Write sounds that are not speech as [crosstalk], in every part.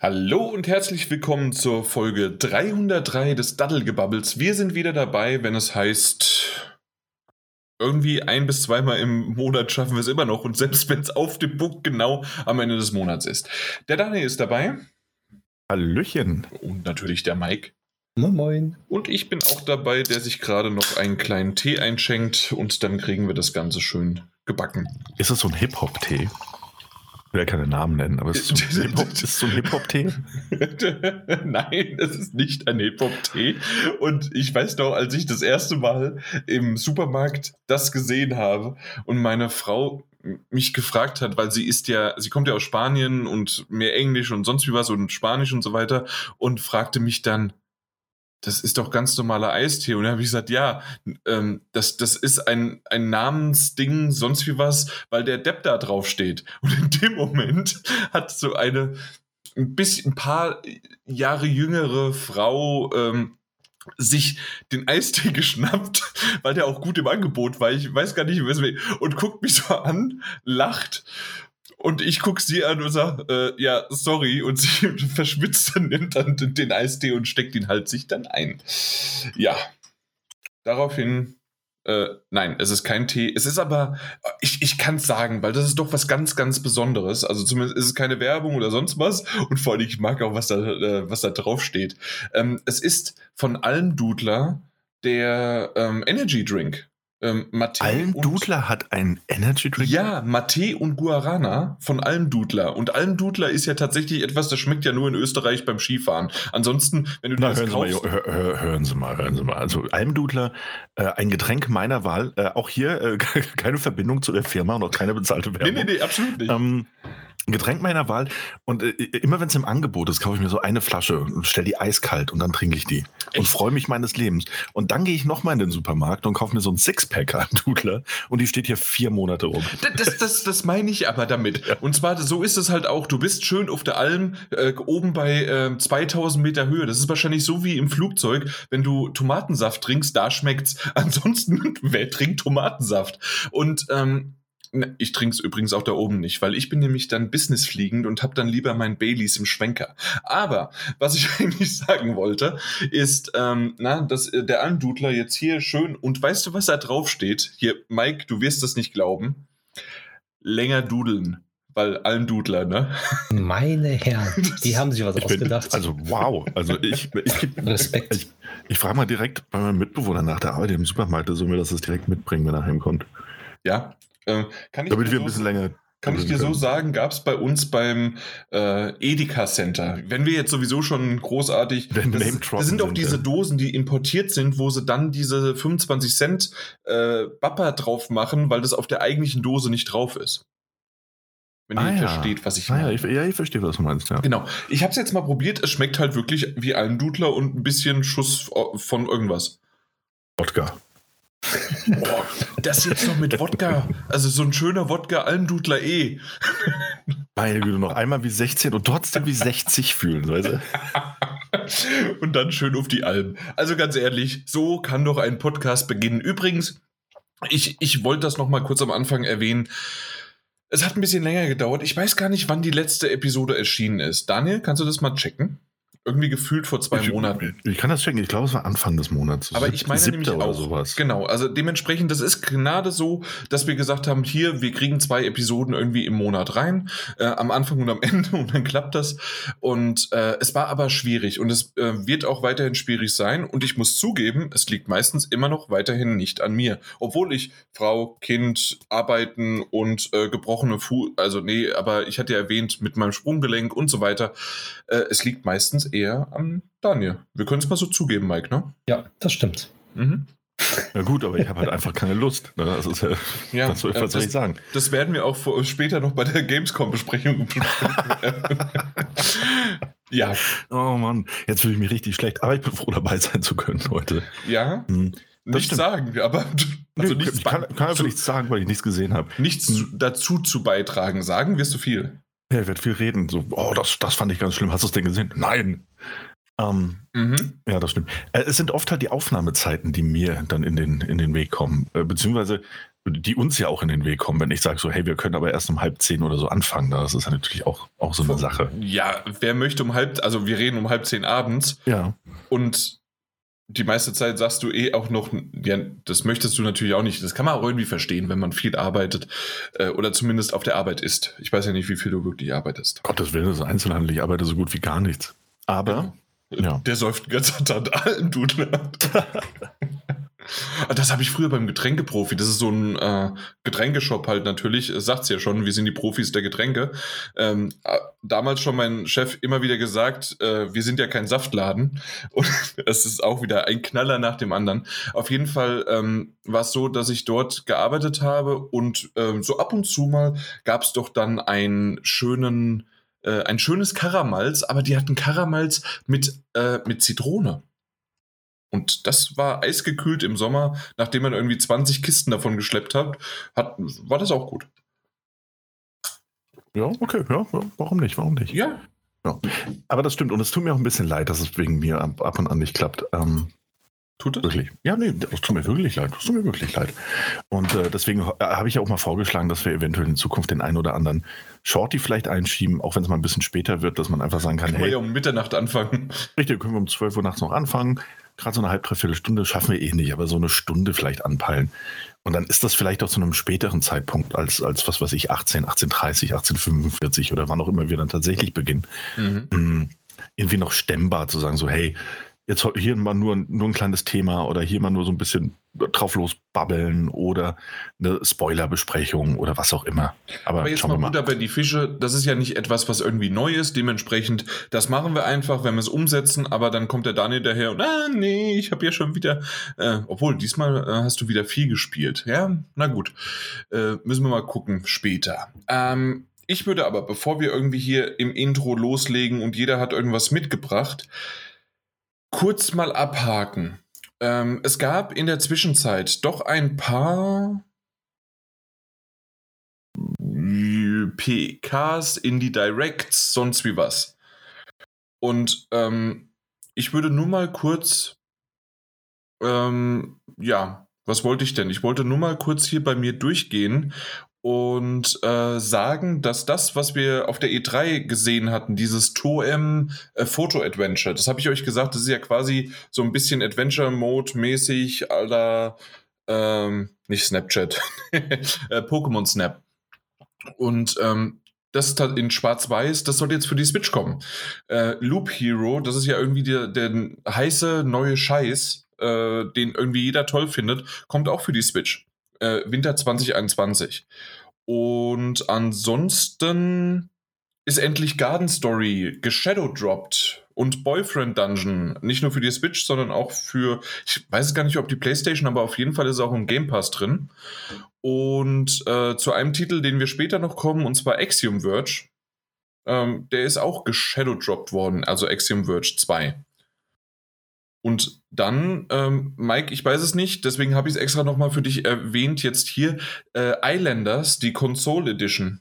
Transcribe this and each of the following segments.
Hallo und herzlich willkommen zur Folge 303 des Daddelgebubbles. Wir sind wieder dabei, wenn es heißt, irgendwie ein bis zweimal im Monat schaffen wir es immer noch und selbst wenn es auf dem Book genau am Ende des Monats ist. Der Daniel ist dabei. Hallöchen. Und natürlich der Mike. Moin, moin. Und ich bin auch dabei, der sich gerade noch einen kleinen Tee einschenkt und dann kriegen wir das Ganze schön gebacken. Ist das so ein Hip-Hop-Tee? Ich will ja keine Namen nennen, aber ist [laughs] es so ein Hip-Hop-Tee? [laughs] Nein, es ist nicht ein Hip-Hop-Tee. Und ich weiß noch, als ich das erste Mal im Supermarkt das gesehen habe und meine Frau mich gefragt hat, weil sie ist ja, sie kommt ja aus Spanien und mehr Englisch und sonst wie was und Spanisch und so weiter und fragte mich dann, das ist doch ganz normaler Eistee. Und dann habe ich gesagt, ja, ähm, das, das ist ein, ein Namensding, sonst wie was, weil der Depp da drauf steht. [laughs] Und in dem Moment hat so eine ein bisschen, ein paar Jahre jüngere Frau ähm, sich den Eistee [laughs] geschnappt, weil der auch gut im Angebot war. Ich weiß gar nicht, weswegen. Und guckt mich so an, lacht und ich gucke sie an und sage, äh, ja, sorry. Und sie [laughs] verschwitzt dann, nimmt dann den Eistee und steckt ihn halt sich dann ein. Ja. Daraufhin, äh, nein, es ist kein Tee. Es ist aber, ich, ich kann es sagen, weil das ist doch was ganz, ganz Besonderes. Also zumindest ist es keine Werbung oder sonst was. Und vor allem, ich mag auch, was da, äh, was da drauf. Ähm, es ist von Almdudler der ähm, Energy Drink. Ähm, Mate Almdudler hat einen Energy Drink? Ja, Mate und Guarana von Almdudler. Und Almdudler ist ja tatsächlich etwas, das schmeckt ja nur in Österreich beim Skifahren. Ansonsten, wenn du Na, das hören kaufst... Sie mal, hör, hören Sie mal, hören Sie mal. Also Almdudler, äh, ein Getränk meiner Wahl. Äh, auch hier äh, [laughs] keine Verbindung zu der Firma und auch keine bezahlte Werbung. Nee, nee, nee, absolut nicht. Ähm, ein Getränk meiner Wahl. Und äh, immer wenn es im Angebot ist, kaufe ich mir so eine Flasche und stelle die eiskalt und dann trinke ich die. Echt? Und freue mich meines Lebens. Und dann gehe ich nochmal in den Supermarkt und kaufe mir so ein Sixpack [laughs] an Dudler und die steht hier vier Monate rum. Das, das, das meine ich aber damit. Ja. Und zwar, so ist es halt auch. Du bist schön auf der Alm, äh, oben bei äh, 2000 Meter Höhe. Das ist wahrscheinlich so wie im Flugzeug, wenn du Tomatensaft trinkst, da schmeckt's. [laughs] Ansonsten, wer trinkt Tomatensaft? Und ähm, ich trinke es übrigens auch da oben nicht, weil ich bin nämlich dann businessfliegend und habe dann lieber mein Baileys im Schwenker. Aber was ich [laughs] eigentlich sagen wollte, ist, ähm, na, dass äh, der Almdudler jetzt hier schön und weißt du, was da drauf steht? Hier, Mike, du wirst das nicht glauben. Länger dudeln. Weil Almdudler, ne? Meine Herren, [laughs] die haben sich was ich ausgedacht. Bin, also wow, also ich, [laughs] ich Respekt. Ich, ich frage mal direkt bei meinem Mitbewohner nach der Arbeit im Supermarkt, der soll mir das direkt mitbringen, wenn er heimkommt. Ja, äh, Damit wir ein bisschen länger kann ich dir so sagen, gab es bei uns beim äh, Edeka Center. Wenn wir jetzt sowieso schon großartig. Das, das sind auch diese Dosen, die importiert sind, wo sie dann diese 25 Cent äh, Bapper drauf machen, weil das auf der eigentlichen Dose nicht drauf ist. Wenn ah, ihr ja. versteht, was ich meine. Ah, ja, ich, ja, ich verstehe, was du meinst, ja. Genau. Ich habe es jetzt mal probiert. Es schmeckt halt wirklich wie ein Dudler und ein bisschen Schuss von irgendwas. Wodka. Boah, das jetzt noch mit Wodka. Also so ein schöner Wodka Almdudler E. Meine Güte, noch einmal wie 16 und trotzdem wie 60 fühlen, weißt du? und dann schön auf die Alm. Also ganz ehrlich, so kann doch ein Podcast beginnen. Übrigens, ich, ich wollte das noch mal kurz am Anfang erwähnen. Es hat ein bisschen länger gedauert. Ich weiß gar nicht, wann die letzte Episode erschienen ist. Daniel, kannst du das mal checken? Irgendwie gefühlt vor zwei ich, Monaten. Ich kann das checken. Ich glaube, es war Anfang des Monats. Aber ich meine nämlich auch sowas. Genau. Also dementsprechend, das ist gerade so, dass wir gesagt haben, hier, wir kriegen zwei Episoden irgendwie im Monat rein, äh, am Anfang und am [laughs] Ende und dann klappt das. Und äh, es war aber schwierig und es äh, wird auch weiterhin schwierig sein. Und ich muss zugeben, es liegt meistens immer noch weiterhin nicht an mir, obwohl ich Frau, Kind, Arbeiten und äh, gebrochene Fuß, also nee, aber ich hatte ja erwähnt mit meinem Sprunggelenk und so weiter. Äh, es liegt meistens eher an Daniel. Wir können es mal so zugeben, Mike, ne? Ja, das stimmt. Mhm. Na gut, aber ich habe halt einfach keine Lust. Ne? Das ist ja, ja was soll, was soll ich sagen? Das werden wir auch vor, später noch bei der Gamescom-Besprechung besprechen. ja. Oh Mann, jetzt fühle ich mich richtig schlecht. Aber ich bin froh, dabei sein zu können heute. Ja. Hm. Nichts sagen, aber also nee, nichts ich kann, kann einfach nichts sagen, weil ich nichts gesehen habe. Nichts hm. dazu zu beitragen. Sagen wirst du viel. Ja, ich werde viel reden. So, oh, das, das fand ich ganz schlimm. Hast du das denn gesehen? Nein. Ähm, mhm. Ja, das stimmt. Äh, es sind oft halt die Aufnahmezeiten, die mir dann in den, in den Weg kommen. Äh, beziehungsweise die uns ja auch in den Weg kommen, wenn ich sage so, hey, wir können aber erst um halb zehn oder so anfangen. Das ist ja natürlich auch, auch so eine Sache. Ja, wer möchte um halb, also wir reden um halb zehn abends Ja. und die meiste Zeit sagst du eh auch noch, ja, das möchtest du natürlich auch nicht. Das kann man auch irgendwie verstehen, wenn man viel arbeitet äh, oder zumindest auf der Arbeit ist. Ich weiß ja nicht, wie viel du wirklich arbeitest. Gottes Willen, das ist Einzelhandel. Ich arbeite so gut wie gar nichts. Aber, Ja. Der säuft den ganzen Tag [laughs] allen, du. Das habe ich früher beim Getränkeprofi. Das ist so ein äh, Getränkeshop halt natürlich. Es Sagt's ja schon, wir sind die Profis der Getränke. Ähm, äh, damals schon mein Chef immer wieder gesagt, äh, wir sind ja kein Saftladen. [laughs] Und es ist auch wieder ein Knaller nach dem anderen. Auf jeden Fall ähm, war es so, dass ich dort gearbeitet habe und ähm, so ab und zu mal gab es doch dann einen schönen, äh, ein schönes Karamalz, aber die hatten Karamalz mit, äh, mit Zitrone. Und das war eisgekühlt im Sommer, nachdem man irgendwie 20 Kisten davon geschleppt hat, hat war das auch gut. ja, okay, ja, ja, warum nicht, warum nicht? Ja. Aber das stimmt und es tut mir auch ein bisschen leid, dass es wegen mir ab, ab und an nicht klappt. Ähm, Tut es? Wirklich. Ja, nee, das tut mir wirklich leid. Das tut mir wirklich leid. Und äh, deswegen äh, habe ich ja auch mal vorgeschlagen, dass wir eventuell in Zukunft den einen oder anderen Shorty vielleicht einschieben, auch wenn es mal ein bisschen später wird, dass man einfach sagen kann, man hey, ja um Mitternacht anfangen. richtig, können wir um 12 Uhr nachts noch anfangen. Gerade so eine halb, dreiviertel Stunde schaffen wir eh nicht, aber so eine Stunde vielleicht anpeilen. Und dann ist das vielleicht auch zu einem späteren Zeitpunkt als, als was weiß ich, 18, 18.30, 18.45 oder wann auch immer wir dann tatsächlich beginnen. Mhm. mh, irgendwie noch stemmbar zu sagen, so, hey, jetzt hier mal nur, nur ein kleines Thema oder hier mal nur so ein bisschen drauf losbabbeln oder eine Spoilerbesprechung oder was auch immer. Aber, Aber jetzt schauen mal wir mal. Butter bei die Fische. Das ist ja nicht etwas, was irgendwie neu ist. Dementsprechend, das machen wir einfach, wenn wir es umsetzen. Aber dann kommt der Daniel daher und, ah, nee, ich habe ja schon wieder, äh, obwohl diesmal äh, hast du wieder viel gespielt. Ja, na gut. Äh, müssen wir mal gucken später. Ähm, ich würde aber, bevor wir irgendwie hier im Intro loslegen und jeder hat irgendwas mitgebracht, kurz mal abhaken. Ähm, es gab in der Zwischenzeit doch ein paar PKs, Indie Directs, sonst wie was. Und ähm, ich würde nur mal kurz, ähm, ja, was wollte ich denn? Ich wollte nur mal kurz hier bei mir durchgehen und äh, sagen, dass das, was wir auf der E3 gesehen hatten, dieses TOM äh, Photo Adventure, das habe ich euch gesagt, das ist ja quasi so ein bisschen Adventure-Mode-mäßig, aller, ähm, nicht Snapchat, [laughs] äh, Pokémon Snap. Und ähm, das in Schwarz-Weiß, das soll jetzt für die Switch kommen. Äh, Loop Hero, das ist ja irgendwie der, der heiße neue Scheiß, äh, den irgendwie jeder toll findet, kommt auch für die Switch. Äh, Winter 2021. Und ansonsten ist endlich Garden Story geshadowdropped und Boyfriend Dungeon. Nicht nur für die Switch, sondern auch für, ich weiß gar nicht, ob die PlayStation, aber auf jeden Fall ist auch im Game Pass drin. Und äh, zu einem Titel, den wir später noch kommen, und zwar Axiom Verge. Ähm, der ist auch geshadowdropped worden, also Axiom Verge 2. Und dann, ähm, Mike, ich weiß es nicht, deswegen habe ich es extra nochmal für dich erwähnt, jetzt hier äh, Islanders, die Console Edition.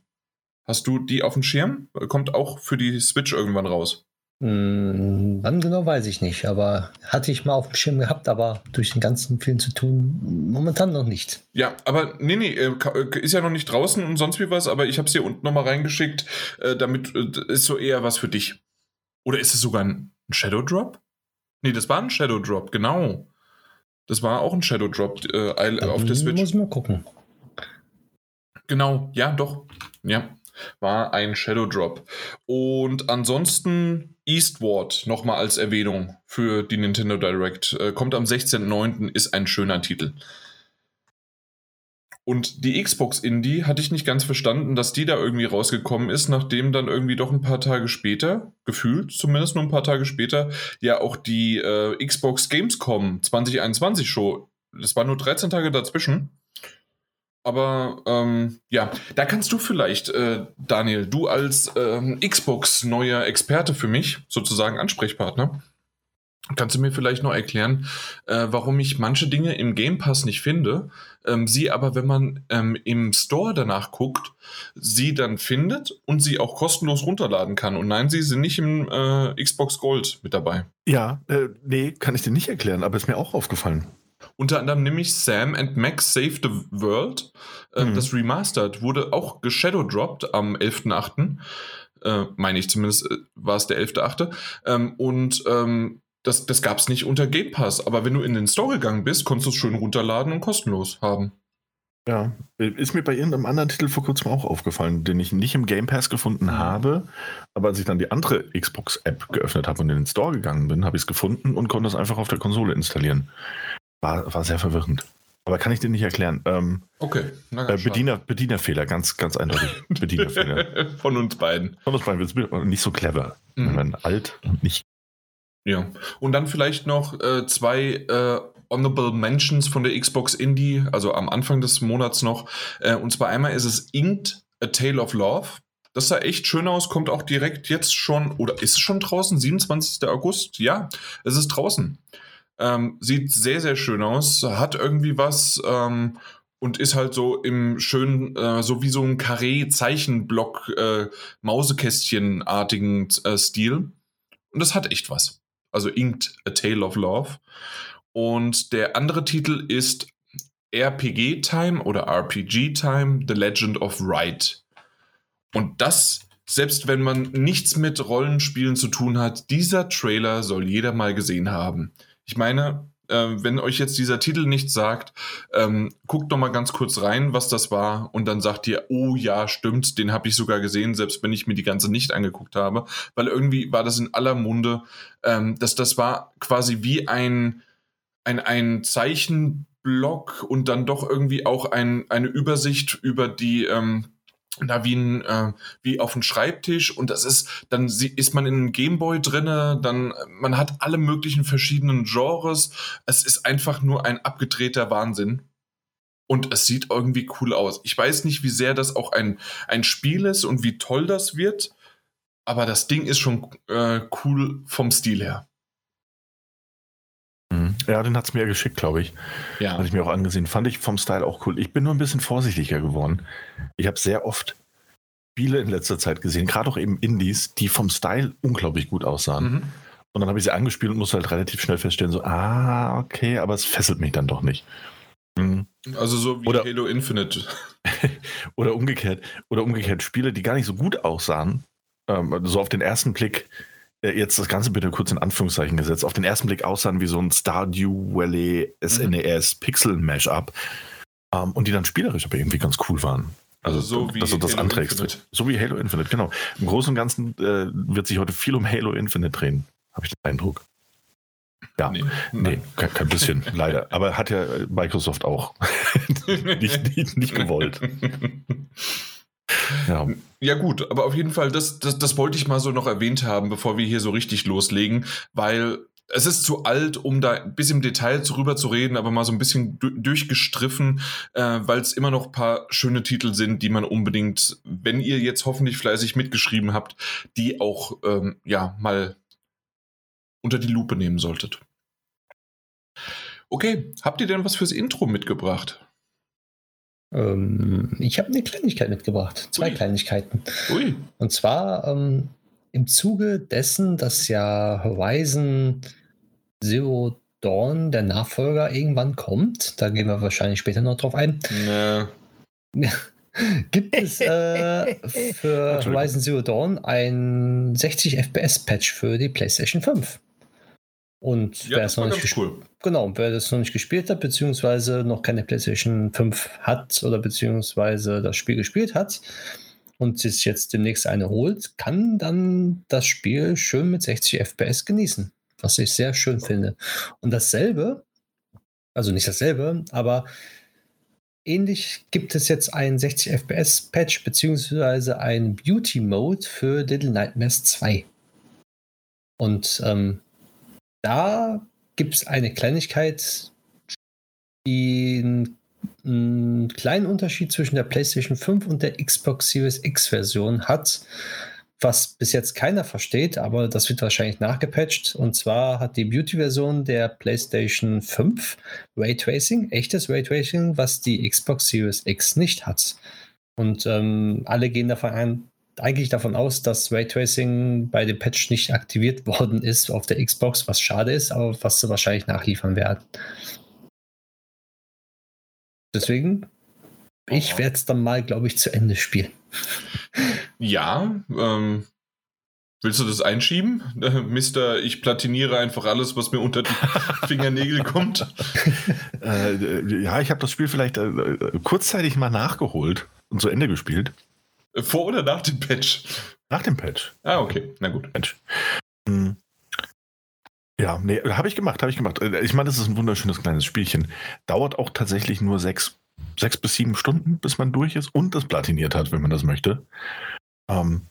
Hast du die auf dem Schirm? Kommt auch für die Switch irgendwann raus. Hm, wann genau weiß ich nicht, aber hatte ich mal auf dem Schirm gehabt, aber durch den ganzen Film zu tun, momentan noch nicht. Ja, aber nee, nee, äh, äh, ist ja noch nicht draußen und sonst wie was, aber ich habe es hier unten nochmal reingeschickt, äh, damit ist so eher was für dich. Oder ist es sogar ein Shadow Drop? Nee, das war ein Shadow Drop, genau. Das war auch ein Shadow Drop äh, auf der Switch. Muss ich mal gucken. Genau, ja, doch. Ja, war ein Shadow Drop. Und ansonsten Eastward nochmal als Erwähnung für die Nintendo Direct. Äh, kommt am 16.09., ist ein schöner Titel. Und die Xbox Indie hatte ich nicht ganz verstanden, dass die da irgendwie rausgekommen ist, nachdem dann irgendwie doch ein paar Tage später, gefühlt zumindest nur ein paar Tage später, ja auch die äh, Xbox Gamescom 2021 Show, das war nur 13 Tage dazwischen. Aber ähm, ja, da kannst du vielleicht, äh, Daniel, du als ähm, Xbox neuer Experte für mich, sozusagen Ansprechpartner, kannst du mir vielleicht noch erklären, äh, warum ich manche Dinge im Game Pass nicht finde, ähm, sie aber, wenn man ähm, im Store danach guckt, sie dann findet und sie auch kostenlos runterladen kann. Und nein, sie sind nicht im äh, Xbox Gold mit dabei. Ja, äh, nee, kann ich dir nicht erklären, aber ist mir auch aufgefallen. Unter anderem nämlich Sam and Max Save the World. Äh, Mhm. Das Remastered wurde auch geshadowdropped am 11.8. Äh, meine ich zumindest, äh, war es der 11.8. Ähm, und ähm, das, das gab es nicht unter Game Pass. Aber wenn du in den Store gegangen bist, konntest du es schön runterladen und kostenlos haben. Ja, ist mir bei irgendeinem anderen Titel vor kurzem auch aufgefallen, den ich nicht im Game Pass gefunden habe. Aber als ich dann die andere Xbox-App geöffnet habe und in den Store gegangen bin, habe ich es gefunden und konnte es einfach auf der Konsole installieren. War, war sehr verwirrend. Aber kann ich dir nicht erklären. Ähm, Okay. Na, äh. Bediener, Bedienerfehler, ganz, ganz eindeutig. [laughs] Bedienerfehler. Von uns beiden. Von uns beiden nicht so clever. Mhm. Wenn man alt und nicht. Ja. Und dann vielleicht noch äh, zwei äh, Honorable Mentions von der Xbox Indie, also am Anfang des Monats noch. Äh, und zwar einmal ist es Inked A Tale of Love. Das sah echt schön aus, kommt auch direkt jetzt schon, oder ist es schon draußen? 27. August? Ja, es ist draußen. Ähm, sieht sehr, sehr schön aus, hat irgendwie was ähm, und ist halt so im schönen, äh, so wie so ein Carré-Zeichenblock, äh, äh, Stil. Und das hat echt was. Also Inked A Tale of Love. Und der andere Titel ist RPG Time oder RPG Time, The Legend of Wright. Und das, selbst wenn man nichts mit Rollenspielen zu tun hat, dieser Trailer soll jeder mal gesehen haben. Ich meine, äh, wenn euch jetzt dieser Titel nichts sagt, ähm, guckt doch mal ganz kurz rein, was das war, und dann sagt ihr, oh ja, stimmt, den habe ich sogar gesehen, selbst wenn ich mir die ganze nicht angeguckt habe, weil irgendwie war das in aller Munde, ähm, dass das war quasi wie ein, ein, ein Zeichenblock und dann doch irgendwie auch ein, eine Übersicht über die ähm, na, wie, ein, äh, wie auf dem Schreibtisch und das ist, dann ist man in einem Gameboy drinne, dann, äh, man hat alle möglichen verschiedenen Genres. Es ist einfach nur ein abgedrehter Wahnsinn. Und es sieht irgendwie cool aus. Ich weiß nicht, wie sehr das auch ein, ein Spiel ist und wie toll das wird, aber das Ding ist schon äh, cool vom Stil her. Ja, den hat es mir geschickt, glaube ich. Ja. Hatte ich mir auch angesehen. Fand ich vom Style auch cool. Ich bin nur ein bisschen vorsichtiger geworden. Ich habe sehr oft Spiele in letzter Zeit gesehen, gerade auch eben Indies, die vom Style unglaublich gut aussahen. Mhm. Und dann habe ich sie angespielt und musste halt relativ schnell feststellen, so, ah, okay, aber es fesselt mich dann doch nicht. Mhm. Also so wie Oder- Halo Infinite. [laughs] Oder umgekehrt, oder umgekehrt Spiele, die gar nicht so gut aussahen, ähm, so auf den ersten Blick, jetzt das Ganze bitte kurz in Anführungszeichen gesetzt, auf den ersten Blick aussahen wie so ein Stardew Valley SNES Pixel Mashup ähm, und die dann spielerisch aber irgendwie ganz cool waren. Also so wie du das Halo anträgst. Infinite. So wie Halo Infinite, genau. Im Großen und Ganzen äh, wird sich heute viel um Halo Infinite drehen, habe ich den Eindruck. Ja, nee, Nee. kein, kein bisschen, [laughs] leider. Aber hat ja Microsoft auch [laughs] nicht, nicht, nicht gewollt. [laughs] Ja. Ja, gut, aber auf jeden Fall, das, das, das wollte ich mal so noch erwähnt haben, bevor wir hier so richtig loslegen, weil es ist zu alt, um da bis im Detail drüber zu reden, aber mal so ein bisschen du- durchgestriffen, äh, weil es immer noch ein paar schöne Titel sind, die man unbedingt, wenn ihr jetzt hoffentlich fleißig mitgeschrieben habt, die auch ähm, ja mal unter die Lupe nehmen solltet. Okay, habt ihr denn was fürs Intro mitgebracht? Ähm, ich habe eine Kleinigkeit mitgebracht. Zwei Ui. Kleinigkeiten. Ui. Und zwar ähm, im Zuge dessen, dass ja Horizon Zero Dawn, der Nachfolger, irgendwann kommt, da gehen wir wahrscheinlich später noch drauf ein, Ne, [laughs] gibt es äh, für. Horizon Zero Dawn ein 60 FPS Patch für die PlayStation 5. Und ja, wer es noch nicht cool. Genau, wer das noch nicht gespielt hat, beziehungsweise noch keine PlayStation 5 hat oder beziehungsweise das Spiel gespielt hat und sich jetzt demnächst eine holt, kann dann das Spiel schön mit 60 FPS genießen, was ich sehr schön finde. Und dasselbe, also nicht dasselbe, aber ähnlich gibt es jetzt einen 60 FPS Patch beziehungsweise einen Beauty Mode für Little Nightmares 2. Und ähm, da gibt es eine Kleinigkeit, die einen, einen kleinen Unterschied zwischen der PlayStation 5 und der Xbox Series X Version hat, was bis jetzt keiner versteht, aber das wird wahrscheinlich nachgepatcht. Und zwar hat die Beauty-Version der PlayStation 5 Raytracing, echtes Raytracing, was die Xbox Series X nicht hat. Und ähm, alle gehen davon an, eigentlich davon aus, dass Raytracing bei dem Patch nicht aktiviert worden ist auf der Xbox, was schade ist, aber was sie wahrscheinlich nachliefern werden. Deswegen, ich werde es dann mal, glaube ich, zu Ende spielen. Ja, ähm, willst du das einschieben? Äh, [laughs] Mister, ich platiniere einfach alles, was mir unter die [laughs] Fingernägel kommt. Äh, äh, ja, ich habe das Spiel vielleicht äh, äh, kurzzeitig mal nachgeholt und zu Ende gespielt. Äh, Vor oder nach dem Patch? Nach dem Patch. Ah, okay, na gut. Mensch. Hm. Ja, nee, habe ich gemacht, habe ich gemacht. Äh, Ich meine, das ist ein wunderschönes kleines Spielchen. Dauert auch tatsächlich nur sechs, sechs bis sieben Stunden, bis man durch ist und das platiniert hat, wenn man das möchte. Ähm,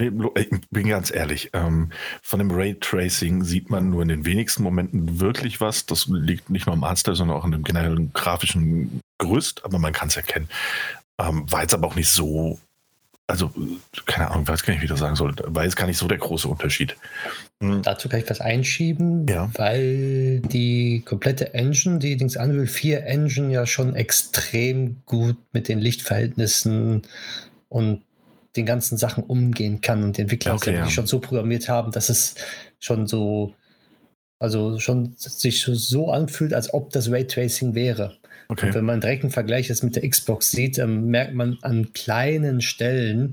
lo- ich bin ganz ehrlich, ähm, von dem Raytracing sieht man nur in den wenigsten Momenten wirklich was. Das liegt nicht nur am Artstyle, sondern auch an dem generellen grafischen Gerüst, aber man kann es erkennen. Ähm, war jetzt aber auch nicht so, also keine Ahnung, weiß gar nicht, wie ich das sagen soll, war jetzt gar nicht so der große Unterschied. Hm, Dazu kann ich was einschieben, Ja. weil die komplette Engine, die Dings Unreal 4 Engine ja schon extrem gut mit den Lichtverhältnissen und den ganzen Sachen umgehen kann und die Entwickler Okay, es ja ja. schon so programmiert haben, dass es schon so, also schon sich so anfühlt, als ob das Raytracing wäre. Okay. Und wenn man direkt einen Vergleich jetzt mit der Xbox sieht, ähm, merkt man an kleinen Stellen,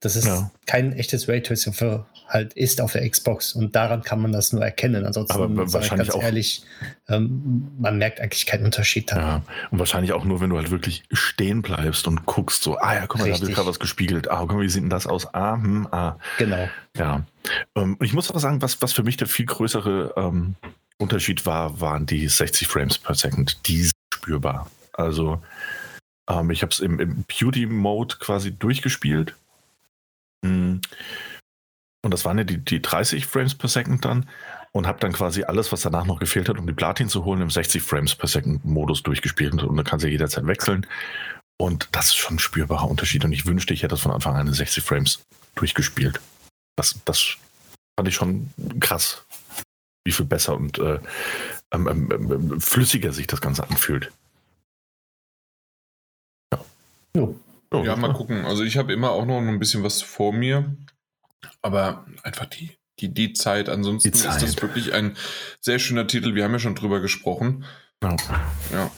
dass es Ja. kein echtes Raytracing für halt ist auf der Xbox. Und daran kann man das nur erkennen. Ansonsten Aber wahrscheinlich ganz auch- ehrlich, ähm, man merkt eigentlich keinen Unterschied da. Ja, und wahrscheinlich auch nur, wenn du halt wirklich stehen bleibst und guckst, so, ah ja, guck mal, da Richtig. wird gerade was gespiegelt. Ah, guck mal, wie sieht denn das aus? Ah, hm, ah. Genau. Ja. Ähm, ich muss aber sagen, was, was für mich der viel größere ähm, Unterschied war, waren die 60 Frames per Second. Die spürbar. Also, ähm, ich habe es im, im Beauty-Mode quasi durchgespielt. Mm. Und das waren ja die, die 30 Frames per Second dann. Und habe dann quasi alles, was danach noch gefehlt hat, um die Platin zu holen, im 60 Frames per Second Modus durchgespielt. Und da kannst du ja jederzeit wechseln. Und das ist schon ein spürbarer Unterschied. Und ich wünschte, ich hätte das von Anfang an in 60 Frames durchgespielt. Das, das fand ich schon krass, wie viel besser und äh, ähm, ähm, ähm, flüssiger sich das Ganze anfühlt. Jo. Oh, Ja, mal gucken. Also ich habe immer auch noch ein bisschen was vor mir. Aber einfach die, die, die Zeit. Ansonsten Die ist das Zeit. wirklich ein sehr schöner Titel. Wir haben ja schon drüber gesprochen. Ja. Ja.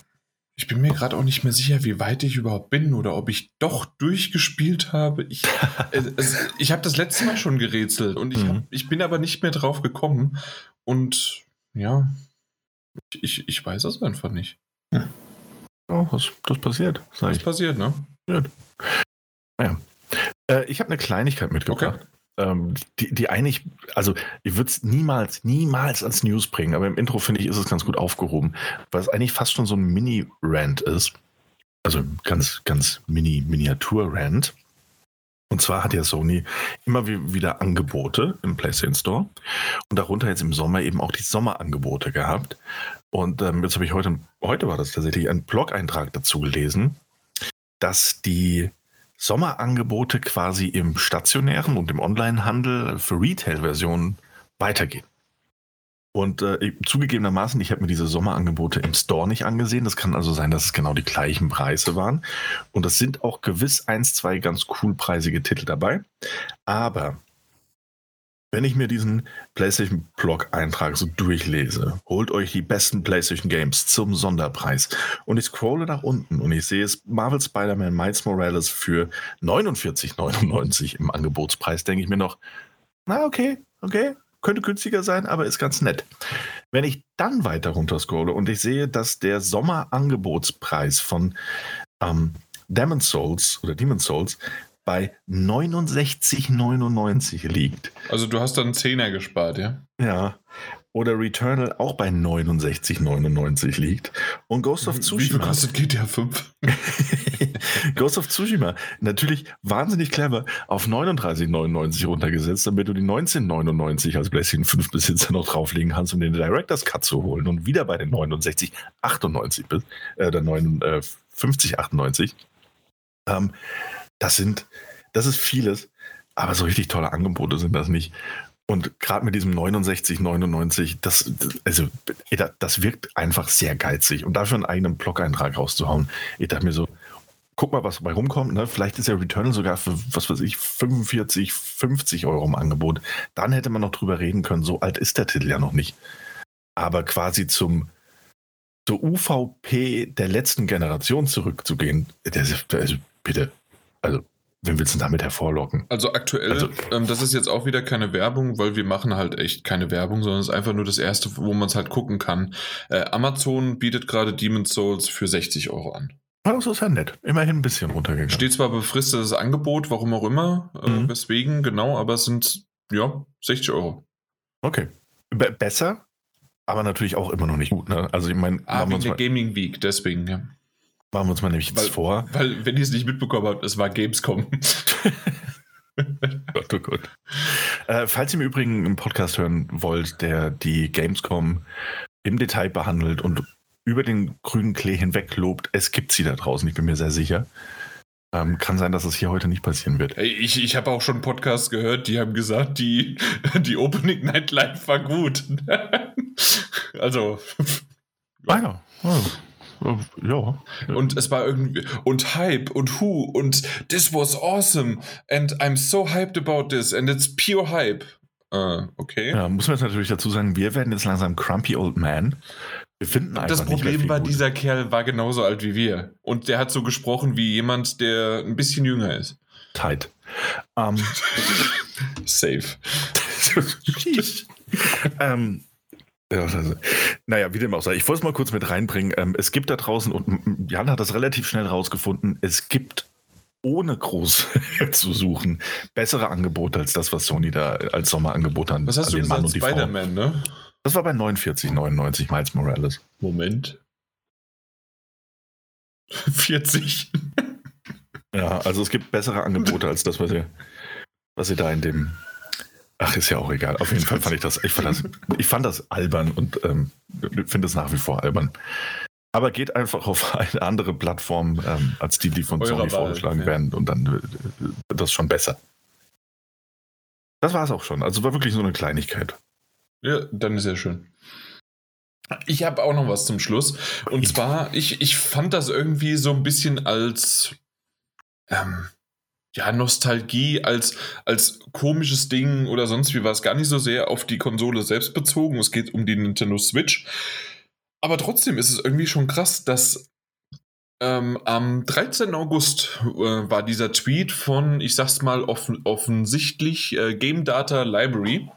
Ich bin mir gerade auch nicht mehr sicher, wie weit ich überhaupt bin oder ob ich doch durchgespielt habe. Ich, [laughs] es, ich habe das letzte Mal schon gerätselt und ich, hab, Mhm. ich bin aber nicht mehr drauf gekommen. Und ja, ich, ich, weiß es einfach nicht. Oh, was, das passiert, sag Was ich. passiert, ne? Äh, ich habe eine Kleinigkeit mitgebracht. Ähm, die, die eigentlich, also ich würde es niemals, niemals als News bringen, aber im Intro finde ich, ist es ganz gut aufgehoben, weil es eigentlich fast schon so ein Mini-Rant ist. Also ganz, ganz Mini-Miniatur-Rant. Und zwar hat ja Sony immer wie- wieder Angebote im PlayStation Store und darunter jetzt im Sommer eben auch die Sommerangebote gehabt. Und ähm, jetzt habe ich heute, heute war das tatsächlich, einen Blog-Eintrag dazu gelesen, dass die Sommerangebote quasi im stationären und im Onlinehandel für Retail-Versionen weitergehen. Und äh, zugegebenermaßen, ich habe mir diese Sommerangebote im Store nicht angesehen. Das kann also sein, dass es genau die gleichen Preise waren. Und es sind auch gewiss eins, zwei ganz cool preisige Titel dabei. Aber wenn ich mir diesen PlayStation-Blog-Eintrag so durchlese, holt euch die besten PlayStation Games zum Sonderpreis. Und ich scrolle nach unten und ich sehe es Marvel Spider-Man Miles Morales für 49,99 im Angebotspreis, denke ich mir noch, na okay, okay, könnte günstiger sein, aber ist ganz nett. Wenn ich dann weiter runter scrolle und ich sehe, dass der Sommerangebotspreis von ähm, Demon Souls oder Demon Souls bei 69,99 liegt. Also du hast dann einen Zehner gespart, ja? Ja. Oder Returnal auch bei 69,99 liegt. Und Ghost of Wie viel Tsushima. kostet GTA 5? [laughs] Ghost of Tsushima. Natürlich wahnsinnig clever auf 39,99 runtergesetzt, damit du die 19,99 als PlayStation 5 Besitzer noch drauflegen kannst, um den Director's Cut zu holen und wieder bei den 69,98 bist, äh, der 59,98. Ähm, das sind, das ist vieles, aber so richtig tolle Angebote sind das nicht. Und gerade mit diesem 69, 99, das, also, das wirkt einfach sehr geizig. Und dafür einen eigenen Blog-Eintrag rauszuhauen, ich dachte mir so, guck mal, was dabei rumkommt. Ne? Vielleicht ist der Returnal sogar für, was weiß ich, 45, 50 Euro im Angebot. Dann hätte man noch drüber reden können. So alt ist der Titel ja noch nicht. Aber quasi zum, zur UVP der letzten Generation zurückzugehen, das, also bitte, also wen willst du damit hervorlocken? Also aktuell, Also- ähm, das ist jetzt auch wieder keine Werbung, weil wir machen halt echt keine Werbung, sondern es ist einfach nur das erste, wo man es halt gucken kann. Äh, Amazon bietet gerade Demon's Souls für 60 Euro an. Ah, Das ist ja nett. Immerhin ein bisschen runtergegangen. Steht zwar befristetes Angebot, warum auch immer, äh, Mhm. weswegen, genau, aber es sind, ja, 60 Euro. Okay. Be besser, aber natürlich auch immer noch nicht gut. Ne? Also ich meine, Ah, Gaming Week, deswegen, ja. Machen wir uns mal nämlich jetzt Weil- vor. Weil, wenn ihr es nicht mitbekommen habt, es war Gamescom. Gott, [laughs] oh Gott. Äh, falls ihr im Übrigen einen Podcast hören wollt, der die Gamescom im Detail behandelt und über den grünen Klee hinweg lobt, es gibt sie da draußen, ich bin mir sehr sicher. Ähm, kann sein, dass es hier heute nicht passieren wird. Ich ich habe auch schon Podcasts gehört, die haben gesagt, die, [laughs] die Opening Night Live war gut. [laughs] also, Ah ja. Ja. Ja. und es war irgendwie, und Hype und Who und This was awesome and I'm so hyped about this and it's pure Hype. Äh, okay. Ja, muss man jetzt natürlich dazu sagen, wir werden jetzt langsam Crumpy Old Man. Wir finden einfach Das Problem war, gut. dieser Kerl war genauso alt wie wir. Und der hat so gesprochen wie jemand, der ein bisschen jünger ist. Tight. Ähm, [laughs] Safe. [laughs] ähm, ja, also, naja, wie dem auch sei. Ich wollte es mal kurz mit reinbringen. Ähm, es gibt da draußen, und Jan hat das relativ schnell rausgefunden, es gibt ohne groß [laughs] zu suchen bessere Angebote als das, was Sony da als Sommerangebot hat. Was hast an du den Mann und die Frau. Spider-Man, ne? Das war bei 49,99 Miles Morales. Moment. [laughs] 40. Ja, also es gibt bessere Angebote als das, was ihr, was ihr da in dem. Ach, ist ja auch egal. Auf jeden Fall fand ich das, ich fand das, ich fand das albern und ähm, finde es nach wie vor albern. Aber geht einfach auf eine andere Plattform ähm, als die, die von Eurer Sony Wahl, vorgeschlagen ja. werden und dann äh, wird das schon besser. Das war es auch schon. Also war wirklich so eine Kleinigkeit. Ja, dann ist ja schön. Ich habe auch noch was zum Schluss. Und zwar, ich, ich fand das irgendwie so ein bisschen als ähm, ja, Nostalgie, als, als komisches Ding oder sonst wie was. Gar nicht so sehr auf die Konsole selbst bezogen. Es geht um die Nintendo Switch. Aber trotzdem ist es irgendwie schon krass, dass ähm, am 13. August äh, war dieser Tweet von, ich sag's mal offen, offensichtlich, äh, Game Data Library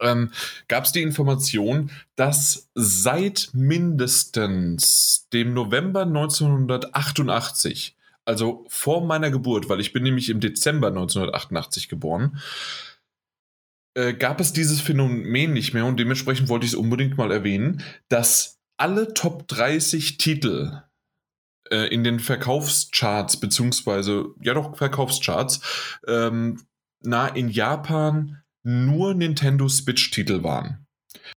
ähm, gab es die Information, dass seit mindestens dem November 1988, also vor meiner Geburt, weil ich bin nämlich im Dezember 1988 geboren, äh, gab es dieses Phänomen nicht mehr und dementsprechend wollte ich es unbedingt mal erwähnen, dass alle Top 30 Titel äh, in den Verkaufscharts, beziehungsweise, ja doch, Verkaufscharts, ähm, na, in Japan nur Nintendo Switch-Titel waren.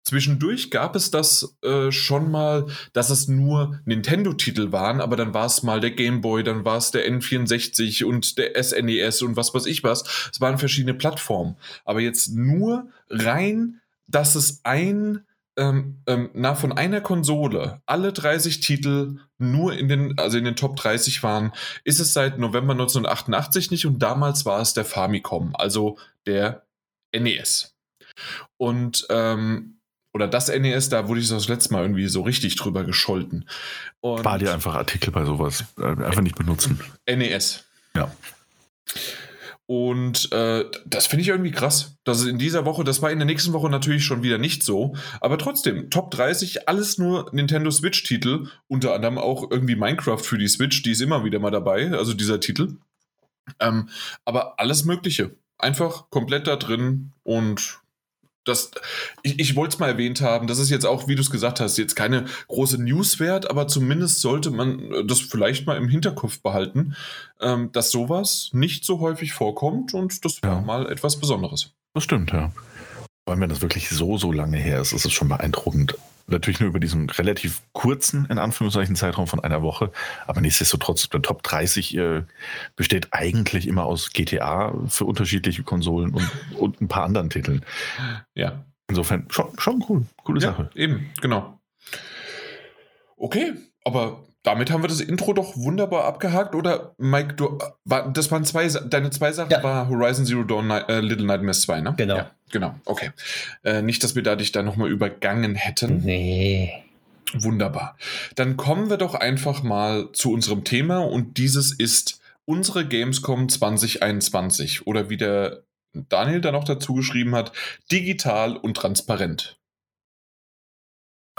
Zwischendurch gab es das äh, schon mal, dass es nur Nintendo-Titel waren, aber dann war es mal der Game Boy, dann war es der N64 und der SNES und was weiß ich was. Es waren verschiedene Plattformen. Aber jetzt nur rein, dass es ein, ähm, ähm, na, von einer Konsole alle 30 Titel nur in den, also in den Top 30 waren, ist es seit November 1988 nicht und damals war es der Famicom, also der NES. Und, ähm, oder das NES, da wurde ich das letzte Mal irgendwie so richtig drüber gescholten. Und Spar dir einfach Artikel bei sowas. Äh, einfach nicht benutzen. NES. Ja. Und äh, das finde ich irgendwie krass. dass es in dieser Woche, das war in der nächsten Woche natürlich schon wieder nicht so. Aber trotzdem, Top 30, alles nur Nintendo Switch-Titel. Unter anderem auch irgendwie Minecraft für die Switch, die ist immer wieder mal dabei, also dieser Titel. Ähm, aber alles Mögliche. Einfach komplett da drin und das, ich, ich wollte es mal erwähnt haben, das ist jetzt auch, wie du es gesagt hast, jetzt keine große News wert, aber zumindest sollte man äh, das vielleicht mal im Hinterkopf behalten, ähm, dass sowas nicht so häufig vorkommt und das war Ja. mal etwas Besonderes. Das stimmt, ja. Vor allem, wenn das wirklich so, so lange her ist, ist es schon beeindruckend. Natürlich nur über diesen relativ kurzen, in Anführungszeichen, Zeitraum von einer Woche. Aber nichtsdestotrotz, der Top 30 äh, besteht eigentlich immer aus GTA für unterschiedliche Konsolen und, [laughs] und ein paar anderen Titeln. Ja, Insofern schon, schon cool. Coole ja Sache. eben, genau. Okay, aber damit haben wir das Intro doch wunderbar abgehakt, oder Mike, du, war, das waren zwei, deine zwei Sachen Ja. war Horizon Zero Dawn äh, Little Nightmares 2, ne? Genau. Ja, genau, okay. Äh, nicht, dass wir da dich da nochmal übergangen hätten. Nee. Wunderbar. Dann kommen wir doch einfach mal zu unserem Thema und dieses ist unsere Gamescom 2021 oder wie der Daniel da noch dazu geschrieben hat, digital und transparent.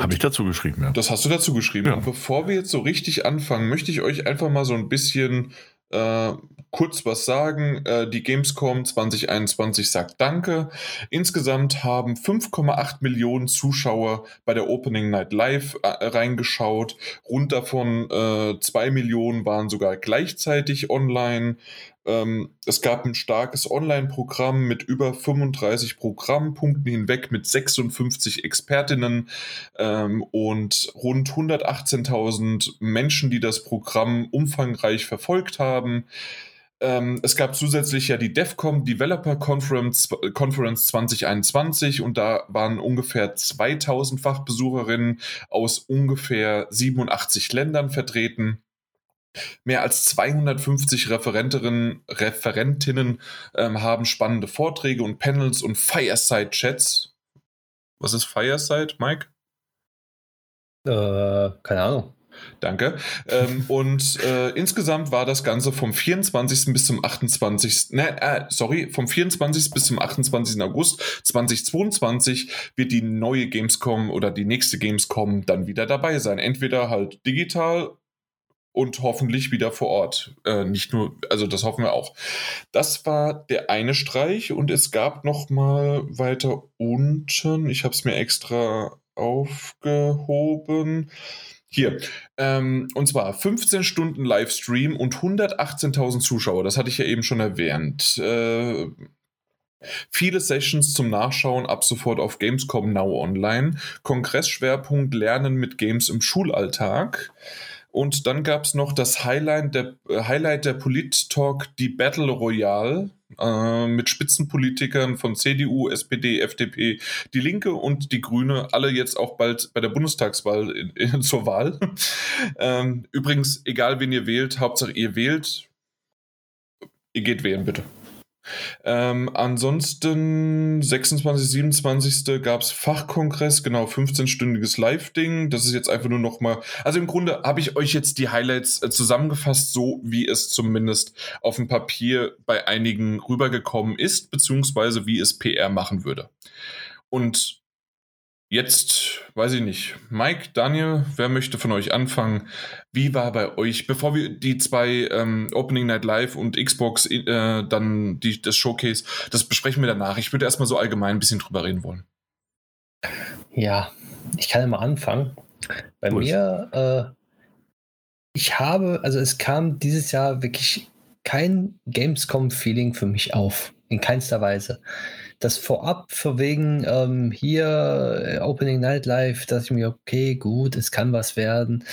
Habe ich dazu geschrieben, ja. Das hast du dazu geschrieben. Ja. Und bevor wir jetzt so richtig anfangen, möchte ich euch einfach mal so ein bisschen äh, kurz was sagen. Äh, die Gamescom 2021 sagt Danke. Insgesamt haben 5,8 Millionen Zuschauer bei der Opening Night Live äh, reingeschaut. Rund davon äh, 2 Millionen waren sogar gleichzeitig online. Ähm, es gab ein starkes Online-Programm mit über 35 Programmpunkten hinweg mit 56 Expertinnen ähm, und rund 118.000 Menschen, die das Programm umfangreich verfolgt haben. Ähm, es gab zusätzlich ja die DEFCOM Developer Conference, Conference 2021 und da waren ungefähr 2000 Fachbesucherinnen aus ungefähr 87 Ländern vertreten. Mehr als 250 Referentinnen, Referentinnen ähm, haben spannende Vorträge und Panels und Fireside-Chats. Was ist Fireside, Mike? Äh, keine Ahnung. Danke. Ähm, [laughs] und äh, insgesamt war das Ganze vom 24. bis zum 28. Ne, äh, sorry, vom 24. bis zum 28. August 2022 wird die neue Gamescom oder die nächste Gamescom dann wieder dabei sein. Entweder halt digital und hoffentlich wieder vor Ort. Äh, nicht nur, also das hoffen wir auch. Das war der eine Streich und es gab noch mal weiter unten, ich habe es mir extra aufgehoben. Hier, ähm, und zwar 15 Stunden Livestream und 118.000 Zuschauer, das hatte ich ja eben schon erwähnt. Äh, Viele Sessions zum Nachschauen ab sofort auf Gamescom Now online. Kongressschwerpunkt Lernen mit Games im Schulalltag. Und dann gab es noch das Highlight der, äh, Highlight der Polit-Talk, die Battle Royale äh, mit Spitzenpolitikern von CDU, SPD, FDP, die Linke und die Grüne, alle jetzt auch bald bei der Bundestagswahl in, in, [laughs] zur Wahl. ähm, übrigens, egal wen ihr wählt, Hauptsache ihr wählt, ihr geht wählen, bitte. Ähm, ansonsten 26, 27. gab es Fachkongress, genau 15-stündiges Live-Ding. Das ist jetzt einfach nur nochmal. Also im Grunde habe ich euch jetzt die Highlights äh, zusammengefasst, so wie es zumindest auf dem Papier bei einigen rübergekommen ist, beziehungsweise wie es PR machen würde. Und Jetzt weiß ich nicht. Mike, Daniel, wer möchte von euch anfangen? Wie war bei euch, bevor wir die zwei ähm, Opening Night Live und Xbox äh, dann die, das Showcase, das besprechen wir danach. Ich würde erstmal so allgemein ein bisschen drüber reden wollen. Ja, ich kann ja mal anfangen. Bei Durch. mir, äh, ich habe, also es kam dieses Jahr wirklich kein Gamescom-Feeling für mich auf. In keinster Weise das vorab für wegen ähm, hier äh, Opening Night Live, dass ich mir, okay, gut, es kann was werden.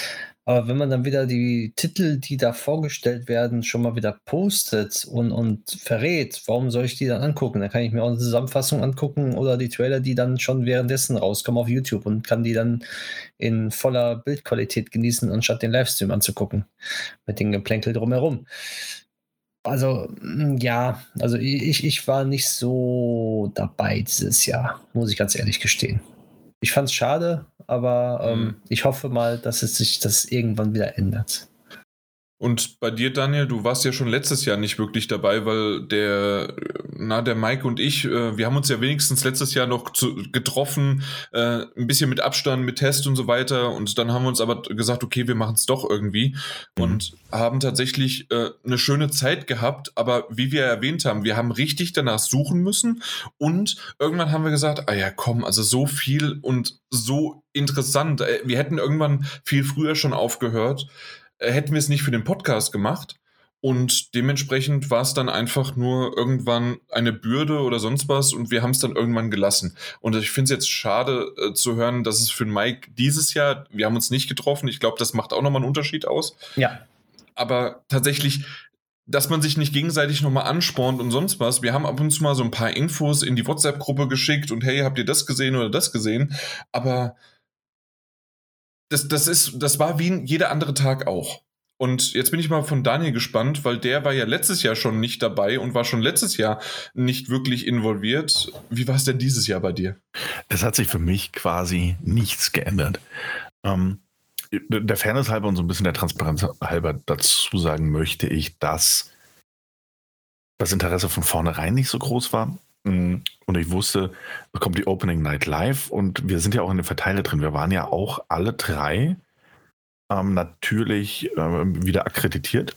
Aber wenn man dann wieder die Titel, die da vorgestellt werden, schon mal wieder postet und, und verrät, warum soll ich die dann angucken? Dann kann ich mir auch eine Zusammenfassung angucken oder die Trailer, die dann schon währenddessen rauskommen auf YouTube und kann die dann in voller Bildqualität genießen, anstatt den Livestream anzugucken. Mit dem Geplänkel drumherum. Also, mm, ja, also ich, ich war nicht so dabei dieses Jahr, muss ich ganz ehrlich gestehen. Ich fand es schade, aber ähm, mhm. ich hoffe mal, dass es sich das irgendwann wieder ändert. Und bei dir, Daniel, du warst ja schon letztes Jahr nicht wirklich dabei, weil der, na, der Mike und ich, äh, wir haben uns ja wenigstens letztes Jahr noch zu, getroffen, äh, ein bisschen mit Abstand, mit Test und so weiter. Und dann haben wir uns aber gesagt, okay, wir machen es doch irgendwie mhm. und haben tatsächlich äh, eine schöne Zeit gehabt. Aber wie wir erwähnt haben, wir haben richtig danach suchen müssen und irgendwann haben wir gesagt, ah ja, komm, also so viel und so interessant. Äh, wir hätten irgendwann viel früher schon aufgehört hätten wir es nicht für den Podcast gemacht. Und dementsprechend war es dann einfach nur irgendwann eine Bürde oder sonst was und wir haben es dann irgendwann gelassen. Und ich finde es jetzt schade äh, zu hören, dass es für Mike dieses Jahr, wir haben uns nicht getroffen, ich glaube, das macht auch nochmal einen Unterschied aus. Ja. Aber tatsächlich, dass man sich nicht gegenseitig nochmal anspornt und sonst was. Wir haben ab und zu mal so ein paar Infos in die WhatsApp-Gruppe geschickt und hey, habt ihr das gesehen oder das gesehen? Aber das, das ist, das war wie jeder andere Tag auch. Und jetzt bin ich mal von Daniel gespannt, weil der war ja letztes Jahr schon nicht dabei und war schon letztes Jahr nicht wirklich involviert. Wie war es denn dieses Jahr bei dir? Es hat sich für mich quasi nichts geändert. Ähm, der Fairness halber und so ein bisschen der Transparenz halber dazu sagen möchte ich, dass das Interesse von vornherein nicht so groß war. Mm, und ich wusste, es kommt die Opening Night Live und wir sind ja auch in den Verteiler drin. Wir waren ja auch alle drei ähm, natürlich äh, wieder akkreditiert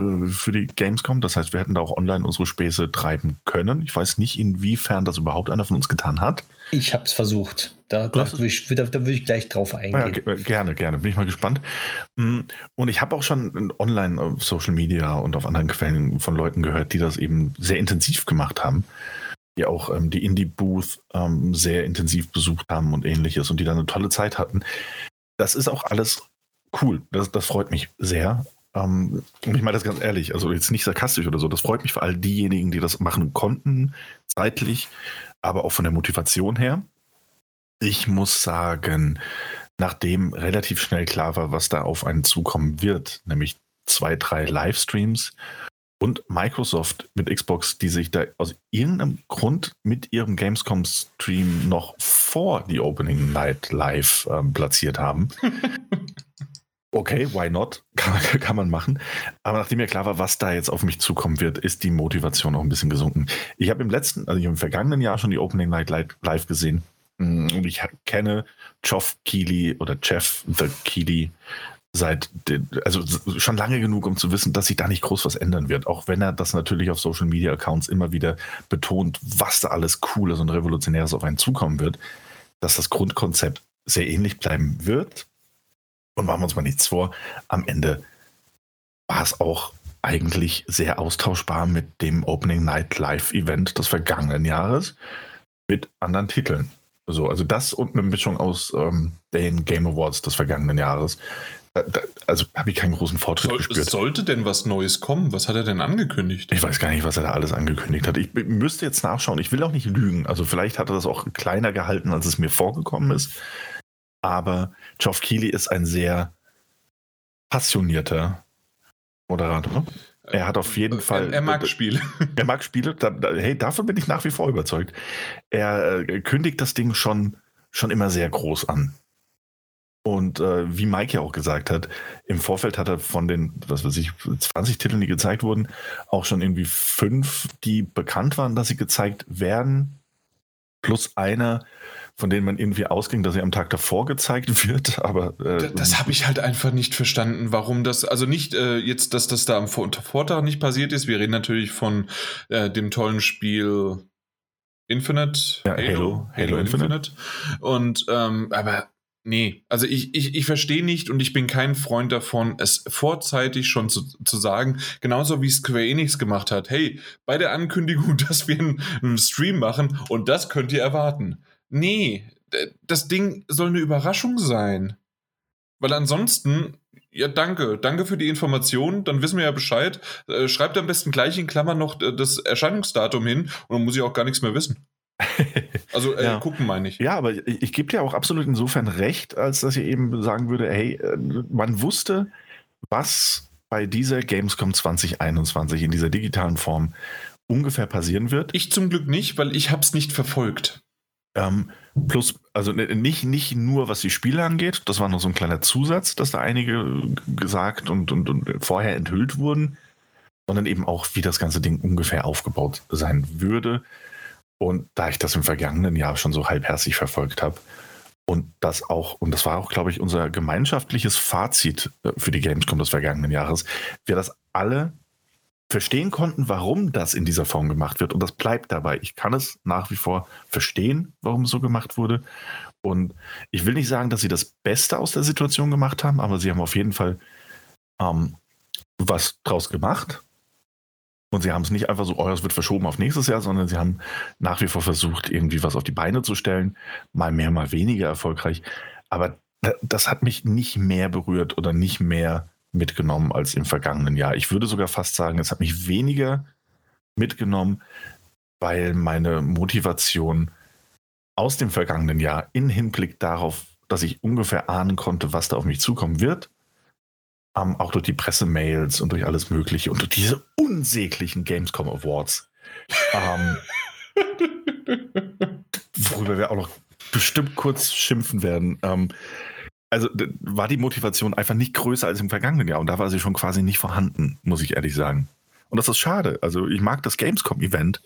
äh, für die Gamescom. Das heißt, wir hätten da auch online unsere Späße treiben können. Ich weiß nicht, inwiefern das überhaupt einer von uns getan hat. Ich habe es versucht. Da, da würde ich, da, da würd ich gleich drauf eingehen. Ja, gerne, gerne. Bin ich mal gespannt. Mm, und ich habe auch schon online auf Social Media und auf anderen Quellen von Leuten gehört, die das eben sehr intensiv gemacht haben. Die auch ähm, die Indie-Booth ähm, sehr intensiv besucht haben und ähnliches und die da eine tolle Zeit hatten. Das ist auch alles cool. Das, das freut mich sehr. Ähm, und ich meine das ganz ehrlich, also jetzt nicht sarkastisch oder so. Das freut mich für all diejenigen, die das machen konnten, zeitlich, aber auch von der Motivation her. Ich muss sagen, nachdem relativ schnell klar war, was da auf einen zukommen wird, nämlich zwei, drei Livestreams und Microsoft mit Xbox, die sich da aus irgendeinem Grund mit ihrem Gamescom-Stream noch vor die Opening Night Live ähm, platziert haben. [laughs] okay, why not? Kann, [laughs] kann, man machen. Aber nachdem mir klar war, was da jetzt auf mich zukommen wird, ist die Motivation auch ein bisschen gesunken. Ich habe im letzten, also im vergangenen Jahr schon die Opening Night live gesehen. Mm, und ich kenne Geoff Keighley oder Jeff the Keighley seit, also schon lange genug, um zu wissen, dass sich da nicht groß was ändern wird. Auch wenn er das natürlich auf Social Media Accounts immer wieder betont, was da alles Cooles und Revolutionäres auf einen zukommen wird, dass das Grundkonzept sehr ähnlich bleiben wird und machen wir uns mal nichts vor, am Ende war es auch eigentlich sehr austauschbar mit dem Opening Night Live Event des vergangenen Jahres mit anderen Titeln. So, also das und eine Mischung aus ähm, den Game Awards des vergangenen Jahres. Da, also habe ich keinen großen Fortschritt Soll, gespürt. Sollte denn was Neues kommen? Was hat er denn angekündigt? Ich weiß gar nicht, was er da alles angekündigt hat. Ich müsste jetzt nachschauen. Ich will auch nicht lügen. Also vielleicht hat er das auch kleiner gehalten, als es mir vorgekommen ist aber Geoff Keighley ist ein sehr passionierter Moderator. Er hat auf jeden Fall. Er, er mag Spiele. [laughs] Er mag Spiele. Da, da, hey, davon bin ich nach wie vor überzeugt. Er äh, kündigt das Ding schon, schon immer sehr groß an. Und äh, wie Mike ja auch gesagt hat, im Vorfeld hat er von den, was weiß ich, 20 Titeln, die gezeigt wurden, auch schon irgendwie fünf, die bekannt waren, dass sie gezeigt werden, plus einer, von denen man irgendwie ausging, dass sie am Tag davor gezeigt [laughs] wird. Aber äh, das, das habe ich halt einfach nicht verstanden, warum das, also nicht äh, jetzt, dass das da am Vortag nicht passiert ist. Wir reden natürlich von äh, dem tollen Spiel Infinite, ja, Halo, Halo, Halo, Infinite. Infinite. Und ähm, aber Nee, also ich, ich, ich verstehe nicht und ich bin kein Freund davon, es vorzeitig schon zu, zu sagen, genauso wie Square Enix gemacht hat. Hey, bei der Ankündigung, [laughs] dass wir einen, einen Stream machen und das könnt ihr erwarten. Nee, das Ding soll eine Überraschung sein. Weil ansonsten, ja, danke. Danke für die Information. Dann wissen wir ja Bescheid. Äh, schreibt am besten gleich in Klammern noch das Erscheinungsdatum hin und dann muss ich auch gar nichts mehr wissen. Also äh, ja. gucken meine ich. Ja, aber ich, ich gebe dir auch absolut insofern recht, als dass ich eben sagen würde, hey, äh, man wusste, was bei dieser Gamescom 2021 in dieser digitalen Form ungefähr passieren wird. Ich zum Glück nicht, weil ich habe es nicht verfolgt. Ähm, plus, also nicht, nicht nur was die Spiele angeht, das war noch so ein kleiner Zusatz, dass da einige gesagt und, und, und vorher enthüllt wurden, sondern eben auch, wie das ganze Ding ungefähr aufgebaut sein würde. Und da ich das im vergangenen Jahr schon so halbherzig verfolgt habe und das auch, und das war auch, glaube ich, unser gemeinschaftliches Fazit äh, für die Gamescom des vergangenen Jahres, wir das alle verstehen konnten, warum das in dieser Form gemacht wird. Und das bleibt dabei. Ich kann es nach wie vor verstehen, warum es so gemacht wurde. Und ich will nicht sagen, dass sie das Beste aus der Situation gemacht haben, aber sie haben auf jeden Fall ähm, was draus gemacht. Und sie haben es nicht einfach so, oh, es wird verschoben auf nächstes Jahr, sondern sie haben nach wie vor versucht, irgendwie was auf die Beine zu stellen. Mal mehr, mal weniger erfolgreich. Aber das hat mich nicht mehr berührt oder nicht mehr mitgenommen als im vergangenen Jahr. Ich würde sogar fast sagen, es hat mich weniger mitgenommen, weil meine Motivation aus dem vergangenen Jahr in Hinblick darauf, dass ich ungefähr ahnen konnte, was da auf mich zukommen wird, Ähm, auch durch die Pressemails und durch alles Mögliche und durch diese unsäglichen Gamescom Awards. ähm, worüber wir auch noch bestimmt kurz schimpfen werden. Ähm, also war die Motivation einfach nicht größer als im vergangenen Jahr und da war sie schon quasi nicht vorhanden, muss ich ehrlich sagen. Und das ist schade. Also ich mag das Gamescom-Event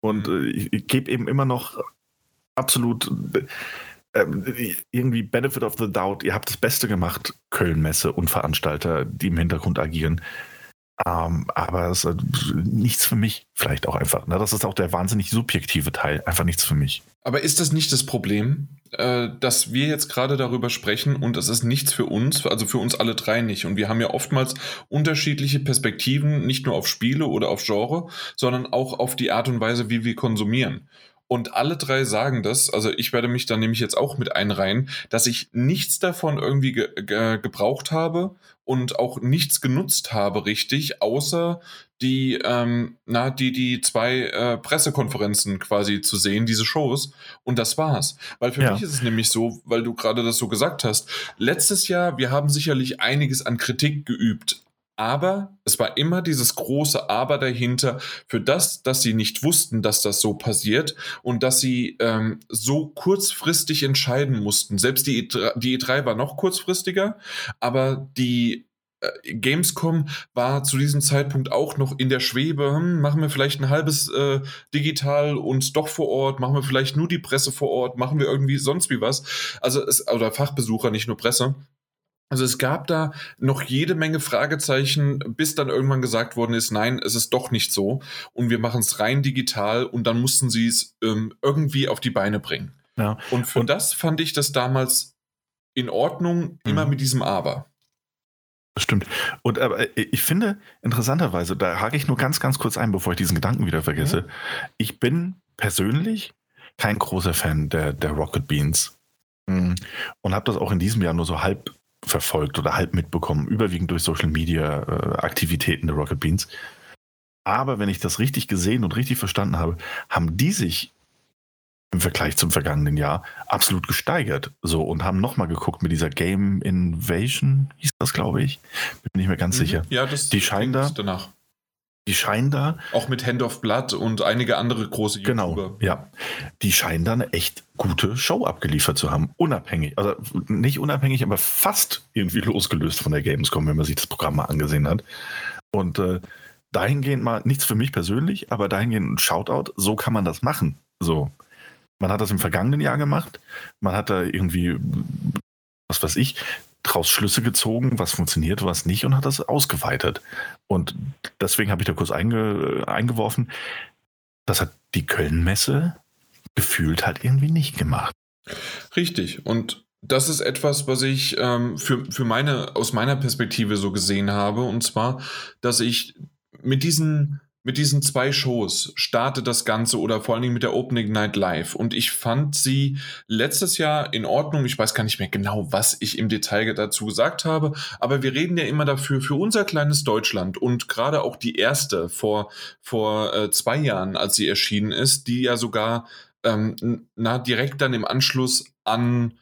und äh, ich, ich gebe eben immer noch absolut äh, irgendwie Benefit of the Doubt. Ihr habt das Beste gemacht, Köln-Messe und Veranstalter, die im Hintergrund agieren. Ähm, aber es nichts für mich, vielleicht auch einfach. Ne? Das ist auch der wahnsinnig subjektive Teil, einfach nichts für mich. Aber ist das nicht das Problem, äh, dass wir jetzt gerade darüber sprechen und es ist nichts für uns, also für uns alle drei nicht. Und wir haben ja oftmals unterschiedliche Perspektiven, nicht nur auf Spiele oder auf Genre, sondern auch auf die Art und Weise, wie wir konsumieren. Und alle drei sagen das, also ich werde mich da nämlich jetzt auch mit einreihen, dass ich nichts davon irgendwie ge ge gebraucht habe und auch nichts genutzt habe richtig, außer die, ähm, na, die, die zwei äh, Pressekonferenzen quasi zu sehen, diese Shows. Und das war's. Weil für ja. mich ist es nämlich so, weil du gerade das so gesagt hast, letztes Jahr, wir haben sicherlich einiges an Kritik geübt aber es war immer dieses große Aber dahinter für das, dass sie nicht wussten, dass das so passiert und dass sie ähm, so kurzfristig entscheiden mussten. Selbst die E3, die E3 war noch kurzfristiger, aber die äh, Gamescom war zu diesem Zeitpunkt auch noch in der Schwebe. Hm, machen wir vielleicht ein halbes äh, digital und doch vor Ort? Machen wir vielleicht nur die Presse vor Ort? Machen wir irgendwie sonst wie was? Also es, oder Fachbesucher, nicht nur Presse. Also es gab da noch jede Menge Fragezeichen, bis dann irgendwann gesagt worden ist, nein, es ist doch nicht so und wir machen es rein digital und dann mussten sie es ähm, irgendwie auf die Beine bringen. Ja. Und für und das fand ich das damals in Ordnung, immer mhm. mit diesem Aber. Das stimmt. Und aber äh, ich finde, interessanterweise, da hake ich nur ganz, ganz kurz ein, bevor ich diesen Gedanken wieder vergesse. Mhm. Ich bin persönlich kein großer Fan der, der Rocket Beans. Mhm. Und habe das auch in diesem Jahr nur so halb verfolgt oder halb mitbekommen, überwiegend durch Social Media äh, Aktivitäten der Rocket Beans. Aber wenn ich das richtig gesehen und richtig verstanden habe, haben die sich im Vergleich zum vergangenen Jahr absolut gesteigert. So und haben nochmal geguckt mit dieser Game Invasion, hieß das, glaube ich. Bin nicht mehr ganz mhm. sicher. Ja, das die scheinen da. Danach. Die scheinen da. Auch mit Hand of Blood und einige andere große genau, YouTuber. Genau, ja. Die scheinen da eine echt gute Show abgeliefert zu haben. Unabhängig, also nicht unabhängig, aber fast irgendwie losgelöst von der Gamescom, wenn man sich das Programm mal angesehen hat. Und äh, dahingehend mal, nichts für mich persönlich, aber dahingehend ein Shoutout, so kann man das machen. So. Man hat das im vergangenen Jahr gemacht. Man hat da irgendwie, was weiß ich, daraus Schlüsse gezogen, was funktioniert, was nicht und hat das ausgeweitet. Und deswegen habe ich da kurz einge, eingeworfen, das hat die Köln-Messe gefühlt halt irgendwie nicht gemacht. Richtig. Und das ist etwas, was ich ähm, für, für meine, aus meiner Perspektive so gesehen habe. Und zwar, dass ich mit diesen mit diesen zwei Shows startet das Ganze oder vor allen Dingen mit der Opening Night Live. Und ich fand sie letztes Jahr in Ordnung. Ich weiß gar nicht mehr genau, was ich im Detail dazu gesagt habe. Aber wir reden ja immer dafür, für unser kleines Deutschland und gerade auch die erste vor, vor äh, zwei Jahren, als sie erschienen ist, die ja sogar ähm, na, direkt dann im Anschluss an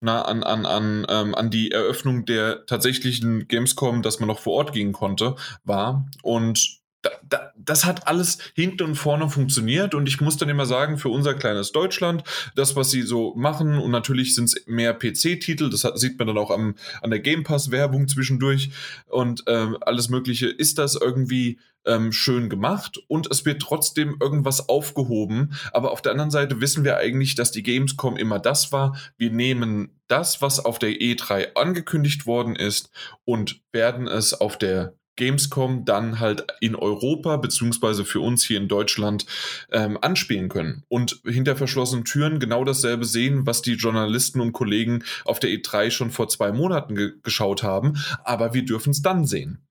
na, an, an, an, ähm, an die Eröffnung der tatsächlichen Gamescom, dass man noch vor Ort gehen konnte, war. Und da, da, das hat alles hinten und vorne funktioniert und ich muss dann immer sagen, für unser kleines Deutschland, das, was sie so machen und natürlich sind es mehr PC-Titel, das hat, sieht man dann auch am, an der Game Pass-Werbung zwischendurch und ähm, alles Mögliche, ist das irgendwie ähm, schön gemacht und es wird trotzdem irgendwas aufgehoben. Aber auf der anderen Seite wissen wir eigentlich, dass die Gamescom immer das war. Wir nehmen das, was auf der E3 angekündigt worden ist und werden es auf der Gamescom dann halt in Europa beziehungsweise für uns hier in Deutschland ähm, anspielen können und hinter verschlossenen Türen genau dasselbe sehen, was die Journalisten und Kollegen auf der E3 schon vor zwei Monaten ge geschaut haben, aber wir dürfen es dann sehen.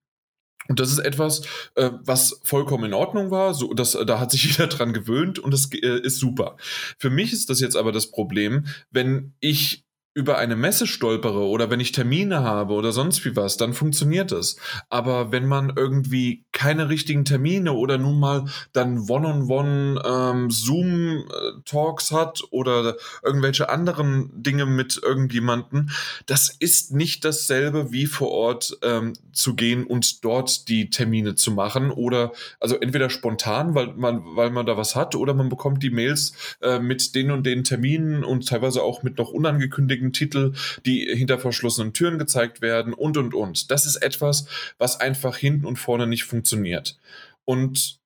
Und das ist etwas, äh, was vollkommen in Ordnung war. So, das, da hat sich [laughs] jeder dran gewöhnt und das äh, ist super. Für mich ist das jetzt aber das Problem, wenn ich über eine Messe stolpere oder wenn ich Termine habe oder sonst wie was, dann funktioniert es. Aber wenn man irgendwie keine richtigen Termine oder nun mal dann One-on-One ähm, Zoom-Talks hat oder irgendwelche anderen Dinge mit irgendjemanden, das ist nicht dasselbe wie vor Ort ähm, zu gehen und dort die Termine zu machen oder also entweder spontan, weil man, weil man da was hat oder man bekommt die Mails äh, mit den und den Terminen und teilweise auch mit noch unangekündigten Titel, die hinter verschlossenen Türen gezeigt werden und, und, und. Das ist etwas, was einfach hinten und vorne nicht funktioniert. Und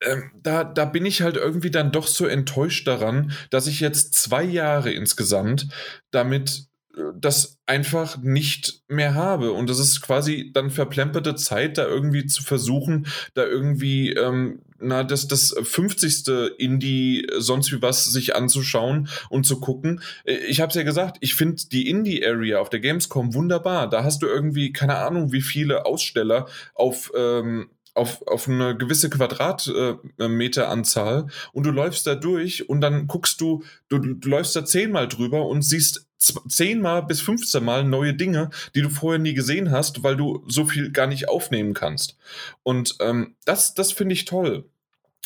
ähm, da, da bin ich halt irgendwie dann doch so enttäuscht daran, dass ich jetzt zwei Jahre insgesamt damit das einfach nicht mehr habe. Und das ist quasi dann verplemperte Zeit, da irgendwie zu versuchen, da irgendwie, ähm, na, das, das 50. Indie sonst wie was sich anzuschauen und zu gucken. Äh, ich habe es ja gesagt, ich finde die Indie-Area auf der Gamescom wunderbar. Da hast du irgendwie, keine Ahnung, wie viele Aussteller auf, ähm, auf, auf eine gewisse Quadratmeteranzahl und du läufst da durch und dann guckst du, du, du läufst da zehnmal drüber und siehst zehnmal bis 15 Mal neue Dinge, die du vorher nie gesehen hast, weil du so viel gar nicht aufnehmen kannst. Und ähm, das, das finde ich toll.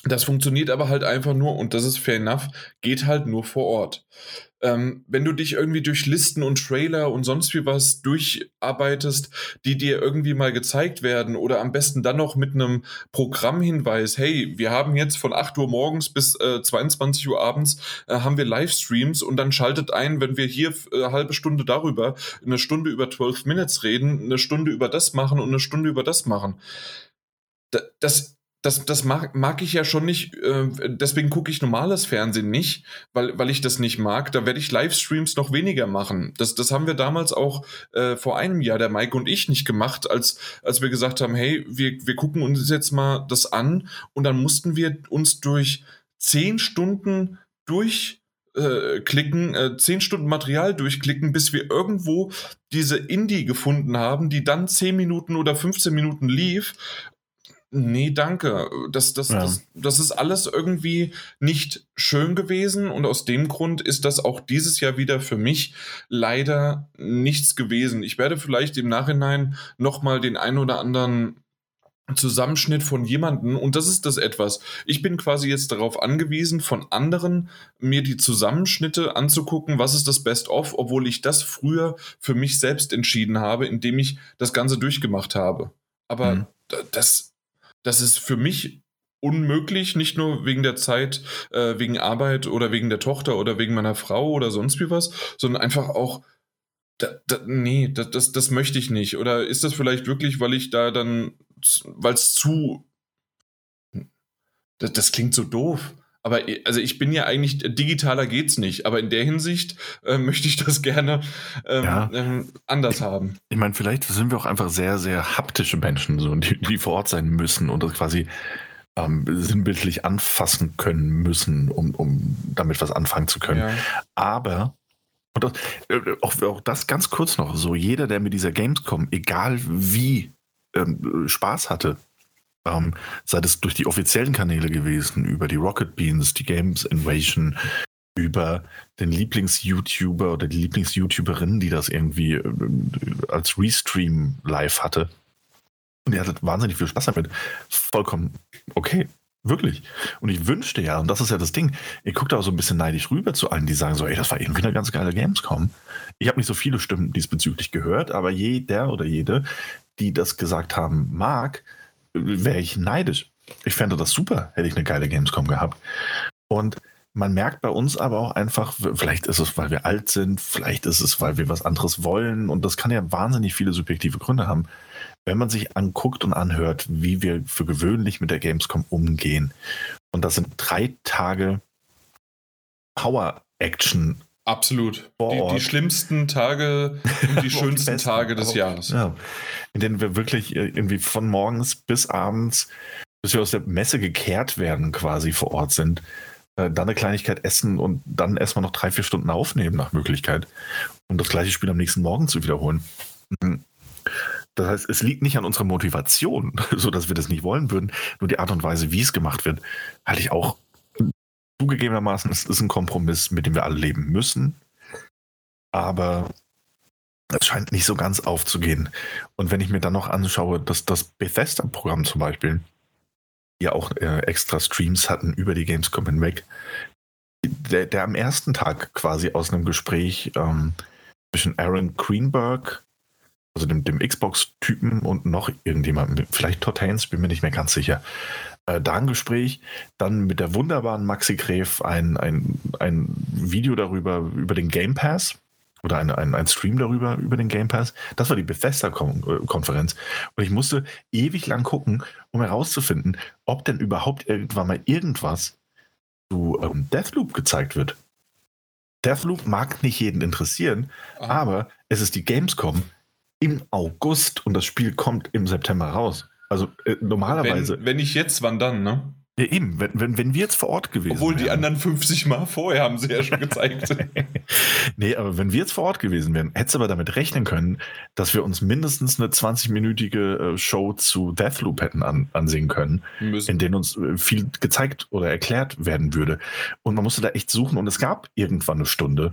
Das funktioniert aber halt einfach nur, und das ist fair enough, geht halt nur vor Ort. Ähm, wenn du dich irgendwie durch Listen und Trailer und sonst wie was durcharbeitest, die dir irgendwie mal gezeigt werden oder am besten dann noch mit einem Programmhinweis, hey, wir haben jetzt von 8 Uhr morgens bis äh, 22 Uhr abends äh, haben wir Livestreams und dann schaltet ein, wenn wir hier äh, halbe Stunde darüber, eine Stunde über 12 Minutes reden, eine Stunde über das machen und eine Stunde über das machen. das das, das mag, mag ich ja schon nicht, äh, deswegen gucke ich normales Fernsehen nicht, weil, weil ich das nicht mag. Da werde ich Livestreams noch weniger machen. Das, das haben wir damals auch äh, vor einem Jahr, der Mike und ich, nicht gemacht, als, als wir gesagt haben, hey, wir, wir gucken uns jetzt mal das an und dann mussten wir uns durch zehn Stunden durch äh, klicken, äh, zehn Stunden Material durchklicken, bis wir irgendwo diese Indie gefunden haben, die dann zehn Minuten oder 15 Minuten lief Nee, danke. Das, das, ja. das, das ist alles irgendwie nicht schön gewesen und aus dem Grund ist das auch dieses Jahr wieder für mich leider nichts gewesen. Ich werde vielleicht im Nachhinein nochmal den ein oder anderen Zusammenschnitt von jemanden und das ist das etwas. Ich bin quasi jetzt darauf angewiesen, von anderen mir die Zusammenschnitte anzugucken, was ist das Best of, obwohl ich das früher für mich selbst entschieden habe, indem ich das Ganze durchgemacht habe. Aber mhm. das das ist für mich unmöglich, nicht nur wegen der Zeit, äh, wegen Arbeit oder wegen der Tochter oder wegen meiner Frau oder sonst wie was, sondern einfach auch, da, da, nee, das, das, das möchte ich nicht. Oder ist das vielleicht wirklich, weil ich da dann, weil es zu, das, das klingt so doof. Aber also ich bin ja eigentlich, digitaler geht's nicht, aber in der Hinsicht äh, [laughs] möchte ich das gerne ähm, ja. ähm, anders haben. Ich meine, vielleicht sind wir auch einfach sehr, sehr haptische Menschen, so, die, die vor Ort sein müssen und das quasi ähm, sinnbildlich anfassen können müssen, um, um damit was anfangen zu können. Ja. Aber und das, äh, auch, auch das ganz kurz noch, so jeder, der mit dieser Gamescom, egal wie ähm, Spaß hatte, ähm, sei es durch die offiziellen Kanäle gewesen, über die Rocket Beans, die Games Invasion, über den Lieblings-YouTuber oder die Lieblings-YouTuberin, die das irgendwie äh, als Restream live hatte. Und ihr hattet wahnsinnig viel Spaß damit. Vollkommen okay. Wirklich. Und ich wünschte ja, und das ist ja das Ding, ihr guckt da so ein bisschen neidisch rüber zu allen, die sagen so, ey, das war irgendwie eine ganz geile Gamescom. Ich habe nicht so viele Stimmen diesbezüglich gehört, aber jeder oder jede, die das gesagt haben mag, wäre ich neidisch. Ich fände das super, hätte ich eine geile Gamescom gehabt. Und man merkt bei uns aber auch einfach, vielleicht ist es, weil wir alt sind, vielleicht ist es, weil wir was anderes wollen. Und das kann ja wahnsinnig viele subjektive Gründe haben. Wenn man sich anguckt und anhört, wie wir für gewöhnlich mit der Gamescom umgehen. Und das sind drei Tage Power-Action Absolut. Die, die, schlimmsten Tage und die [laughs] schönsten die Tage des Jahres. Ja. In denen wir wirklich äh, irgendwie von morgens bis abends, bis wir aus der Messe gekehrt werden, quasi vor Ort sind, äh, dann eine Kleinigkeit essen und dann erstmal noch drei, vier Stunden aufnehmen nach Möglichkeit, um das gleiche Spiel am nächsten Morgen zu wiederholen. Mhm. Das heißt, es liegt nicht an unserer Motivation, [laughs] so dass wir das nicht wollen würden. Nur die Art und Weise, wie es gemacht wird, halte ich auch zugegebenermaßen, es ist ein Kompromiss, mit dem wir alle leben müssen. aber es scheint nicht so ganz aufzugehen. Und wenn ich mir dann noch anschaue, dass das Bethesda-Programm zum Beispiel ja auch äh, extra Streams hatten über die Gamescom hinweg, der, der am ersten Tag quasi aus einem Gespräch ähm, zwischen Aaron Greenberg, also dem, dem Xbox-Typen und noch irgendjemandem, vielleicht Todd Haynes, bin mir nicht mehr ganz sicher, äh, da ein Gespräch, dann mit der wunderbaren Maxi Gräf ein, ein, ein Video darüber, über den Game Pass oder ein, ein, ein Stream darüber, über den Game Pass. Das war die Bethesda-Konferenz. Und ich musste ewig lang gucken, um herauszufinden, ob denn überhaupt irgendwann mal irgendwas zu ähm, Deathloop gezeigt wird. Deathloop mag nicht jeden interessieren, Aha. aber es ist die Gamescom im August und das Spiel kommt im September raus. Also äh, normalerweise. Wenn, wenn nicht jetzt, wann dann, ne? Ja, eben, wenn, wenn, wenn wir jetzt vor Ort gewesen Obwohl wären. die anderen 50 Mal vorher haben sie ja schon gezeigt. [laughs] nee, aber wenn wir jetzt vor Ort gewesen wären, hättest du aber damit rechnen können, dass wir uns mindestens eine 20-minütige äh, Show zu Deathloop hätten an, ansehen können, Müssen. in denen uns äh, viel gezeigt oder erklärt werden würde. Und man musste da echt suchen und es gab irgendwann eine Stunde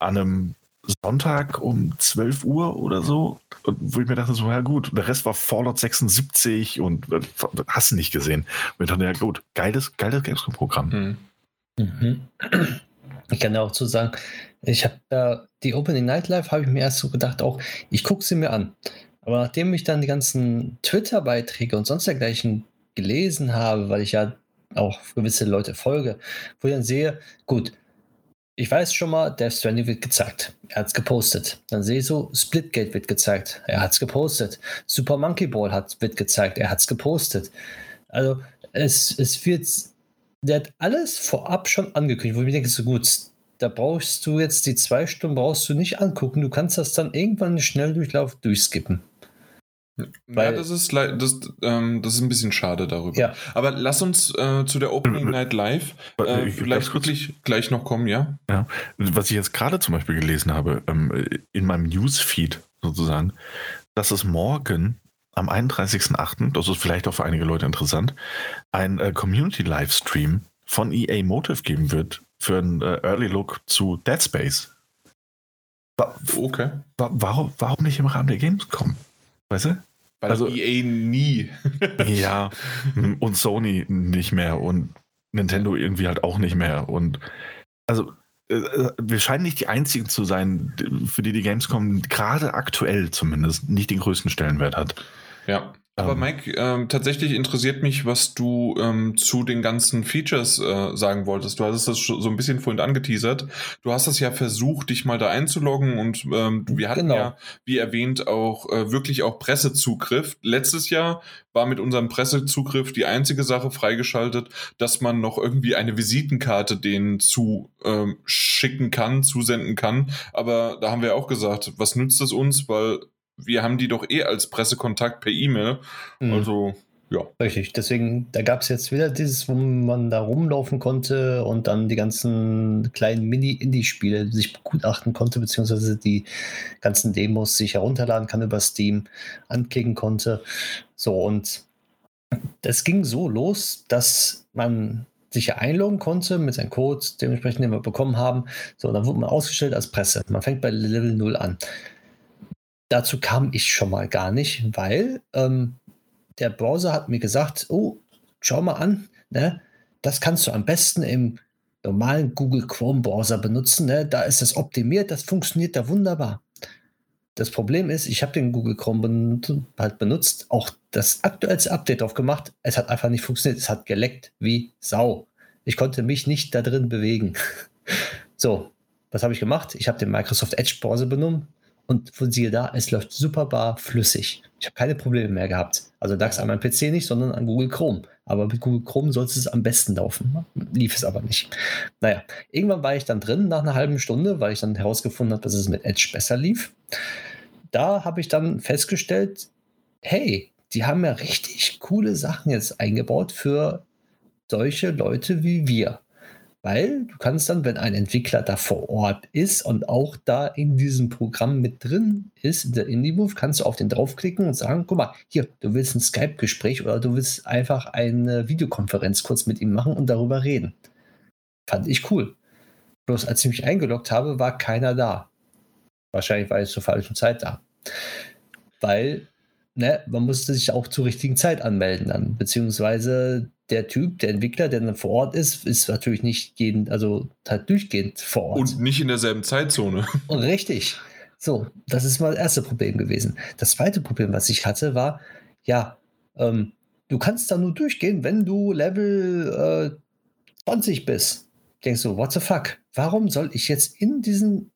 an einem Sonntag um 12 Uhr oder so, wo ich mir dachte, so, ja gut, der Rest war Fallout 76 und äh, hast du nicht gesehen. Und ich dachte, ja gut, geiles, geiles Gamescom-Programm. Mhm. Mhm. Ich kann ja auch zu sagen, ich habe äh, die Opening Night Live, habe ich mir erst so gedacht, auch ich gucke sie mir an. Aber nachdem ich dann die ganzen Twitter-Beiträge und sonst dergleichen gelesen habe, weil ich ja auch gewisse Leute folge, wo ich dann sehe, gut, ich weiß schon mal, Death Stranding wird gezeigt. Er hat es gepostet. Dann sehe ich so, Splitgate wird gezeigt. Er hat es gepostet. Super Monkey Ball hat, wird gezeigt. Er hat es gepostet. Also es, es wird, der hat alles vorab schon angekündigt, wo ich mir denke, so gut, da brauchst du jetzt die zwei Stunden, brauchst du nicht angucken. Du kannst das dann irgendwann in Schnelldurchlauf durchskippen. Weil, ja, das ist, das, ähm, das ist ein bisschen schade darüber. Ja. Aber lass uns äh, zu der Opening Night Live äh, vielleicht wirklich gleich noch kommen, ja? Ja, was ich jetzt gerade zum Beispiel gelesen habe, ähm, in meinem Newsfeed sozusagen, dass es morgen am 31.08., das ist vielleicht auch für einige Leute interessant, ein äh, Community-Livestream von EA Motive geben wird für einen äh, Early Look zu Dead Space. okay. Warum, warum nicht im Rahmen der Gamescom? Weißt du? Weil also EA nie. [laughs] ja, und Sony nicht mehr und Nintendo irgendwie halt auch nicht mehr. Und also äh, äh, wir scheinen nicht die einzigen zu sein, für die die Gamescom gerade aktuell zumindest nicht den größten Stellenwert hat. Ja. Aber ähm. Mike, ähm, tatsächlich interessiert mich, was du ähm, zu den ganzen Features äh, sagen wolltest. Du hast das so ein bisschen vorhin angeteasert. Du hast das ja versucht, dich mal da einzuloggen und ähm, wir hatten genau. ja, wie erwähnt, auch äh, wirklich auch Pressezugriff. Letztes Jahr war mit unserem Pressezugriff die einzige Sache freigeschaltet, dass man noch irgendwie eine Visitenkarte denen zu ähm, schicken kann, zusenden kann. Aber da haben wir auch gesagt, was nützt es uns, weil wir haben die doch eh als Pressekontakt per E-Mail. Mhm. Also, ja. Richtig, deswegen, da gab es jetzt wieder dieses, wo man da rumlaufen konnte und dann die ganzen kleinen Mini-Indie-Spiele sich begutachten konnte, beziehungsweise die ganzen Demos sich herunterladen kann über Steam, anklicken konnte. So, und das ging so los, dass man sich einloggen konnte mit seinem Code, dementsprechend, den wir bekommen haben. So, dann wurde man ausgestellt als Presse. Man fängt bei Level 0 an. Dazu kam ich schon mal gar nicht, weil ähm, der Browser hat mir gesagt, oh, schau mal an, ne, das kannst du am besten im normalen Google Chrome Browser benutzen, ne, da ist das optimiert, das funktioniert da wunderbar. Das Problem ist, ich habe den Google Chrome halt benutzt, auch das aktuellste Update drauf gemacht, es hat einfach nicht funktioniert, es hat geleckt wie Sau. Ich konnte mich nicht da drin bewegen. [laughs] so, was habe ich gemacht? Ich habe den Microsoft Edge Browser benommen, und siehe da, es läuft superbar flüssig. Ich habe keine Probleme mehr gehabt. Also DAX an meinem PC nicht, sondern an Google Chrome. Aber mit Google Chrome sollte es am besten laufen. Lief es aber nicht. Naja, irgendwann war ich dann drin nach einer halben Stunde, weil ich dann herausgefunden habe, dass es mit Edge besser lief. Da habe ich dann festgestellt, hey, die haben ja richtig coole Sachen jetzt eingebaut für solche Leute wie wir. Weil du kannst dann, wenn ein Entwickler da vor Ort ist und auch da in diesem Programm mit drin ist, in der Indie-Move, kannst du auf den draufklicken und sagen, guck mal, hier, du willst ein Skype-Gespräch oder du willst einfach eine Videokonferenz kurz mit ihm machen und darüber reden. Fand ich cool. Bloß als ich mich eingeloggt habe, war keiner da. Wahrscheinlich war ich zur falschen Zeit da. Weil, ne, man musste sich auch zur richtigen Zeit anmelden dann. Beziehungsweise der Typ, der Entwickler, der dann vor Ort ist, ist natürlich nicht jeden, also halt durchgehend vor Ort. Und nicht in derselben Zeitzone. [laughs] Und richtig. So, das ist mal das erste Problem gewesen. Das zweite Problem, was ich hatte, war, ja, ähm, du kannst da nur durchgehen, wenn du Level äh, 20 bist. Denkst du, what the fuck? Warum soll ich jetzt in diesem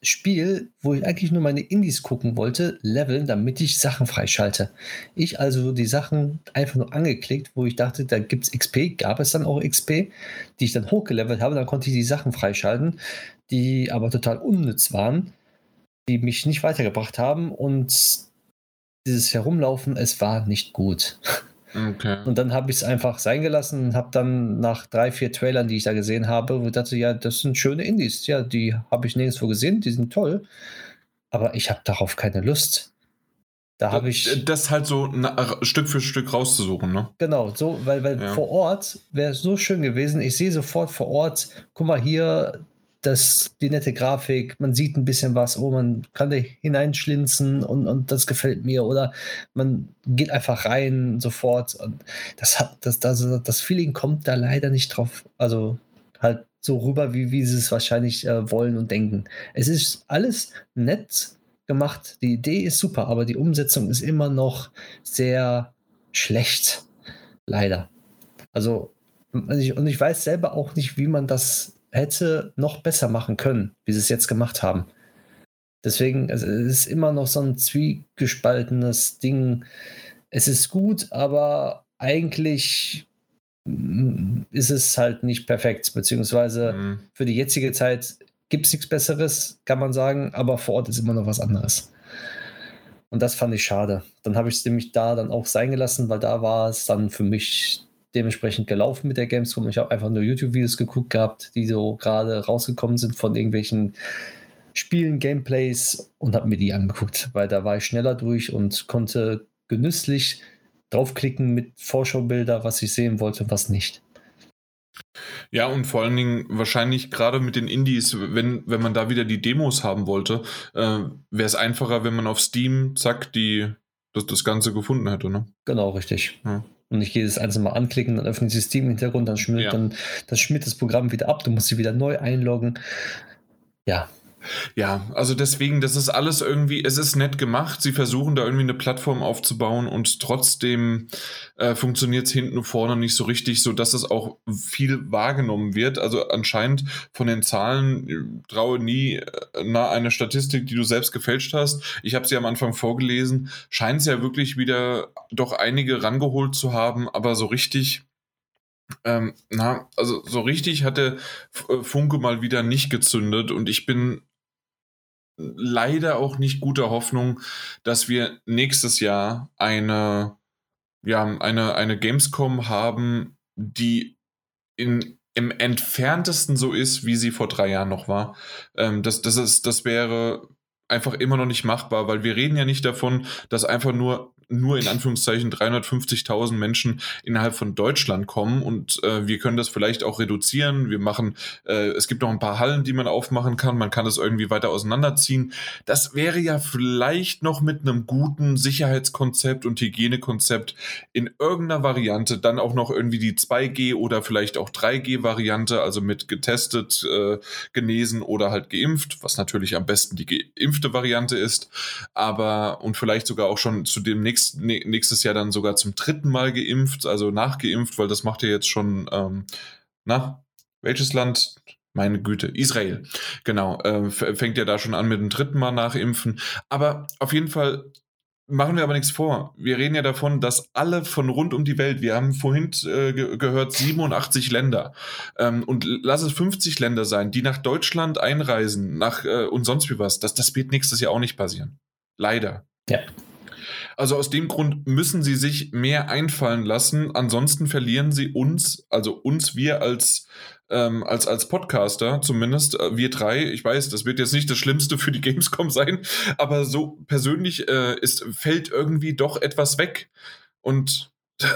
Spiel, wo ich eigentlich nur meine Indies gucken wollte, leveln, damit ich Sachen freischalte? Ich also die Sachen einfach nur angeklickt, wo ich dachte, da gibt es XP, gab es dann auch XP, die ich dann hochgelevelt habe, dann konnte ich die Sachen freischalten, die aber total unnütz waren, die mich nicht weitergebracht haben und dieses Herumlaufen, es war nicht gut. [laughs] Okay. Und dann habe ich es einfach sein gelassen und habe dann nach drei, vier Trailern, die ich da gesehen habe, ich dachte, ja, das sind schöne Indies. Ja, die habe ich nirgendwo gesehen, die sind toll. Aber ich habe darauf keine Lust. Da habe ich. Das halt so Stück für Stück rauszusuchen, ne? Genau, so, weil, weil ja. vor Ort wäre es so schön gewesen. Ich sehe sofort vor Ort, guck mal hier, das, die nette Grafik, man sieht ein bisschen was, oh, man kann da hineinschlinzen und, und das gefällt mir. Oder man geht einfach rein sofort. Und das hat, das, das, das Feeling kommt da leider nicht drauf, also halt so rüber, wie, wie sie es wahrscheinlich äh, wollen und denken. Es ist alles nett gemacht, die Idee ist super, aber die Umsetzung ist immer noch sehr schlecht. Leider. Also, und ich, und ich weiß selber auch nicht, wie man das hätte noch besser machen können, wie sie es jetzt gemacht haben. Deswegen, also es ist immer noch so ein zwiegespaltenes Ding. Es ist gut, aber eigentlich mm, ist es halt nicht perfekt, beziehungsweise mhm. für die jetzige Zeit gibt es nichts Besseres, kann man sagen, aber vor Ort ist immer noch was anderes. Und das fand ich schade. Dann habe ich es nämlich da dann auch sein gelassen, weil da war es dann für mich dementsprechend gelaufen mit der Gamescom. Ich habe einfach nur YouTube-Videos geguckt gehabt, die so gerade rausgekommen sind von irgendwelchen Spielen, Gameplays und habe mir die angeguckt, weil da war ich schneller durch und konnte genüsslich draufklicken mit Vorschaubilder, was ich sehen wollte und was nicht. Ja, und vor allen Dingen wahrscheinlich gerade mit den Indies, wenn, wenn man da wieder die Demos haben wollte, äh, wäre es einfacher, wenn man auf Steam, zack, die, das, das Ganze gefunden hätte, ne? Genau, richtig. Ja. Und ich gehe das einzelne mal anklicken, dann öffnet sich Steam im Hintergrund, dann schmiert, ja. dann, dann schmiert das Programm wieder ab, du musst sie wieder neu einloggen. Ja, ja, also deswegen, das ist alles irgendwie, es ist nett gemacht. Sie versuchen da irgendwie eine Plattform aufzubauen und trotzdem äh, funktioniert es hinten und vorne nicht so richtig, so dass es auch viel wahrgenommen wird. Also anscheinend von den Zahlen äh, traue nie äh, nah eine Statistik, die du selbst gefälscht hast. Ich habe sie am Anfang vorgelesen. Scheint es ja wirklich wieder doch einige rangeholt zu haben, aber so richtig ähm, na, also so richtig hat der äh, Funke mal wieder nicht gezündet und ich bin leider auch nicht guter Hoffnung, dass wir nächstes Jahr eine, ja, eine, eine Gamescom haben, die in, im entferntesten so ist, wie sie vor drei Jahren noch war. Ähm, das, das, ist, das wäre einfach immer noch nicht machbar, weil wir reden ja nicht davon, dass einfach nur nur in Anführungszeichen 350.000 Menschen innerhalb von Deutschland kommen und äh, wir können das vielleicht auch reduzieren. Wir machen, äh, es gibt noch ein paar Hallen, die man aufmachen kann. Man kann es irgendwie weiter auseinanderziehen. Das wäre ja vielleicht noch mit einem guten Sicherheitskonzept und Hygienekonzept in irgendeiner Variante dann auch noch irgendwie die 2G oder vielleicht auch 3G Variante, also mit getestet, äh, genesen oder halt geimpft, was natürlich am besten die geimpfte Variante ist, aber und vielleicht sogar auch schon zu dem nächsten nächst, nächstes Jahr dann sogar zum dritten Mal geimpft, also nachgeimpft, weil das macht ja jetzt schon, ähm, na, welches Land? Meine Güte, Israel. Genau, äh, fängt ja da schon an mit dem dritten Mal nachimpfen. Aber auf jeden Fall machen wir aber nichts vor. Wir reden ja davon, dass alle von rund um die Welt, wir haben vorhin äh, ge gehört, 87 Länder ähm, und lass es 50 Länder sein, die nach Deutschland einreisen, nach äh, und sonst wie was. Das, das wird nächstes Jahr auch nicht passieren. Leider. Ja. Also aus dem Grund müssen sie sich mehr einfallen lassen. Ansonsten verlieren sie uns, also uns, wir als, ähm, als, als Podcaster, zumindest äh, wir drei. Ich weiß, das wird jetzt nicht das Schlimmste für die Gamescom sein, aber so persönlich äh, ist, fällt irgendwie doch etwas weg. Und äh,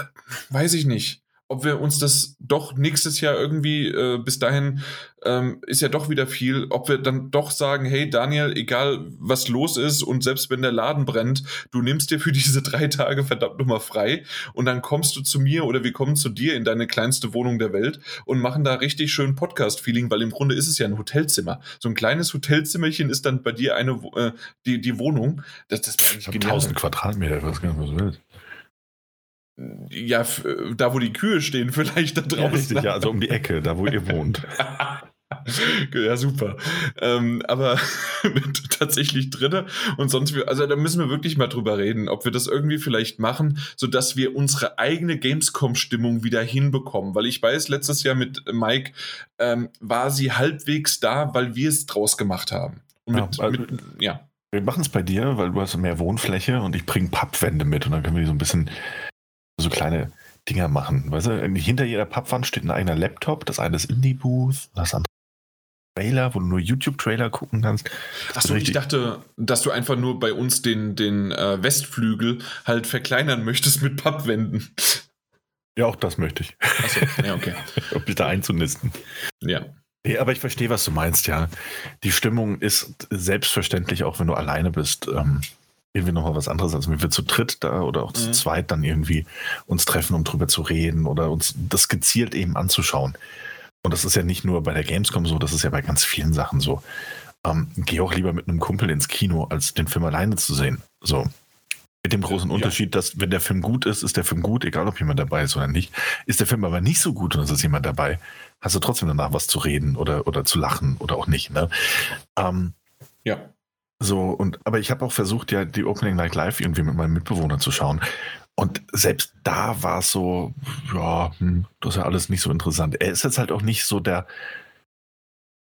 weiß ich nicht. Ob wir uns das doch nächstes Jahr irgendwie, äh, bis dahin ähm, ist ja doch wieder viel, ob wir dann doch sagen, hey Daniel, egal was los ist und selbst wenn der Laden brennt, du nimmst dir für [laughs] diese drei Tage verdammt nochmal frei und dann kommst du zu mir oder wir kommen zu dir in deine kleinste Wohnung der Welt und machen da richtig schön Podcast-Feeling, weil im Grunde ist es ja ein Hotelzimmer. So ein kleines Hotelzimmerchen ist dann bei dir eine, äh, die, die Wohnung. Das, das ist eigentlich 1000 Quadratmeter, was ganz was willst ja, da wo die Kühe stehen, [laughs] vielleicht da draußen. Ja, richtig, ja, also um die Ecke, da wo ihr wohnt. [laughs] ja, super. Ähm, aber [laughs] tatsächlich drinne und sonst, also da müssen wir wirklich mal drüber reden, ob wir das irgendwie vielleicht machen, sodass wir unsere eigene Gamescom-Stimmung wieder hinbekommen. Weil ich weiß, letztes Jahr mit Mike ähm, war sie halbwegs da, weil wir es draus gemacht haben. Mit, ja, also, mit, ja. Wir machen es bei dir, weil du hast mehr Wohnfläche und ich bringe Pappwände mit und dann können wir die so ein bisschen so kleine Dinger machen. Weißt du, hinter jeder Pappwand steht ein eigener Laptop, das eine ist Indie-Booth, das andere Trailer, wo du nur YouTube-Trailer gucken kannst. Achso, ich dachte, dass du einfach nur bei uns den, den äh, Westflügel halt verkleinern möchtest mit Pappwänden. Ja, auch das möchte ich. Achso, ja, okay. [laughs] um dich da einzunisten. Ja. Nee, aber ich verstehe, was du meinst, ja. Die Stimmung ist selbstverständlich, auch wenn du alleine bist, ähm, irgendwie nochmal was anderes, als wenn wir zu dritt da oder auch zu mhm. zweit dann irgendwie uns treffen, um drüber zu reden oder uns das gezielt eben anzuschauen. Und das ist ja nicht nur bei der Gamescom so, das ist ja bei ganz vielen Sachen so. Ähm, geh auch lieber mit einem Kumpel ins Kino, als den Film alleine zu sehen. So. Mit dem großen Unterschied, ja. dass wenn der Film gut ist, ist der Film gut, egal ob jemand dabei ist oder nicht. Ist der Film aber nicht so gut und es ist jemand dabei, hast du trotzdem danach was zu reden oder, oder zu lachen oder auch nicht. Ne? Ähm, ja. So, und aber ich habe auch versucht, ja, die Opening Night Live irgendwie mit meinem Mitbewohner zu schauen. Und selbst da war es so, ja, hm, das ist ja alles nicht so interessant. Er ist jetzt halt auch nicht so der,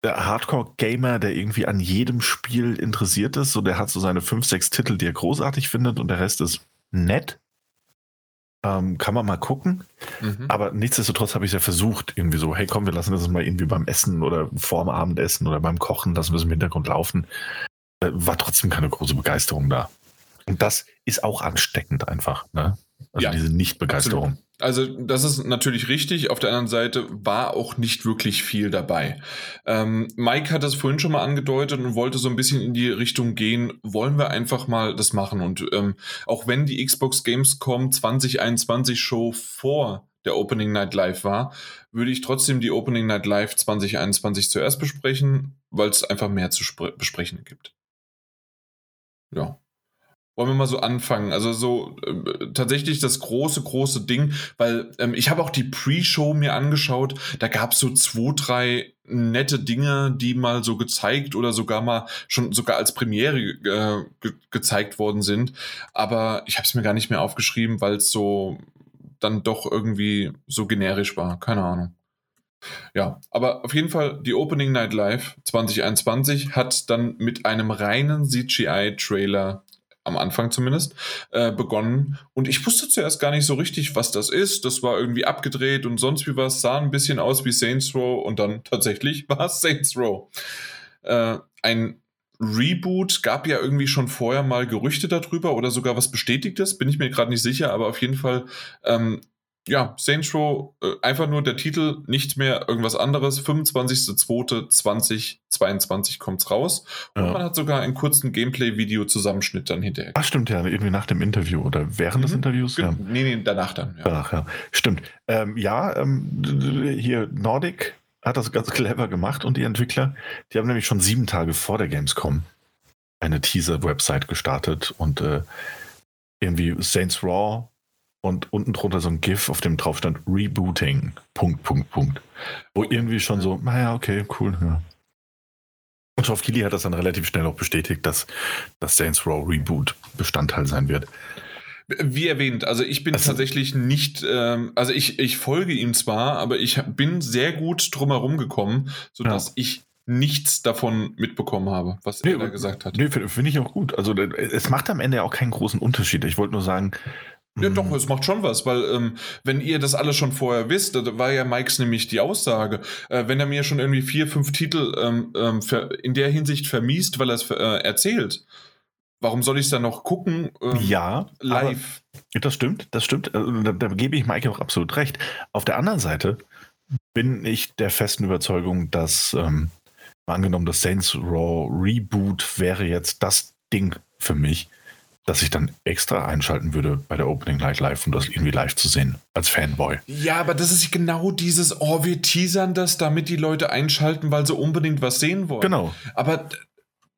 der Hardcore-Gamer, der irgendwie an jedem Spiel interessiert ist. So, der hat so seine fünf, sechs Titel, die er großartig findet und der Rest ist nett. Ähm, kann man mal gucken. Mhm. Aber nichtsdestotrotz habe ich es ja versucht, irgendwie so, hey komm, wir lassen das mal irgendwie beim Essen oder vorm Abendessen oder beim Kochen, lassen wir es im Hintergrund laufen. Äh, war trotzdem keine große Begeisterung da. Und das ist auch ansteckend einfach, ne? Also ja, diese Nichtbegeisterung. Also das ist natürlich richtig. Auf der anderen Seite war auch nicht wirklich viel dabei. Ähm, Mike hat das vorhin schon mal angedeutet und wollte so ein bisschen in die Richtung gehen. Wollen wir einfach mal das machen? Und ähm, auch wenn die Xbox Gamescom 2021 Show vor der Opening Night Live war, würde ich trotzdem die Opening Night Live 2021 zuerst besprechen, weil es einfach mehr zu besprechen gibt ja. Wollen wir mal so anfangen? Also so äh, tatsächlich das große, große Ding, weil ähm, ich habe auch die Pre-Show mir angeschaut. Da gab es so zwei, drei nette Dinge, die mal so gezeigt oder sogar mal schon sogar als Premiere äh, ge gezeigt worden sind. Aber ich habe es mir gar nicht mehr aufgeschrieben, weil es so dann doch irgendwie so generisch war. Keine Ahnung. Ja, aber auf jeden Fall die Opening Night Live 2021 hat dann mit einem reinen CGI-Trailer am Anfang zumindest, äh, begonnen. Und ich wusste zuerst gar nicht so richtig, was das ist. Das war irgendwie abgedreht und sonst wie was, sah ein bisschen aus wie Saints Row und dann [laughs] tatsächlich war es Saints Row. Äh, ein Reboot gab ja irgendwie schon vorher mal Gerüchte darüber oder sogar was Bestätigtes, bin ich mir gerade nicht sicher, aber auf jeden Fall ähm, ja, Saints Row, äh, einfach nur der Titel, nichts mehr, irgendwas anderes. 25.02.2022 kommt's raus. Und ja. man hat sogar einen kurzen Gameplay-Video-Zusammenschnitt dann hinterher. Ach, stimmt, ja, irgendwie nach dem Interview oder während mhm. des Interviews? Ja. Nee, nee, danach dann. Ja. Danach, ja. Stimmt. Ähm, ja, ähm, hier Nordic hat das ganz [laughs] clever gemacht und die Entwickler, die haben nämlich schon sieben Tage vor der Gamescom eine Teaser-Website gestartet und äh, irgendwie Saints Raw und unten drunter so ein GIF, auf dem drauf stand Rebooting. Punkt, Punkt, Punkt. Wo irgendwie schon so, naja, okay, cool, ja. Und Geoff Keighley hat das dann relativ schnell auch bestätigt, dass das Saints Row Reboot Bestandteil sein wird. Wie erwähnt, also ich bin also, tatsächlich nicht, ähm, also ich, ich folge ihm zwar, aber ich bin sehr gut drumherum gekommen, sodass ja. ich nichts davon mitbekommen habe, was nee, er da gesagt hat. Nee, finde ich auch gut. Also es macht am Ende auch keinen großen Unterschied. Ich wollte nur sagen, ja, doch, mhm. es macht schon was, weil ähm, wenn ihr das alles schon vorher wisst, da war ja Mikes nämlich die Aussage, äh, wenn er mir schon irgendwie vier, fünf Titel ähm, ähm, in der Hinsicht vermiest, weil er es äh, erzählt, warum soll ich es dann noch gucken? ähm, Ja, live. Das stimmt, das stimmt. Also, Da, da gebe ich Mike auch absolut recht. Auf der anderen Seite bin ich der festen Überzeugung, dass ähm, angenommen, das Saints Raw Reboot wäre jetzt das Ding für mich, dass ich dann extra einschalten würde bei der Opening Night Live, um das irgendwie live zu sehen, als Fanboy. Ja, aber das ist genau dieses, oh, wir teasern das, damit die Leute einschalten, weil sie unbedingt was sehen wollen. Genau. Aber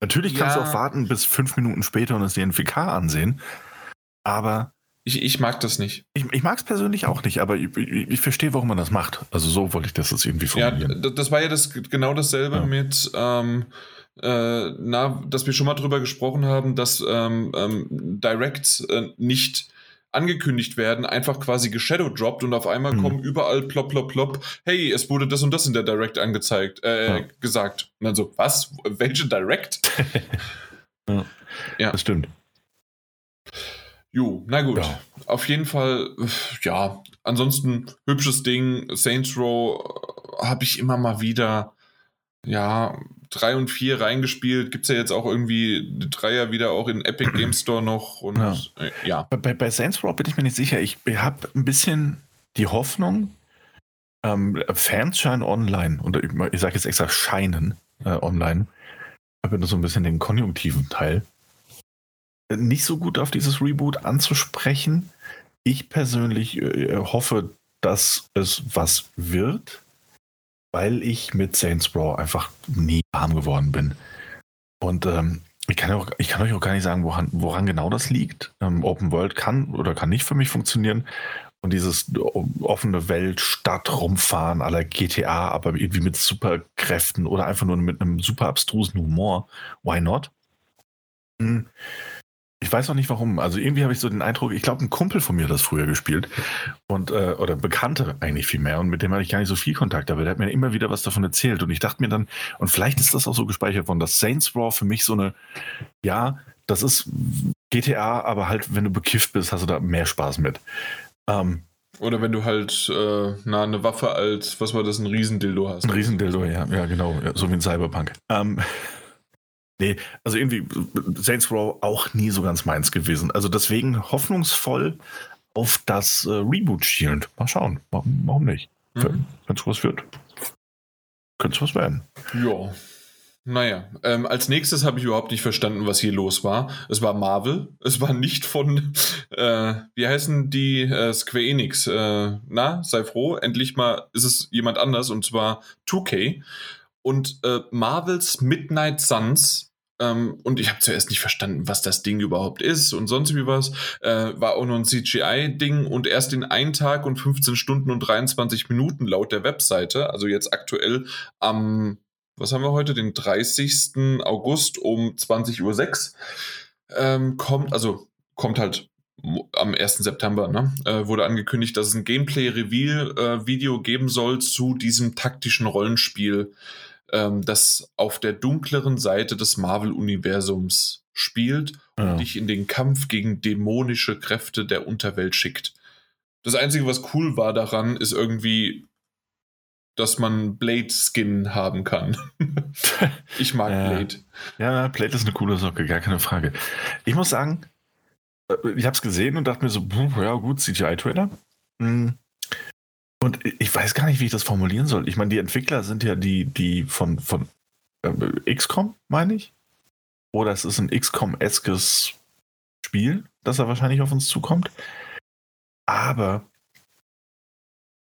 Natürlich kannst Ja. du auch warten bis fünf Minuten später und es dir in 4K ansehen. Aber ich, ich mag das nicht. ich, ich mag es persönlich auch nicht, aber ich, ich, ich verstehe, warum man das macht. Also so wollte ich das jetzt irgendwie Ja, formulieren. d- das war ja das genau dasselbe Ja. mit, ähm, äh, na, dass wir schon mal drüber gesprochen haben, dass ähm, ähm, Directs äh, nicht angekündigt werden, einfach quasi geshadowdroppt und auf einmal Mhm. kommen überall plopp, plopp, plopp, hey, es wurde das und das in der Direct angezeigt, äh, Ja. gesagt. Und dann so, was? Welche Direct? [laughs] ja. Das stimmt. Jo, na gut. Ja. Auf jeden Fall, äh, ja, ansonsten hübsches Ding. Saints Row habe ich immer mal wieder, ja, drei und vier reingespielt. Gibt es ja jetzt auch irgendwie die Dreier wieder auch in Epic Game Store noch. Und Ja. äh, ja. Bei, bei, Saints Row bin ich mir nicht sicher. Ich habe ein bisschen die Hoffnung, ähm, Fans scheinen online, und ich, sage jetzt extra scheinen äh, online, aber nur so ein bisschen den konjunktiven Teil, nicht so gut auf dieses Reboot anzusprechen. Ich persönlich äh, hoffe, dass es was wird, weil ich mit Saints Row einfach nie warm geworden bin. Und ähm, ich kann, auch, ich kann euch auch gar nicht sagen, woran, woran genau das liegt. Ähm, Open World kann oder kann nicht für mich funktionieren. Und dieses offene Welt, Stadt rumfahren aller GTA, aber irgendwie mit Superkräften oder einfach nur mit einem super abstrusen Humor. Why not? Hm. Ich weiß noch nicht warum. Also irgendwie habe ich so den Eindruck, ich glaube, ein Kumpel von mir hat das früher gespielt. Und, äh, oder Bekannte eigentlich viel mehr. Und mit dem hatte ich gar nicht so viel Kontakt, aber der hat mir immer wieder was davon erzählt. Und ich dachte mir dann, und vielleicht ist das auch so gespeichert worden, dass Saints Row für mich so eine, ja, das ist GTA, aber halt, wenn du bekifft bist, hast du da mehr Spaß mit. Ähm, Oder wenn du halt äh, na, eine Waffe als, was war das, ein Riesendildo hast. ein Riesendildo, ja, ja, genau, so wie ein Cyberpunk. Ähm, nee, also irgendwie Saints Row auch nie so ganz meins gewesen. Also deswegen hoffnungsvoll auf das äh, Reboot schielend. Mal schauen, warum, warum nicht? Mhm. Wenn es was wird, könnte es was werden. Ja. Naja, ähm, als nächstes habe ich überhaupt nicht verstanden, was hier los war. Es war Marvel. Es war nicht von, [laughs] äh, wie heißen die, äh, Square Enix. Äh, na, sei froh, endlich mal ist es jemand anders und zwar 2K. Und äh, Marvels Midnight Suns. Ähm, und ich habe zuerst nicht verstanden, was das Ding überhaupt ist und sonst wie was. Äh, war auch nur ein CGI-Ding und erst in einen Tag und 15 Stunden und 23 Minuten laut der Webseite, also jetzt aktuell am was haben wir heute, den 30. August um 20.06 Uhr, ähm, kommt, also kommt halt am 1. September, ne, äh, wurde angekündigt, dass es ein Gameplay-Reveal-Video geben soll zu diesem taktischen Rollenspiel, ähm, das auf der dunkleren Seite des Marvel-Universums spielt Ja. und dich in den Kampf gegen dämonische Kräfte der Unterwelt schickt. Das Einzige, was cool war daran, ist irgendwie, dass man Blade-Skin haben kann. [laughs] ich mag Ja. Blade. Ja, Plate ist eine coole Socke, gar keine Frage. Ich muss sagen, äh, ich habe es gesehen und dachte mir so, ja gut, CGI-Trailer. Hm. Und ich weiß gar nicht, wie ich das formulieren soll. Ich meine, die Entwickler sind ja die, die von, von äh, XCOM, meine ich. Oder es ist ein XCOM-eskes Spiel, das da wahrscheinlich auf uns zukommt. Aber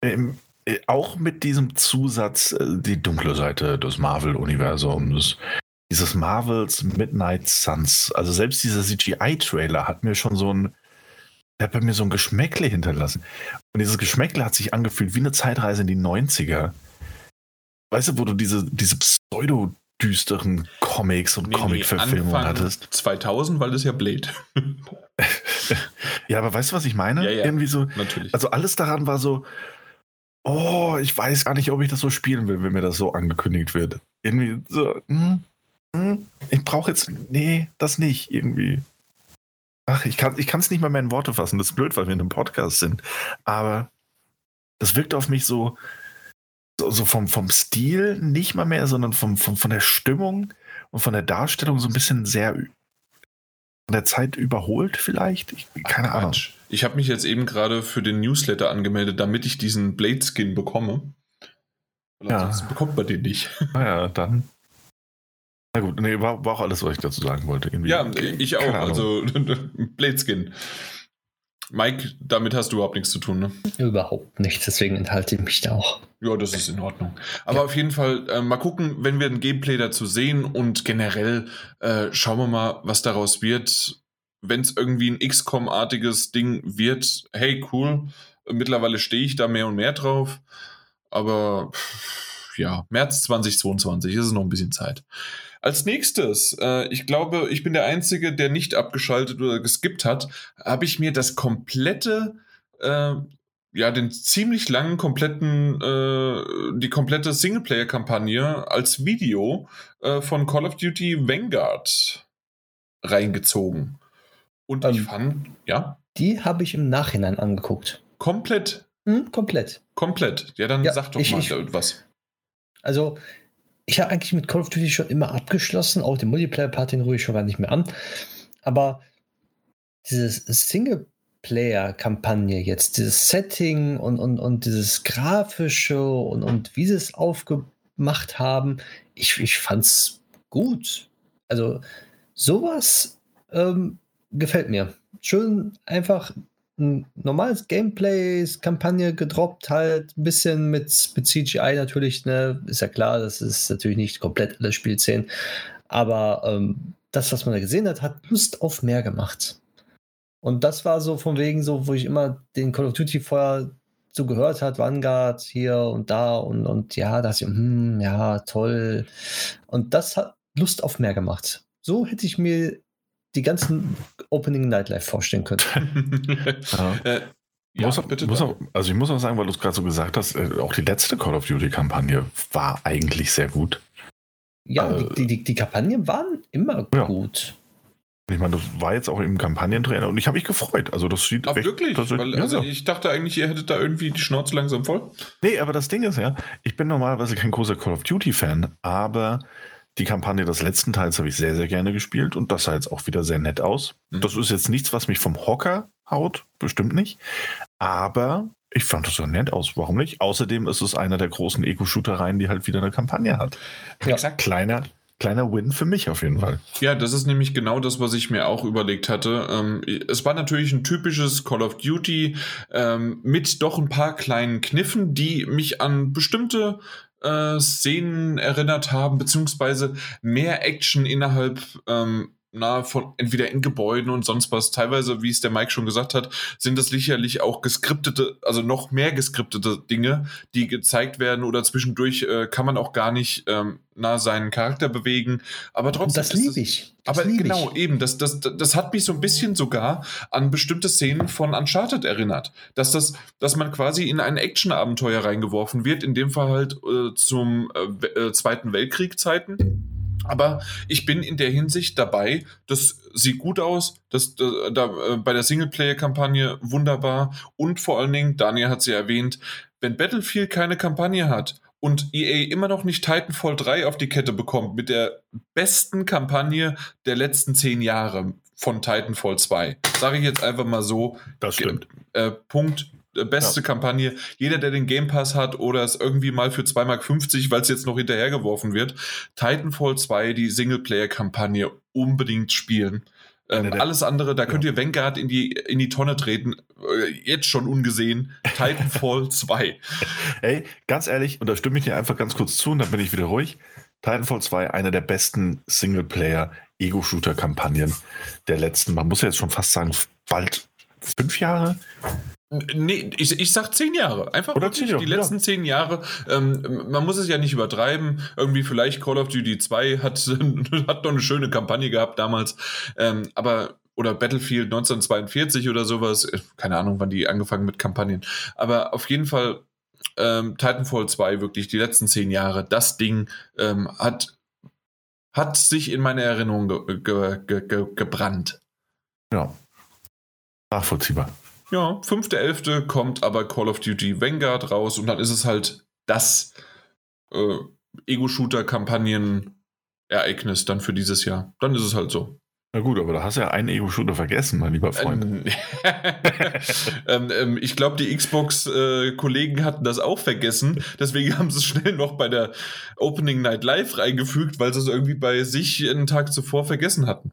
ähm, äh, auch mit diesem Zusatz, äh, die dunkle Seite des Marvel-Universums, dieses Marvels Midnight Suns, also selbst dieser CGI-Trailer hat mir schon so ein, der hat bei mir so ein Geschmäckle hinterlassen. Und dieses Geschmäckle hat sich angefühlt wie eine Zeitreise in die 90er. Weißt du, wo du diese, diese pseudo-düsteren Comics und Nee, nee, Comic-Verfilmungen Anfang hattest. 2000, weil das ja Blade. [laughs] Ja, aber weißt du, was ich meine? Ja, ja. Irgendwie so, Natürlich. also alles daran war so, oh, ich weiß gar nicht, ob ich das so spielen will, wenn mir das so angekündigt wird. Irgendwie so, hm, hm, ich brauche jetzt, nee, das nicht, irgendwie. Ach, ich kann es nicht mal mehr in Worte fassen. Das ist blöd, weil wir in einem Podcast sind. Aber das wirkt auf mich so, so, so vom, vom Stil nicht mal mehr, sondern vom, vom, von der Stimmung und von der Darstellung so ein bisschen sehr der Zeit überholt vielleicht? Ich, keine Ach, Ahnung. Ich habe mich jetzt eben gerade für den Newsletter angemeldet, damit ich diesen Blade-Skin bekomme. Ja. Sonst bekommt man den nicht. Naja, dann. Na gut, nee, war, war auch alles, was ich dazu sagen wollte. Irgendwie. Ja, ich auch. Also [laughs] Blade-Skin. Mike, damit hast du überhaupt nichts zu tun, ne? Überhaupt nicht, deswegen enthalte ich mich da auch. Ja, das ist in Ordnung. Aber ja. auf jeden Fall äh, mal gucken, wenn wir ein Gameplay dazu sehen und generell äh, schauen wir mal, was daraus wird. Wenn es irgendwie ein XCOM-artiges Ding wird, hey, cool. Mittlerweile stehe ich da mehr und mehr drauf. Aber ja, März 2022 ist es noch ein bisschen Zeit. Als nächstes, äh, ich glaube, ich bin der Einzige, der nicht abgeschaltet oder geskippt hat, habe ich mir das komplette, äh, ja, den ziemlich langen, kompletten, äh, die komplette Singleplayer-Kampagne als Video äh, von Call of Duty Vanguard reingezogen. Und ähm, ich fand, ja. Die habe ich im Nachhinein angeguckt. Komplett. Hm, komplett. Komplett. Ja, dann ja, sag doch ich, mal ich, was. Also, ich habe eigentlich mit Call of Duty schon immer abgeschlossen, auch den Multiplayer-Part, den ruhe ich schon gar nicht mehr an. Aber dieses Singleplayer-Kampagne jetzt, dieses Setting und, und, und dieses Grafische und, und wie sie es aufgemacht haben, ich, ich es gut. Also sowas ähm, gefällt mir. Schön einfach ein normales Gameplay-Kampagne gedroppt, halt ein bisschen mit, mit CGI natürlich, ne, ist ja klar, das ist natürlich nicht komplett alle Spielszenen, aber ähm, das, was man da gesehen hat, hat Lust auf mehr gemacht. Und das war so von wegen so, wo ich immer den Call of Duty vorher so gehört hat, Vanguard hier und da und, und ja, das, hm, ja, toll. Und das hat Lust auf mehr gemacht. So hätte ich mir die ganzen Opening Nightlife vorstellen könnte. [laughs] ja. Äh, ja, muss, bitte muss auch, also ich muss auch sagen, weil du es gerade so gesagt hast, äh, auch die letzte Call of Duty-Kampagne war eigentlich sehr gut. Ja, äh, die, die, die, Kampagnen waren immer ja. gut. Ich meine, das war jetzt auch im Kampagnentrainer und ich habe mich gefreut. Also das sieht Ach, wirklich? Das, Weil, also ja. ich dachte eigentlich, ihr hättet da irgendwie die Schnauze langsam voll. Nee, aber das Ding ist ja, ich bin normalerweise kein großer Call of Duty-Fan, aber die Kampagne des letzten Teils habe ich sehr, sehr gerne gespielt und das sah jetzt auch wieder sehr nett aus. Mhm. Das ist jetzt nichts, was mich vom Hocker haut, bestimmt nicht. Aber ich fand das so nett aus. Warum nicht? Außerdem ist es einer der großen Eco-Shootereien, die halt wieder eine Kampagne hat. Ja. Exakt. Kleiner, kleiner Win für mich auf jeden Fall. Ja, das ist nämlich genau das, was ich mir auch überlegt hatte. Ähm, es war natürlich ein typisches Call of Duty ähm, mit doch ein paar kleinen Kniffen, die mich an bestimmte äh, Szenen erinnert haben, beziehungsweise mehr Action innerhalb ähm, na, von entweder in Gebäuden und sonst was. Teilweise, wie es der Mike schon gesagt hat, sind das sicherlich auch geskriptete, also noch mehr geskriptete Dinge, die gezeigt werden oder zwischendurch äh, kann man auch gar nicht ähm, na, seinen Charakter bewegen. Aber trotzdem. Das liebe ich. Das aber lieb genau, ich. eben, das, das, das hat mich so ein bisschen sogar an bestimmte Szenen von Uncharted erinnert. Dass das, dass man quasi in ein Action-Abenteuer reingeworfen wird, in dem Fall halt äh, zum äh, äh Zweiten Weltkrieg-Zeiten aber ich bin in der Hinsicht dabei, das sieht gut aus, das, da, da äh, bei der Singleplayer-Kampagne wunderbar und vor allen Dingen, Daniel hat sie erwähnt, wenn Battlefield keine Kampagne hat und EA immer noch nicht Titanfall 3 auf die Kette bekommt mit der besten Kampagne der letzten zehn Jahre von Titanfall 2, sage ich jetzt einfach mal so. Das stimmt. Äh, Punkt beste ja. Kampagne. Jeder, der den Game Pass hat oder es irgendwie mal für 2,50 Mark, weil es jetzt noch hinterhergeworfen wird, Titanfall 2, die Singleplayer-Kampagne unbedingt spielen. Ähm, alles andere, da könnt ihr Vanguard in die, in die Tonne treten. Äh, jetzt schon ungesehen. Titanfall [laughs] 2. Ey, ganz ehrlich, und da stimme ich dir einfach ganz kurz zu und dann bin ich wieder ruhig. Titanfall 2, eine der besten Singleplayer-Ego-Shooter-Kampagnen der letzten, man muss ja jetzt schon fast sagen, bald fünf Jahre. Nee, ich, ich sag zehn Jahre. Einfach Oder zehn Jahre, die letzten ja. zehn Jahre. Ähm, man muss es ja nicht übertreiben. Irgendwie vielleicht Call of Duty 2 hat, [laughs] hat noch eine schöne Kampagne gehabt damals. Ähm, aber oder Battlefield 1942 oder sowas. Keine Ahnung, wann die angefangen mit Kampagnen. Aber auf jeden Fall ähm, Titanfall 2 wirklich die letzten zehn Jahre. Das Ding ähm, hat, hat sich in meine Erinnerung ge ge ge gebrannt. Ja. Nachvollziehbar. Ja, 5.11. kommt aber Call of Duty Vanguard raus und dann ist es halt das äh, Ego-Shooter-Kampagnen-Ereignis dann für dieses Jahr. Dann ist es halt so. Na gut, aber da hast du ja einen Ego-Shooter vergessen, mein lieber Freund. Ähm, [laughs] ähm, ähm, ich glaube, die Xbox-Kollegen hatten das auch vergessen. Deswegen haben sie es schnell noch bei der Opening Night Live reingefügt, weil sie es irgendwie bei sich einen Tag zuvor vergessen hatten.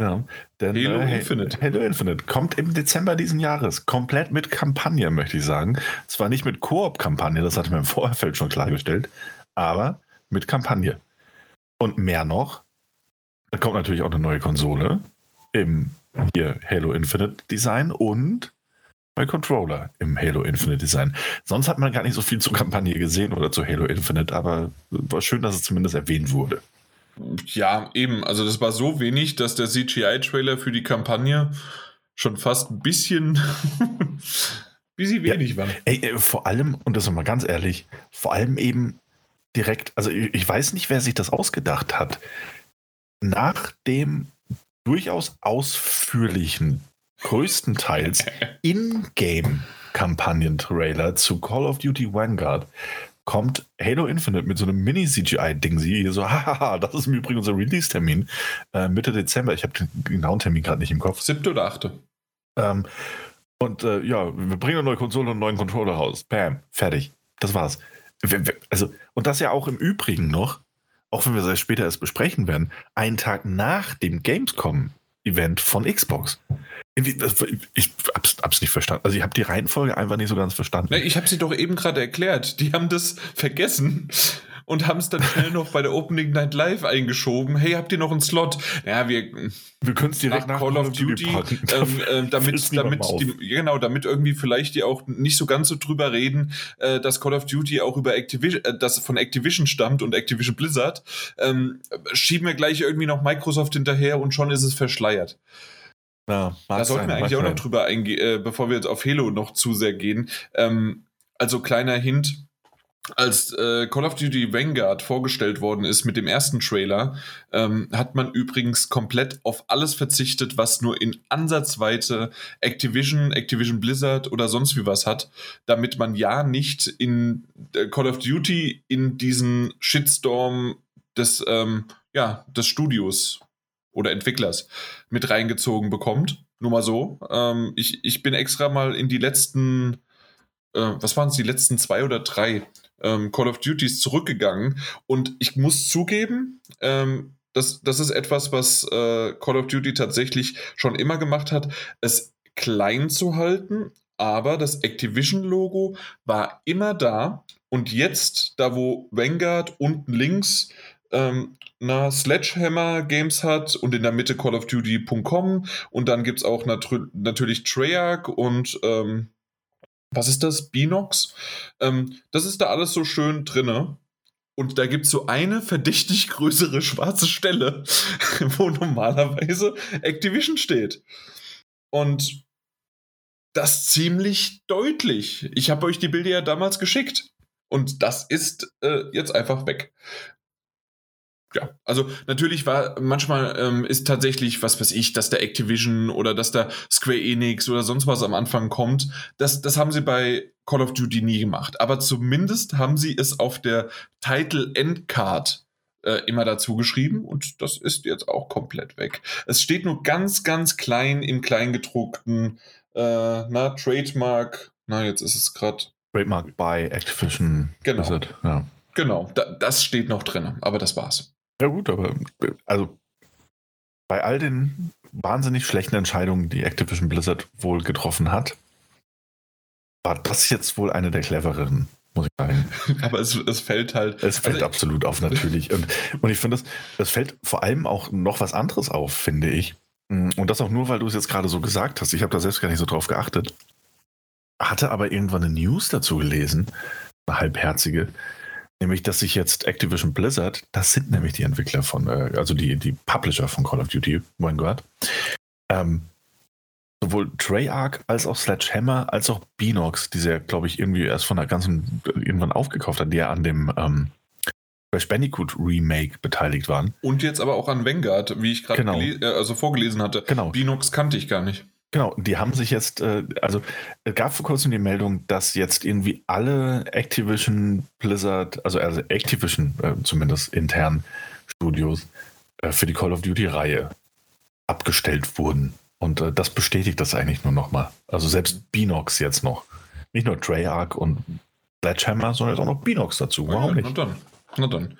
Ja, denn Halo äh, Infinite. Halo Infinite kommt im Dezember diesen Jahres. Komplett mit Kampagne, möchte ich sagen. Zwar nicht mit Koop-Kampagne, das hatte mir im Vorfeld schon klargestellt, aber mit Kampagne. Und mehr noch, da kommt natürlich auch eine neue Konsole im hier Halo Infinite Design und bei Controller im Halo Infinite Design. Sonst hat man gar nicht so viel zur Kampagne gesehen oder zu Halo Infinite, aber war schön, dass es zumindest erwähnt wurde. Ja, eben. Also das war so wenig, dass der CGI-Trailer für die Kampagne schon fast ein bisschen, [laughs] bisschen wenig war. Ey, äh, vor allem, und das ist mal ganz ehrlich, vor allem eben direkt, also ich, ich weiß nicht, wer sich das ausgedacht hat. Nach dem durchaus ausführlichen, größtenteils [laughs] In-Game-Kampagnen-Trailer zu Call of Duty Vanguard kommt Halo Infinite mit so einem Mini-CGI-Ding. Sie hier so, [laughs] hahaha, das ist im Übrigen unser Release-Termin. Äh, Mitte Dezember. Ich habe den genauen Termin gerade nicht im Kopf. Siebte oder achte? Ähm, und äh, ja, wir bringen eine neue Konsole und einen neuen Controller raus. Bam, fertig. Das war's. Also, und das ja auch im Übrigen noch, auch wenn wir das später erst besprechen werden, einen Tag nach dem Gamescom-Event von Xbox. Ich hab's, hab's nicht verstanden. Also ich habe die Reihenfolge einfach nicht so ganz verstanden. Na, ich habe sie doch eben gerade erklärt. Die haben das vergessen und haben es dann schnell noch bei der Opening Night Live eingeschoben. Hey, habt ihr noch einen Slot? Ja, wir Wir können es direkt nach Call of Duty, packen. ähm, ähm, damit, damit, die, genau, damit irgendwie vielleicht die auch nicht so ganz so drüber reden, äh, dass Call of Duty auch über Activision, äh, das von Activision stammt und Activision Blizzard, ähm, schieben wir gleich irgendwie noch Microsoft hinterher und schon ist es verschleiert. Ja, Da sollten wir eigentlich auch noch drüber eingehen, äh, bevor wir jetzt auf Halo noch zu sehr gehen. Ähm, also kleiner Hint. Als äh, Call of Duty Vanguard vorgestellt worden ist mit dem ersten Trailer, ähm, hat man übrigens komplett auf alles verzichtet, was nur in Ansatzweite Activision, Activision Blizzard oder sonst wie was hat, damit man ja nicht in äh, Call of Duty in diesen Shitstorm des, ähm, ja, des Studios oder Entwicklers mit reingezogen bekommt. Nur mal so. Ähm, ich, ich bin extra mal in die letzten, äh, was waren es, die letzten zwei oder drei ähm, Call of Duties zurückgegangen und ich muss zugeben, ähm, das, das ist etwas, was äh, Call of Duty tatsächlich schon immer gemacht hat, es klein zu halten, aber das Activision-Logo war immer da und jetzt, da wo Vanguard unten links ähm, na, Sledgehammer Games hat und in der Mitte Call of Duty.com und dann gibt es auch natürlich Treyarch und ähm, was ist das? Binox? Ähm, das ist da alles so schön drinne. Und da gibt es so eine verdächtig größere schwarze Stelle, [laughs] wo normalerweise Activision steht. Und das ziemlich deutlich. Ich habe euch die Bilder ja damals geschickt. Und das ist äh, jetzt einfach weg. Ja, also natürlich war manchmal ähm, ist tatsächlich, was weiß ich, dass der Activision oder dass der Square Enix oder sonst was am Anfang kommt. Das, das haben sie bei Call of Duty nie gemacht. Aber zumindest haben sie es auf der Title End Card äh, immer dazu geschrieben und das ist jetzt auch komplett weg. Es steht nur ganz, ganz klein im Kleingedruckten, äh, na, Trademark, na, jetzt ist es gerade Trademark by Activision. Genau. Ja. Genau, da, das steht noch drin, aber das war's. Ja, gut, aber äh, also bei all den wahnsinnig schlechten Entscheidungen, die Activision Blizzard wohl getroffen hat, war das jetzt wohl eine der clevereren, muss ich sagen. [laughs] Aber es, es fällt halt. Es fällt Also- absolut auf, natürlich. Und, und ich finde, es es fällt vor allem auch noch was anderes auf, finde ich. Und das auch nur, weil du es jetzt gerade so gesagt hast. Ich habe da selbst gar nicht so drauf geachtet. Hatte aber irgendwann eine News dazu gelesen, eine halbherzige, nämlich, dass sich jetzt Activision Blizzard, das sind nämlich die Entwickler von, äh, also die, die Publisher von Call of Duty Vanguard, ähm, sowohl Treyarch als auch Sledgehammer als auch Binox, die sie ja, glaube ich, irgendwie erst von der ganzen irgendwann aufgekauft hat, die ja an dem ähm, Crash Bandicoot Remake beteiligt waren. Und jetzt aber auch an Vanguard, wie ich gerade Genau. äh, also vorgelesen hatte. Genau. Binox kannte ich gar nicht. Genau, die haben sich jetzt, äh, also es gab vor kurzem die Meldung, dass jetzt irgendwie alle Activision Blizzard, also, also Activision äh, zumindest intern Studios äh, für die Call of Duty-Reihe abgestellt wurden. Und das bestätigt das eigentlich nur nochmal. Also selbst Binox jetzt noch. Nicht nur Treyarch und Sledgehammer, sondern jetzt auch noch Binox dazu. Warum ja, nicht? Na dann. Na dann.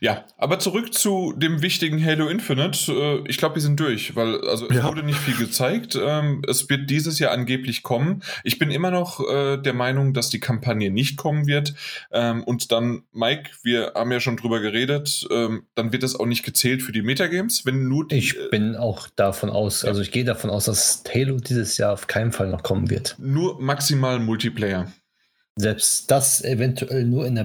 Ja, aber zurück zu dem wichtigen Halo Infinite. Äh, Ich glaube, wir sind durch, weil also es Ja. wurde nicht viel gezeigt. Ähm, Es wird dieses Jahr angeblich kommen. Ich bin immer noch äh, der Meinung, dass die Kampagne nicht kommen wird. Ähm, Und dann, Mike, wir haben ja schon drüber geredet, ähm, dann wird das auch nicht gezählt für die Metagames, wenn nur die, Ich äh, bin auch davon aus, also ich gehe davon aus, dass Halo dieses Jahr auf keinen Fall noch kommen wird. nur maximal Multiplayer. Selbst das eventuell nur in der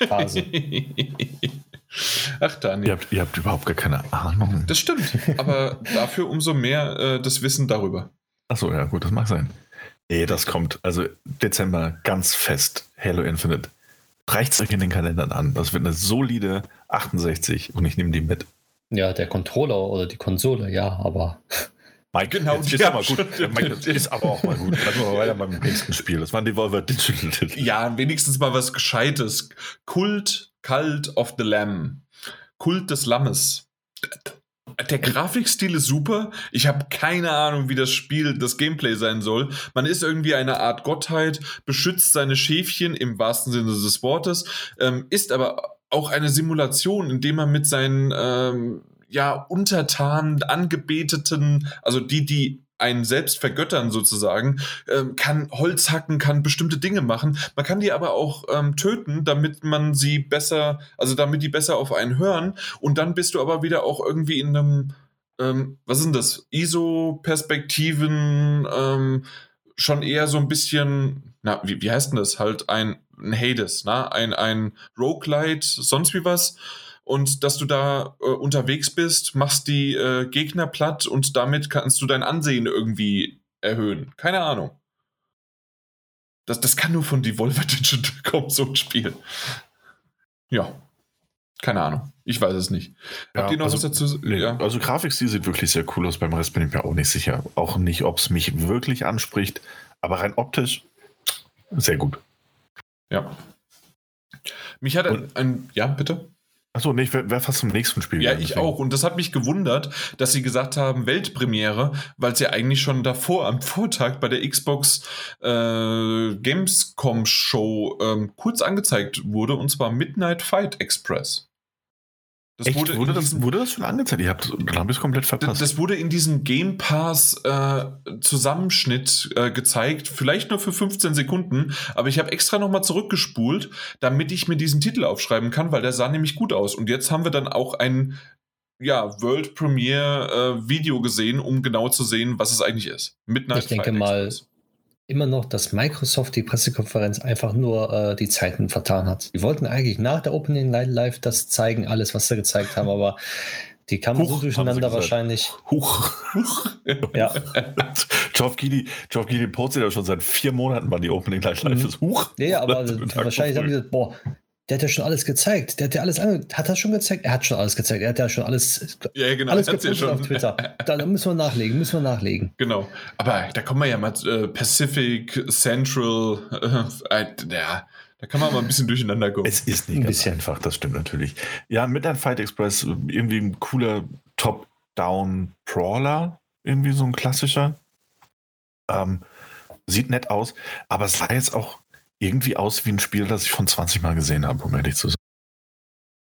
Beta-Phase. [laughs] Ach, Daniel. Ihr habt, ihr habt überhaupt gar keine Ahnung. Das stimmt, aber dafür umso mehr äh, das Wissen darüber. Achso, ja, gut, das mag sein. Nee, das kommt. Also Dezember ganz fest. Halo Infinite. Reicht euch in den Kalendern an. Das wird eine solide 68 und ich nehme die mit. ja, der Controller oder die Konsole, ja, aber Mike, Genau, jetzt ist ja, aber gut. schon. Mike, ist aber auch mal gut. Lassen wir mal weiter beim nächsten Spiel. Das war ein Devolver Digital. [laughs] Ja, wenigstens mal was Gescheites. Kult, Cult of the Lamb. Kult des Lammes. Der Grafikstil ist super. Ich habe keine Ahnung, wie das Spiel, das Gameplay sein soll. Man ist irgendwie eine Art Gottheit, beschützt seine Schäfchen im wahrsten Sinne des Wortes, ähm, ist aber auch eine Simulation, in dem man mit seinen ähm, ja, Untertanen, Angebeteten, also die, die einen selbst vergöttern sozusagen, ähm, kann Holz hacken, kann bestimmte Dinge machen. Man kann die aber auch ähm, töten, damit man sie besser, also damit die besser auf einen hören. Und dann bist du aber wieder auch irgendwie in einem, ähm, was denn das? ISO-Perspektiven, ähm, schon eher so ein bisschen, na, wie, wie heißt denn das? Halt ein, ein Hades, ne? Ein, ein Roguelite, sonst wie was. Und dass du da äh, unterwegs bist, machst die äh, Gegner platt und damit kannst du dein Ansehen irgendwie erhöhen. Keine Ahnung. Das, das kann nur von Devolver [laughs] Digital kommen, so ein Spiel. Ja. Keine Ahnung. Ich weiß es nicht. Ja, Habt ihr noch also- was dazu? Nee, Ja. Also Grafikstil sieht wirklich sehr cool aus. Beim Rest bin ich mir auch nicht sicher. Auch nicht, ob es mich wirklich anspricht. Aber rein optisch sehr gut. ja. Mich hat ein, ein. Ja, bitte? Achso, nee, ich wäre wär fast zum nächsten Spiel. Ja, gegangen, ich deswegen- auch. Und das hat mich gewundert, dass sie gesagt haben, Weltpremiere, weil es ja eigentlich schon davor, am Vortag bei der Xbox äh, Gamescom Show ähm, kurz angezeigt wurde, und zwar Midnight Fight Express. Das Echt? wurde, Wurde, das, wurde das schon angezeigt? Ich habe dann hab ich es komplett verpasst. Das wurde in diesem Game Pass äh, Zusammenschnitt äh, gezeigt, vielleicht nur für 15 Sekunden, aber ich habe extra nochmal zurückgespult, damit ich mir diesen Titel aufschreiben kann, weil der sah nämlich gut aus. Und jetzt haben wir dann auch ein ja, World Premiere äh, Video gesehen, um genau zu sehen, was es eigentlich ist. Midnight Ich denke mal, immer noch, dass Microsoft die Pressekonferenz einfach nur äh, die Zeiten vertan hat. Die wollten eigentlich nach der Opening Night Live das zeigen, alles, was sie gezeigt haben, aber die kamen Huch, so durcheinander wahrscheinlich. Huch. Ja, [laughs] Geoff Keighley, Geoff Keighley postet ja schon seit vier Monaten, wann die Opening Live Live Mhm. ist. Huch. nee, aber [laughs] wahrscheinlich haben die gesagt, boah, der hat ja schon alles gezeigt. Der hat ja alles ange Hat er schon gezeigt? Er hat schon alles gezeigt. Er hat ja schon alles, Ja, genau, alles ja gepostet auf Twitter. [laughs] Da, da müssen wir nachlegen, müssen wir nachlegen. Genau. Aber da kommen wir ja mal äh, Pacific, Central, äh, äh, ja, da kann man mal ein bisschen durcheinander kommen. Es ist nicht Ein ganz bisschen. einfach, das stimmt natürlich. Ja, Midnight Fight Express, irgendwie ein cooler Top-Down-Brawler, irgendwie so ein klassischer. Ähm, sieht nett aus, aber es sah jetzt auch irgendwie aus wie ein Spiel, das ich von 20 Mal gesehen habe, um ehrlich zu sein.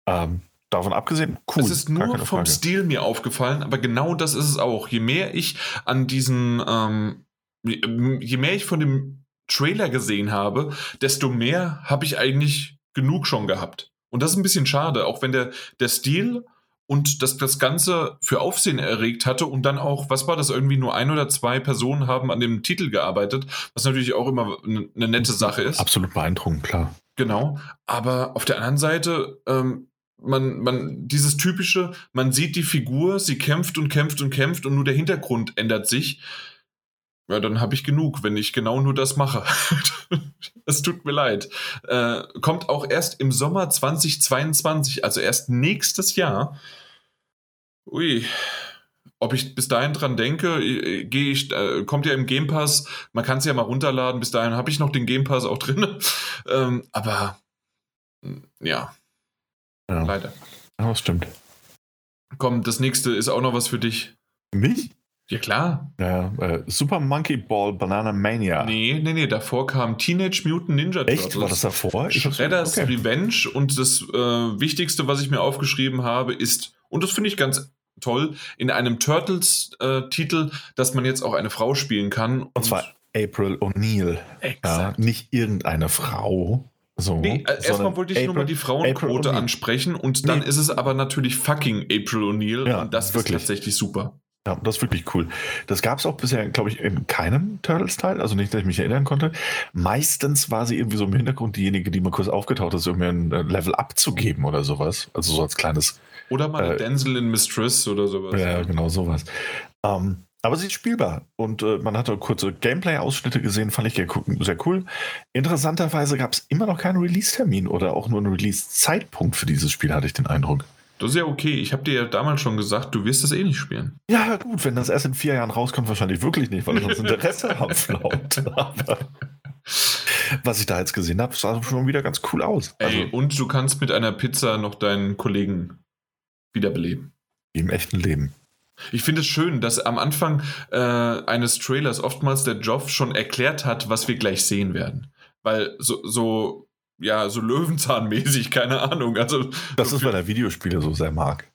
Ähm, davon abgesehen, cool. Es ist nur vom Frage. Stil mir aufgefallen, aber genau das ist es auch. Je mehr ich an diesen, ähm, je mehr ich von dem Trailer gesehen habe, desto mehr habe ich eigentlich genug schon gehabt. Und das ist ein bisschen schade, auch wenn der, der Stil und das, das Ganze für Aufsehen erregt hatte und dann auch, was war das, irgendwie nur ein oder zwei Personen haben an dem Titel gearbeitet, was natürlich auch immer eine, eine nette Sache ist. Absolut beeindruckend, klar. Genau, aber auf der anderen Seite, ähm, man, man, dieses typische, man sieht die Figur, sie kämpft und kämpft und kämpft und nur der Hintergrund ändert sich. Ja, dann habe ich genug, wenn ich genau nur das mache. [laughs] Es tut mir leid. Äh, kommt auch erst im Sommer 2022, also erst nächstes Jahr. Ui. Ob ich bis dahin dran denke, äh, gehe ich, äh, kommt ja im Game Pass, man kann es ja mal runterladen, bis dahin habe ich noch den Game Pass auch drin. [laughs] ähm, aber mh, ja, Ja, leider. ja das stimmt. Komm, das nächste ist auch noch was für dich. Mich? Ja, klar. Ja, äh, Super Monkey Ball Banana Mania. Nee, nee, nee. Davor kam Teenage Mutant Ninja Turtles. Echt? War das davor? Shredders okay. Revenge und das äh, Wichtigste, was ich mir aufgeschrieben habe, ist, und das finde ich ganz toll, in einem Turtles-Titel, dass man jetzt auch eine Frau spielen kann. Und zwar April O'Neil. Ja, nicht irgendeine Frau. So, Nee, äh, erstmal wollte ich nur mal die April Frauenquote ansprechen und dann Nee. ist es aber natürlich fucking April O'Neil Ja, und das wirklich. ist tatsächlich super. Ja, das ist wirklich cool. Das gab es auch bisher, glaube ich, in keinem Turtles-Teil, also nicht, dass ich mich erinnern konnte. Meistens war sie irgendwie so im Hintergrund diejenige, die mal kurz aufgetaucht ist, um mir ein äh, Level abzugeben oder sowas. Also so als kleines, Oder mal Äh, Denzel in Mistress oder sowas. ja, genau sowas. Ähm, aber sie ist spielbar und äh, man hatte kurze Gameplay-Ausschnitte gesehen, fand ich sehr cool- sehr cool. Interessanterweise gab es immer noch keinen Release-Termin oder auch nur einen Release-Zeitpunkt für dieses Spiel, hatte ich den Eindruck. Das ist ja okay. Ich habe dir ja damals schon gesagt, du wirst das eh nicht spielen. Ja, gut, wenn das erst in vier Jahren rauskommt, wahrscheinlich wirklich nicht, weil ich sonst Interesse. [laughs] Aber was ich da jetzt gesehen habe, sah schon wieder ganz cool aus. Ey, Also und du kannst mit einer Pizza noch deinen Kollegen wiederbeleben. im echten Leben. Ich finde es schön, dass am Anfang äh, eines Trailers oftmals der Joff schon erklärt hat, was wir gleich sehen werden. Weil so, so ja, so Löwenzahnmäßig, keine Ahnung. Also, Das ist, weil er Videospiele so sehr mag.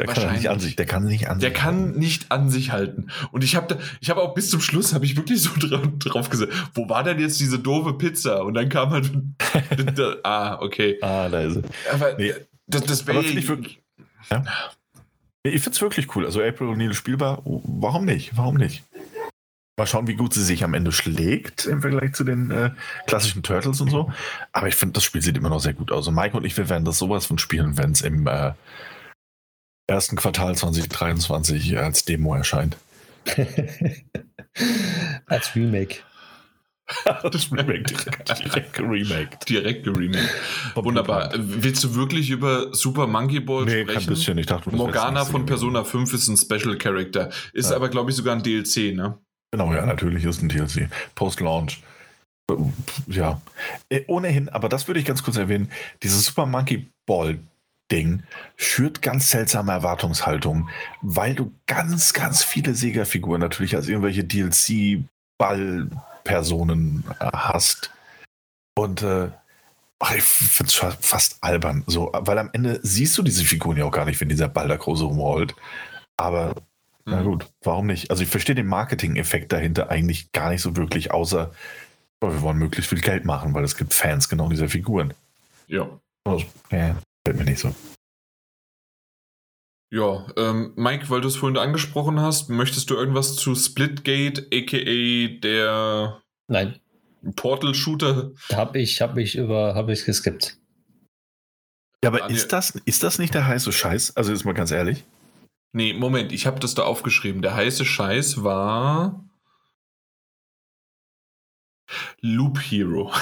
Der kann nicht an sich, der kann nicht an Der sich kann halten. nicht an sich halten. Und ich habe ich habe auch bis zum Schluss habe ich wirklich so [laughs] drauf, drauf gesagt, wo war denn jetzt diese doofe Pizza? Und dann kam halt, [laughs] ah, okay. Ah, da ist er. Aber Nee. das, das wäre ich wirklich- Ja. Ich finde es wirklich cool. Also April O'Neil spielbar, warum nicht? Warum nicht? Mal schauen, wie gut sie sich am Ende schlägt im Vergleich zu den äh, klassischen Turtles und so. Aber ich finde, das Spiel sieht immer noch sehr gut aus. Und Mike und ich, wir werden das sowas von spielen, wenn es im äh, ersten Quartal 2023 als Demo erscheint. [laughs] Als Remake. [laughs] das Remake, direkt, direkt Remake. direkt geremaked. Wunderbar. Willst du wirklich über Super Monkey Ball Nee, sprechen? kein bisschen. Ich dachte, Morgana von Persona 5 ist ein Special Character. Ist Ja. aber, glaube ich, sogar ein DLC, ne? Genau, ja, natürlich ist ein DLC. Post-Launch. Ja. Äh, ohnehin, aber das würde ich ganz kurz erwähnen. Dieses Super Monkey Ball-Ding schürt ganz seltsame Erwartungshaltung, weil du ganz, ganz viele Sega-Figuren natürlich als irgendwelche DLC-Ball-Personen äh, hast. Und äh, ach, ich finde es fast albern. So, weil am Ende siehst du diese Figuren ja auch gar nicht, wenn dieser Ball da groß rumrollt. Aber na Mhm. gut, warum nicht? Also ich verstehe den Marketing-Effekt dahinter eigentlich gar nicht so wirklich, außer oh, wir wollen möglichst viel Geld machen, weil es gibt Fans genau dieser Figuren. Ja. Also, ja, fällt mir nicht so. Ja, ähm, Mike, weil du es vorhin angesprochen hast, möchtest du irgendwas zu Splitgate, aka der Nein, Portal-Shooter? da habe ich, hab ich über, habe ich geskippt. Ja, aber Daniel- ist das, ist das nicht der heiße Scheiß? Also jetzt mal ganz ehrlich. Nee, Moment, ich habe das da aufgeschrieben. Der heiße Scheiß war Loop Hero.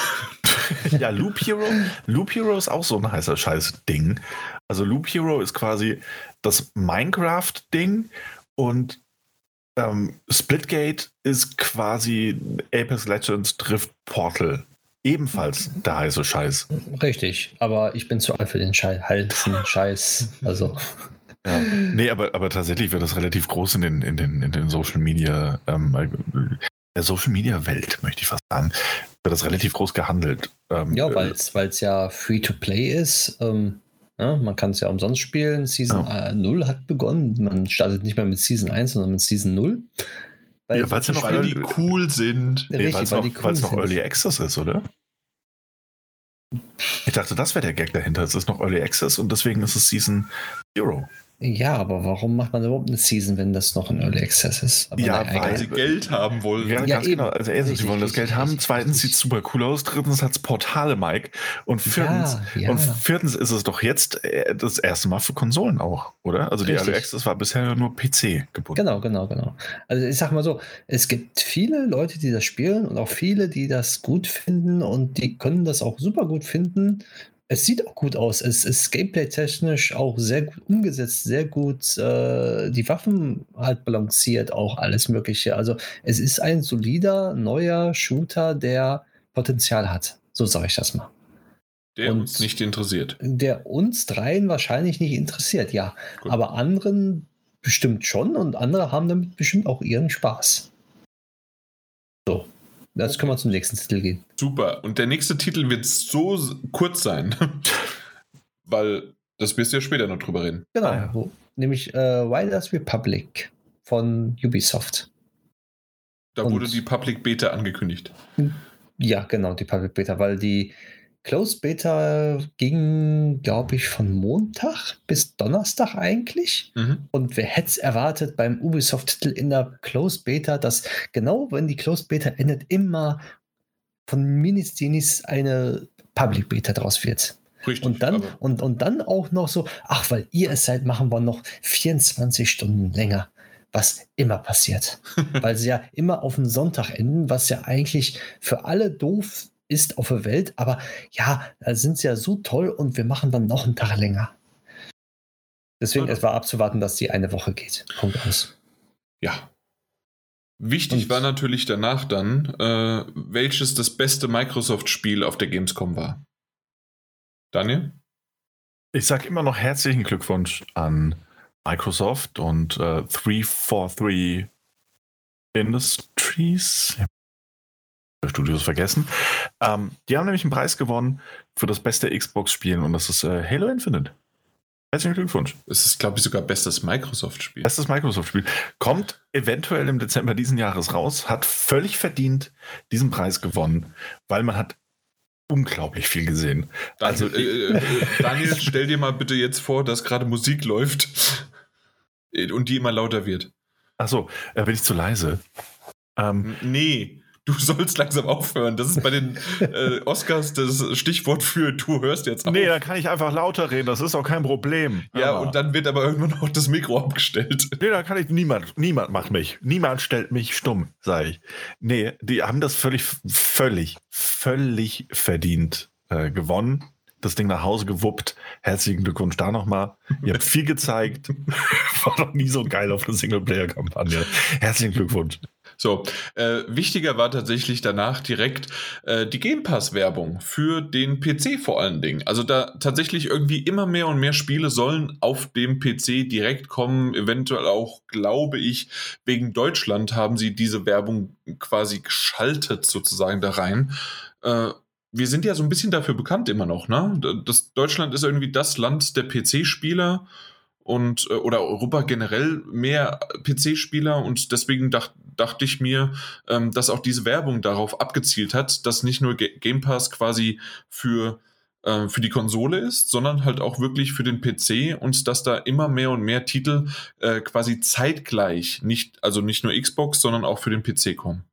[laughs] ja, Loop Hero. Loop Hero ist auch so ein heißer Scheiß-Ding. Also Loop Hero ist quasi das Minecraft-Ding und ähm, Splitgate ist quasi Apex Legends trifft Portal. Ebenfalls der heiße Scheiß. Richtig, aber ich bin zu alt für den Schei heißen Scheiß. Also, Ja. Nee, aber, aber tatsächlich wird das relativ groß in den, in den, in den Social Media, ähm, äh, der Social Media Welt, möchte ich fast sagen, wird das relativ groß gehandelt. Ähm, ja, äh, weil es ja Free-to-Play ist. Ähm, ja, man kann es ja umsonst spielen. Season äh, 0 hat begonnen. Man startet nicht mehr mit Season 1, sondern mit Season 0. Ja, weil's ja noch Weil die Early- cool sind. Nee, weil es weil noch, cool noch. Early Access ist, oder? Ich dachte, das wäre der Gag dahinter. Es ist noch Early Access und deswegen ist es Season Zero. Ja, aber warum macht man überhaupt eine Season, wenn das noch ein Early Access ist? Aber Ja, naja, weil- sie Geld haben wollen. Ja, Ja, ganz eben. genau. Also erstens, sie wollen das Geld haben. Zweitens sieht es super cool aus. Drittens hat es Portale, Mike. Und viertens, Ja, ja. und viertens ist es doch jetzt äh, das erste Mal für Konsolen auch, oder? Also die. Early Access war bisher nur PC gebunden. Genau, genau, genau. Also ich sag mal so, es gibt viele Leute, die das spielen und auch viele, die das gut finden und die können das auch super gut finden. Es sieht auch gut aus. Es ist gameplay-technisch auch sehr gut umgesetzt, sehr gut äh, die Waffen halt balanciert, auch alles Mögliche. Also es ist ein solider, neuer Shooter, der Potenzial hat. So sage ich das mal. Der Und- uns nicht interessiert. der uns dreien wahrscheinlich nicht interessiert, ja. Gut. Aber anderen bestimmt schon und andere haben damit bestimmt auch ihren Spaß. So, jetzt können wir zum nächsten Titel gehen. Super. Und der nächste Titel wird so kurz sein. [laughs] Weil das wirst du ja später noch drüber reden. Genau, Ah, ja. nämlich äh, Wilders Republic von Ubisoft. Da Und- wurde die Public Beta angekündigt. Ja, genau, die Public Beta, weil die Closed Beta ging, glaube ich, von Montag bis Donnerstag eigentlich. Mhm. Und wer hätte es erwartet beim Ubisoft-Titel in der Closed Beta, dass genau wenn die Closed Beta endet, immer von Ministinis eine Public Beta draus wird. Richtig. Und dann, und, und dann auch noch so, ach, weil ihr es seid, machen wir noch 24 Stunden länger. Was immer passiert. [laughs] weil sie ja immer auf den Sonntag enden, was ja eigentlich für alle doof ist auf der Welt. Aber ja, da sind sie ja so toll und wir machen dann noch einen Tag länger. Deswegen, Ja. es war abzuwarten, dass die eine Woche geht. Punkt aus. Ja. Wichtig Und- war natürlich danach dann, äh, welches das beste Microsoft-Spiel auf der Gamescom war. Daniel? Ich sage immer noch herzlichen Glückwunsch an Microsoft und äh, 343 Industries. Studios vergessen. Ähm, die haben nämlich einen Preis gewonnen für das beste Xbox-Spiel und das ist äh, Halo Infinite. Herzlichen Glückwunsch. Es ist, glaube ich, sogar bestes Microsoft-Spiel. Bestes Microsoft-Spiel. Kommt eventuell im Dezember diesen Jahres raus, hat völlig verdient diesen Preis gewonnen, weil man hat unglaublich viel gesehen. Also, Also- äh, äh, Daniel, stell dir mal bitte jetzt vor, dass gerade Musik läuft äh, [laughs] und die immer lauter wird. Achso, äh, bin ich zu leise? Ähm, Nee, du sollst langsam aufhören. Das ist bei den äh, Oscars das Stichwort für du hörst jetzt auf. nee, dann kann ich einfach lauter reden, das ist auch kein Problem. ja, Aber- und dann wird aber irgendwann auch das Mikro abgestellt. Nee, da kann ich niemand, niemand macht mich. Niemand stellt mich stumm, sage ich. Nee, die haben das völlig, völlig, völlig verdient äh, gewonnen. Das Ding nach Hause gewuppt. Herzlichen Glückwunsch da nochmal. Ihr habt viel gezeigt. [laughs] War noch nie so geil auf eine Singleplayer-Kampagne. Herzlichen Glückwunsch. So, äh, wichtiger war tatsächlich danach direkt äh, die Game Pass-Werbung für den PC vor allen Dingen. Also da tatsächlich irgendwie immer mehr und mehr Spiele sollen auf dem PC direkt kommen. Eventuell auch, glaube ich, wegen Deutschland haben sie diese Werbung quasi geschaltet sozusagen da rein. Äh, wir sind ja so ein bisschen dafür bekannt immer noch, ne? Das Deutschland ist irgendwie das Land der PC-Spieler und äh, oder Europa generell mehr PC-Spieler und deswegen dacht, dachte ich mir, ähm, dass auch diese Werbung darauf abgezielt hat, dass nicht nur Ga- Game Pass quasi für äh, für die Konsole ist, sondern halt auch wirklich für den PC und dass da immer mehr und mehr Titel äh, quasi zeitgleich, nicht, also nicht nur Xbox, sondern auch für den PC kommen.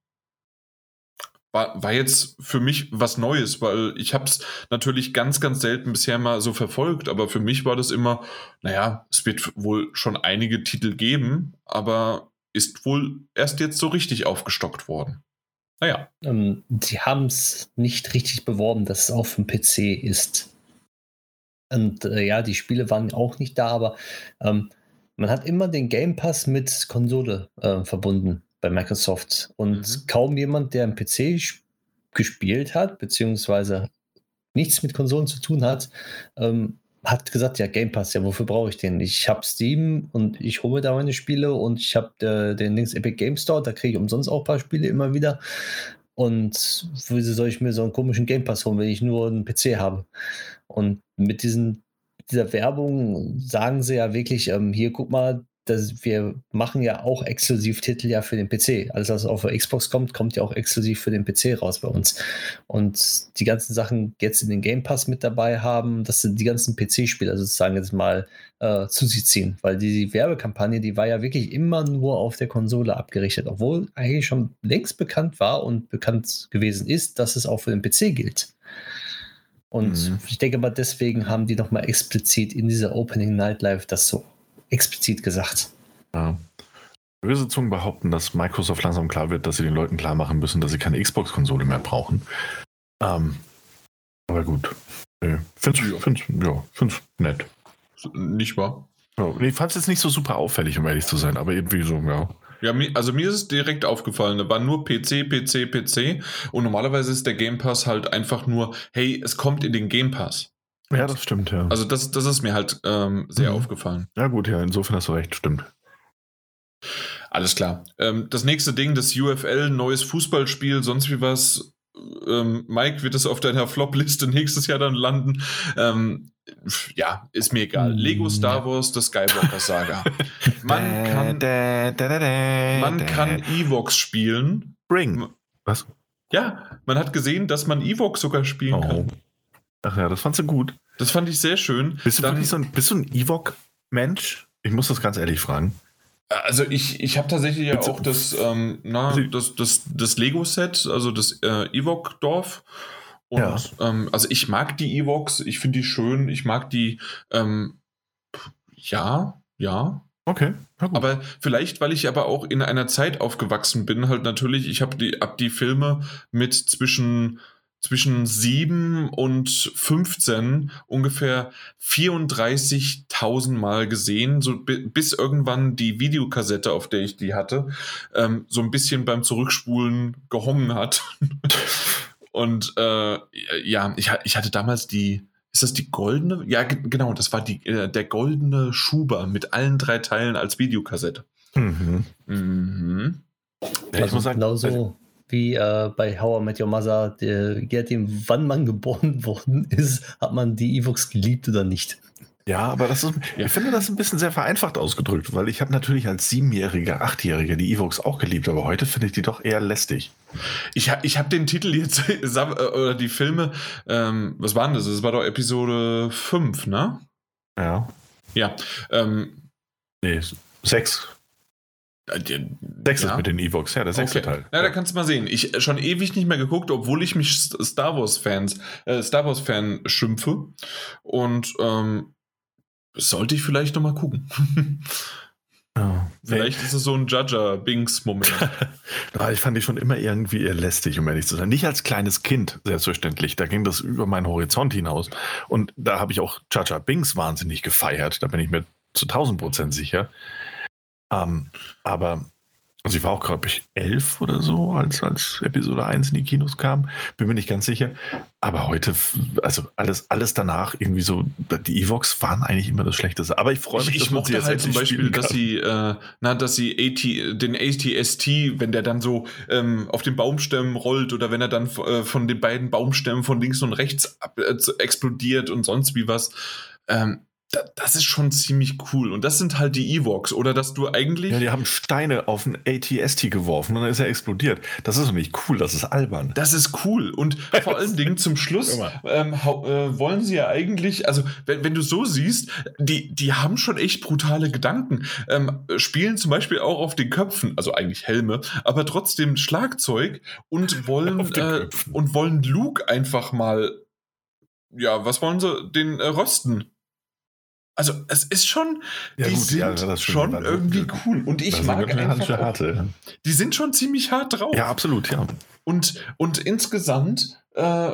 War, war jetzt für mich was Neues, weil ich habe es natürlich ganz, ganz selten bisher mal so verfolgt, aber für mich war das immer, naja, es wird wohl schon einige Titel geben, aber ist wohl erst jetzt so richtig aufgestockt worden. Naja, Ähm, die haben es nicht richtig beworben, dass es auch für den PC ist. Und äh, ja, die Spiele waren auch nicht da, aber ähm, man hat immer den Game Pass mit Konsole äh, verbunden bei Microsoft. Und Mhm. kaum jemand, der am PC sp- gespielt hat, beziehungsweise nichts mit Konsolen zu tun hat, ähm, hat gesagt, ja, Game Pass, ja, wofür brauche ich den? Ich habe Steam und ich hole da meine Spiele und ich habe äh, den Links Epic Game Store, da kriege ich umsonst auch ein paar Spiele immer wieder. Und wieso soll ich mir so einen komischen Game Pass holen, wenn ich nur einen PC habe? Und mit diesen, dieser Werbung sagen sie ja wirklich, ähm, hier guck mal, das, wir machen ja auch Exklusivtitel ja für den PC. Alles, was auf Xbox kommt, kommt ja auch exklusiv für den PC raus bei uns. Und die ganzen Sachen jetzt in den Game Pass mit dabei haben, dass die ganzen PC-Spieler sozusagen jetzt mal äh, zu sich ziehen. Weil die Werbekampagne, die war ja wirklich immer nur auf der Konsole abgerichtet, obwohl eigentlich schon längst bekannt war und bekannt gewesen ist, dass es auch für den PC gilt. Und Mhm. ich denke mal, deswegen haben die nochmal explizit in dieser Opening Night Live das so explizit gesagt. Ja. Böse Zungen behaupten, dass Microsoft langsam klar wird, dass sie den Leuten klar machen müssen, dass sie keine Xbox-Konsole mehr brauchen. Ähm, aber gut. Nee, find's, Ja. find's, ja, find's nett. nicht wahr? Ja, ich fand's jetzt nicht so super auffällig, um ehrlich zu sein, aber irgendwie so, ja. Ja, also mir ist es direkt aufgefallen, da war nur PC, PC, PC und normalerweise ist der Game Pass halt einfach nur, hey, es kommt in den Game Pass. Ja, das stimmt, ja. Also das, das ist mir halt ähm, sehr mhm. aufgefallen. Ja gut, ja, insofern hast du recht, stimmt. Alles klar. Ähm, das nächste Ding, das UFL, neues Fußballspiel, sonst wie was. Ähm, Mike, wird es auf deiner Flop-Liste nächstes Jahr dann landen? Ähm, ja, ist mir egal. Lego. Star Wars, das Skywalker Saga. [laughs] Man kann, man kann Evox spielen. Bring. Was? Ja, man hat gesehen, dass man Evox sogar spielen oh. kann. Ach ja, das fandst du gut. Das fand ich sehr schön. Bist du Dann, wirklich so ein, bist du ein Evoc-Mensch? Ich muss das ganz ehrlich fragen. Also ich, ich habe tatsächlich ja auch das, ähm, na, das, das, das Lego-Set, also das äh, Ewok-Dorf. Und ja. ähm, also ich mag die Evox, ich finde die schön, ich mag die, ähm, ja, ja. Okay. Aber vielleicht, weil ich aber auch in einer Zeit aufgewachsen bin, halt natürlich, ich habe die, hab die Filme mit zwischen zwischen 7 und 15 ungefähr 34.000 Mal gesehen, so bis irgendwann die Videokassette, auf der ich die hatte, ähm, so ein bisschen beim Zurückspulen gehongen hat. [laughs] und äh, ja, ich, ich hatte damals die, ist das die goldene? Ja, genau, das war die, äh, der goldene Schuber mit allen drei Teilen als Videokassette. Mhm. Mhm. Ja, ich muss sagen, genau so wie äh, bei How I Met Your Mother, der, je nachdem, wann man geboren [laughs] worden ist, hat man die Evox geliebt oder nicht. Ja, aber das ist, ich finde das ein bisschen sehr vereinfacht ausgedrückt, weil ich habe natürlich als Siebenjähriger, Achtjähriger die Evox auch geliebt, aber heute finde ich die doch eher lästig. Ich, ich habe den Titel jetzt, [laughs] äh, oder die Filme, ähm, was waren das? Das war doch Episode 5, ne? Ja. Ja. Ähm, nee, 6. Sechs ja. mit den Evox, ja, der sechste okay. Teil. Ja, da kannst du mal sehen. Ich äh, schon ewig nicht mehr geguckt, obwohl ich mich Star Wars Fans, äh, Star Wars Fan schimpfe. Und ähm, sollte ich vielleicht noch mal gucken. Ja. [laughs] Vielleicht ist es so ein Judger-Bings-Moment. [laughs] ich fand die schon immer irgendwie eher lästig, um ehrlich zu sein. Nicht als kleines Kind, selbstverständlich. Da ging das über meinen Horizont hinaus. Und da habe ich auch Judger Bings wahnsinnig gefeiert. Da bin ich mir zu 1000 Prozent sicher. Ähm, aber also ich war auch, glaube ich, elf oder so, als, als Episode 1 in die Kinos kam. Bin mir nicht ganz sicher. Aber heute, also alles, alles danach, irgendwie so, die Evox waren eigentlich immer das Schlechteste. Aber ich freue mich, ich, ich mochte halt zum Beispiel, dass sie, äh, na, dass sie AT, den ATST, wenn der dann so ähm, auf den Baumstämmen rollt oder wenn er dann äh, von den beiden Baumstämmen von links und rechts ab, äh, explodiert und sonst wie was. Ähm, das ist schon ziemlich cool. Und das sind halt die Evox. Oder dass du eigentlich. Ja, die haben Steine auf einen ATST geworfen und dann ist er explodiert. Das ist doch nicht cool, das ist albern. Das ist cool. Und vor allen Dingen zum Schluss ähm, äh, wollen sie ja eigentlich, also wenn, wenn, du so siehst, die, die haben schon echt brutale Gedanken. Ähm, spielen zum Beispiel auch auf den Köpfen, also eigentlich Helme, aber trotzdem Schlagzeug und [laughs] wollen, äh, und wollen Luke einfach mal. Ja, was wollen sie? Den äh, rösten. Also es ist schon, ja, die gut, sind ja, schon irgendwie cool. Und ich mag einfach, harte. die sind schon ziemlich hart drauf. Ja, absolut, ja. Und, und insgesamt äh,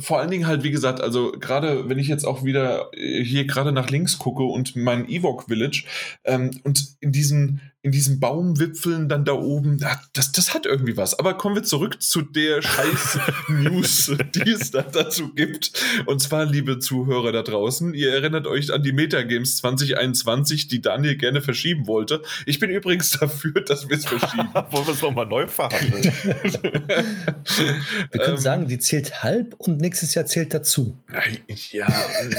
vor allen Dingen halt, wie gesagt, also gerade wenn ich jetzt auch wieder hier gerade nach links gucke und mein Ewok Village ähm, und in diesen, in diesen Baumwipfeln dann da oben, das, das hat irgendwie was. Aber kommen wir zurück zu der [laughs] scheiß News, die es da dazu gibt. Und zwar, liebe Zuhörer da draußen, ihr erinnert euch an die Metagames 2021, die Daniel gerne verschieben wollte. Ich bin übrigens dafür, dass wir es verschieben. [laughs] Wollen wir es nochmal neu verhandeln? wir können ähm, sagen, die zählt zählt halb und nächstes Jahr zählt dazu. Ja,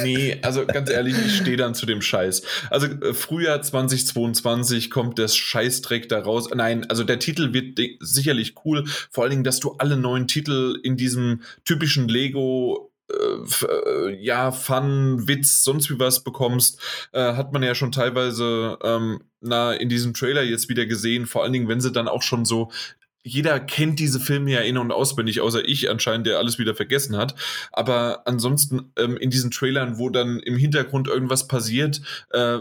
nee, also ganz ehrlich, ich stehe dann zu dem Scheiß. Also äh, Frühjahr 2022 kommt das Scheißdreck da raus. Nein, also der Titel wird sicherlich cool. Vor allen Dingen, dass du alle neuen Titel in diesem typischen Lego äh, äh, ja, Fun, Witz, sonst wie was bekommst, äh, hat man ja schon teilweise ähm, na, in diesem Trailer jetzt wieder gesehen. Vor allen Dingen, wenn sie dann auch schon so jeder kennt diese Filme ja in- und auswendig, außer ich anscheinend, der alles wieder vergessen hat. Aber ansonsten ähm, in diesen Trailern, wo dann im Hintergrund irgendwas passiert, äh,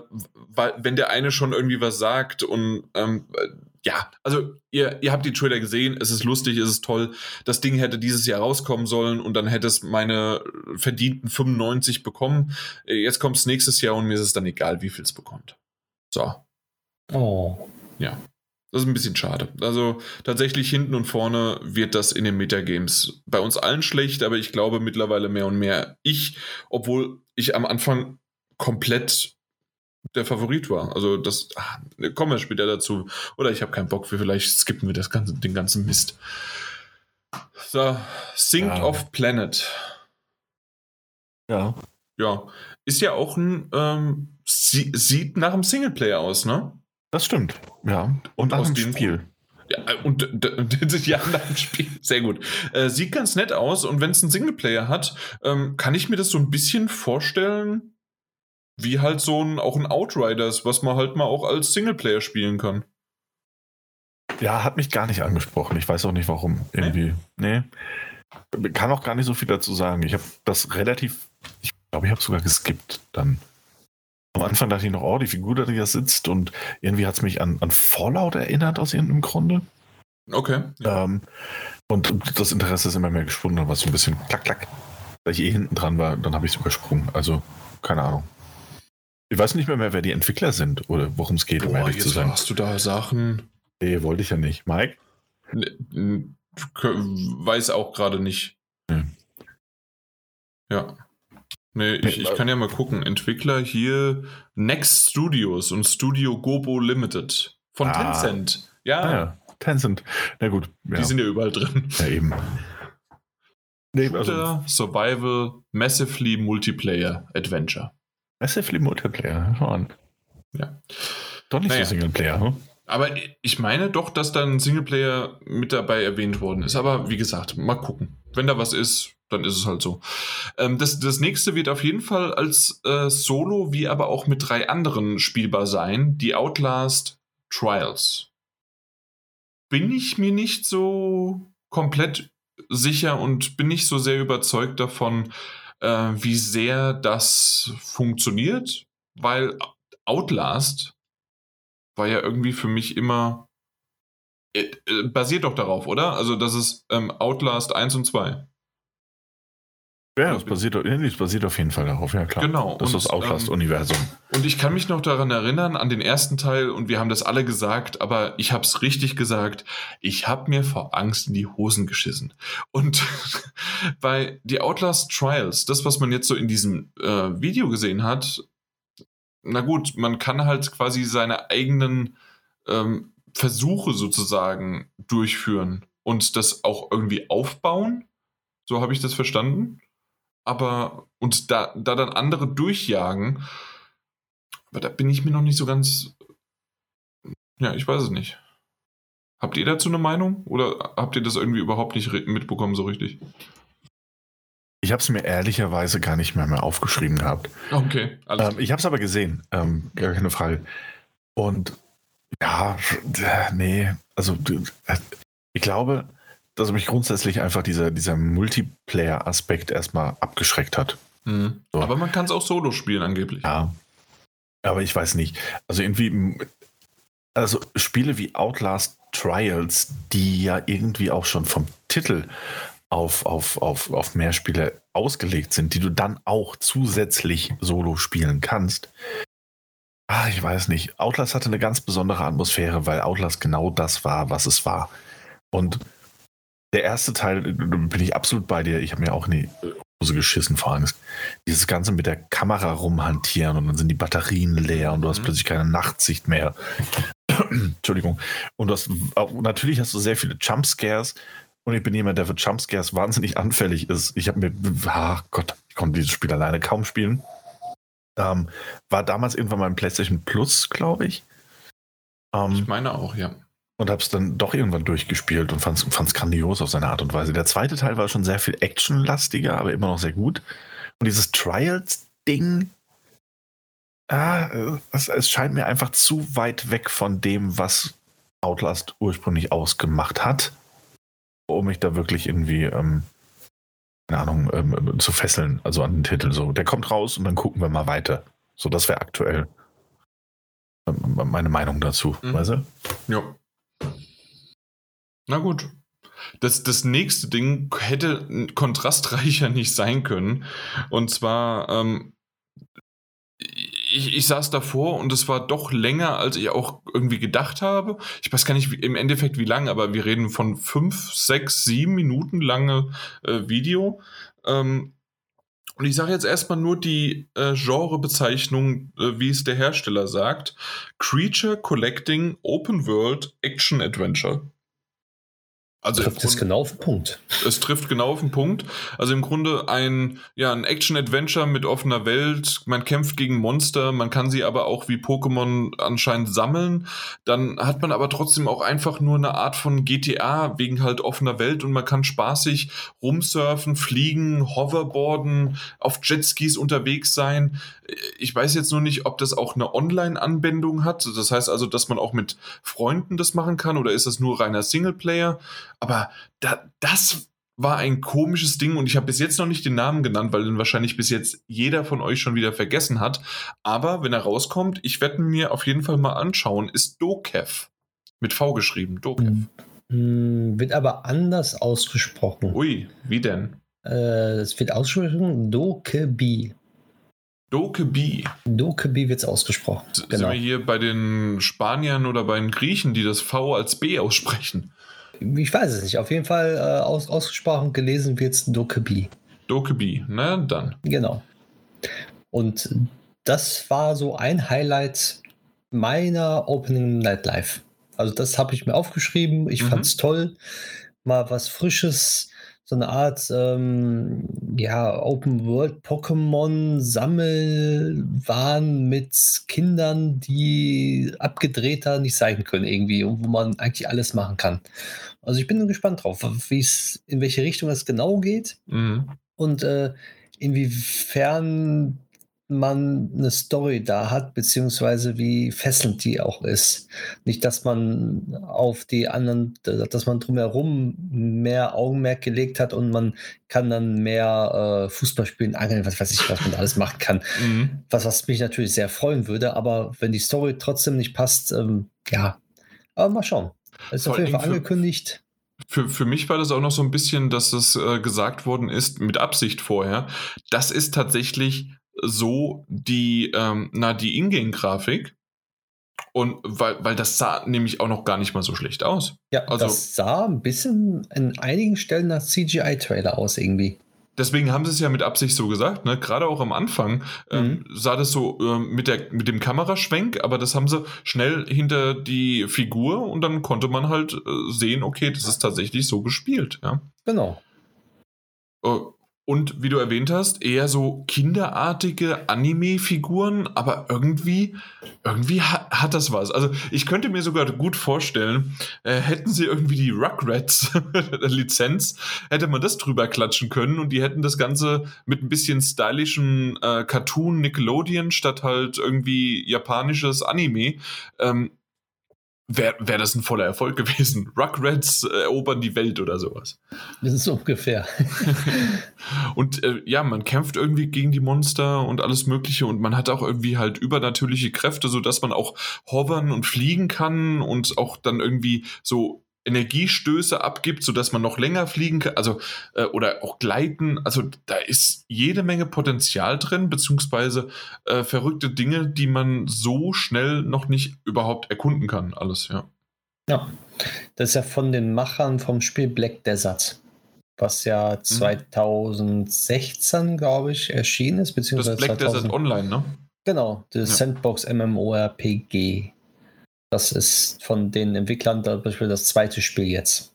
wenn der eine schon irgendwie was sagt und ähm, äh, ja, also ihr, ihr habt die Trailer gesehen, es ist lustig, es ist toll. Das Ding hätte dieses Jahr rauskommen sollen und dann hätte es meine verdienten 95 bekommen. Jetzt kommt es nächstes Jahr und mir ist es dann egal, wie viel es bekommt. So. Oh. Ja. Das ist ein bisschen schade. Also tatsächlich hinten und vorne wird das in den Metagames bei uns allen schlecht, aber ich glaube mittlerweile mehr und mehr ich, obwohl ich am Anfang komplett der Favorit war. Also das ach, kommen wir später dazu. Oder ich habe keinen Bock, vielleicht skippen wir das ganze, den ganzen Mist. So, Think Ja. of Planet. Ja. Ja, ist ja auch ein, ähm, sie, sieht nach einem Singleplayer aus, ne? Das stimmt. Ja. Und aus aus dem dem Spiel. Ja, und d- d- die anderen Spiel. Sehr gut. Äh, sieht ganz nett aus und wenn es einen Singleplayer hat, ähm, kann ich mir das so ein bisschen vorstellen, wie halt so ein auch ein Outriders, was man halt mal auch als Singleplayer spielen kann. Ja, hat mich gar nicht angesprochen. Ich weiß auch nicht warum. Irgendwie. Nee. Kann auch gar nicht so viel dazu sagen. Ich habe das relativ, ich glaube, ich habe sogar geskippt dann. Am Anfang dachte ich noch, oh, die Figur, die da sitzt und irgendwie hat es mich an, an Fallout erinnert aus irgendeinem Grunde. Okay. Ja. Ähm, und das Interesse ist immer mehr geschwunden, dann war es so ein bisschen klack, klack. Da ich eh hinten dran war, dann habe ich es übersprungen. Also, keine Ahnung. Ich weiß nicht mehr, mehr wer die Entwickler sind oder worum es geht, um Boah, ehrlich zu sein. hast du da Sachen. Nee, wollte ich ja nicht. Mike? Ne, n- kö- Weiß auch gerade nicht. Hm. Ja. Nee, ich, ich kann ja mal gucken. Entwickler hier Next Studios und Studio Gobo Limited von Ah. Tencent. Ja, Ah, ja. Tencent. Na gut. Ja, die sind ja überall drin. ja eben. Nee, also Survival, Massively Multiplayer, Adventure. Massively Multiplayer. Schau an. Ja. Doch nicht Naja. so Singleplayer, hm? Aber ich meine doch, dass da ein Singleplayer mit dabei erwähnt worden ist. Aber wie gesagt, mal gucken. Wenn da was ist, dann ist es halt so. Ähm, das, das nächste wird auf jeden Fall als äh, Solo, wie aber auch mit drei anderen spielbar sein. Die Outlast Trials. Bin ich mir nicht so komplett sicher und bin nicht so sehr überzeugt davon, äh, wie sehr das funktioniert, weil Outlast war ja irgendwie für mich immer. Äh, äh, basiert doch darauf, oder? Also, das ist ähm, Outlast 1 und 2. Ja, das basiert, das basiert auf jeden Fall darauf, ja klar. Genau, Das ist das und, ähm, Outlast-Universum. Und ich kann mich noch daran erinnern, an den ersten Teil, und wir haben das alle gesagt, aber ich habe es richtig gesagt, ich habe mir vor Angst in die Hosen geschissen. Und [laughs] bei The Outlast Trials, das, was man jetzt so in diesem äh, Video gesehen hat, na gut, man kann halt quasi seine eigenen ähm, Versuche sozusagen durchführen und das auch irgendwie aufbauen. So habe ich das verstanden. Aber, und da, da dann andere durchjagen, aber da bin ich mir noch nicht so ganz. Ja, ich weiß es nicht. Habt ihr dazu eine Meinung? Oder habt ihr das irgendwie überhaupt nicht mitbekommen so richtig? Ich habe es mir ehrlicherweise gar nicht mehr, mehr aufgeschrieben gehabt. Okay, alles Ähm, ich habe es aber gesehen, ähm, gar keine Frage. Und ja, nee, also ich glaube, dass mich grundsätzlich einfach dieser, dieser Multiplayer-Aspekt erstmal abgeschreckt hat. Mhm. So. Aber man kann es auch solo spielen, angeblich. Ja. Aber ich weiß nicht. Also irgendwie, also Spiele wie Outlast Trials, die ja irgendwie auch schon vom Titel auf, auf, auf, auf Mehrspieler ausgelegt sind, die du dann auch zusätzlich solo spielen kannst. Ah, ich weiß nicht. Outlast hatte eine ganz besondere Atmosphäre, weil Outlast genau das war, was es war. Und der erste Teil, da bin ich absolut bei dir. Ich habe mir auch in die Hose geschissen vor Angst. Dieses Ganze mit der Kamera rumhantieren und dann sind die Batterien leer und du hast Mhm. plötzlich keine Nachtsicht mehr. [clears throat] Entschuldigung. Und auch, natürlich hast du sehr viele Jumpscares. Und ich bin jemand, der für Jumpscares wahnsinnig anfällig ist. Ich habe mir, ach Gott, ich konnte dieses Spiel alleine kaum spielen. Ähm, war damals irgendwann mal im PlayStation Plus, glaube ich. Ähm, Ich meine auch, ja. Und habe es dann doch irgendwann durchgespielt und fand es grandios auf seine Art und Weise. Der zweite Teil war schon sehr viel actionlastiger, aber immer noch sehr gut. Und dieses Trials-Ding, ah, es, es scheint mir einfach zu weit weg von dem, was Outlast ursprünglich ausgemacht hat, um mich da wirklich irgendwie, ähm, keine Ahnung, ähm, zu fesseln, also an den Titel. So, der kommt raus und dann gucken wir mal weiter. So, das wäre aktuell ähm, meine Meinung dazu, Mhm. weißt du? Ja. Na gut. Das, das nächste Ding hätte kontrastreicher [laughs] nicht sein können. Und zwar, ähm, ich, ich saß davor und es war doch länger, als ich auch irgendwie gedacht habe. Ich weiß gar nicht wie, im Endeffekt wie lang, aber wir reden von fünf, sechs, sieben Minuten lange äh, Video. Ähm, und ich sage jetzt erstmal nur die äh, Genrebezeichnung, äh, wie es der Hersteller sagt. Creature Collecting Open World Action Adventure. Also trifft es genau auf den Punkt. Es trifft genau auf den Punkt. Also im Grunde ein, ja, ein Action-Adventure mit offener Welt. Man kämpft gegen Monster, man kann sie aber auch wie Pokémon anscheinend sammeln. Dann hat man aber trotzdem auch einfach nur eine Art von GTA wegen halt offener Welt und man kann spaßig rumsurfen, fliegen, hoverboarden, auf Jetskis unterwegs sein. Ich weiß jetzt nur nicht, ob das auch eine Online-Anbindung hat. Das heißt also, dass man auch mit Freunden das machen kann oder ist das nur reiner Singleplayer? Aber da, das war ein komisches Ding und ich habe bis jetzt noch nicht den Namen genannt, weil den wahrscheinlich bis jetzt jeder von euch schon wieder vergessen hat. Aber wenn er rauskommt, ich werde mir auf jeden Fall mal anschauen, ist Dokev. Mit V geschrieben, Dokev. Hm, wird aber anders ausgesprochen. Ui, wie denn? Äh, es wird ausgesprochen Dokebi. Dokebi. Dokebi wird es ausgesprochen. S genau. Sind wir hier bei den Spaniern oder bei den Griechen, die das V als B aussprechen? Ich weiß es nicht. Auf jeden Fall äh, aus, ausgesprochen gelesen wird es Dokebi. Dokebi, na dann. Genau. Und das war so ein Highlight meiner Opening Night Live. Also das habe ich mir aufgeschrieben. Ich mhm. fand es toll. Mal was Frisches so eine Art ähm, ja, Open World Pokémon Sammelwahn mit Kindern, die abgedrehter nicht sein können irgendwie und wo man eigentlich alles machen kann. Also ich bin gespannt drauf, wie es in welche Richtung es genau geht mhm. und äh, inwiefern man eine Story da hat, beziehungsweise wie fesselnd die auch ist. Nicht, dass man auf die anderen, dass man drumherum mehr Augenmerk gelegt hat und man kann dann mehr äh, Fußball spielen, angeln, was weiß ich, was man alles machen kann. Mhm. Was, was mich natürlich sehr freuen würde, aber wenn die Story trotzdem nicht passt, ähm, ja, aber mal schauen. Es ist auf jeden Fall angekündigt. Für, für mich war das auch noch so ein bisschen, dass es äh, gesagt worden ist, mit Absicht vorher. Das ist tatsächlich so die, ähm, na, die Ingame-Grafik. Und weil, weil das sah nämlich auch noch gar nicht mal so schlecht aus. Ja, also, das sah ein bisschen an einigen Stellen nach CGI-Trailer aus irgendwie. Deswegen haben sie es ja mit Absicht so gesagt, ne? Gerade auch am Anfang ähm, mhm. sah das so ähm, mit, der, mit dem Kameraschwenk, aber das haben sie schnell hinter die Figur und dann konnte man halt äh, sehen, okay, das ist tatsächlich so gespielt, ja. Genau. Äh, und wie du erwähnt hast, eher so kinderartige Anime-Figuren, aber irgendwie, irgendwie hat, hat, das was. Also ich könnte mir sogar gut vorstellen, äh, hätten sie irgendwie die Rugrats-Lizenz, [laughs] hätte man das drüber klatschen können und die hätten das Ganze mit ein bisschen stylischem äh, Cartoon Nickelodeon statt halt irgendwie japanisches Anime ähm, wäre wär das ein voller Erfolg gewesen. [laughs] Rugrats erobern die Welt oder sowas. Das ist ungefähr. [laughs] und äh, ja, man kämpft irgendwie gegen die Monster und alles Mögliche und man hat auch irgendwie halt übernatürliche Kräfte, sodass man auch hovern und fliegen kann und auch dann irgendwie so Energiestöße abgibt, sodass man noch länger fliegen kann, also äh, oder auch gleiten. Also da ist jede Menge Potenzial drin, beziehungsweise äh, verrückte Dinge, die man so schnell noch nicht überhaupt erkunden kann. Alles, ja. Ja, das ist ja von den Machern vom Spiel Black Desert, was ja 2016, mhm. glaube ich, erschienen ist, beziehungsweise das Black 2000, Desert Online, ne? Genau, das ja. Sandbox MMORPG. Das ist von den Entwicklern zum Beispiel das zweite Spiel jetzt.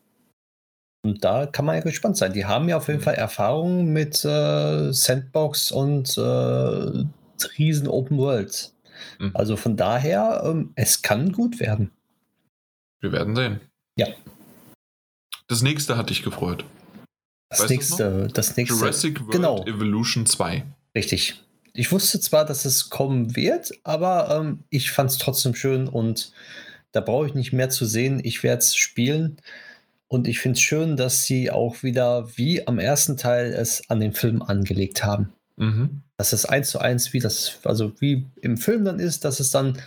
Und da kann man ja gespannt sein. Die haben ja auf jeden mhm. Fall Erfahrung mit äh, Sandbox und äh, riesen Open World. Mhm. Also von daher, ähm, es kann gut werden. Wir werden sehen. Ja. Das nächste hat dich gefreut. Das weißt nächste, das nächste. Jurassic World genau. Evolution 2. Richtig ich wusste zwar, dass es kommen wird, aber ähm, ich fand es trotzdem schön und da brauche ich nicht mehr zu sehen. Ich werde es spielen. Und ich finde es schön, dass sie auch wieder wie am ersten Teil es an den Film angelegt haben. Mhm. Dass es eins zu eins wie das, also wie im Film dann ist, dass es dann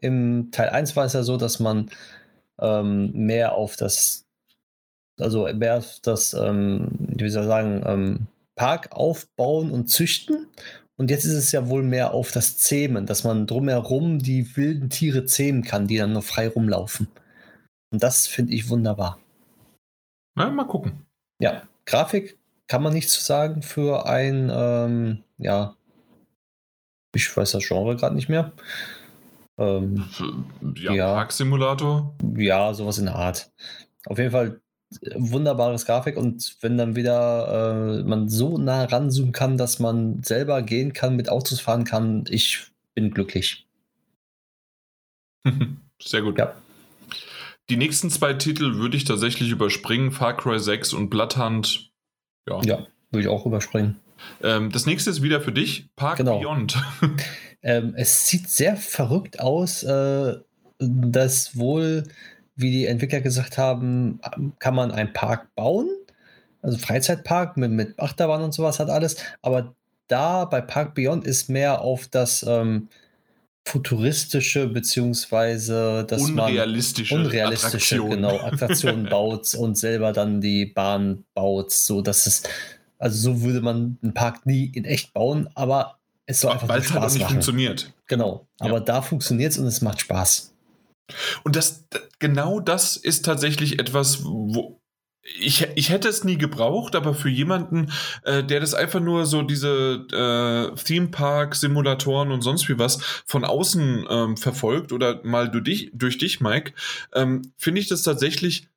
im Teil 1 war es ja so, dass man ähm, mehr auf das, also mehr auf das, ähm, wie soll ich sagen, ähm, Park aufbauen und züchten Und jetzt ist es ja wohl mehr auf das Zähmen, dass man drumherum die wilden Tiere zähmen kann, die dann nur frei rumlaufen. Und das finde ich wunderbar. Na, mal gucken. Ja, Grafik kann man nichts zu sagen für ein, ähm, ja, ich weiß das Genre gerade nicht mehr. Ähm, ja, ja, Parksimulator? Ja, sowas in der Art. Auf jeden Fall wunderbares Grafik und wenn dann wieder äh, man so nah ranzoomen kann, dass man selber gehen kann, mit Autos fahren kann, ich bin glücklich. [laughs] Sehr gut. Ja. Die nächsten zwei Titel würde ich tatsächlich überspringen: Far Cry 6 und Bloodhunt. Ja, ja würde ich auch überspringen. Ähm, das nächste ist wieder für dich: Park genau. Beyond. [laughs] ähm, es sieht sehr verrückt aus, äh, dass wohl, wie die Entwickler gesagt haben, kann man einen Park bauen. Also Freizeitpark mit, mit Achterbahn und sowas hat alles. Aber da bei Park Beyond ist mehr auf das. Ähm, futuristische beziehungsweise dass unrealistische, man unrealistische Attraktion. genau [laughs] Attraktionen baut und selber dann die Bahn baut, so dass es also so würde man einen Park nie in echt bauen, aber es soll einfach Weil es halt nicht machen. funktioniert. Genau, aber ja. da funktioniert es und es macht Spaß. Und das genau das ist tatsächlich etwas, wo ich, ich hätte es nie gebraucht, aber für jemanden, äh, der das einfach nur so diese äh, Theme Park Simulatoren und sonst wie was von außen ähm, verfolgt oder mal durch dich, durch dich Mike, ähm, finde ich das tatsächlich,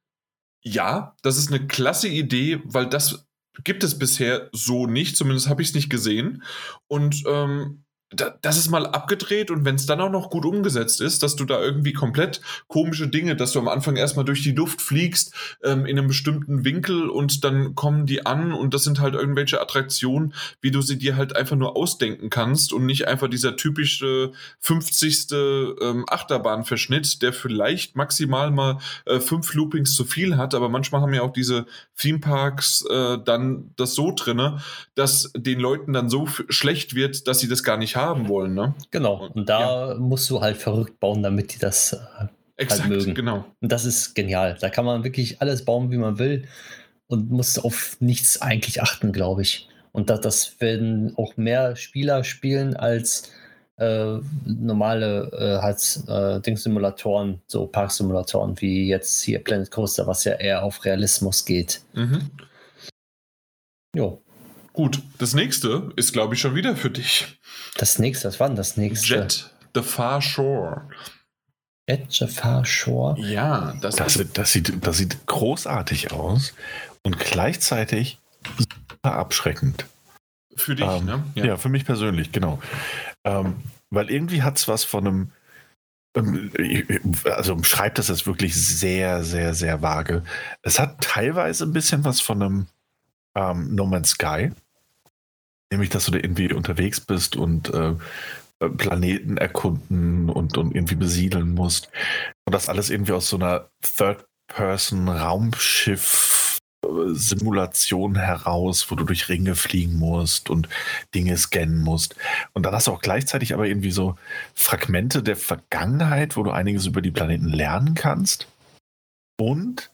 ja, das ist eine klasse Idee, weil das gibt es bisher so nicht, zumindest habe ich es nicht gesehen. Und ähm, das ist mal abgedreht und wenn es dann auch noch gut umgesetzt ist, dass du da irgendwie komplett komische Dinge, dass du am Anfang erstmal durch die Luft fliegst ähm, in einem bestimmten Winkel und dann kommen die an und das sind halt irgendwelche Attraktionen, wie du sie dir halt einfach nur ausdenken kannst und nicht einfach dieser typische 50. Ähm, Achterbahnverschnitt, der vielleicht maximal mal äh, fünf Loopings zu viel hat, aber manchmal haben ja auch diese Themeparks äh, dann das so drinne, dass den Leuten dann so schlecht wird, dass sie das gar nicht haben haben wollen, ne? Genau. Und da ja. musst du halt verrückt bauen, damit die das äh, halt Exakt, halt mögen. genau. Und das ist genial. Da kann man wirklich alles bauen, wie man will und muss auf nichts eigentlich achten, glaube ich. Und das, das werden auch mehr Spieler spielen als äh, normale äh, halt, äh, Dings-Simulatoren, so Parksimulatoren wie jetzt hier Planet Coaster, was ja eher auf Realismus geht. Mhm. Jo. Gut, das nächste ist, glaube ich, schon wieder für dich. Das nächste, was war denn das nächste? Jet the Far Shore. Jet the Far Shore? Ja, das, das, ist, das, sieht, das sieht großartig aus und gleichzeitig super abschreckend. Für dich, ähm, ne? Ja. ja. für mich persönlich, genau. Ähm, weil irgendwie hat es was von einem ähm, also schreibt das jetzt wirklich sehr, sehr, sehr vage. Es hat teilweise ein bisschen was von einem ähm, No Man's Sky. Nämlich, dass du da irgendwie unterwegs bist und äh, äh, Planeten erkunden und, und irgendwie besiedeln musst. Und das alles irgendwie aus so einer Third-Person-Raumschiff-Simulation heraus, wo du durch Ringe fliegen musst und Dinge scannen musst. Und dann hast du auch gleichzeitig aber irgendwie so Fragmente der Vergangenheit, wo du einiges über die Planeten lernen kannst. Und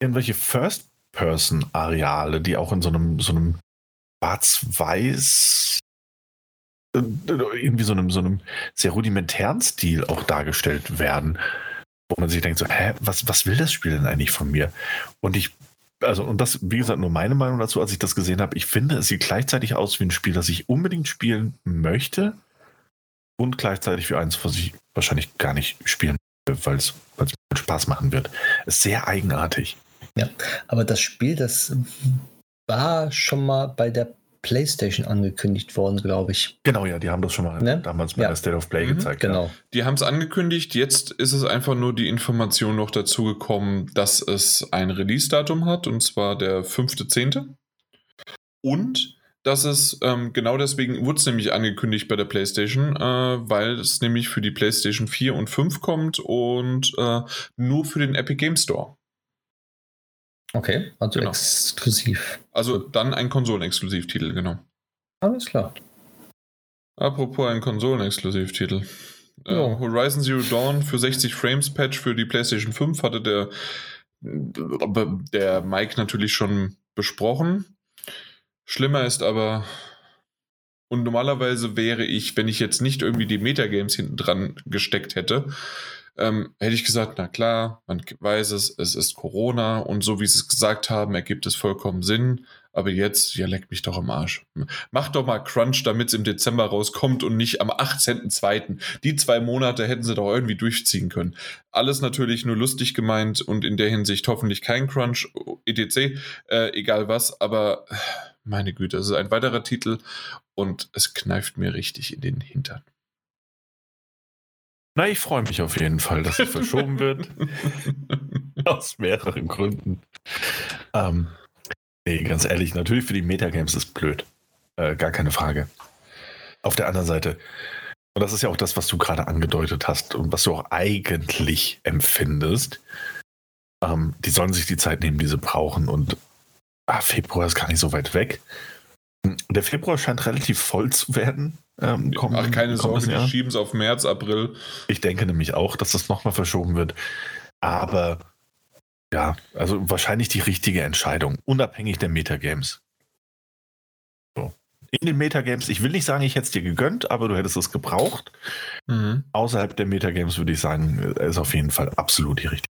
irgendwelche First Person-Areale, die auch in so einem, so einem schwarz-weiß, äh, irgendwie so einem, so einem sehr rudimentären Stil auch dargestellt werden, wo man sich denkt, so, hä, was, was will das Spiel denn eigentlich von mir? Und ich, also, und das, wie gesagt, nur meine Meinung dazu, als ich das gesehen habe, ich finde, es sieht gleichzeitig aus wie ein Spiel, das ich unbedingt spielen möchte und gleichzeitig für eins, was ich wahrscheinlich gar nicht spielen will, weil es Spaß machen wird. Ist sehr eigenartig. Ja, aber das Spiel, das war schon mal bei der PlayStation angekündigt worden, glaube ich. Genau, ja, die haben das schon mal ne? damals bei ja. der State of Play mhm, gezeigt. Genau. Ja. Die haben es angekündigt, jetzt ist es einfach nur die Information noch dazu gekommen, dass es ein Release-Datum hat, und zwar der 5.10. Und dass es, ähm, genau deswegen wurde es nämlich angekündigt bei der PlayStation, äh, weil es nämlich für die PlayStation 4 und 5 kommt und äh, nur für den Epic Game Store. Okay, also genau. exklusiv. Also dann ein Konsolenexklusivtitel, genau. Alles klar. Apropos ein Konsolenexklusivtitel. Äh, Horizon Zero Dawn für 60 Frames Patch für die PlayStation 5 hatte der, der Mike natürlich schon besprochen. Schlimmer ist aber, Und normalerweise wäre ich, wenn ich jetzt nicht irgendwie die Metagames hinten dran gesteckt hätte, ähm, hätte ich gesagt, na klar, man weiß es, es ist Corona und so wie sie es gesagt haben, ergibt es vollkommen Sinn. Aber jetzt, ja, leckt mich doch am Arsch. Macht doch mal Crunch, damit es im Dezember rauskommt und nicht am 18.02. Die zwei Monate hätten sie doch irgendwie durchziehen können. Alles natürlich nur lustig gemeint und in der Hinsicht hoffentlich kein Crunch, etc., äh, egal was, aber meine Güte, es ist ein weiterer Titel und es kneift mir richtig in den Hintern. Na, ich freue mich auf jeden Fall, dass es verschoben wird. [laughs] Aus mehreren Gründen. Ähm, nee, ganz ehrlich, natürlich für die Metagames ist blöd. Äh, gar keine Frage. Auf der anderen Seite, und das ist ja auch das, was du gerade angedeutet hast und was du auch eigentlich empfindest, ähm, die sollen sich die Zeit nehmen, die sie brauchen. Und ah, Februar ist gar nicht so weit weg. Der Februar scheint relativ voll zu werden. Ähm, kommen, Ach, keine Sorge, die schieben es auf März, April. Ich denke nämlich auch, dass das nochmal verschoben wird. Aber ja, also wahrscheinlich die richtige Entscheidung, unabhängig der Metagames. So. In den Metagames, ich will nicht sagen, ich hätte es dir gegönnt, aber du hättest es gebraucht. Mhm. Außerhalb der Metagames würde ich sagen, ist auf jeden Fall absolut die richtige.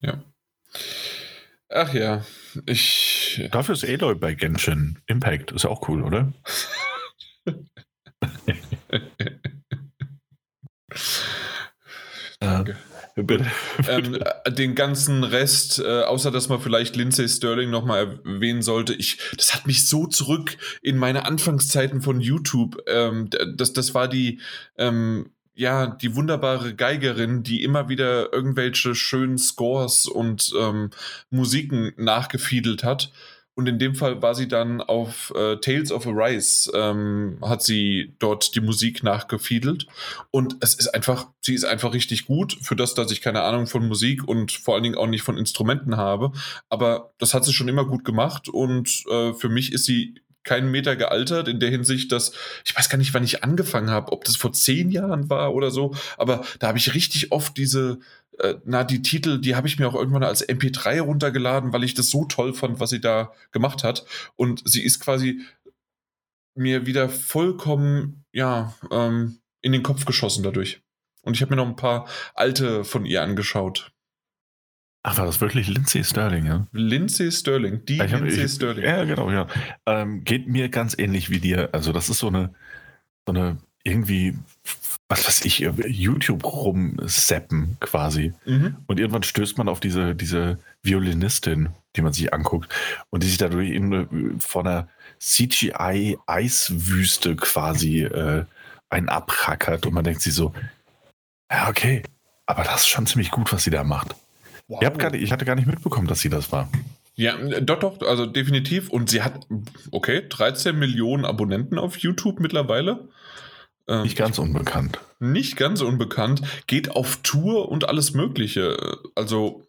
Ja. Ach ja, ich. Dafür ist Aloy bei Genshin Impact. Ist auch cool, oder? [laughs] Danke. Bitte. ähm, den ganzen Rest, äh, außer dass man vielleicht Lindsay Sterling nochmal erwähnen sollte, ich, das hat mich so zurück in meine Anfangszeiten von YouTube. Ähm, das, das war die, ähm, ja, die wunderbare Geigerin, die immer wieder irgendwelche schönen Scores und ähm, Musiken nachgefiedelt hat. Und in dem Fall war sie dann auf äh, Tales of Arise, ähm, hat sie dort die Musik nachgefiedelt. Und es ist einfach, sie ist einfach richtig gut für das, dass ich keine Ahnung von Musik und vor allen Dingen auch nicht von Instrumenten habe. Aber das hat sie schon immer gut gemacht und äh, für mich ist sie keinen Meter gealtert in der Hinsicht, dass ich weiß gar nicht, wann ich angefangen habe, ob das vor zehn Jahren war oder so, aber da habe ich richtig oft diese, äh, na, die Titel, die habe ich mir auch irgendwann als MP3 runtergeladen, weil ich das so toll fand, was sie da gemacht hat. Und sie ist quasi mir wieder vollkommen, ja, ähm, in den Kopf geschossen dadurch. Und ich habe mir noch ein paar alte von ihr angeschaut. Ach, war das wirklich Lindsay Sterling, ja? Lindsay Sterling, die ich Lindsay ich, Sterling. Ja, genau, ja. Ähm, geht mir ganz ähnlich wie dir. Also, das ist so eine, so eine irgendwie, was weiß ich, YouTube rumseppen quasi. Mhm. Und irgendwann stößt man auf diese, diese Violinistin, die man sich anguckt und die sich dadurch in, von einer CGI-Eiswüste quasi äh, einen abhackert und man denkt sich so, ja, okay, aber das ist schon ziemlich gut, was sie da macht. Wow. Ich, gar nicht, ich hatte gar nicht mitbekommen, dass sie das war. Ja, doch, doch, also definitiv. Und sie hat, okay, 13 Millionen Abonnenten auf YouTube mittlerweile. Ähm, nicht ganz unbekannt. Nicht ganz unbekannt. Geht auf Tour und alles Mögliche. Also,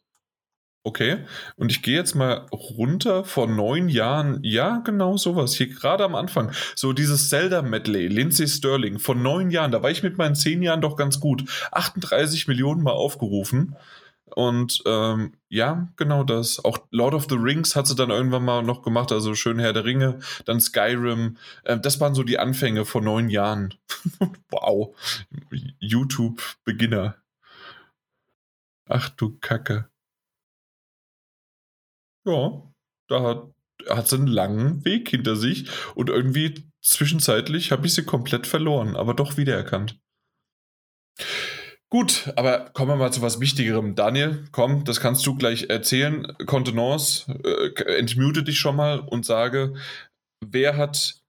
okay. Und ich gehe jetzt mal runter vor neun Jahren. Ja, genau sowas. Hier gerade am Anfang. So dieses Zelda-Medley, Lindsay Sterling, vor neun Jahren. Da war ich mit meinen zehn Jahren doch ganz gut. 38 Millionen mal aufgerufen. Und ähm, ja, genau das. Auch Lord of the Rings hat sie dann irgendwann mal noch gemacht, also schön Herr der Ringe, dann Skyrim. Äh, das waren so die Anfänge vor neun Jahren. [laughs] wow. YouTube-Beginner. Ach du Kacke. Ja, da hat, hat sie einen langen Weg hinter sich und irgendwie zwischenzeitlich habe ich sie komplett verloren, aber doch wiedererkannt. Gut, aber kommen wir mal zu was Wichtigerem. Daniel, komm, das kannst du gleich erzählen. Kontenance, äh, entmute dich schon mal und sage, wer hat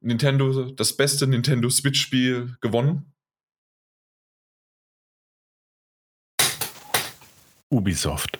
Nintendo, das beste Nintendo Switch-Spiel gewonnen? Ubisoft.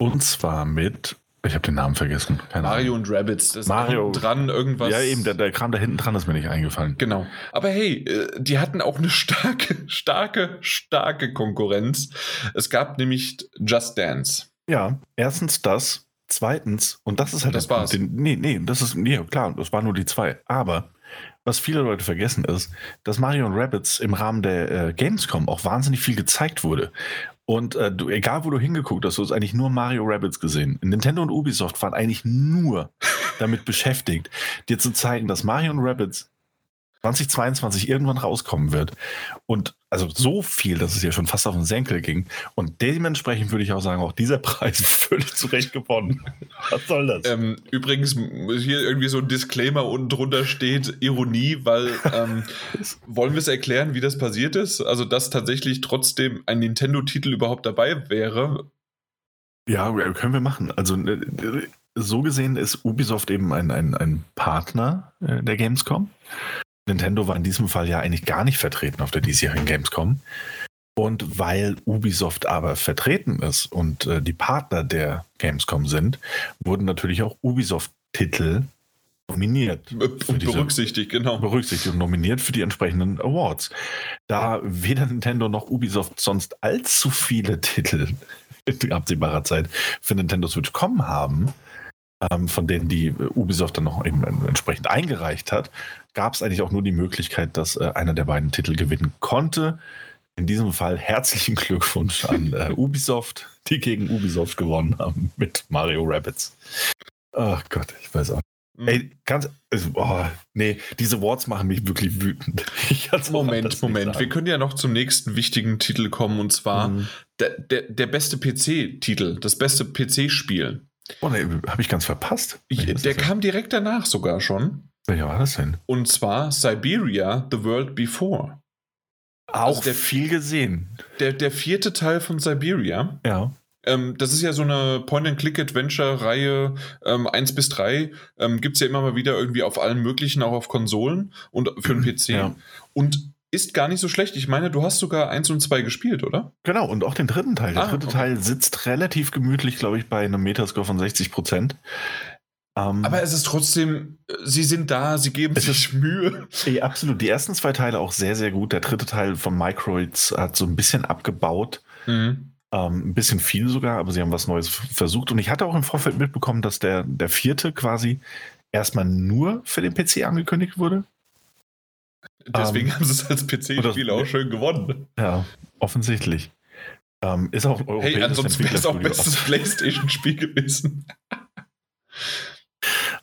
Und zwar mit ich habe den Namen vergessen. Keine Mario Ahnung. und Rabbits. Das Mario dran irgendwas. Ja, eben, der, der Kram da hinten dran ist mir nicht eingefallen. Genau. Aber hey, äh, die hatten auch eine starke, starke, starke Konkurrenz. Es gab nämlich Just Dance. Ja, erstens das. Zweitens, und das ist halt das war's. Den, nee, nee, das ist, nee, klar, das waren nur die zwei. Aber was viele Leute vergessen ist, dass Mario und Rabbits im Rahmen der äh, Gamescom auch wahnsinnig viel gezeigt wurde. Und äh, du, egal wo du hingeguckt hast, du hast eigentlich nur Mario Rabbits gesehen. Nintendo und Ubisoft waren eigentlich nur damit beschäftigt, dir zu zeigen, dass Mario und Rabbits 2022 irgendwann rauskommen wird. Und also so viel, dass es ja schon fast auf den Senkel ging. Und dementsprechend würde ich auch sagen, auch dieser [laughs] Preis völlig zurecht gewonnen. Was soll das? Ähm, übrigens, hier irgendwie so ein Disclaimer unten drunter steht, Ironie, weil ähm, [laughs] wollen wir es erklären, wie das passiert ist? Also, dass tatsächlich trotzdem ein Nintendo-Titel überhaupt dabei wäre. Ja, können wir machen. Also äh, so gesehen ist Ubisoft eben ein, ein, ein Partner äh, der Gamescom. Nintendo war in diesem Fall ja eigentlich gar nicht vertreten auf der diesjährigen Gamescom. Und weil Ubisoft aber vertreten ist und äh, die Partner der Gamescom sind, wurden natürlich auch Ubisoft-Titel nominiert. Und berücksichtigt, genau. Berücksichtigt und nominiert für die entsprechenden Awards. Da weder Nintendo noch Ubisoft sonst allzu viele Titel [laughs] in absehbarer Zeit für Nintendo Switch kommen haben, von denen die Ubisoft dann noch eben entsprechend eingereicht hat, gab es eigentlich auch nur die Möglichkeit, dass äh, einer der beiden Titel gewinnen konnte. In diesem Fall herzlichen Glückwunsch an äh, Ubisoft, die gegen Ubisoft gewonnen haben mit Mario Rabbits. Ach Gott, ich weiß auch. Mhm. Ey, ganz, also, oh, nee, diese Worts machen mich wirklich wütend. [laughs] Moment, Moment. Wir können ja noch zum nächsten wichtigen Titel kommen und zwar mhm. der, der, der beste PC-Titel, das beste PC-Spiel. Oh, nee, habe ich ganz verpasst. Ich, der kam direkt danach sogar schon. Welcher war das denn? Und zwar Siberia, The World Before. Auch also der, viel gesehen. Der, der vierte Teil von Siberia. Ja. Ähm, das ist ja so eine Point-and-Click-Adventure-Reihe ähm, 1 bis 3. Ähm, Gibt es ja immer mal wieder irgendwie auf allen möglichen, auch auf Konsolen und für den [clears throat] PC. Ja. Und ist gar nicht so schlecht. Ich meine, du hast sogar 1 und 2 gespielt, oder? Genau, und auch den dritten Teil. Der ah, dritte okay. Teil sitzt relativ gemütlich, glaube ich, bei einem Metascore von 60 Prozent. Ähm, Aber es ist trotzdem, sie sind da, sie geben sich Mühe. Ja, absolut. Die ersten zwei Teile auch sehr, sehr gut. Der dritte Teil von Microids hat so ein bisschen abgebaut. Mhm. Ähm, ein bisschen viel sogar, aber sie haben was Neues versucht. Und ich hatte auch im Vorfeld mitbekommen, dass der, der vierte quasi erstmal nur für den PC angekündigt wurde. Deswegen um, ähm, haben sie es als PC-Spiel auch schön gewonnen. Ja, offensichtlich. Ähm, ist auch ein Hey, ansonsten wäre es auch bestes PlayStation-Spiel gewesen.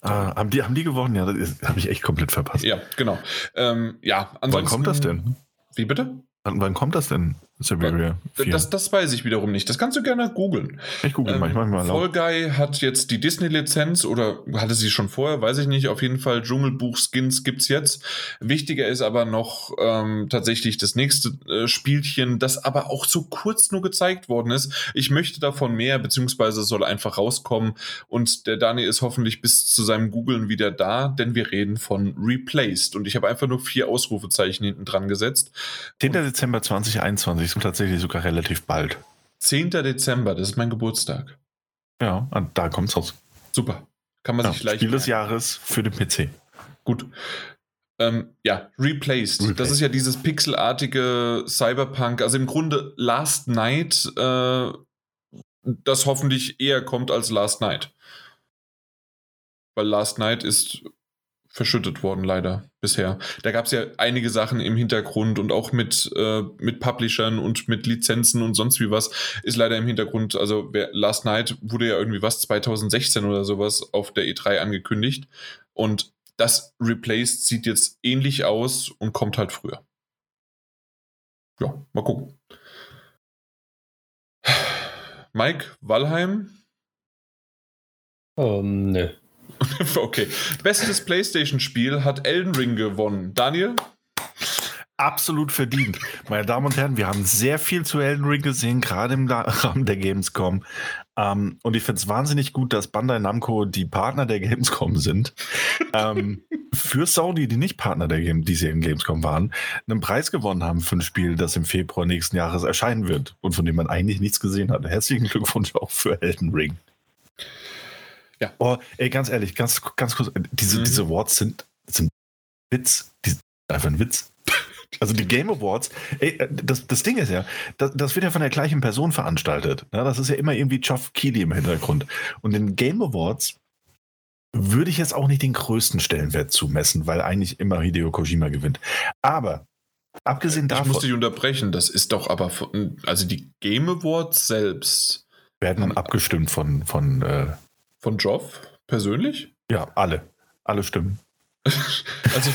Ah, haben, die, haben die gewonnen? Ja, das habe ich echt komplett verpasst. Ja, genau. Ähm, ja, Wann kommt das denn? Wie bitte? Wann, wann kommt das denn, Siberia 4? Das, das weiß ich wiederum nicht. Das kannst du gerne googeln. Ich google ähm, manchmal mal Fall Guy hat jetzt die Disney-Lizenz oder hatte sie schon vorher, weiß ich nicht. Auf jeden Fall Dschungelbuch-Skins gibt es jetzt. Wichtiger ist aber noch ähm, tatsächlich das nächste äh, Spielchen, das aber auch so kurz nur gezeigt worden ist. Ich möchte davon mehr, beziehungsweise soll einfach rauskommen. Und der Dani ist hoffentlich bis zu seinem Googlen wieder da, denn wir reden von Replaced. Und ich habe einfach nur vier Ausrufezeichen hinten dran gesetzt. 10. Dezember 2021 ist tatsächlich sogar relativ bald. 10. Dezember, das ist mein Geburtstag. Ja, da kommt es raus. Super. Kann man ja, sich gleich. Spiel des Jahres für den PC. Gut. Ähm, ja, Replaced. Replaced. Das ist ja dieses pixelartige Cyberpunk, also im Grunde Last Night, äh, das hoffentlich eher kommt als Last Night. Weil Last Night ist verschüttet worden, leider bisher. Da gab es ja einige Sachen im Hintergrund und auch mit, äh, mit Publishern und mit Lizenzen und sonst wie was ist leider im Hintergrund. Also wer, Last Night wurde ja irgendwie was 2016 oder sowas auf der E3 angekündigt und das Replaced sieht jetzt ähnlich aus und kommt halt früher. Ja, mal gucken. [sighs] Mike, Walheim? Um, ne. [laughs] okay. Bestes PlayStation-Spiel hat Elden Ring gewonnen. Daniel? Absolut verdient. Meine Damen und Herren, wir haben sehr viel zu Elden Ring gesehen, gerade im [laughs] Rahmen der Gamescom. Ähm, und ich finde es wahnsinnig gut, dass Bandai Namco die Partner der Gamescom sind. ähm, für Sony, die nicht Partner der Game diesjährigen Gamescom waren, einen Preis gewonnen haben für ein Spiel, das im Februar nächsten Jahres erscheinen wird und von dem man eigentlich nichts gesehen hat. Herzlichen Glückwunsch auch für Elden Ring. Ja. Oh, ey, ganz ehrlich, ganz, ganz kurz, diese, mhm. diese Awards sind, sind Witz. Die sind einfach ein Witz. [laughs] Also die Game Awards, ey, äh, das, das Ding ist ja, das, das wird ja von der gleichen Person veranstaltet. Ja, das ist ja immer irgendwie Geoff Keighley im Hintergrund. Und den Game Awards würde ich jetzt auch nicht den größten Stellenwert zumessen, weil eigentlich immer Hideo Kojima gewinnt. Aber abgesehen davon. Ich muss dich unterbrechen, das ist doch aber, von, also die Game Awards selbst werden dann abgestimmt von, von äh, von Joff persönlich? Ja, alle. Alle stimmen. Also,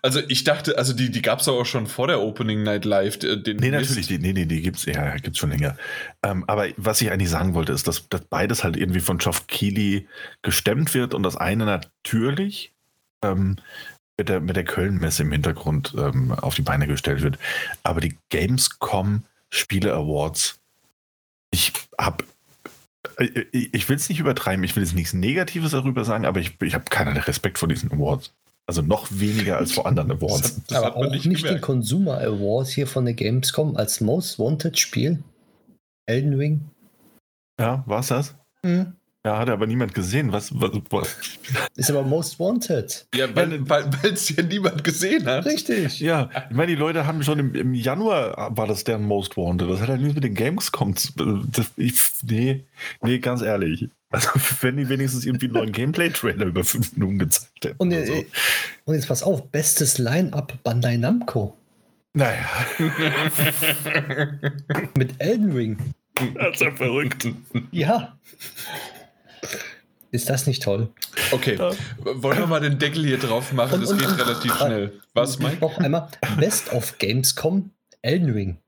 also ich dachte, also die, die gab es auch schon vor der Opening Night Live. Den nee, natürlich, die, nee, nee, die gibt es ja, gibt's schon länger. Ähm, aber was ich eigentlich sagen wollte, ist, dass, dass beides halt irgendwie von Geoff Keighley gestemmt wird und das eine natürlich ähm, mit der, mit der Köln-Messe im Hintergrund ähm, auf die Beine gestellt wird. Aber die Gamescom Spiele Awards, ich habe äh, ich will es nicht übertreiben, ich will jetzt nichts Negatives darüber sagen, aber ich, ich habe keinerlei Respekt vor diesen Awards. Also noch weniger als vor anderen Awards. Das, das aber auch nicht, nicht den Consumer Awards hier von der Gamescom als Most Wanted Spiel. Elden Ring. Ja, war es das? Mhm. Ja, hat aber niemand gesehen. Was, was, was? Ist aber Most Wanted. Ja, weil es ja niemand gesehen hat. Richtig. Ja, ich meine, die Leute haben schon im, im Januar war das deren Most Wanted. Das hat ja nichts mit den Games kommt. Ich, nee, nee, ganz ehrlich. Also, wenn die wenigstens irgendwie einen neuen Gameplay-Trailer über fünf Minuten gezeigt hätten. Und, so. und jetzt pass auf: bestes Line-Up Bandai Namco. Naja. mit Elden Ring. [laughs] Das ist ja verrückt. Ja. Ist das nicht toll? Okay, wollen wir mal den Deckel hier drauf machen? das geht relativ schnell. Was, Mike? Noch einmal Best of Gamescom Elden Ring.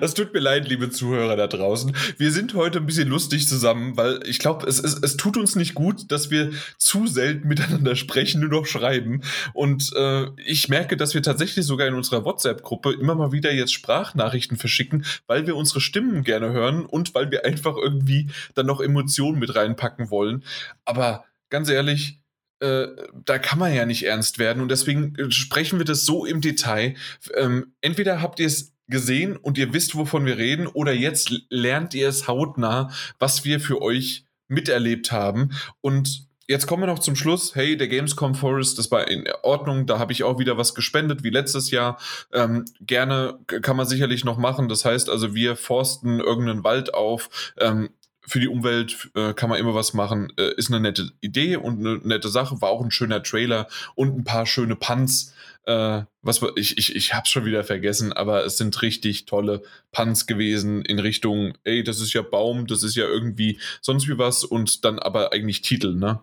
Es tut mir leid, liebe Zuhörer da draußen. Wir sind heute ein bisschen lustig zusammen, weil ich glaube, es, es, es tut uns nicht gut, dass wir zu selten miteinander sprechen, nur noch schreiben. Und äh, ich merke, dass wir tatsächlich sogar in unserer WhatsApp-Gruppe immer mal wieder jetzt Sprachnachrichten verschicken, weil wir unsere Stimmen gerne hören und weil wir einfach irgendwie dann noch Emotionen mit reinpacken wollen. Aber ganz ehrlich, äh, da kann man ja nicht ernst werden und deswegen äh, sprechen wir das so im Detail. Ähm, entweder habt ihr es gesehen und ihr wisst, wovon wir reden, oder jetzt lernt ihr es hautnah, was wir für euch miterlebt haben. Und jetzt kommen wir noch zum Schluss. Hey, der Gamescom Forest, das war in Ordnung. Da habe ich auch wieder was gespendet, wie letztes Jahr. Ähm, gerne kann man sicherlich noch machen. Das heißt also, wir forsten irgendeinen Wald auf. Ähm, für die Umwelt äh, kann man immer was machen. Äh, ist eine nette Idee und eine nette Sache. War auch ein schöner Trailer und ein paar schöne Punts äh, was ich, ich, ich hab's schon wieder vergessen, aber es sind richtig tolle Punts gewesen in Richtung, ey, das ist ja Baum, das ist ja irgendwie sonst wie was und dann aber eigentlich Titel, ne?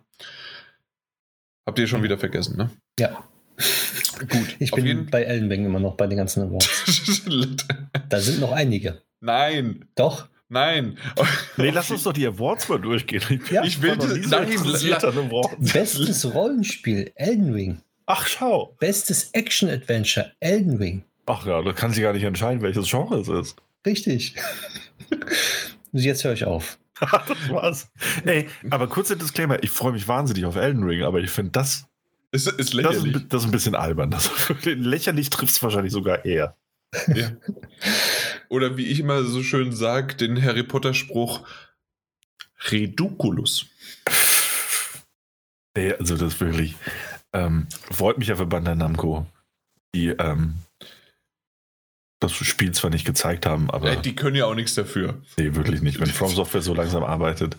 Habt ihr schon wieder vergessen, ne? Ja. Gut. Ich bin jeden... bei Ellenbang immer noch bei den ganzen Awards. [laughs] da sind noch einige. Nein. Doch. Nein. Nee, lass uns doch die Awards mal durchgehen. Ja, ich will das. Nein, Bestes Rollenspiel, Elden Ring. Ach, schau. Bestes Action-Adventure, Elden Ring. Ach ja, da kann sich gar nicht entscheiden, welches Genre es ist. Richtig. [laughs] Jetzt höre ich auf. [laughs] das war's. Ey, aber kurzer Disclaimer, ich freue mich wahnsinnig auf Elden Ring, aber ich finde das, ist, ist lächerlich. Das ist, das ist, ein bisschen albern. Das, lächerlich trifft es wahrscheinlich sogar eher. Ja. Oder wie ich immer so schön sage, den Harry Potter-Spruch, Reduculus. Nee, also das wirklich. Ähm, freut mich ja für Bandai Namco, die ähm, das Spiel zwar nicht gezeigt haben, aber. die können ja auch nichts dafür. Nee, wirklich nicht, wenn [laughs] From Software so langsam arbeitet.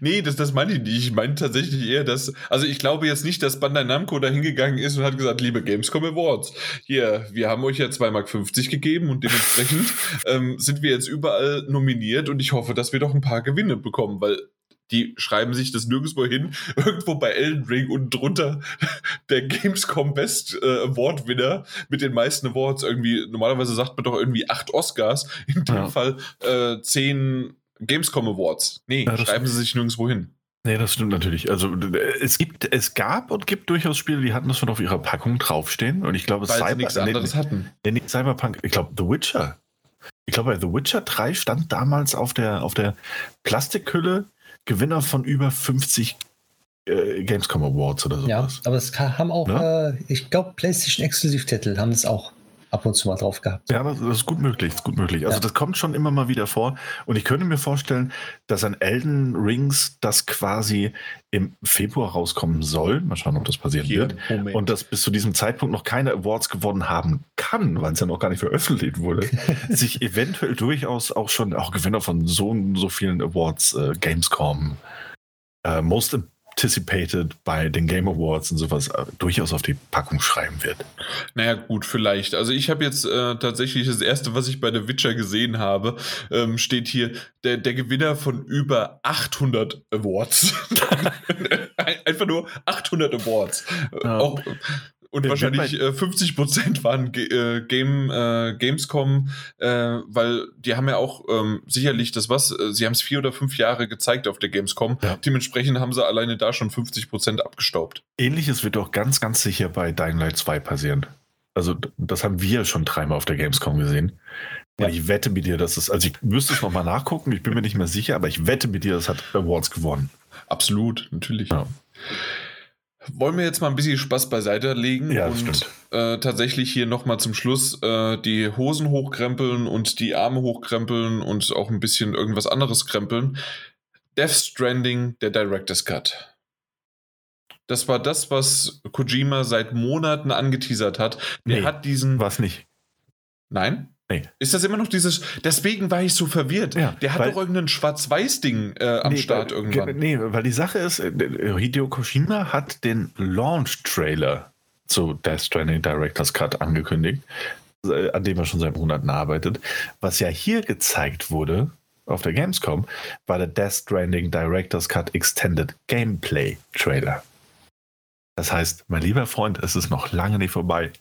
Nee, das, das meine ich nicht. Ich meine tatsächlich eher, dass. Also, ich glaube jetzt nicht, dass Bandai Namco da hingegangen ist und hat gesagt: Liebe Gamescom Awards, hier, wir haben euch ja 2,50 Mark gegeben und dementsprechend [laughs] ähm, sind wir jetzt überall nominiert und ich hoffe, dass wir doch ein paar Gewinne bekommen, weil die schreiben sich das nirgendwo hin. [laughs] Irgendwo bei Elden Ring und drunter [laughs] der Gamescom Best äh, Award Winner mit den meisten Awards. Irgendwie, normalerweise sagt man doch irgendwie acht Oscars. In dem ja. Fall äh, zehn Gamescom Awards. Nee, ja, schreiben sie sich nirgendwo hin. Nee, das stimmt natürlich. Also es gibt, es gab und gibt durchaus Spiele, die hatten das schon auf ihrer Packung draufstehen. Und ich glaube, Weil Cyber, sie nichts anderes nee, hatten. Nee, nee, Cyberpunk, ich glaube, The Witcher. Ich glaube, bei The Witcher 3 stand damals auf der, auf der Plastikhülle Gewinner von über 50 äh, Gamescom Awards oder sowas. Ja, aber es haben auch, ne? äh, ich glaube, PlayStation Exklusivtitel haben es auch ab und zu mal drauf gehabt. Ja, das, ist gut möglich, ist gut möglich. Also ja. das kommt schon immer mal wieder vor. Und ich könnte mir vorstellen, dass ein Elden Rings das quasi im Februar rauskommen soll. Mal schauen, ob das passieren Hier, wird. Moment. Und das bis zu diesem Zeitpunkt noch keine Awards gewonnen haben kann, weil es ja noch gar nicht veröffentlicht wurde. [laughs] sich eventuell durchaus auch schon auch Gewinner von so so vielen Awards, äh, Gamescom, äh, Most participated bei den Game Awards und sowas äh, durchaus auf die Packung schreiben wird. Naja, gut, vielleicht. Also ich habe jetzt äh, tatsächlich das erste, was ich bei The Witcher gesehen habe, ähm, steht hier der, der Gewinner von über 800 Awards. [laughs] [laughs] Einfach nur 800 Awards. Ja. Auch, und wahrscheinlich äh, 50 Prozent waren G äh, Game, äh, Gamescom, äh, weil die haben ja auch ähm, sicherlich das was, äh, sie haben es vier oder fünf Jahre gezeigt auf der Gamescom. Ja. Dementsprechend haben sie alleine da schon 50 Prozent abgestaubt. Ähnliches wird auch ganz, ganz sicher bei Dying Light 2 passieren. Also, das haben wir schon dreimal auf der Gamescom gesehen. Ja. Ich wette mit dir, dass es, also ich müsste es nochmal nachgucken, ich bin mir nicht mehr sicher, aber ich wette mit dir, das hat Awards gewonnen. Absolut, natürlich. Ja wollen wir jetzt mal ein bisschen Spaß beiseite legen ja, und äh, tatsächlich hier nochmal zum Schluss äh, die Hosen hochkrempeln und die Arme hochkrempeln und auch ein bisschen irgendwas anderes krempeln. Death Stranding, der Director's Cut. Das war das, was Kojima seit Monaten angeteasert hat. Der nee, hat diesen. Was nicht? Nein? Nee. Ist das immer noch dieses. Deswegen war ich so verwirrt. Ja, der hat weil, doch irgendein Schwarz-Weiß-Ding äh, am nee, Start weil, irgendwann. Nee, weil die Sache ist, äh, Hideo Koshima hat den Launch-Trailer zu Death Stranding Director's Cut angekündigt, äh, an dem er schon seit Monaten arbeitet. Was ja hier gezeigt wurde auf der Gamescom, war der Death Stranding Director's Cut Extended Gameplay Trailer. Das heißt, mein lieber Freund, es ist noch lange nicht vorbei.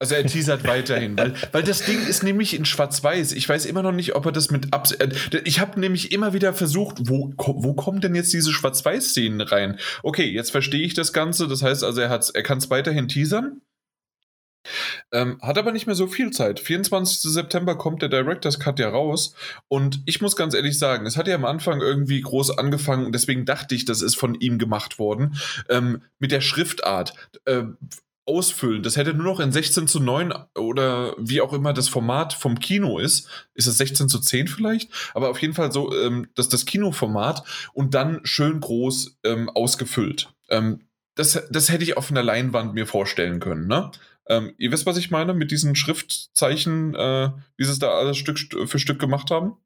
Also er teasert weiterhin, weil, weil das Ding ist nämlich in Schwarz-Weiß. Ich weiß immer noch nicht, ob er das mit Abs äh, Ich habe nämlich immer wieder versucht, wo, wo kommen denn jetzt diese Schwarz-Weiß-Szenen rein? Okay, jetzt verstehe ich das Ganze. Das heißt also, er, er kann es weiterhin teasern. Ähm, hat aber nicht mehr so viel Zeit. 24. September kommt der Director's Cut ja raus. Und ich muss ganz ehrlich sagen, es hat ja am Anfang irgendwie groß angefangen deswegen dachte ich, das ist von ihm gemacht worden. Ähm, mit der Schriftart. Äh, ausfüllen. Das hätte nur noch in 16 zu 9 oder wie auch immer das Format vom Kino ist. Ist es 16 zu 10 vielleicht? Aber auf jeden Fall so, ähm, dass das Kinoformat und dann schön groß ähm, ausgefüllt. Ähm, das, das hätte ich auf einer Leinwand mir vorstellen können. Ne? Ähm, ihr wisst, was ich meine mit diesen Schriftzeichen, äh, wie sie es da alles Stück für Stück gemacht haben?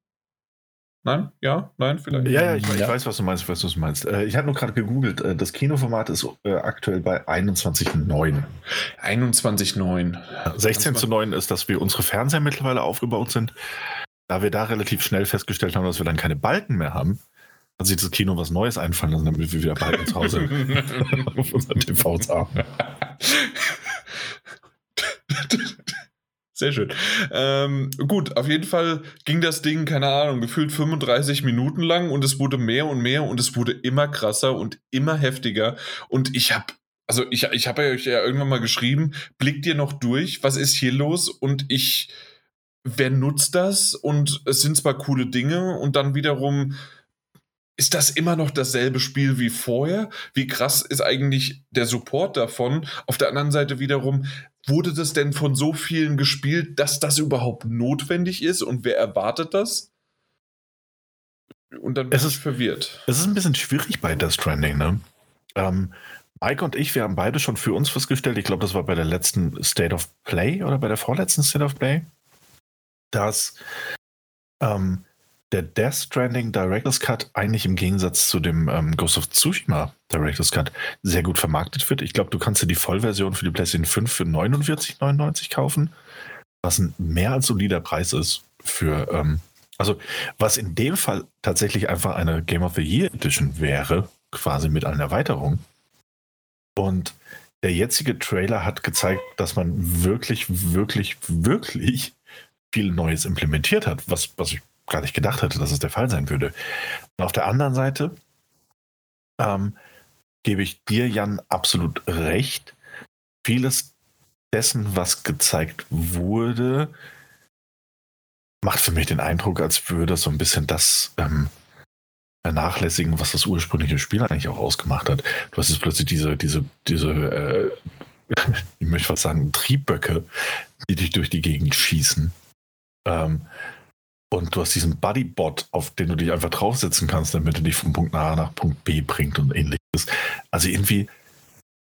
Nein? Ja? Nein? Vielleicht? Ja, ja, ich, ja. ich weiß, was du meinst. Ich weiß, was du meinst. Äh, ich habe nur gerade gegoogelt. Äh, das Kinoformat ist äh, aktuell bei 21,9. 21,9. 16 zu 9 ist, dass wir unsere Fernseher mittlerweile aufgebaut sind. Da wir da relativ schnell festgestellt haben, dass wir dann keine Balken mehr haben, hat sich das Kino was Neues einfallen lassen, damit wir wieder Balken zu Hause [laughs] [laughs] auf unseren TVs [laughs] haben. Sehr schön. Ähm, gut, auf jeden Fall ging das Ding, keine Ahnung, gefühlt 35 Minuten lang und es wurde mehr und mehr und es wurde immer krasser und immer heftiger. Und ich habe, also ich, ich habe euch ja irgendwann mal geschrieben, blickt ihr noch durch, was ist hier los? Und ich, wer nutzt das? Und es sind zwar coole Dinge und dann wiederum ist das immer noch dasselbe Spiel wie vorher? Wie krass ist eigentlich der Support davon? Auf der anderen Seite wiederum, wurde das denn von so vielen gespielt, dass das überhaupt notwendig ist und wer erwartet das? Und dann bin es ist, verwirrt. Es ist ein bisschen schwierig bei Death Stranding, ne? Ähm, Mike und ich, wir haben beide schon für uns festgestellt, ich glaube, das war bei der letzten State of Play oder bei der vorletzten State of Play, dass ähm, der Death Stranding Director's Cut eigentlich im Gegensatz zu dem ähm, Ghost of Tsushima Director's Cut sehr gut vermarktet wird. Ich glaube, du kannst dir die Vollversion für die PlayStation 5 für 49,99 kaufen, was ein mehr als solider Preis ist für, ähm, also was in dem Fall tatsächlich einfach eine Game of the Year Edition wäre, quasi mit einer Erweiterung. Und der jetzige Trailer hat gezeigt, dass man wirklich, wirklich, wirklich viel Neues implementiert hat, was, was ich gar nicht gedacht hätte, dass es der Fall sein würde. Und auf der anderen Seite ähm, gebe ich dir, Jan, absolut recht. Vieles dessen, was gezeigt wurde, macht für mich den Eindruck, als würde so ein bisschen das ähm, vernachlässigen, was das ursprüngliche Spiel eigentlich auch ausgemacht hat. Du hast jetzt plötzlich diese, diese, diese, äh, [laughs] ich möchte fast sagen, Triebböcke, die dich durch die Gegend schießen. Ähm, und du hast diesen Bodybot, auf den du dich einfach draufsetzen kannst, damit er dich von Punkt A nach Punkt B bringt und ähnliches. Also irgendwie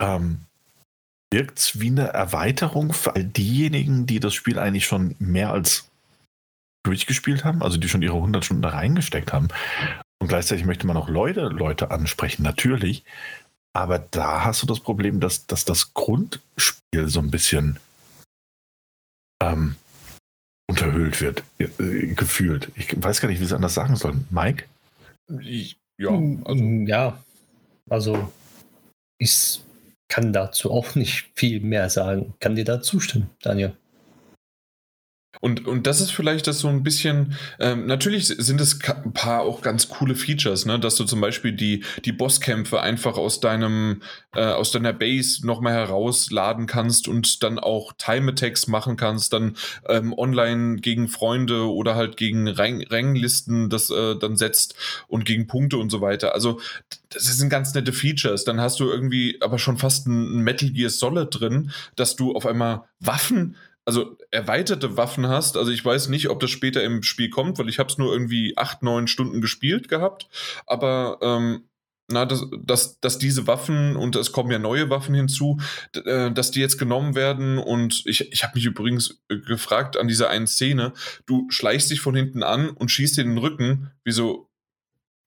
ähm, wirkt es wie eine Erweiterung für all diejenigen, die das Spiel eigentlich schon mehr als durchgespielt haben, also die schon ihre 100 Stunden da reingesteckt haben. Und gleichzeitig möchte man auch Leute, Leute ansprechen, natürlich. Aber da hast du das Problem, dass, dass das Grundspiel so ein bisschen ähm, unterhöhlt wird, äh, gefühlt. Ich weiß gar nicht, wie sie anders sagen sollen. Mike? Ich, ja, also. ja, also ich kann dazu auch nicht viel mehr sagen. Kann dir da zustimmen, Daniel? Und, und das ist vielleicht das so ein bisschen, ähm, natürlich sind es ein paar auch ganz coole Features, ne? dass du zum Beispiel die, die Bosskämpfe einfach aus deinem, äh, aus deiner Base nochmal herausladen kannst und dann auch Time-Attacks machen kannst, dann ähm, online gegen Freunde oder halt gegen Rang Ranglisten das äh, dann setzt und gegen Punkte und so weiter. Also das sind ganz nette Features. Dann hast du irgendwie aber schon fast ein Metal Gear Solid drin, dass du auf einmal Waffen also erweiterte Waffen hast. Also ich weiß nicht, ob das später im Spiel kommt, weil ich habe es nur irgendwie acht, neun Stunden gespielt gehabt. Aber ähm, na, dass, dass, dass diese Waffen und es kommen ja neue Waffen hinzu, äh, dass die jetzt genommen werden. Und ich, ich habe mich übrigens äh, gefragt an dieser einen Szene, du schleichst dich von hinten an und schießt in den Rücken. Wieso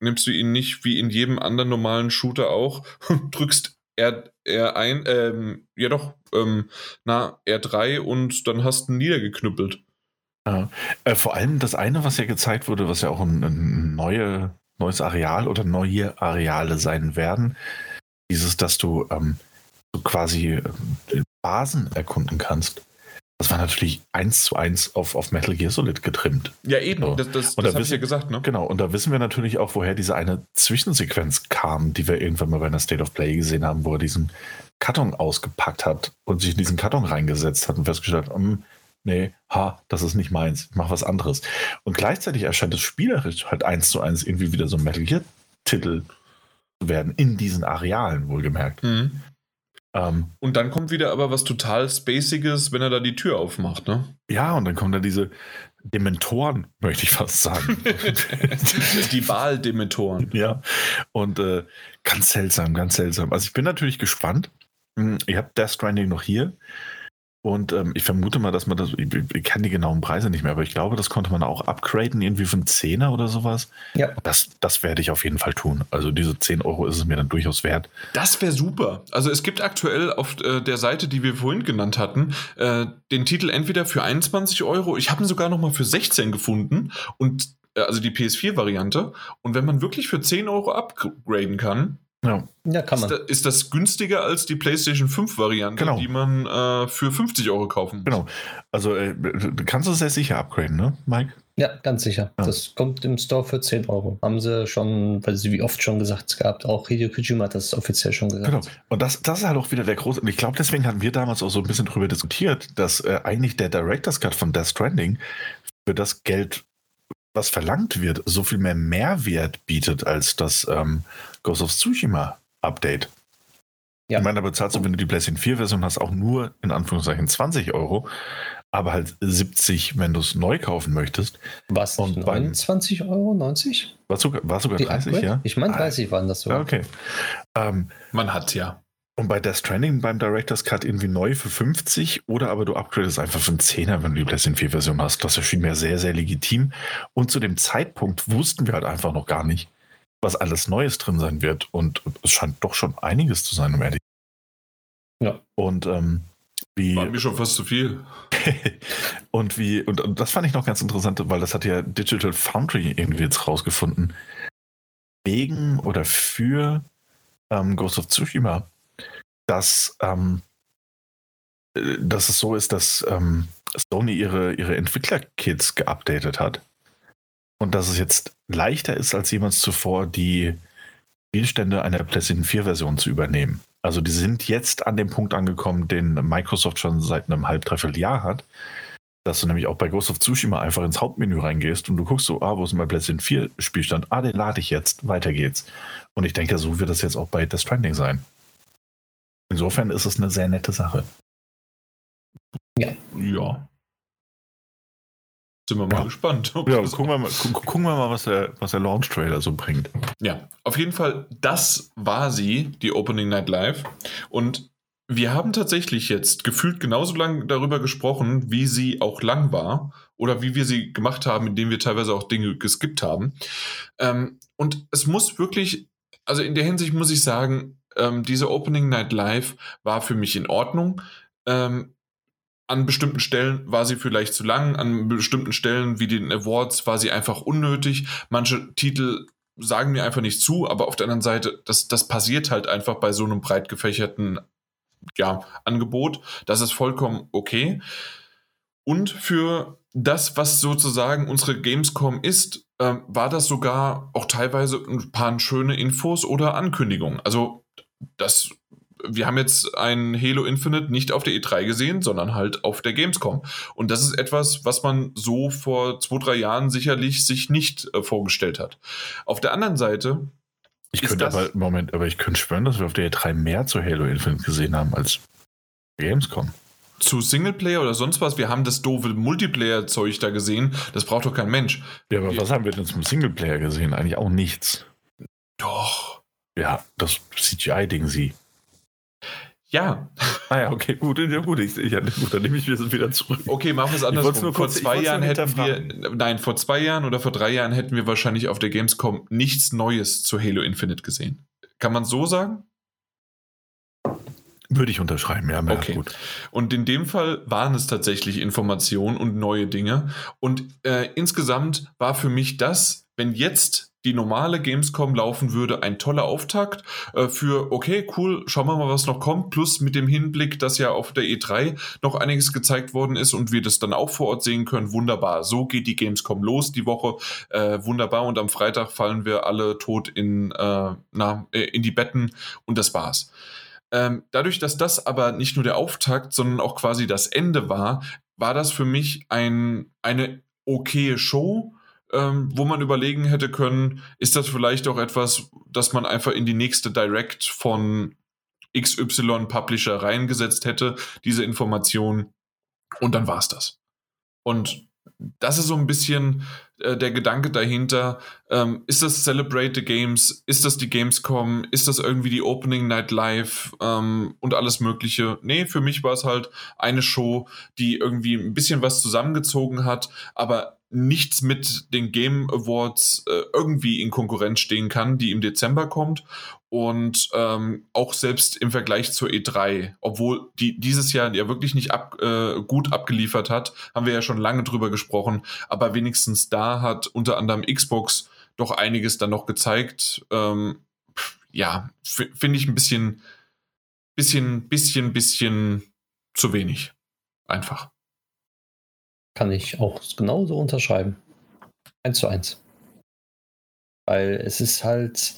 nimmst du ihn nicht wie in jedem anderen normalen Shooter auch und [laughs] drückst R, R1, ähm, ja doch, ähm, na, R3 und dann hast du ihn niedergeknüppelt. Ja. Äh, vor allem das eine, was ja gezeigt wurde, was ja auch ein, ein neue, neues Areal oder neue Areale sein werden, dieses, dass du, ähm, du quasi äh, Basen erkunden kannst. Das war natürlich eins zu eins auf, auf Metal Gear Solid getrimmt. Ja, eben, so. das, das, das habe ich ja gesagt, ne? Genau, und da wissen wir natürlich auch, woher diese eine Zwischensequenz kam, die wir irgendwann mal bei einer State of Play gesehen haben, wo er diesen Karton ausgepackt hat und sich in diesen Karton reingesetzt hat und festgestellt, um, nee, ha, das ist nicht meins, ich mach was anderes. Und gleichzeitig erscheint es spielerisch halt eins zu eins irgendwie wieder so ein Metal Gear-Titel zu werden, in diesen Arealen, wohlgemerkt. Mhm. Ähm, und dann kommt wieder aber was total Spaciges, wenn er da die Tür aufmacht, ne? Ja, und dann kommen da diese Dementoren, möchte ich fast sagen. [laughs] die Wahldementoren. Ja, und äh, ganz seltsam, ganz seltsam. Also ich bin natürlich gespannt. Hm, ich habe Death Stranding noch hier. Und ähm, ich vermute mal, dass man das, ich, ich kenne die genauen Preise nicht mehr, aber ich glaube, das konnte man auch upgraden, irgendwie von 10er oder sowas. Ja. Das, das werde ich auf jeden Fall tun. Also diese 10 Euro ist es mir dann durchaus wert. Das wäre super. Also es gibt aktuell auf äh, der Seite, die wir vorhin genannt hatten, äh, den Titel entweder für 21 Euro, ich habe ihn sogar noch mal für 16 gefunden und äh, also die PS4-Variante. Und wenn man wirklich für 10 Euro upgraden kann, ja, ja kann man. Ist, da, ist, das günstiger als die PlayStation 5-Variante, genau. die man äh, für 50 Euro kaufen muss? Genau. Also äh, kannst du sehr sicher upgraden, ne, Mike? Ja, ganz sicher. Ja. Das kommt im Store für 10 Euro. Haben sie schon, weil sie wie oft schon gesagt gehabt, auch Hideo Kojima hat das offiziell schon gesagt. Genau. Und das, das ist halt auch wieder der große, und ich glaube, deswegen hatten wir damals auch so ein bisschen drüber diskutiert, dass äh, eigentlich der Director's Cut von Death Stranding für das Geld was verlangt wird, so viel mehr Mehrwert bietet als das ähm, Ghost of Tsushima Update. Ja. Ich meine, da bezahlst du, wenn du die PlayStation 4 Version hast, auch nur in Anführungszeichen 20 Euro, aber halt 70, wenn du es neu kaufen möchtest. Was? Und 29 Euro? 90? War sogar, war sogar 30, Upgrade? ja? Ich meine, 30 ah, waren das so. Okay. Ähm, Man hat ja. Und bei Death Stranding beim Director's Cut irgendwie neu für 50 oder aber du upgradest einfach für einen 10er, wenn du die PlayStation 4 Version hast. Das erschien mir sehr, sehr legitim. Und zu dem Zeitpunkt wussten wir halt einfach noch gar nicht, was alles Neues drin sein wird. Und es scheint doch schon einiges zu sein, um ehrlich. Ja. Und ähm, wie. War mir schon fast zu viel. [laughs] und wie, und, und, das fand ich noch ganz interessant, weil das hat ja Digital Foundry irgendwie jetzt rausgefunden. Wegen oder für ähm, Ghost of Tsushima, dass, ähm, äh, dass es so ist, dass ähm, Sony ihre, ihre Entwickler-Kits geupdatet hat. Und dass es jetzt leichter ist als jemals zuvor, die Spielstände einer PlayStation 4-Version zu übernehmen. Also die sind jetzt an dem Punkt angekommen, den Microsoft schon seit einem halb, dreiviertel Jahr hat, dass du nämlich auch bei Ghost of Tsushima einfach ins Hauptmenü reingehst und du guckst so, ah, wo ist mein PlayStation 4 Spielstand? Ah, den lade ich jetzt, weiter geht's. Und ich denke, so wird das jetzt auch bei The Stranding sein. Insofern ist es eine sehr nette Sache. Ja. Ja. Sind wir mal ja. gespannt. Ja, gucken wir mal, gu gucken wir mal was, der, was der Launch-Trailer so bringt. Ja, auf jeden Fall, das war sie, die Opening Night Live. Und wir haben tatsächlich jetzt gefühlt genauso lang darüber gesprochen, wie sie auch lang war oder wie wir sie gemacht haben, indem wir teilweise auch Dinge geskippt haben. Ähm, und es muss wirklich, also in der Hinsicht muss ich sagen, ähm, diese Opening Night Live war für mich in Ordnung. Ähm, an bestimmten Stellen war sie vielleicht zu lang, an bestimmten Stellen wie den Awards war sie einfach unnötig. Manche Titel sagen mir einfach nicht zu, aber auf der anderen Seite, das, das passiert halt einfach bei so einem breit gefächerten ja, Angebot. Das ist vollkommen okay. Und für das, was sozusagen unsere Gamescom ist, äh, war das sogar auch teilweise ein paar schöne Infos oder Ankündigungen. Also das wir haben jetzt ein Halo Infinite nicht auf der E3 gesehen, sondern halt auf der Gamescom. Und das ist etwas, was man so vor zwei, drei Jahren sicherlich sich nicht äh, vorgestellt hat. Auf der anderen Seite. Ich könnte aber, Moment, aber ich könnte schwören, dass wir auf der E3 mehr zu Halo Infinite gesehen haben als Gamescom. Zu Singleplayer oder sonst was, wir haben das doofe Multiplayer-Zeug da gesehen, das braucht doch kein Mensch. Ja, aber wir, was haben wir denn zum Singleplayer gesehen? Eigentlich auch nichts. Doch. Ja, das CGI-Ding sie. Ja. Ah ja, okay, gut, ja, gut, ich, ich, gut, dann nehme ich das wieder zurück. Okay, machen wir es anders. Vor zwei Jahren hätten wir, nein, vor zwei Jahren oder vor drei Jahren hätten wir wahrscheinlich auf der Gamescom nichts Neues zu Halo Infinite gesehen. Kann man so sagen? Würde ich unterschreiben, ja. Okay. Gut. Und in dem Fall waren es tatsächlich Informationen und neue Dinge. Und äh, insgesamt war für mich das, wenn jetzt die normale Gamescom laufen würde, ein toller Auftakt äh, für, okay, cool, schauen wir mal, was noch kommt, plus mit dem Hinblick, dass ja auf der E3 noch einiges gezeigt worden ist und wir das dann auch vor Ort sehen können, wunderbar. So geht die Gamescom los die Woche, äh, wunderbar und am Freitag fallen wir alle tot in, äh, na, äh, in die Betten und das war's. Ähm, dadurch, dass das aber nicht nur der Auftakt, sondern auch quasi das Ende war, war das für mich ein, eine okaye Show, ähm, wo man überlegen hätte können, ist das vielleicht auch etwas, das man einfach in die nächste Direct von XY Publisher reingesetzt hätte, diese Information. Und dann war es das. Und das ist so ein bisschen äh, der Gedanke dahinter. Ähm, ist das Celebrate the Games? Ist das die Gamescom? Ist das irgendwie die Opening Night Live ähm, und alles Mögliche? Nee, für mich war es halt eine Show, die irgendwie ein bisschen was zusammengezogen hat, aber nichts mit den Game Awards äh, irgendwie in Konkurrenz stehen kann, die im Dezember kommt. Und ähm, auch selbst im Vergleich zur E3, obwohl die dieses Jahr ja wirklich nicht ab, äh, gut abgeliefert hat, haben wir ja schon lange drüber gesprochen, aber wenigstens da hat unter anderem Xbox doch einiges dann noch gezeigt. Ähm, ja, finde ich ein bisschen, bisschen, bisschen, bisschen zu wenig. Einfach. Kann ich auch genauso unterschreiben. Eins zu eins. Weil es ist halt,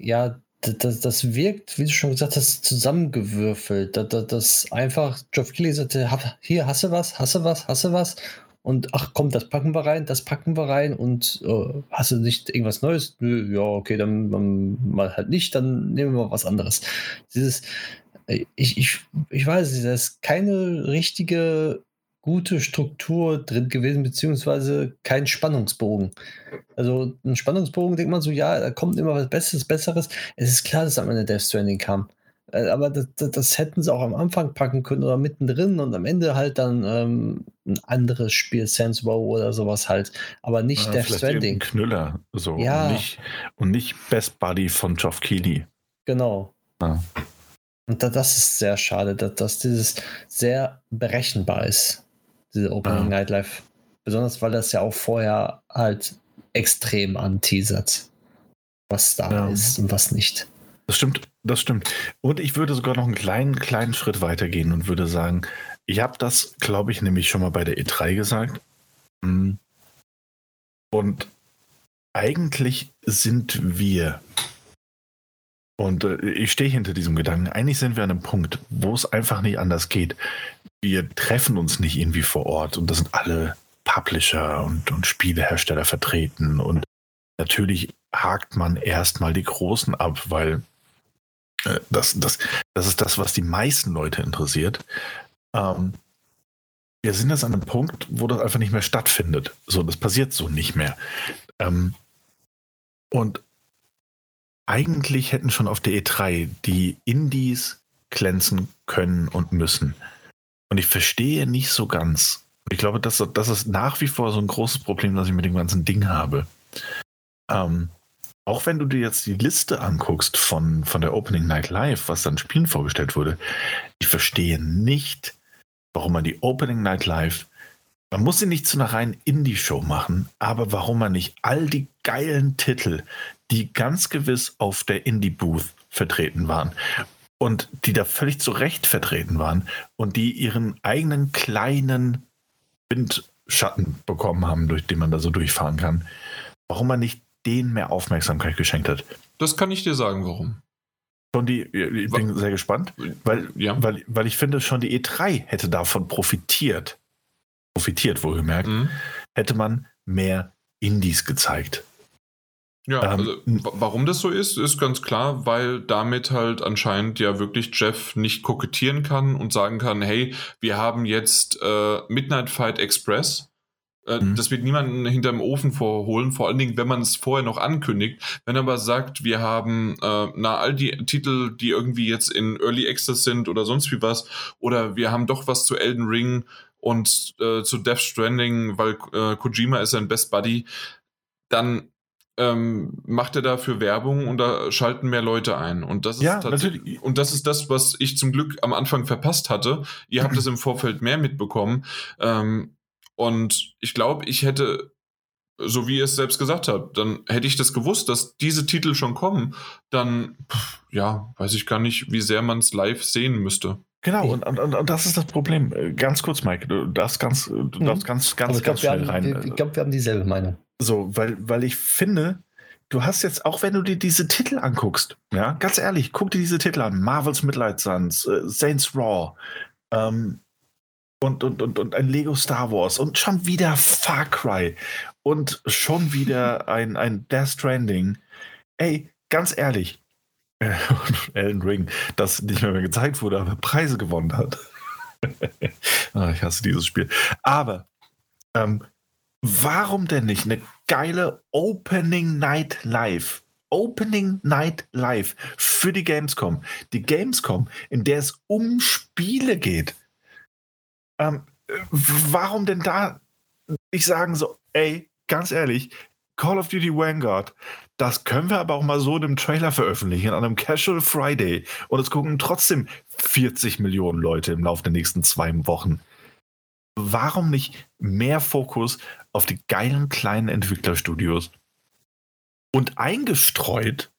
ja, das, das wirkt, wie du schon gesagt hast, zusammengewürfelt. Das, das, das einfach, Geoff Keighley sagte, hier, hasse was, hasse was, hasse was. Und ach komm, das packen wir rein, das packen wir rein. Und äh, hast du nicht irgendwas Neues? Nö, ja, okay, dann, dann mal halt nicht, dann nehmen wir mal was anderes. Dieses, äh, ich, ich, ich weiß nicht, das ist keine richtige gute Struktur drin gewesen, beziehungsweise kein Spannungsbogen. Also ein Spannungsbogen denkt man so, ja, da kommt immer was Besseres, Besseres. Es ist klar, dass am Ende Death Stranding kam. Äh, aber das, das, das, hätten sie auch am Anfang packen können oder mittendrin und am Ende halt dann ähm, ein anderes Spiel, Sense Wow oder sowas halt. Aber nicht ja, Death Stranding. Knüller. So. Ja. Und nicht, und nicht Best Buddy von Geoff Keighley. Genau. Ja. Und da, das ist sehr schade, dass, dass dieses sehr berechenbar ist diese Opening ah. Nightlife. Besonders weil das ja auch vorher halt extrem anteasert, was da ja. ist und was nicht. Das stimmt, das stimmt. Und ich würde sogar noch einen kleinen, kleinen Schritt weitergehen und würde sagen, ich habe das, glaube ich, nämlich schon mal bei der E3 gesagt. Hm. Und eigentlich sind wir, und äh, ich stehe hinter diesem Gedanken, eigentlich sind wir an einem Punkt, wo es einfach nicht anders geht wir treffen uns nicht irgendwie vor Ort und das sind alle Publisher und, und Spielehersteller vertreten und natürlich hakt man erstmal die Großen ab, weil äh, das, das, das ist das, was die meisten Leute interessiert. Ähm, wir sind jetzt an einem Punkt, wo das einfach nicht mehr stattfindet. So, das passiert so nicht mehr. Ähm, und eigentlich hätten schon auf der E3 die Indies glänzen können und müssen. Und ich verstehe nicht so ganz. Ich glaube, das, das ist nach wie vor so ein großes Problem, das ich mit dem ganzen Ding habe. Ähm, auch wenn du dir jetzt die Liste anguckst von, von der Opening Night Live, was dann Spielen vorgestellt wurde, ich verstehe nicht, warum man die Opening Night Live, man muss sie nicht zu einer reinen Indie-Show machen, aber warum man nicht all die geilen Titel, die ganz gewiss auf der Indie-Booth vertreten waren und die da völlig zu Recht vertreten waren und die ihren eigenen kleinen Windschatten bekommen haben, durch den man da so durchfahren kann, warum man nicht denen mehr Aufmerksamkeit geschenkt hat. Das kann ich dir sagen, warum. Schon die, ich bin sehr gespannt, weil, ja. weil, weil ich finde, schon die E3 hätte davon profitiert. Profitiert, wohlgemerkt, mhm. hätte man mehr Indies gezeigt. Ja, ähm, also warum das so ist, ist ganz klar, weil damit halt anscheinend ja wirklich Jeff nicht kokettieren kann und sagen kann, hey, wir haben jetzt äh, Midnight Fight Express äh, mhm. Das wird niemanden hinterm Ofen vorholen, vor allen Dingen, wenn man es vorher noch ankündigt. Wenn er aber sagt, wir haben äh, na all die Titel, die irgendwie jetzt in Early Access sind oder sonst wie was, oder wir haben doch was zu Elden Ring und äh, zu Death Stranding, weil äh, Kojima ist sein Best Buddy, dann ähm, macht er dafür Werbung und da schalten mehr Leute ein. Und das ist ja, tatsächlich, und das ist das, was ich zum Glück am Anfang verpasst hatte. Ihr habt es im Vorfeld mehr mitbekommen. Ähm, und ich glaube, ich hätte, so wie ihr es selbst gesagt habt, dann hätte ich das gewusst, dass diese Titel schon kommen, dann, ja, weiß ich gar nicht, wie sehr man es live sehen müsste. Genau, und, und, und das ist das Problem. Äh, ganz kurz, Mike, du darfst ganz, du mhm. darfst ganz, ganz, ganz schnell haben, rein. Ich glaube, wir haben dieselbe Meinung. So, weil, weil ich finde, du hast jetzt, auch wenn du dir diese Titel anguckst, ja, ganz ehrlich, guck dir diese Titel an. Marvel's Midnight Suns, äh, Saints Raw, ähm, und, und, und, und ein Lego Star Wars und schon wieder Far Cry und schon wieder [laughs] ein, ein Death Stranding. Ey, ganz ehrlich, [laughs] Elden Ring, das nicht mehr, mehr gezeigt wurde, aber Preise gewonnen hat. [laughs] ah, ich hasse dieses Spiel. Aber ähm, warum denn nicht eine geile Opening Night Live? Opening Night Live für die Gamescom. Die Gamescom, in der es um Spiele geht. Ähm, warum denn da nicht sagen so, ey, ganz ehrlich, Call of Duty Vanguard, das können wir aber auch mal so in einem Trailer veröffentlichen, an einem Casual Friday. Und es gucken trotzdem 40 Millionen Leute im Laufe der nächsten zwei Wochen. Warum nicht mehr Fokus auf die geilen kleinen Entwicklerstudios? Und eingestreut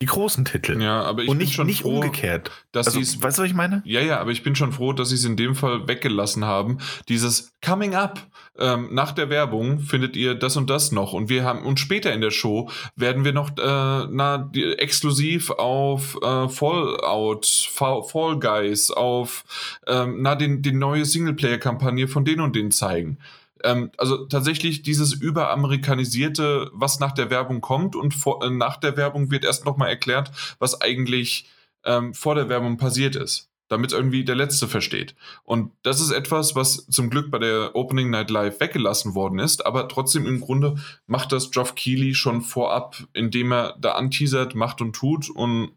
die großen Titel. Ja, aber ich und bin nicht, schon nicht froh, umgekehrt. Dass also, weißt du, was ich meine? Ja, ja, aber ich bin schon froh, dass sie es in dem Fall weggelassen haben. Dieses Coming Up ähm, nach der Werbung findet ihr das und das noch und wir haben und später in der Show werden wir noch äh, na die, exklusiv auf äh, Fallout, Fall Guys, auf ähm, na den die neue Singleplayer-Kampagne von denen und denen zeigen ähm, also tatsächlich dieses überamerikanisierte, was nach der Werbung kommt und vor, äh, nach der Werbung wird erst nochmal erklärt, was eigentlich ähm, vor der Werbung passiert ist, damit irgendwie der Letzte versteht. Und das ist etwas, was zum Glück bei der Opening Night Live weggelassen worden ist, aber trotzdem im Grunde macht das Geoff Keighley schon vorab, indem er da anteasert, macht und tut und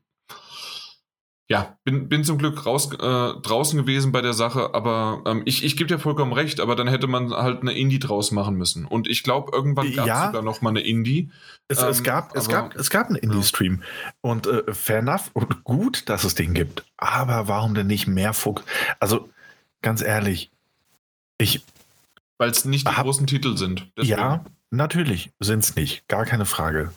ja, bin, bin zum Glück raus, äh, draußen gewesen bei der Sache, aber ähm, ich, ich gebe dir vollkommen recht, aber dann hätte man halt eine Indie draus machen müssen. Und ich glaube, irgendwann gab es ja, sogar noch mal eine Indie. Es, ähm, es, gab, es, gab, es gab einen Indie-Stream. Und äh, fair enough und gut, dass es den gibt. Aber warum denn nicht mehr Fuchs? Also, ganz ehrlich, ich. Weil es nicht die hab, großen Titel sind. Deswegen. Ja, natürlich sind es nicht. Gar keine Frage.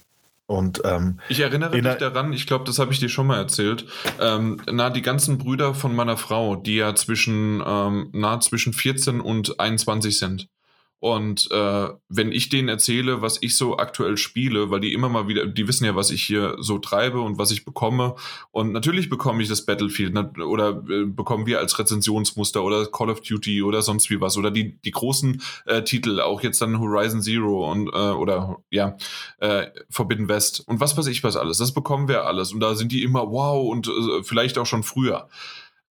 Und, ähm, ich erinnere mich daran, ich glaube, das habe ich dir schon mal erzählt. Ähm, na, die ganzen Brüder von meiner Frau, die ja zwischen, ähm, na, zwischen 14 und 21 sind. Und äh, wenn ich denen erzähle, was ich so aktuell spiele, weil die immer mal wieder, die wissen ja, was ich hier so treibe und was ich bekomme. Und natürlich bekomme ich das Battlefield oder äh, bekommen wir als Rezensionsmuster oder Call of Duty oder sonst wie was. Oder die, die großen äh, Titel, auch jetzt dann Horizon Zero und äh, oder ja, äh, Forbidden West und was weiß ich was alles. Das bekommen wir alles. Und da sind die immer wow und äh, vielleicht auch schon früher.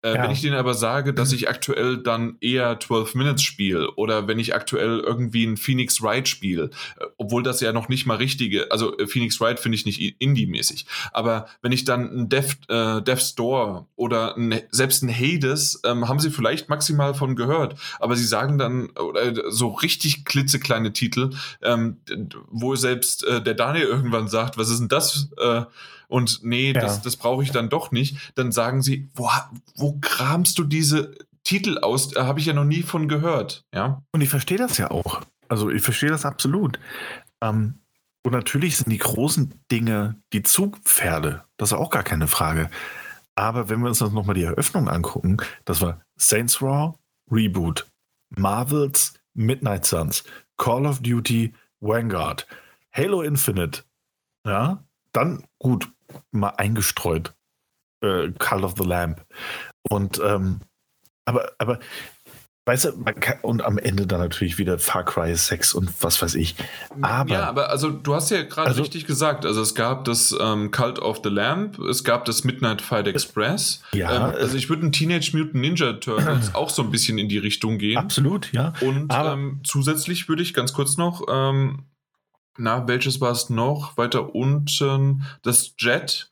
Äh, Ja. Wenn ich denen aber sage, dass ich aktuell dann eher 12 Minutes spiele oder wenn ich aktuell irgendwie ein Phoenix Wright spiele, äh, obwohl das ja noch nicht mal richtige, also äh, Phoenix Wright finde ich nicht Indie-mäßig, aber wenn ich dann ein Death, äh, Death's Door oder ein, selbst ein Hades, ähm, haben sie vielleicht maximal von gehört, aber sie sagen dann, oder so richtig klitzekleine Titel, ähm, wo selbst äh, der Daniel irgendwann sagt, was ist denn das? Äh, und nee, Ja. das, das brauche ich dann doch nicht. Dann sagen sie, wo, wo kramst du diese Titel aus? Da habe ich ja noch nie von gehört. Ja. Und ich verstehe das ja auch. Also ich verstehe das absolut. Ähm, und natürlich sind die großen Dinge die Zugpferde. Das ist auch gar keine Frage. Aber wenn wir uns das nochmal die Eröffnung angucken, das war Saints Row, Reboot, Marvels, Midnight Suns, Call of Duty, Vanguard, Halo Infinite. Ja, dann gut, mal eingestreut. Äh, Call of the Lamp. Und ähm, aber, aber Weißt du, man kann, und am Ende dann natürlich wieder Far Cry 6 und was weiß ich. Aber- ja, aber also du hast ja gerade Also- richtig gesagt. Also es gab das ähm, Cult of the Lamp, es gab das Midnight Fight Express. Ja, ähm, also ich würde ein Teenage Mutant Ninja Turtles auch so ein bisschen in die Richtung gehen. Absolut, ja. Und Aber- ähm, zusätzlich würde ich ganz kurz noch, ähm, na, welches war es noch? Weiter unten, das Jet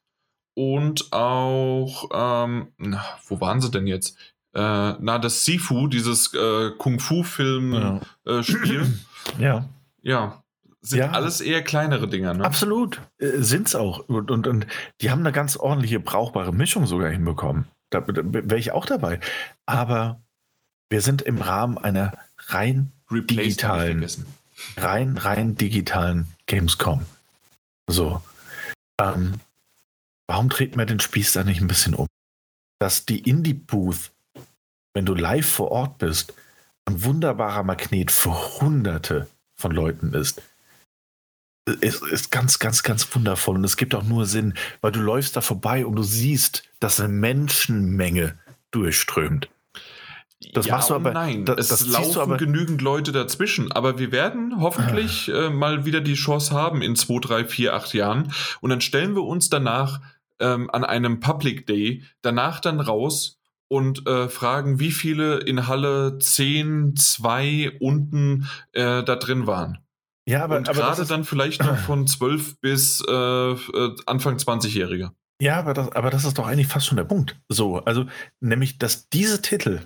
und auch, ähm, na, wo waren sie denn jetzt? Äh, na, das Sifu, dieses äh, Kung-Fu-Film-Spiel. Ja. Äh, [clears throat] ja. ja, sind Ja. alles eher kleinere Dinger, ne? Absolut. Äh, sind's auch. Und, und, und die haben eine ganz ordentliche, brauchbare Mischung sogar hinbekommen. Da, da wäre ich auch dabei. Aber wir sind im Rahmen einer rein, Replaced digitalen. Rein, rein digitalen Gamescom. So. Ähm, warum treten wir den Spieß da nicht ein bisschen um? Dass die Indie-Booth, wenn du live vor Ort bist, ein wunderbarer Magnet für hunderte von Leuten ist. Es ist ganz, ganz, ganz wundervoll und es gibt auch nur Sinn, weil du läufst da vorbei und du siehst, dass eine Menschenmenge durchströmt. Das ja machst du aber- Nein, das- es das laufen aber- genügend Leute dazwischen. Aber wir werden hoffentlich äh, mal wieder die Chance haben in 2, 3, 4, 8 Jahren. Und dann stellen wir uns danach ähm, an einem Public Day danach dann raus und äh, fragen, wie viele in Halle 10, 2 unten äh, da drin waren. Ja, aber, und aber gerade dann vielleicht noch von [clears throat] 12 bis äh, äh, Anfang 20-Jährige. Ja, aber das, aber das ist doch eigentlich fast schon der Punkt. So, also nämlich, dass diese Titel,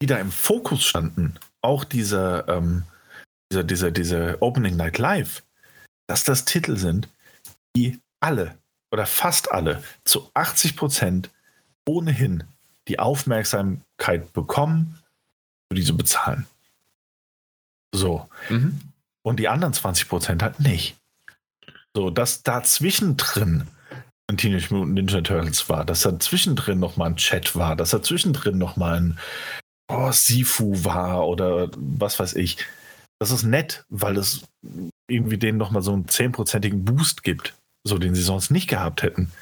die da im Fokus standen, auch dieser, ähm, dieser, dieser, dieser Opening Night Live, dass das Titel sind, die alle oder fast alle zu 80 Prozent ohnehin die Aufmerksamkeit bekommen, für die sie bezahlen. So. Mhm. Und die anderen 20 Prozent halt nicht. So, dass da zwischendrin ein Teenage Mutant Ninja Turtles war, dass da zwischendrin nochmal ein Chat war, dass da zwischendrin nochmal ein oh, Sifu war oder was weiß ich. Das ist nett, weil es irgendwie denen nochmal so einen 10%igen Boost gibt, so den sie sonst nicht gehabt hätten.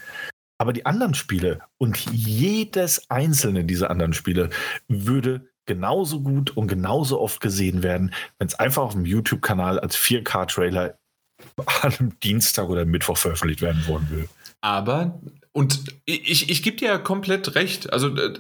Aber die anderen Spiele und jedes einzelne dieser anderen Spiele würde genauso gut und genauso oft gesehen werden, wenn es einfach auf dem YouTube-Kanal als 4K-Trailer an einem Dienstag oder Mittwoch veröffentlicht werden wollen will. Aber, und ich, ich gebe dir ja komplett recht. Also, äh,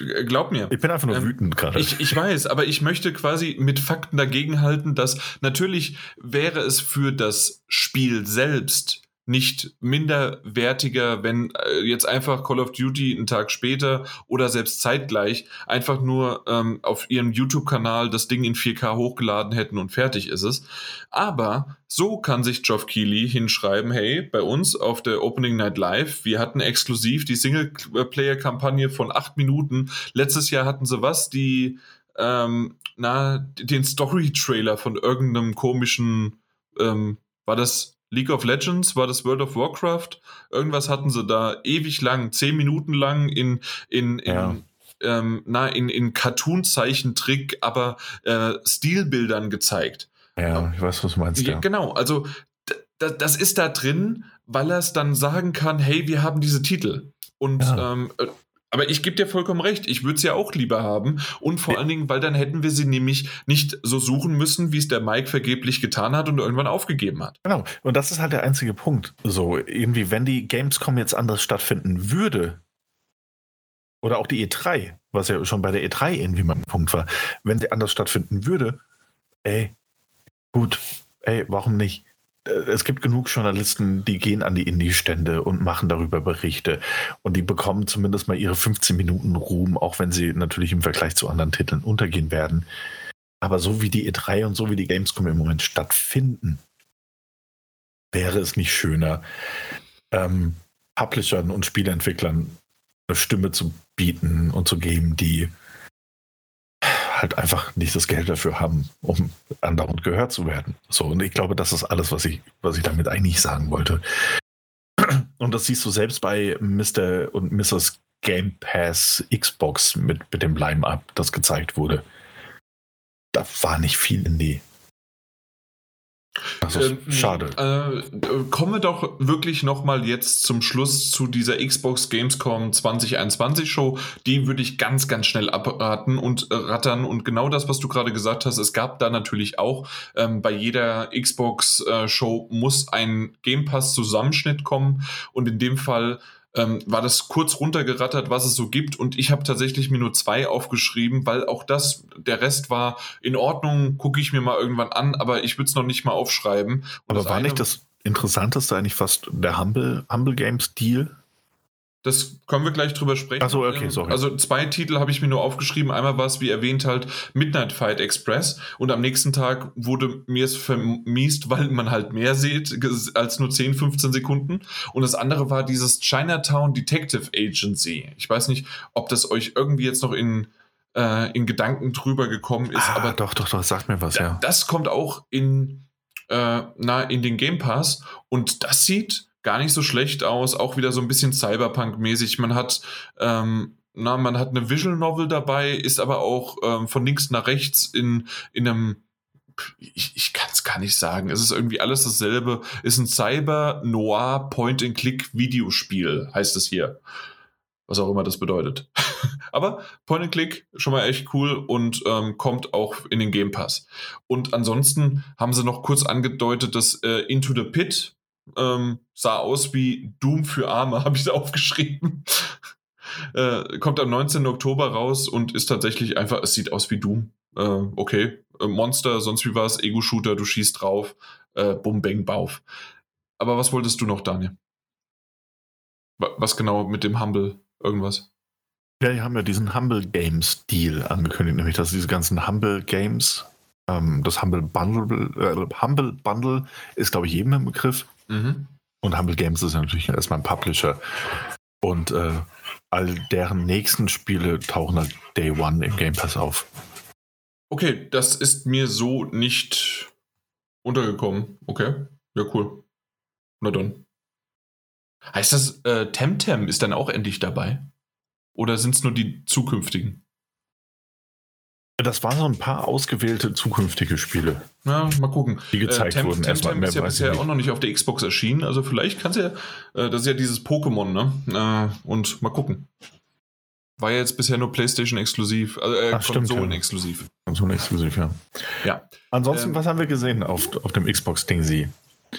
äh, glaub mir. Ich bin einfach nur Ähm, wütend gerade. Ich, ich weiß, aber ich möchte quasi mit Fakten dagegenhalten, dass natürlich wäre es für das Spiel selbst nicht minderwertiger, wenn äh, jetzt einfach Call of Duty einen Tag später oder selbst zeitgleich einfach nur ähm, auf ihrem YouTube-Kanal das Ding in 4K hochgeladen hätten und fertig ist es. Aber so kann sich Geoff Keighley hinschreiben, hey, bei uns auf der Opening Night Live, wir hatten exklusiv die Singleplayer-Kampagne von acht Minuten. Letztes Jahr hatten sie was, die ähm, na, den Story-Trailer von irgendeinem komischen, ähm, war das League of Legends, war das World of Warcraft? Irgendwas hatten sie da ewig lang, zehn Minuten lang in, in, in Ja. ähm, na, in, in Cartoon-Zeichentrick, aber äh, Stilbildern gezeigt. ja, ich weiß, was du meinst. Ja, Ja. Genau, also das ist da drin, weil er es dann sagen kann, hey, wir haben diese Titel. Und Ja. ähm, äh, aber ich gebe dir vollkommen recht, ich würde es ja auch lieber haben. Und vor allen Dingen, weil dann hätten wir sie nämlich nicht so suchen müssen, wie es der Mike vergeblich getan hat und irgendwann aufgegeben hat. Genau. Und das ist halt der einzige Punkt. So, irgendwie, wenn die Gamescom jetzt anders stattfinden würde, Oder auch die E3, was ja schon bei der E3 irgendwie mal ein Punkt war. Wenn sie anders stattfinden würde, ey, gut, ey, warum nicht? Äh, es gibt genug Journalisten, die gehen an die Indie-Stände und machen darüber Berichte. Und die bekommen zumindest mal ihre 15 Minuten Ruhm, auch wenn sie natürlich im Vergleich zu anderen Titeln untergehen werden. Aber so wie die E3 und so wie die Gamescom im Moment stattfinden, wäre es nicht schöner, ähm, Publishern und Spieleentwicklern eine Stimme zu bieten und zu geben, die halt einfach nicht das Geld dafür haben, um andauernd gehört zu werden. So, und ich glaube, das ist alles, was ich, was ich damit eigentlich sagen wollte. Und das siehst du selbst bei Mr. und Mrs. Game Pass Xbox mit, mit dem Line-Up, das gezeigt wurde. Da war nicht viel in die das ist ähm, schade. Äh, kommen wir doch wirklich nochmal jetzt zum Schluss zu dieser Xbox Gamescom 2021 Show. Die würde ich ganz, ganz schnell abraten und äh, rattern. Und genau das, was du gerade gesagt hast, es gab da natürlich auch ähm, bei jeder Xbox äh, Show muss ein Game Pass Zusammenschnitt kommen. Und in dem Fall ähm, war das kurz runtergerattert, was es so gibt. Und ich habe tatsächlich mir nur zwei aufgeschrieben, weil auch das, der Rest war in Ordnung, gucke ich mir mal irgendwann an, aber ich würde es noch nicht mal aufschreiben. Und aber war nicht das Interessanteste eigentlich fast der Humble, Humble Games Deal? Das können wir gleich drüber sprechen. Achso, okay, sorry. Also zwei Titel habe ich mir nur aufgeschrieben. Einmal war es, wie erwähnt, halt Midnight Fight Express. Und am nächsten Tag wurde mir es vermiest, weil man halt mehr sieht als nur 10, 15 Sekunden. Und das andere war dieses Chinatown Detective Agency. Ich weiß nicht, ob das euch irgendwie jetzt noch in, äh, in Gedanken drüber gekommen ist. Ah, aber doch, doch, doch, sagt mir was, ja. Das kommt auch in, äh, na, in den Game Pass. Und das sieht gar nicht so schlecht aus, auch wieder so ein bisschen Cyberpunk-mäßig. Man hat, ähm, na, man hat eine Visual Novel dabei, ist aber auch ähm, von links nach rechts in, in einem ich, ich kann es gar nicht sagen. Es ist irgendwie alles dasselbe. Ist ein Cyber-Noir Point-and-Click-Videospiel, heißt es hier. Was auch immer das bedeutet. [laughs] Aber Point-and-Click schon mal echt cool und ähm, kommt auch in den Game Pass. Und ansonsten haben sie noch kurz angedeutet, dass äh, Into the Pit, ähm, sah aus wie Doom für Arme, [laughs] habe ich da aufgeschrieben. äh, kommt am 19. Oktober raus und ist tatsächlich einfach, es sieht aus wie Doom. Äh, okay, äh, Monster, sonst wie war es, Ego-Shooter, du schießt drauf, äh, Bum, Bang, Bauf. Aber was wolltest du noch, Daniel? Was genau mit dem Humble irgendwas? Ja, die haben ja diesen Humble Games Deal angekündigt, nämlich dass diese ganzen Humble Games, ähm, das Humble Bundle, äh, Humble Bundle ist, glaube ich, jedem im Begriff. Mhm. Und Humble Games ist natürlich erstmal ein Publisher. Und äh, all deren nächsten Spiele tauchen halt Day One im Game Pass auf. Okay, das ist mir so nicht untergekommen. Okay, ja, cool. Na dann. Heißt das, äh, Temtem ist dann auch endlich dabei? Oder sind es nur die zukünftigen? Das waren so ein paar ausgewählte zukünftige Spiele. Ja, mal gucken. Die gezeigt äh, Tem wurden. Temtem ist ja bisher auch noch nicht auf der Xbox erschienen. Also vielleicht kannst du ja, äh, das ist ja dieses Pokémon, ne? Äh, und mal gucken. War ja jetzt bisher nur PlayStation exklusiv, also äh, Konsolen exklusiv. Konsolen exklusiv, ja. Ja. Ansonsten, ähm, was haben wir gesehen auf, auf dem Xbox-Ding Sie?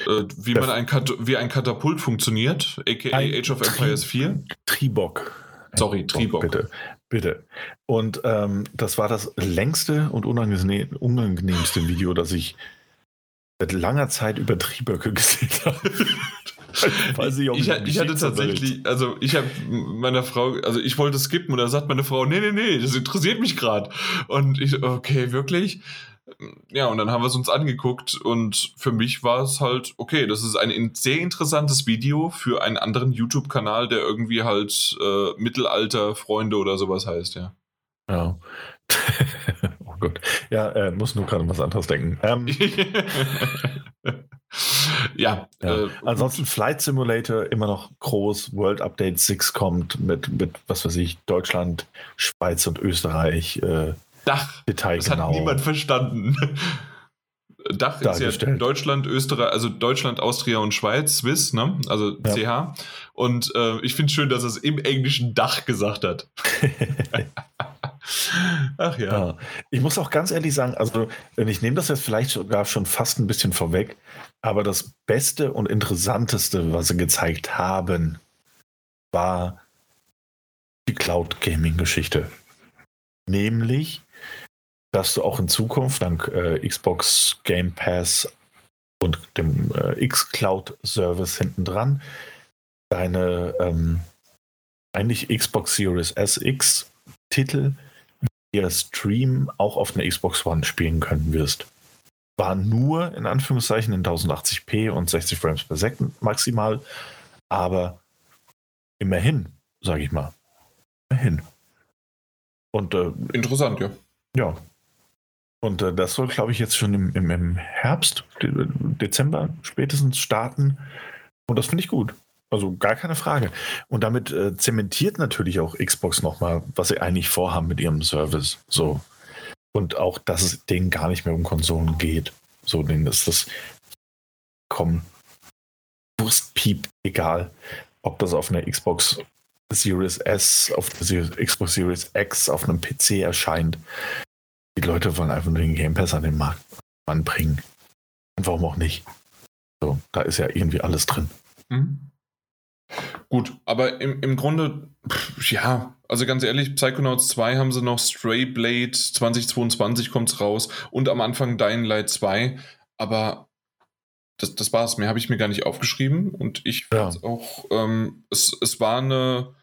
Äh, wie, man ein wie ein Katapult funktioniert, aka Age of Empires 4. Tribok. Sorry, Tribok. Bitte. Bitte. Und ähm, das war das längste und unangenehmste Video, das ich seit langer Zeit über Trieböcke [laughs] gesehen habe. ich, ich, ich hatte tatsächlich, also ich habe meiner Frau, also ich wollte skippen und da sagt meine Frau, nee, nee, nee, das interessiert mich gerade. Und ich, okay, wirklich? Ja, und dann haben wir es uns angeguckt und für mich war es halt, okay, das ist ein sehr interessantes Video für einen anderen YouTube-Kanal, der irgendwie halt äh, Mittelalter-Freunde oder sowas heißt, ja. Ja. [laughs] oh Gott. Ja, äh, muss nur gerade was anderes denken. Ähm, [laughs] ja. ja. Äh, Ansonsten Flight Simulator immer noch groß. World Update 6 kommt mit, mit was weiß ich, Deutschland, Schweiz und Österreich. Äh, Dach. Detail das genau. hat niemand verstanden. [laughs] Dach ist ja Deutschland, Österreich, also Deutschland, Austria und Schweiz, Swiss, ne? Also ja. CH. Und äh, ich finde es schön, dass er es im Englischen Dach gesagt hat. [laughs] Ach ja. ja. Ich muss auch ganz ehrlich sagen, also ich nehme das jetzt vielleicht sogar schon fast ein bisschen vorweg, aber das Beste und Interessanteste, was sie gezeigt haben, war die Cloud Gaming Geschichte. Nämlich, dass du auch in Zukunft dank äh, Xbox Game Pass und dem äh, xCloud Service hinten dran deine ähm, eigentlich Xbox Series SX Titel via Stream auch auf einer Xbox One spielen können wirst. War nur in Anführungszeichen in 1080p und 60 Frames per Second maximal, aber immerhin, sage ich mal. Immerhin. Und äh, interessant, ja. Ja. Und äh, das soll, glaube ich, jetzt schon im, im, im Herbst, Dezember spätestens starten. Und das finde ich gut. Also gar keine Frage. Und damit äh, zementiert natürlich auch Xbox nochmal, was sie eigentlich vorhaben mit ihrem Service. So. Und auch, dass es denen gar nicht mehr um Konsolen geht. So, denen ist das komm, Wurstpiep, egal, ob das auf einer Xbox Series S, auf der Xbox Series X, auf einem PC erscheint. Die Leute wollen einfach nur den Game Pass an den Markt anbringen. Und warum auch nicht? So, da ist ja irgendwie alles drin. Mhm. Gut, aber im, im Grunde, pff, ja, also ganz ehrlich, Psychonauts 2 haben sie noch, Stray Blade 2022 kommt es raus und am Anfang Dying Light 2, aber das, das war's. Mehr habe ich mir gar nicht aufgeschrieben und ich ja. auch, ähm, es, es war eine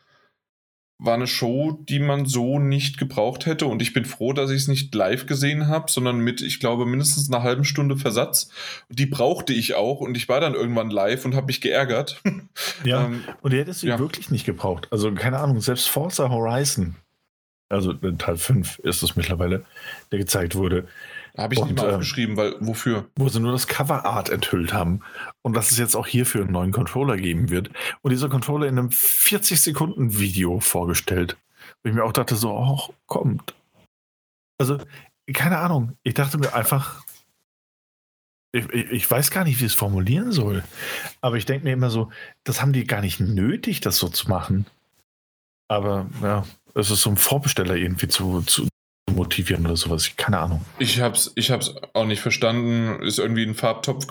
war eine Show, die man so nicht gebraucht hätte. Und ich bin froh, dass ich es nicht live gesehen habe, sondern mit, ich glaube, mindestens einer halben Stunde Versatz. Die brauchte ich auch und ich war dann irgendwann live und habe mich geärgert. [laughs] Ja, ähm, und die hättest du ja. wirklich nicht gebraucht. Also keine Ahnung, selbst Forza Horizon, also Teil 5 ist es mittlerweile, der gezeigt wurde, habe ich und, nicht mal ähm, aufgeschrieben, weil wofür? Wo sie nur das Coverart enthüllt haben. Und dass es jetzt auch hierfür einen neuen Controller geben wird. Und dieser Controller in einem 40-Sekunden-Video vorgestellt. Wo ich mir auch dachte, so, oh, kommt. Also, keine Ahnung. Ich dachte mir einfach, ich, ich, ich, weiß gar nicht, wie ich es formulieren soll. Aber ich denke mir immer so, das haben die gar nicht nötig, das so zu machen. Aber ja, es ist so ein Vorbesteller irgendwie zu, zu, motivieren oder sowas. Keine Ahnung. Ich hab's, ich hab's auch nicht verstanden. Ist irgendwie ein Farbtopf.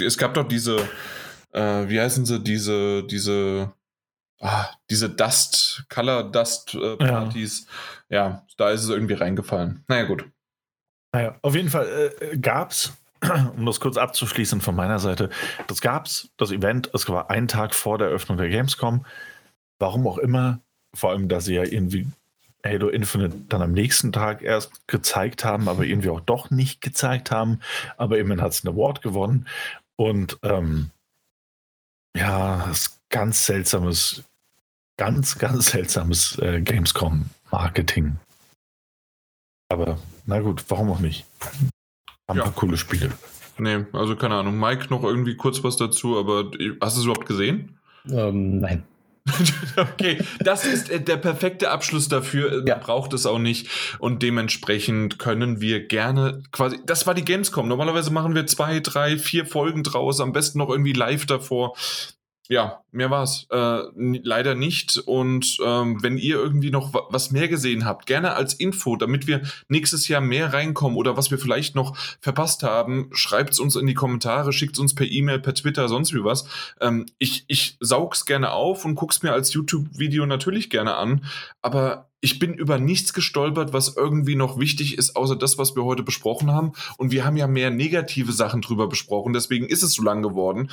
Es gab doch diese, äh, wie heißen sie, diese, diese, ah, diese Dust, Color Dust äh, Partys. Ja. ja. da ist es irgendwie reingefallen. Naja, gut. Naja, auf jeden Fall äh, gab's, [clears throat] um das kurz abzuschließen von meiner Seite, das gab's, das Event, es war ein Tag vor der Eröffnung der Gamescom. Warum auch immer, vor allem, da sie ja irgendwie Halo Infinite dann am nächsten Tag erst gezeigt haben, aber [laughs] irgendwie auch doch nicht gezeigt haben. Aber immerhin hat es einen Award gewonnen. Und ähm, ja, das ist ganz seltsames, ganz, ganz seltsames äh, Gamescom-Marketing. Aber na gut, warum auch nicht? Haben ja. paar coole Spiele. Nee, also keine Ahnung. Mike noch irgendwie kurz was dazu, aber hast du es überhaupt gesehen? Ähm, nein. [laughs] okay, das ist äh, der perfekte Abschluss dafür. Ja. Braucht es auch nicht. Und dementsprechend können wir gerne quasi. Das war die Gamescom. Normalerweise machen wir zwei, drei, vier Folgen draus. Am besten noch irgendwie live davor ja, mehr war's. Äh, leider nicht. Und ähm, wenn ihr irgendwie noch was mehr gesehen habt, gerne als Info, damit wir nächstes Jahr mehr reinkommen oder was wir vielleicht noch verpasst haben, schreibt's uns in die Kommentare, schickt's uns per E-Mail, per Twitter, sonst wie was. Ähm, ich, ich saug's gerne auf und guck's mir als YouTube-Video natürlich gerne an. Aber ich bin über nichts gestolpert, was irgendwie noch wichtig ist, außer das, was wir heute besprochen haben. Und wir haben ja mehr negative Sachen drüber besprochen, deswegen ist es so lang geworden.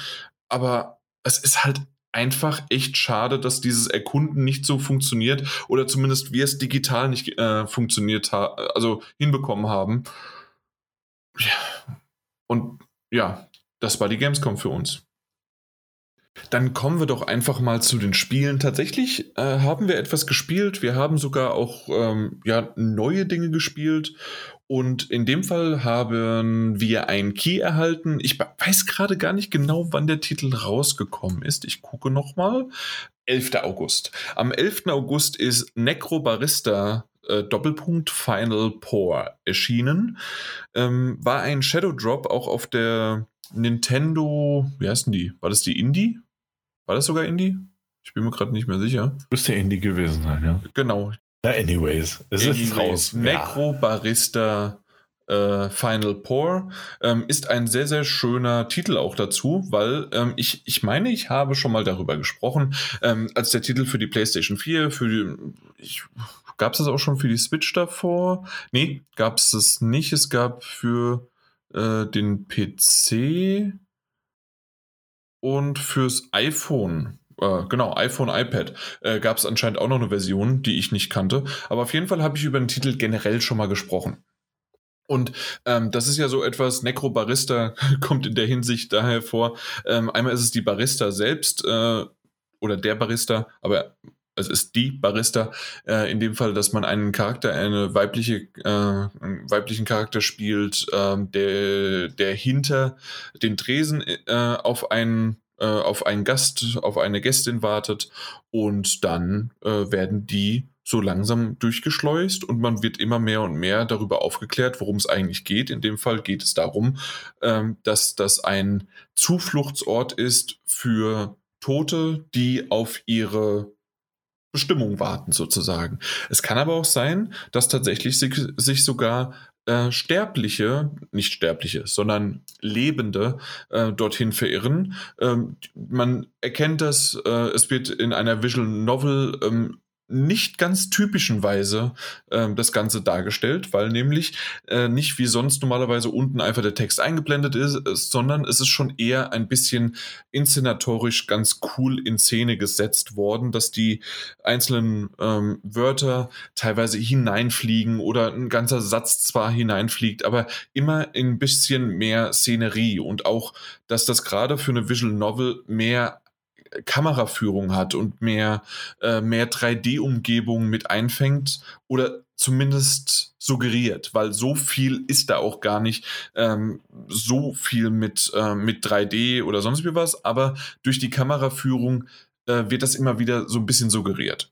Aber es ist halt einfach echt schade, dass dieses Erkunden nicht so funktioniert oder zumindest wir es digital nicht äh, funktioniert haben, also hinbekommen haben. Ja. Und ja, das war die Gamescom für uns. Dann kommen wir doch einfach mal zu den Spielen. Tatsächlich äh, haben wir etwas gespielt. Wir haben sogar auch ähm, ja, neue Dinge gespielt. Und in dem Fall haben wir einen Key erhalten. Ich weiß gerade gar nicht genau, wann der Titel rausgekommen ist. Ich gucke nochmal. 11. August. Am 11. August ist Necrobarista äh, Doppelpunkt Final Pour erschienen. Ähm, war ein Shadow Drop auch auf der Nintendo, wie heißt denn die? War das die Indie? War das sogar Indie? Ich bin mir gerade nicht mehr sicher. Müsste Indie gewesen sein, ja. Genau. Na, anyways, es anyways, ist raus. Necro Barista äh, Final Pour ähm, ist ein sehr, sehr schöner Titel auch dazu, weil ähm, ich, ich meine, ich habe schon mal darüber gesprochen, ähm, als der Titel für die PlayStation 4, für die, gab es das auch schon für die Switch davor? Nee, gab es das nicht. Es gab für äh, den PC und fürs iPhone äh, genau, iPhone, iPad, äh, gab es anscheinend auch noch eine Version, die ich nicht kannte. Aber auf jeden Fall habe ich über den Titel generell schon mal gesprochen. Und ähm, das ist ja so etwas, Necro-Barista [laughs] kommt in der Hinsicht daher vor. Ähm, einmal ist es die Barista selbst äh, oder der Barista, aber es ist die Barista, äh, in dem Fall, dass man einen Charakter, eine weibliche, äh, einen weiblichen Charakter spielt, äh, der, der hinter den Tresen äh, auf einen äh, auf einen Gast, auf eine Gästin wartet und dann äh, werden die so langsam durchgeschleust und man wird immer mehr und mehr darüber aufgeklärt, worum es eigentlich geht. In dem Fall geht es darum, ähm, dass das ein Zufluchtsort ist für Tote, die auf ihre Bestimmung warten sozusagen. Es kann aber auch sein, dass tatsächlich sich, sich sogar äh, Sterbliche, nicht Sterbliche, sondern Lebende äh, dorthin verirren. Ähm, man erkennt das, äh, es wird in einer Visual Novel ähm, nicht ganz typischen Weise äh, das Ganze dargestellt, weil nämlich äh, nicht wie sonst normalerweise unten einfach der Text eingeblendet ist, ist, sondern es ist schon eher ein bisschen inszenatorisch ganz cool in Szene gesetzt worden, dass die einzelnen ähm, Wörter teilweise hineinfliegen oder ein ganzer Satz zwar hineinfliegt, aber immer ein bisschen mehr Szenerie und auch, dass das gerade für eine Visual Novel mehr Kameraführung hat und mehr, äh, mehr 3D-Umgebung mit einfängt oder zumindest suggeriert, weil so viel ist da auch gar nicht ähm, so viel mit, äh, mit 3D oder sonst wie was, aber durch die Kameraführung äh, wird das immer wieder so ein bisschen suggeriert.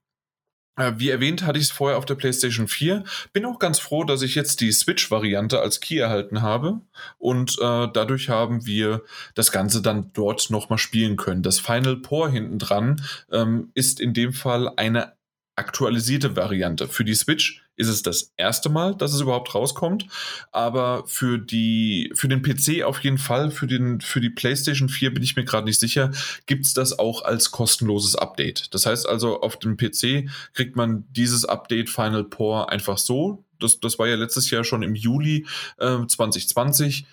Äh, wie erwähnt, hatte ich es vorher auf der PlayStation 4. Bin auch ganz froh, dass ich jetzt die Switch-Variante als Key erhalten habe. Und äh, dadurch haben wir das Ganze dann dort nochmal spielen können. Das Final Pour hinten dran ähm, ist in dem Fall eine aktualisierte Variante. Für die Switch ist es das erste Mal, dass es überhaupt rauskommt. Aber für die, für den PC auf jeden Fall, für den, für die PlayStation 4 bin ich mir gerade nicht sicher, gibt es das auch als kostenloses Update. Das heißt also, auf dem PC kriegt man dieses Update Final Pour einfach so. Das, das war ja letztes Jahr schon im Juli äh, 2020.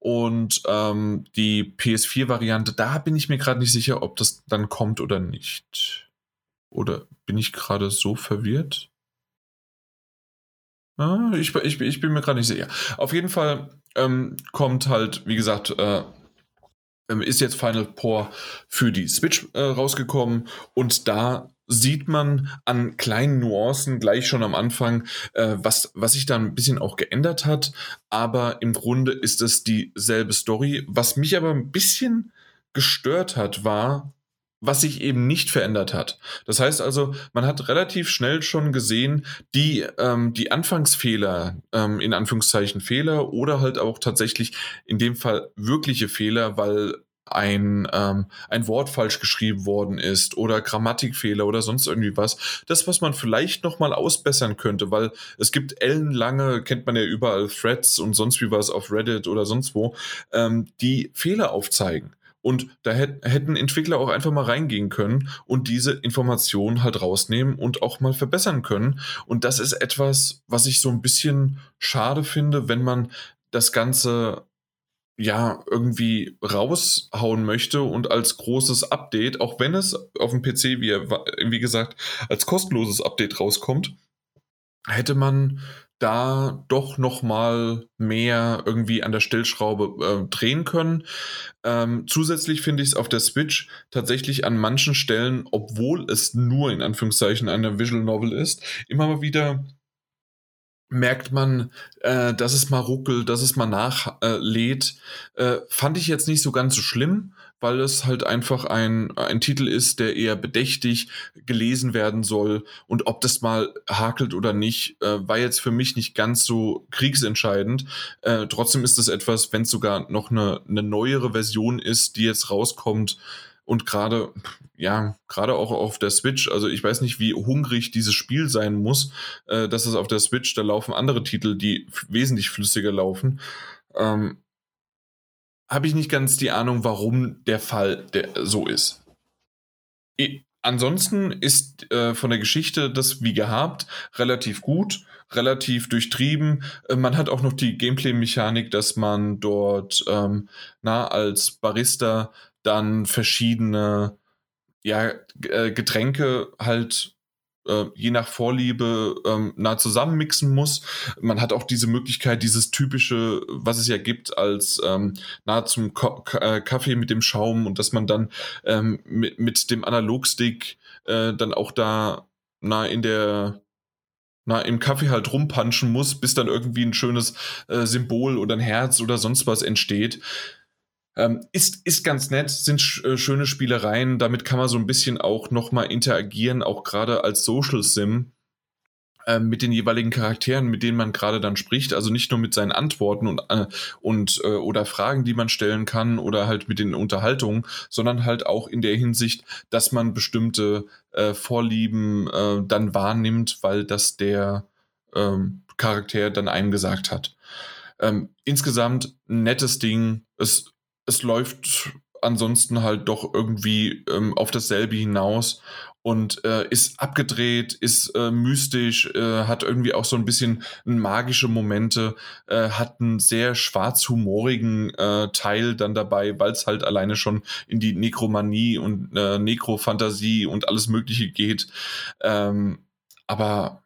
Und ähm, die PS4-Variante, da bin ich mir gerade nicht sicher, ob das dann kommt oder nicht. Oder bin ich gerade so verwirrt? Ah, ich, ich, ich bin mir gerade nicht sicher. Auf jeden Fall ähm, kommt halt, wie gesagt, äh, ähm, ist jetzt Final Pour für die Switch äh, rausgekommen und da sieht man an kleinen Nuancen gleich schon am Anfang, äh, was, was sich da ein bisschen auch geändert hat. Aber im Grunde ist es dieselbe Story. Was mich aber ein bisschen gestört hat, war, was sich eben nicht verändert hat. Das heißt also, man hat relativ schnell schon gesehen, die, ähm, die Anfangsfehler, ähm, in Anführungszeichen Fehler oder halt auch tatsächlich in dem Fall wirkliche Fehler, weil ein, ähm, ein Wort falsch geschrieben worden ist oder Grammatikfehler oder sonst irgendwie was. Das, was man vielleicht nochmal ausbessern könnte, weil es gibt ellenlange, kennt man ja überall Threads und sonst wie was auf Reddit oder sonst wo, ähm, die Fehler aufzeigen. Und da hätten Entwickler auch einfach mal reingehen können und diese Informationen halt rausnehmen und auch mal verbessern können. Und das ist etwas, was ich so ein bisschen schade finde, wenn man das Ganze ja irgendwie raushauen möchte und als großes Update, auch wenn es auf dem PC, wie, wie gesagt, als kostenloses Update rauskommt, hätte man da doch noch mal mehr irgendwie an der Stellschraube äh, drehen können. Ähm, zusätzlich finde ich es auf der Switch tatsächlich an manchen Stellen, obwohl es nur in Anführungszeichen eine Visual Novel ist, immer mal wieder merkt man, äh, dass es mal ruckelt, dass es mal nachlädt. Äh, fand ich jetzt nicht so ganz so schlimm weil es halt einfach ein, ein Titel ist, der eher bedächtig gelesen werden soll. Und ob das mal hakelt oder nicht, äh, war jetzt für mich nicht ganz so kriegsentscheidend. Äh, trotzdem ist das etwas, wenn es sogar noch eine, eine neuere Version ist, die jetzt rauskommt, und gerade, ja, gerade auch auf der Switch, also ich weiß nicht, wie hungrig dieses Spiel sein muss, äh, dass es auf der Switch, da laufen andere Titel, die wesentlich flüssiger laufen. Ähm, Habe ich nicht ganz die Ahnung, warum der Fall der, so ist. I ansonsten ist äh, von der Geschichte das wie gehabt relativ gut, relativ durchtrieben. Äh, man hat auch noch die Gameplay-Mechanik, dass man dort ähm, na, als Barista dann verschiedene ja, äh, Getränke halt äh, je nach Vorliebe ähm, nah zusammenmixen muss. Man hat auch diese Möglichkeit, dieses typische, was es ja gibt, als ähm, nah zum Ko äh, Kaffee mit dem Schaum und dass man dann ähm, mit, mit dem Analogstick äh, dann auch da nah in der na, im Kaffee halt rumpanschen muss, bis dann irgendwie ein schönes äh, Symbol oder ein Herz oder sonst was entsteht. Ähm, ist, ist ganz nett, sind sch äh, schöne Spielereien, damit kann man so ein bisschen auch nochmal interagieren, auch gerade als Social Sim äh, mit den jeweiligen Charakteren, mit denen man gerade dann spricht, also nicht nur mit seinen Antworten und, äh, und äh, oder Fragen, die man stellen kann oder halt mit den Unterhaltungen, sondern halt auch in der Hinsicht, dass man bestimmte äh, Vorlieben dann wahrnimmt, weil das der ähm, Charakter dann einem gesagt hat. Ähm, insgesamt ein nettes Ding. Es es läuft ansonsten halt doch irgendwie ähm, auf dasselbe hinaus und äh, ist abgedreht, ist äh, mystisch, äh, hat irgendwie auch so ein bisschen magische Momente, äh, hat einen sehr schwarzhumorigen äh, Teil dann dabei, weil es halt alleine schon in die Nekromanie und äh, Nekrofantasie und alles Mögliche geht. Ähm, aber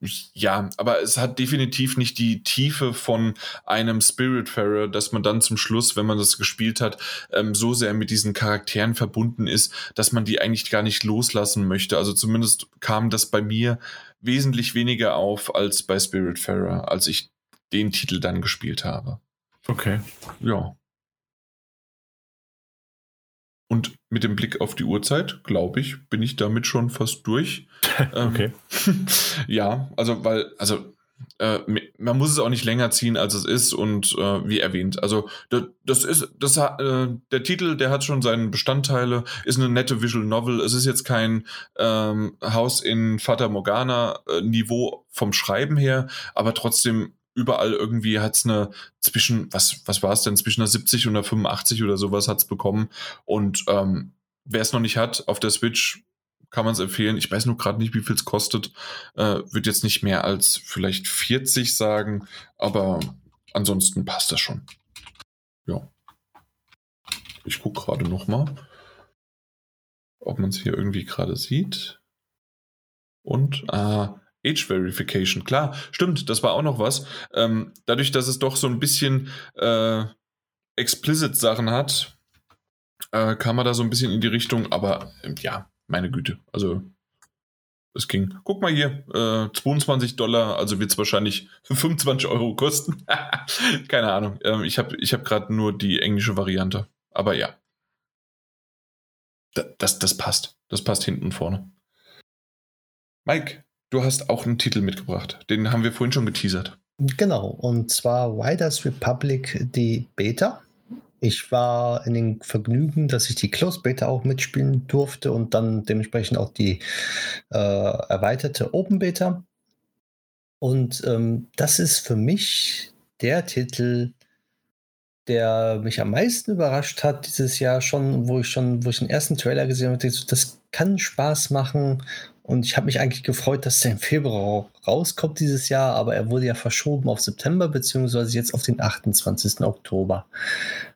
ja, aber es hat definitiv nicht die Tiefe von einem Spiritfarer, dass man dann zum Schluss, wenn man das gespielt hat, ähm, so sehr mit diesen Charakteren verbunden ist, dass man die eigentlich gar nicht loslassen möchte. Also zumindest kam das bei mir wesentlich weniger auf als bei Spiritfarer, als ich den Titel dann gespielt habe. Okay. Ja. Und mit dem Blick auf die Uhrzeit, glaube ich, bin ich damit schon fast durch. [laughs] Ähm, okay. [laughs] ja, also, weil, also, äh, man muss es auch nicht länger ziehen, als es ist und äh, wie erwähnt, also das ist, das äh, der Titel, der hat schon seine Bestandteile, ist eine nette Visual Novel. Es ist jetzt kein ähm, Haus in Fata Morgana äh, Niveau vom Schreiben her, aber trotzdem überall irgendwie hat es eine zwischen, was, was war es denn, zwischen einer 70 und einer 85 oder sowas hat es bekommen. Und ähm, wer es noch nicht hat, auf der Switch kann man es empfehlen. Ich weiß nur gerade nicht, wie viel es kostet. Äh, Wird jetzt nicht mehr als vielleicht 40 sagen, aber ansonsten passt das schon. Ja. Ich gucke gerade noch mal, ob man es hier irgendwie gerade sieht. Und, ah, Age Verification, klar, stimmt, das war auch noch was. Ähm, dadurch, dass es doch so ein bisschen äh, explicit Sachen hat, äh, kam er da so ein bisschen in die Richtung, aber äh, ja, meine Güte, also es ging. Guck mal hier, äh, 22 Dollar, also wird es wahrscheinlich [laughs] 25 Euro kosten. [laughs] Keine Ahnung. Ähm, ich habe ich hab gerade nur die englische Variante. Aber ja. das, das passt. Das passt hinten und vorne. Mike, du hast auch einen Titel mitgebracht. Den haben wir vorhin schon geteasert. Genau, und zwar Riders Republic, die Beta. Ich war in den Vergnügen, dass ich die Close Beta auch mitspielen durfte und dann dementsprechend auch die äh, erweiterte Open Beta. Und ähm, das ist für mich der Titel, der mich am meisten überrascht hat dieses Jahr schon, wo ich schon, wo ich den ersten Trailer gesehen habe, das kann Spaß machen und ich habe mich eigentlich gefreut, dass er im Februar rauskommt dieses Jahr, aber er wurde ja verschoben auf September, beziehungsweise jetzt auf den 28. Oktober.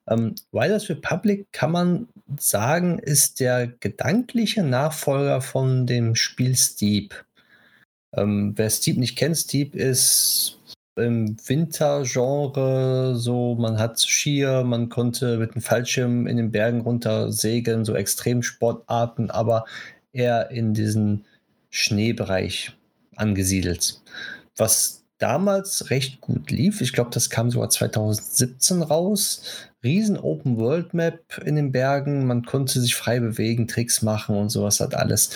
Ähm, Riders Republic kann man sagen, ist der gedankliche Nachfolger von dem Spiel Steep. Ähm, wer Steep nicht kennt, Steep ist im Wintergenre so, man hat Skier, man konnte mit dem Fallschirm in den Bergen runter segeln, so Extremsportarten, aber eher in diesen Schneebereich angesiedelt. Was damals recht gut lief, ich glaube, das kam sogar 2017 raus. Riesen Open World Map in den Bergen, man konnte sich frei bewegen, Tricks machen und sowas hat alles.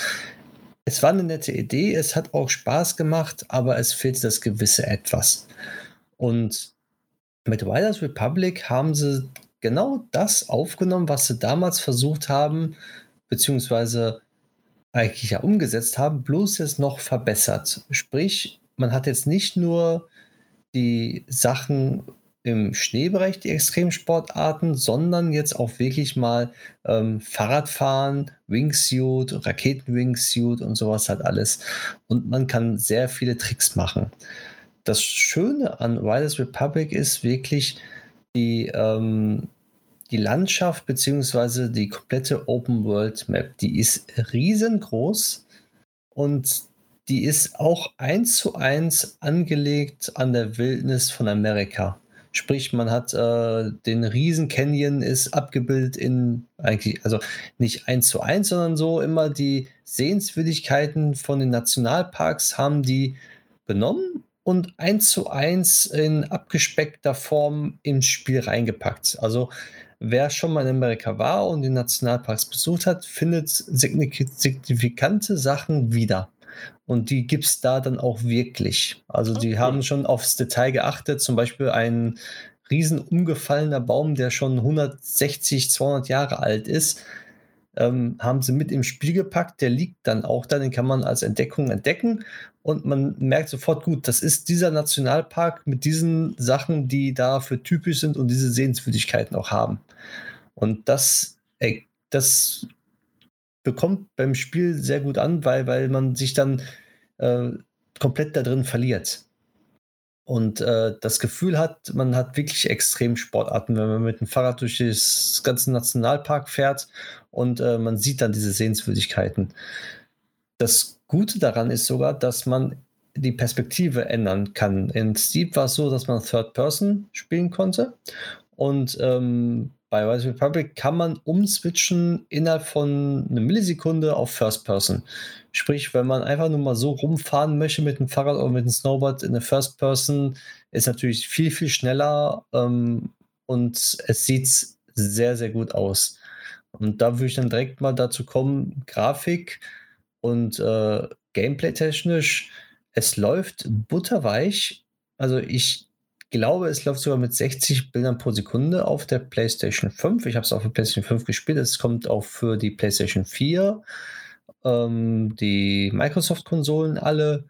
Es war eine nette Idee, es hat auch Spaß gemacht, aber es fehlt das gewisse Etwas. Und mit Riders Republic haben sie genau das aufgenommen, was sie damals versucht haben, beziehungsweise eigentlich ja umgesetzt haben, bloß jetzt noch verbessert. Sprich, man hat jetzt nicht nur die Sachen im Schneebereich, die Extremsportarten, sondern jetzt auch wirklich mal ähm, Fahrradfahren, Wingsuit, Raketenwingsuit und sowas halt alles. Und man kann sehr viele Tricks machen. Das Schöne an Riders Republic ist wirklich die, ähm, die Landschaft beziehungsweise die komplette Open World Map. Die ist riesengroß und die ist auch eins zu eins angelegt an der Wildnis von Amerika. Sprich, man hat äh, den Riesen Canyon ist abgebildet in eigentlich, also nicht eins zu eins, sondern so immer die Sehenswürdigkeiten von den Nationalparks haben die genommen und eins zu eins in abgespeckter Form ins Spiel reingepackt. Also wer schon mal in Amerika war und den Nationalparks besucht hat, findet signifikante Sachen wieder. Und die gibt es da dann auch wirklich. Also die haben schon aufs Detail geachtet. Zum Beispiel ein riesen umgefallener Baum, der schon 160, 200 Jahre alt ist, ähm, haben sie mit im Spiel gepackt. Der liegt dann auch da, den kann man als Entdeckung entdecken. Und man merkt sofort, gut, das ist dieser Nationalpark mit diesen Sachen, die dafür typisch sind und diese Sehenswürdigkeiten auch haben. Und das, ey, das bekommt beim Spiel sehr gut an, weil, weil man sich dann äh, komplett da drin verliert. Und äh, das Gefühl hat, man hat wirklich extrem Sportarten, wenn man mit dem Fahrrad durch das ganze Nationalpark fährt und äh, man sieht dann diese Sehenswürdigkeiten. Das Gute daran ist sogar, dass man die Perspektive ändern kann. In Steep war es so, dass man Third Person spielen konnte. Und ähm, bei Rise Republic kann man umswitchen innerhalb von einer Millisekunde auf First Person. Sprich, wenn man einfach nur mal so rumfahren möchte mit dem Fahrrad oder mit dem Snowboard in der First Person, ist natürlich viel, viel schneller ähm, und es sieht sehr, sehr gut aus. Und da würde ich dann direkt mal dazu kommen, Grafik und äh, Gameplay-technisch, es läuft butterweich. Also ich glaube, es läuft sogar mit 60 Bildern pro Sekunde auf der PlayStation 5. Ich habe es auf der PlayStation 5 gespielt. Es kommt auch für die PlayStation 4, ähm, die Microsoft-Konsolen alle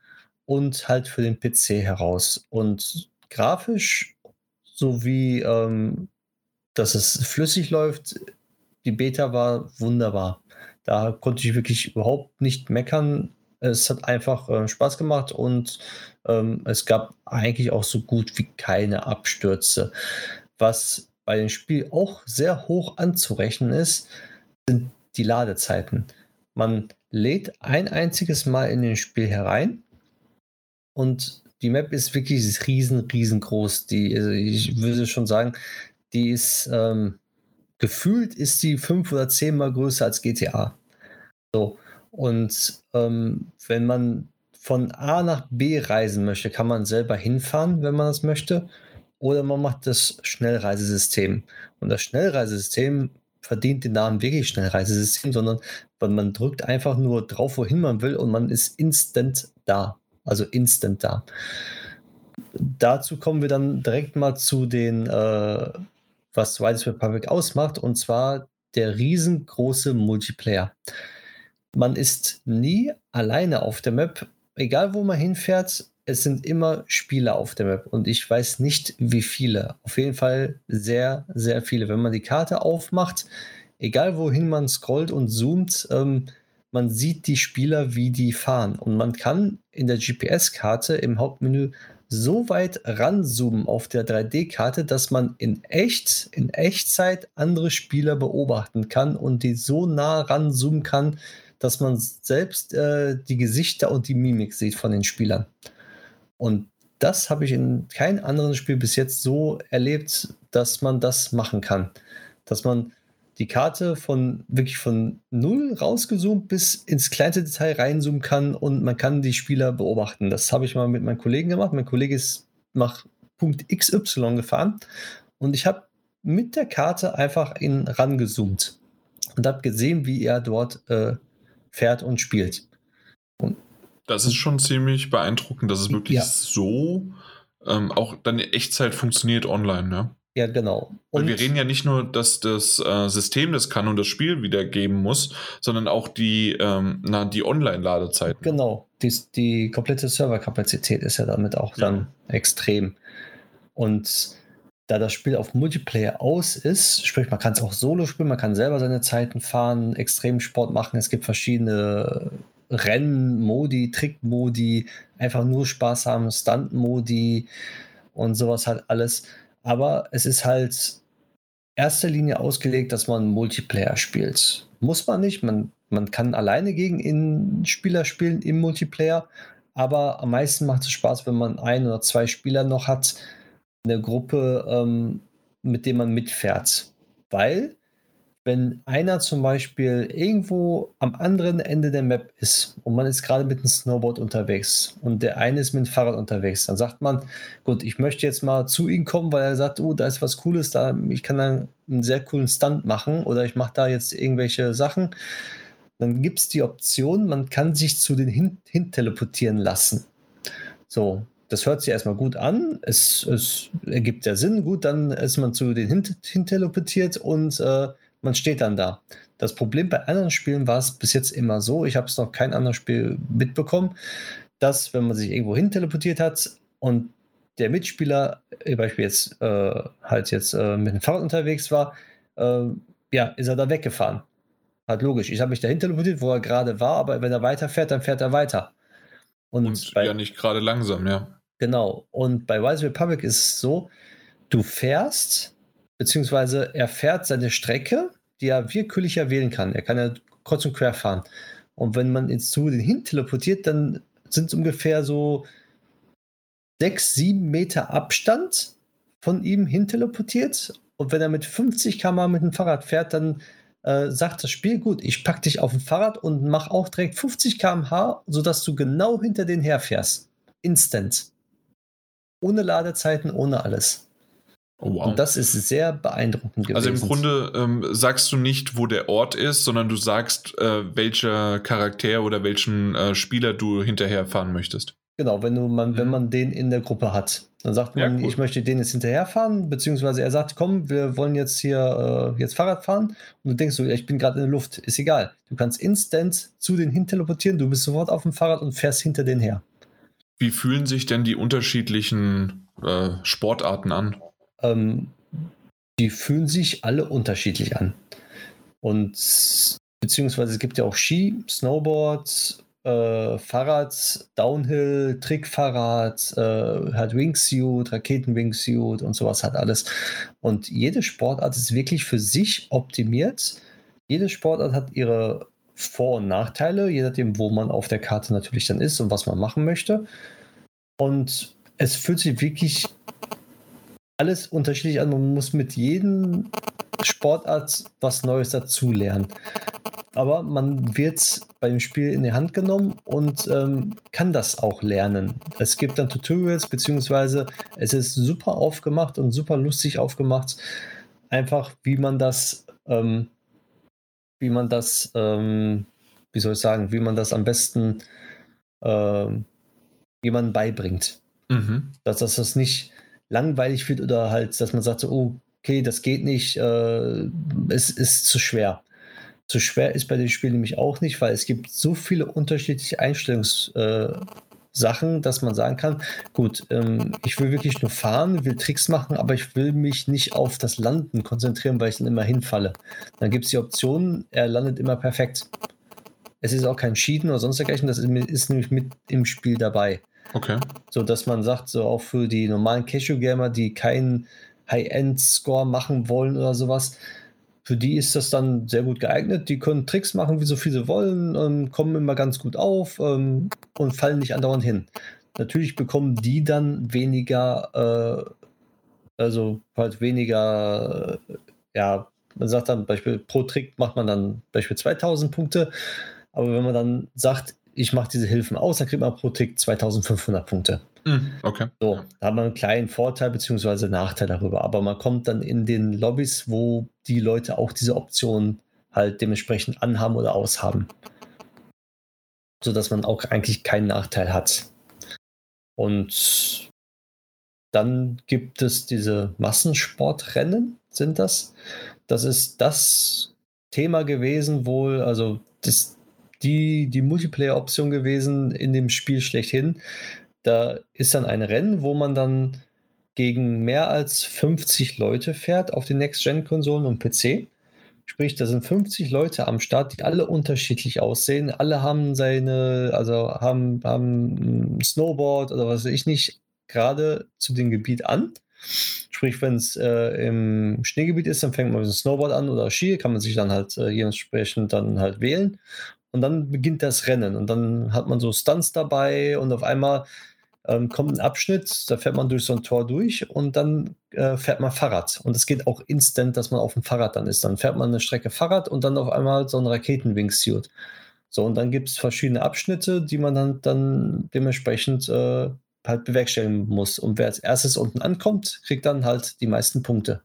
und halt für den PC heraus. Und grafisch sowie ähm, dass es flüssig läuft, die Beta war wunderbar. Da konnte ich wirklich überhaupt nicht meckern. Es hat einfach äh, Spaß gemacht und ähm, es gab eigentlich auch so gut wie keine Abstürze. Was bei dem Spiel auch sehr hoch anzurechnen ist, sind die Ladezeiten. Man lädt ein einziges Mal in den Spiel herein und die Map ist wirklich riesen, riesengroß. Die, also ich würde schon sagen, die ist ähm, gefühlt ist die fünf oder zehnmal größer als GTA. So. Und ähm, wenn man von A nach B reisen möchte, kann man selber hinfahren, wenn man das möchte. Oder man macht das Schnellreisesystem. Und das Schnellreisesystem verdient den Namen wirklich Schnellreisesystem, sondern man drückt einfach nur drauf, wohin man will und man ist instant da. Also instant da. Dazu kommen wir dann direkt mal zu den, äh, was Riders Republic ausmacht, und zwar der riesengroße Multiplayer. Man ist nie alleine auf der Map, egal wo man hinfährt, es sind immer Spieler auf der Map und ich weiß nicht, wie viele. Auf jeden Fall sehr, sehr viele. Wenn man die Karte aufmacht, egal wohin man scrollt und zoomt, ähm, man sieht die Spieler, wie die fahren. Und man kann in der GPS-Karte im Hauptmenü so weit ranzoomen auf der 3D-Karte, dass man in echt, in Echtzeit andere Spieler beobachten kann und die so nah ranzoomen kann, dass man selbst äh, die Gesichter und die Mimik sieht von den Spielern. Und das habe ich in keinem anderen Spiel bis jetzt so erlebt, dass man das machen kann. Dass man die Karte von wirklich von null rausgezoomt bis ins kleinste Detail reinzoomen kann und man kann die Spieler beobachten. Das habe ich mal mit meinem Kollegen gemacht. Mein Kollege ist nach Punkt XY gefahren und ich habe mit der Karte einfach ihn rangezoomt und habe gesehen, wie er dort äh, fährt und spielt. Und das ist schon ziemlich beeindruckend, dass es wirklich ja. so ähm, auch dann in Echtzeit funktioniert online, ne? Ja, genau. Und wir reden ja nicht nur, dass das äh, System das kann und das Spiel wiedergeben muss, sondern auch die, ähm, die Online-Ladezeiten. Genau, die, die komplette Serverkapazität ist ja damit auch ja. dann extrem. Und da das Spiel auf Multiplayer aus ist, sprich, man kann es auch solo spielen, man kann selber seine Zeiten fahren, Extremsport machen, es gibt verschiedene Rennmodi, Trickmodi, einfach nur Spaß haben, Stunt-Modi und sowas halt alles. Aber es ist halt erster Linie ausgelegt, dass man Multiplayer spielt. Muss man nicht, man, man kann alleine gegen in Spieler spielen im Multiplayer, aber am meisten macht es Spaß, wenn man ein oder zwei Spieler noch hat, eine Gruppe, ähm, mit dem man mitfährt. Weil wenn einer zum Beispiel irgendwo am anderen Ende der Map ist und man ist gerade mit einem Snowboard unterwegs und der eine ist mit dem Fahrrad unterwegs, dann sagt man, gut, ich möchte jetzt mal zu ihm kommen, weil er sagt, oh, da ist was Cooles, da ich kann da einen sehr coolen Stunt machen oder ich mache da jetzt irgendwelche Sachen. Dann gibt es die Option, man kann sich zu den hin, hin teleportieren lassen. So, das hört sich erstmal gut an. Es, es ergibt ja Sinn. Gut, dann ist man zu den hin, hin teleportiert und äh, man steht dann da. Das Problem bei anderen Spielen war es bis jetzt immer so, ich habe es noch kein anderes Spiel mitbekommen, dass wenn man sich irgendwo hin teleportiert hat und der Mitspieler, zum Beispiel jetzt äh, halt jetzt äh, mit dem Fahrrad unterwegs war, äh, ja, ist er da weggefahren. Halt logisch. Ich habe mich dahin teleportiert, wo er gerade war, aber wenn er weiterfährt, dann fährt er weiter. Und, und ja nicht gerade langsam, ja. Genau. Und bei Wise Republic ist es so, du fährst beziehungsweise er fährt seine Strecke, die er willkürlich wählen kann. Er kann ja kreuz und quer fahren. Und wenn man ins Zuge hin teleportiert, dann sind es ungefähr so sechs, sieben Meter Abstand von ihm hin teleportiert. Und wenn er mit 50 km mit dem Fahrrad fährt, dann äh, sagt das Spiel, gut, ich packe dich auf dem Fahrrad und mach auch direkt 50 km/h, sodass du genau hinter den herfährst. Instant. Ohne Ladezeiten, ohne alles. Oh, wow. Und das ist sehr beeindruckend gewesen. Also im Grunde ähm, sagst du nicht, wo der Ort ist, sondern du sagst, äh, welcher Charakter oder welchen äh, Spieler du hinterherfahren möchtest. Genau, wenn, du man, mhm. wenn man den in der Gruppe hat. Dann sagt man, ja, ich möchte den jetzt hinterherfahren, beziehungsweise er sagt, komm, wir wollen jetzt hier äh, jetzt Fahrrad fahren. Und du denkst so, ich bin gerade in der Luft, ist egal. Du kannst instant zu den hin teleportieren, du bist sofort auf dem Fahrrad und fährst hinter den her. Wie fühlen sich denn die unterschiedlichen äh, Sportarten an? ähm, die fühlen sich alle unterschiedlich an. Und beziehungsweise es gibt ja auch Ski, Snowboard, äh, Fahrrad, Downhill, Trickfahrrad, äh, hat Wingsuit, Raketenwingsuit und sowas hat alles. Und jede Sportart ist wirklich für sich optimiert. Jede Sportart hat ihre Vor- und Nachteile, je nachdem, wo man auf der Karte natürlich dann ist und was man machen möchte. Und es fühlt sich wirklich alles unterschiedlich an. Man muss mit jedem Sportart was Neues dazulernen. Aber man wird bei dem Spiel in die Hand genommen und ähm, kann das auch lernen. Es gibt dann Tutorials, beziehungsweise es ist super aufgemacht und super lustig aufgemacht. Einfach, wie man das, ähm, wie man das, ähm, wie soll ich sagen, wie man das am besten ähm, jemandem beibringt. Mhm. Dass, dass das nicht langweilig wird oder halt, dass man sagt, so, oh, okay, das geht nicht, äh, es ist zu schwer. Zu schwer ist bei dem Spiel nämlich auch nicht, weil es gibt so viele unterschiedliche Einstellungssachen, äh, dass man sagen kann, gut, ähm, ich will wirklich nur fahren, will Tricks machen, aber ich will mich nicht auf das Landen konzentrieren, weil ich dann immer hinfalle. Dann gibt es die Option, er landet immer perfekt. Es ist auch kein Cheaten oder sonst dergleichen, das ist, ist nämlich mit im Spiel dabei. Okay. So dass man sagt, so auch für die normalen Casual-Gamer, die keinen High-End-Score machen wollen oder sowas, für die ist das dann sehr gut geeignet. Die können Tricks machen, wie so viel sie wollen, und kommen immer ganz gut auf ähm, und fallen nicht andauernd hin. Natürlich bekommen die dann weniger, äh, also halt weniger, äh, ja, man sagt dann Beispiel pro Trick macht man dann Beispiel 2000 Punkte, aber wenn man dann sagt, ich mache diese Hilfen aus, dann kriegt man pro Tick 2500 Punkte. Mhm, okay. So, da hat man einen kleinen Vorteil bzw. Nachteil darüber. Aber man kommt dann in den Lobbys, wo die Leute auch diese Option halt dementsprechend anhaben oder aushaben. Sodass man auch eigentlich keinen Nachteil hat. Und dann gibt es diese Massensportrennen, sind das. Das ist das Thema gewesen, wohl, also das, die, die Multiplayer-Option gewesen in dem Spiel schlechthin. Da ist dann ein Rennen, wo man dann gegen mehr als 50 Leute fährt auf den Next-Gen-Konsolen und PC. Sprich, da sind 50 Leute am Start, die alle unterschiedlich aussehen. Alle haben seine, also haben, haben Snowboard oder was weiß ich nicht, gerade zu dem Gebiet an. Sprich, wenn es äh, im Schneegebiet ist, dann fängt man mit dem Snowboard an oder Ski, kann man sich dann halt äh, entsprechend dann halt wählen. Und dann beginnt das Rennen und dann hat man so Stunts dabei und auf einmal ähm, kommt ein Abschnitt, da fährt man durch so ein Tor durch und dann äh, fährt man Fahrrad. Und es geht auch instant, dass man auf dem Fahrrad dann ist. Dann fährt man eine Strecke Fahrrad und dann auf einmal so ein Raketenwingsuit. So, und dann gibt es verschiedene Abschnitte, die man dann, dann dementsprechend äh, halt bewerkstelligen muss. Und wer als erstes unten ankommt, kriegt dann halt die meisten Punkte.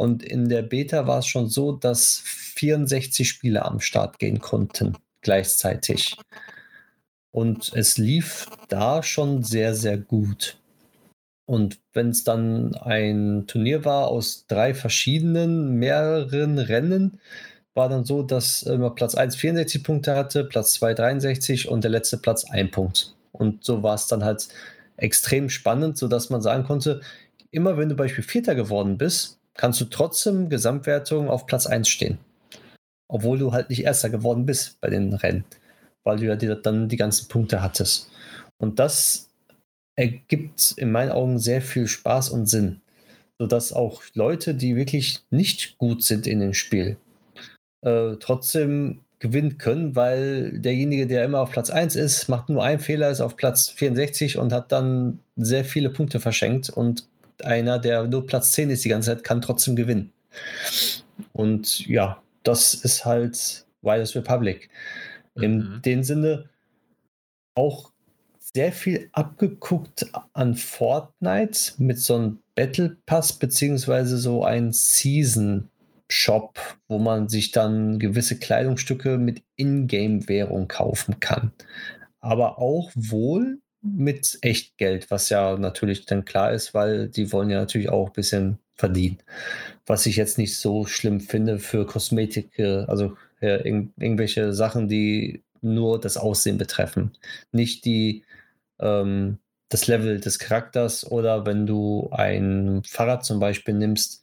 Und in der Beta war es schon so, dass 64 Spieler am Start gehen konnten gleichzeitig. Und es lief da schon sehr, sehr gut. Und wenn es dann ein Turnier war aus drei verschiedenen, mehreren Rennen, war dann so, dass immer Platz 1 64 Punkte hatte, Platz 2 63 und der letzte Platz 1 Punkt. Und so war es dann halt extrem spannend, sodass man sagen konnte, immer wenn du Beispiel Vierter geworden bist, kannst du trotzdem Gesamtwertung auf Platz 1 stehen. Obwohl du halt nicht Erster geworden bist bei den Rennen weil du ja die, dann die ganzen Punkte hattest. Und das ergibt in meinen Augen sehr viel Spaß und Sinn, sodass auch Leute, die wirklich nicht gut sind in dem Spiel, äh, trotzdem gewinnen können, weil derjenige, der immer auf Platz 1 ist, macht nur einen Fehler, ist auf Platz 64 und hat dann sehr viele Punkte verschenkt und einer, der nur Platz 10 ist die ganze Zeit, kann trotzdem gewinnen. Und ja, das ist halt Wildest Republic. In mhm. dem Sinne auch sehr viel abgeguckt an Fortnite mit so einem Battle Pass beziehungsweise so ein Season Shop, wo man sich dann gewisse Kleidungsstücke mit Ingame-Währung kaufen kann. Aber auch wohl mit Echtgeld, was ja natürlich dann klar ist, weil die wollen ja natürlich auch ein bisschen verdienen. Was ich jetzt nicht so schlimm finde für Kosmetik, also ja, irg irgendwelche Sachen, die nur das Aussehen betreffen. Nicht die, ähm, das Level des Charakters oder wenn du ein Fahrrad zum Beispiel nimmst,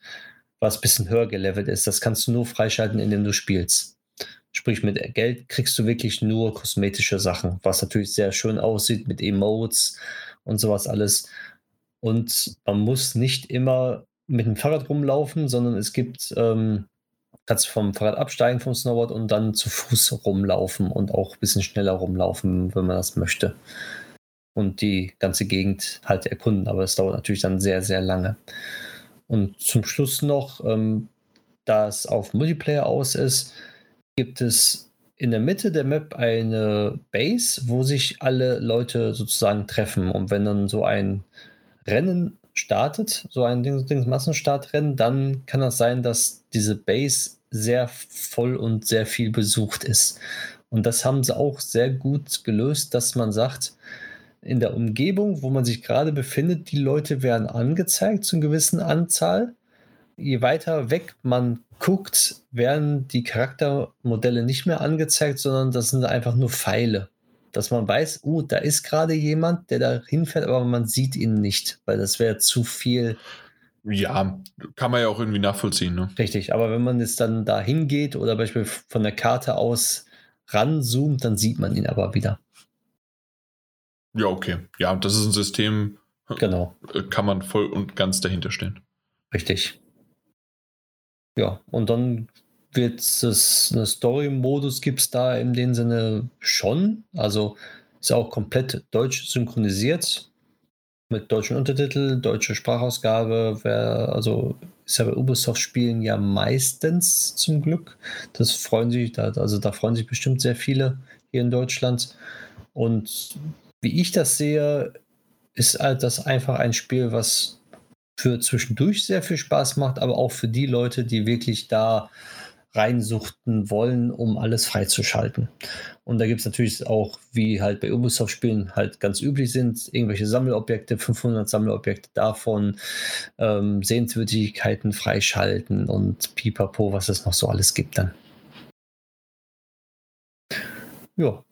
was ein bisschen höher gelevelt ist, das kannst du nur freischalten, indem du spielst. Sprich, mit Geld kriegst du wirklich nur kosmetische Sachen, was natürlich sehr schön aussieht mit Emotes und sowas alles. Und man muss nicht immer mit dem Fahrrad rumlaufen, sondern es gibt ähm, kannst vom Fahrrad absteigen vom Snowboard und dann zu Fuß rumlaufen und auch ein bisschen schneller rumlaufen, wenn man das möchte. Und die ganze Gegend halt erkunden, aber es dauert natürlich dann sehr, sehr lange. Und zum Schluss noch, ähm, da es auf Multiplayer aus ist, gibt es in der Mitte der Map eine Base, wo sich alle Leute sozusagen treffen. Und wenn dann so ein Rennen startet, so ein Dings, Dings Massenstartrennen, dann kann das sein, dass diese Base sehr voll und sehr viel besucht ist. Und das haben sie auch sehr gut gelöst, dass man sagt, in der Umgebung, wo man sich gerade befindet, die Leute werden angezeigt zu einer gewissen Anzahl. Je weiter weg man guckt, werden die Charaktermodelle nicht mehr angezeigt, sondern das sind einfach nur Pfeile. Dass man weiß, oh, da ist gerade jemand, der da hinfährt, aber man sieht ihn nicht, weil das wäre zu viel ja, kann man ja auch irgendwie nachvollziehen. Ne? Richtig, aber wenn man jetzt dann da hingeht oder beispielsweise von der Karte aus ranzoomt, dann sieht man ihn aber wieder. Ja, okay. Ja, das ist ein System, genau. Äh, kann man voll und ganz dahinter stehen. Richtig. Ja, und dann wird es eine Story-Modus gibt es da in dem Sinne schon. Also ist auch komplett deutsch synchronisiert mit deutschen Untertitel, deutsche Sprachausgabe, wär, also ist ja bei Ubisoft-Spielen ja meistens zum Glück. Das freuen sich, da, also da freuen sich bestimmt sehr viele hier in Deutschland. Und wie ich das sehe, ist halt das einfach ein Spiel, was für zwischendurch sehr viel Spaß macht, aber auch für die Leute, die wirklich da reinsuchten wollen, um alles freizuschalten. Und da gibt es natürlich auch, wie halt bei Ubisoft-Spielen halt ganz üblich sind, irgendwelche Sammelobjekte, 500 Sammelobjekte davon, ähm, Sehenswürdigkeiten freischalten und pipapo, was es noch so alles gibt dann. Ja.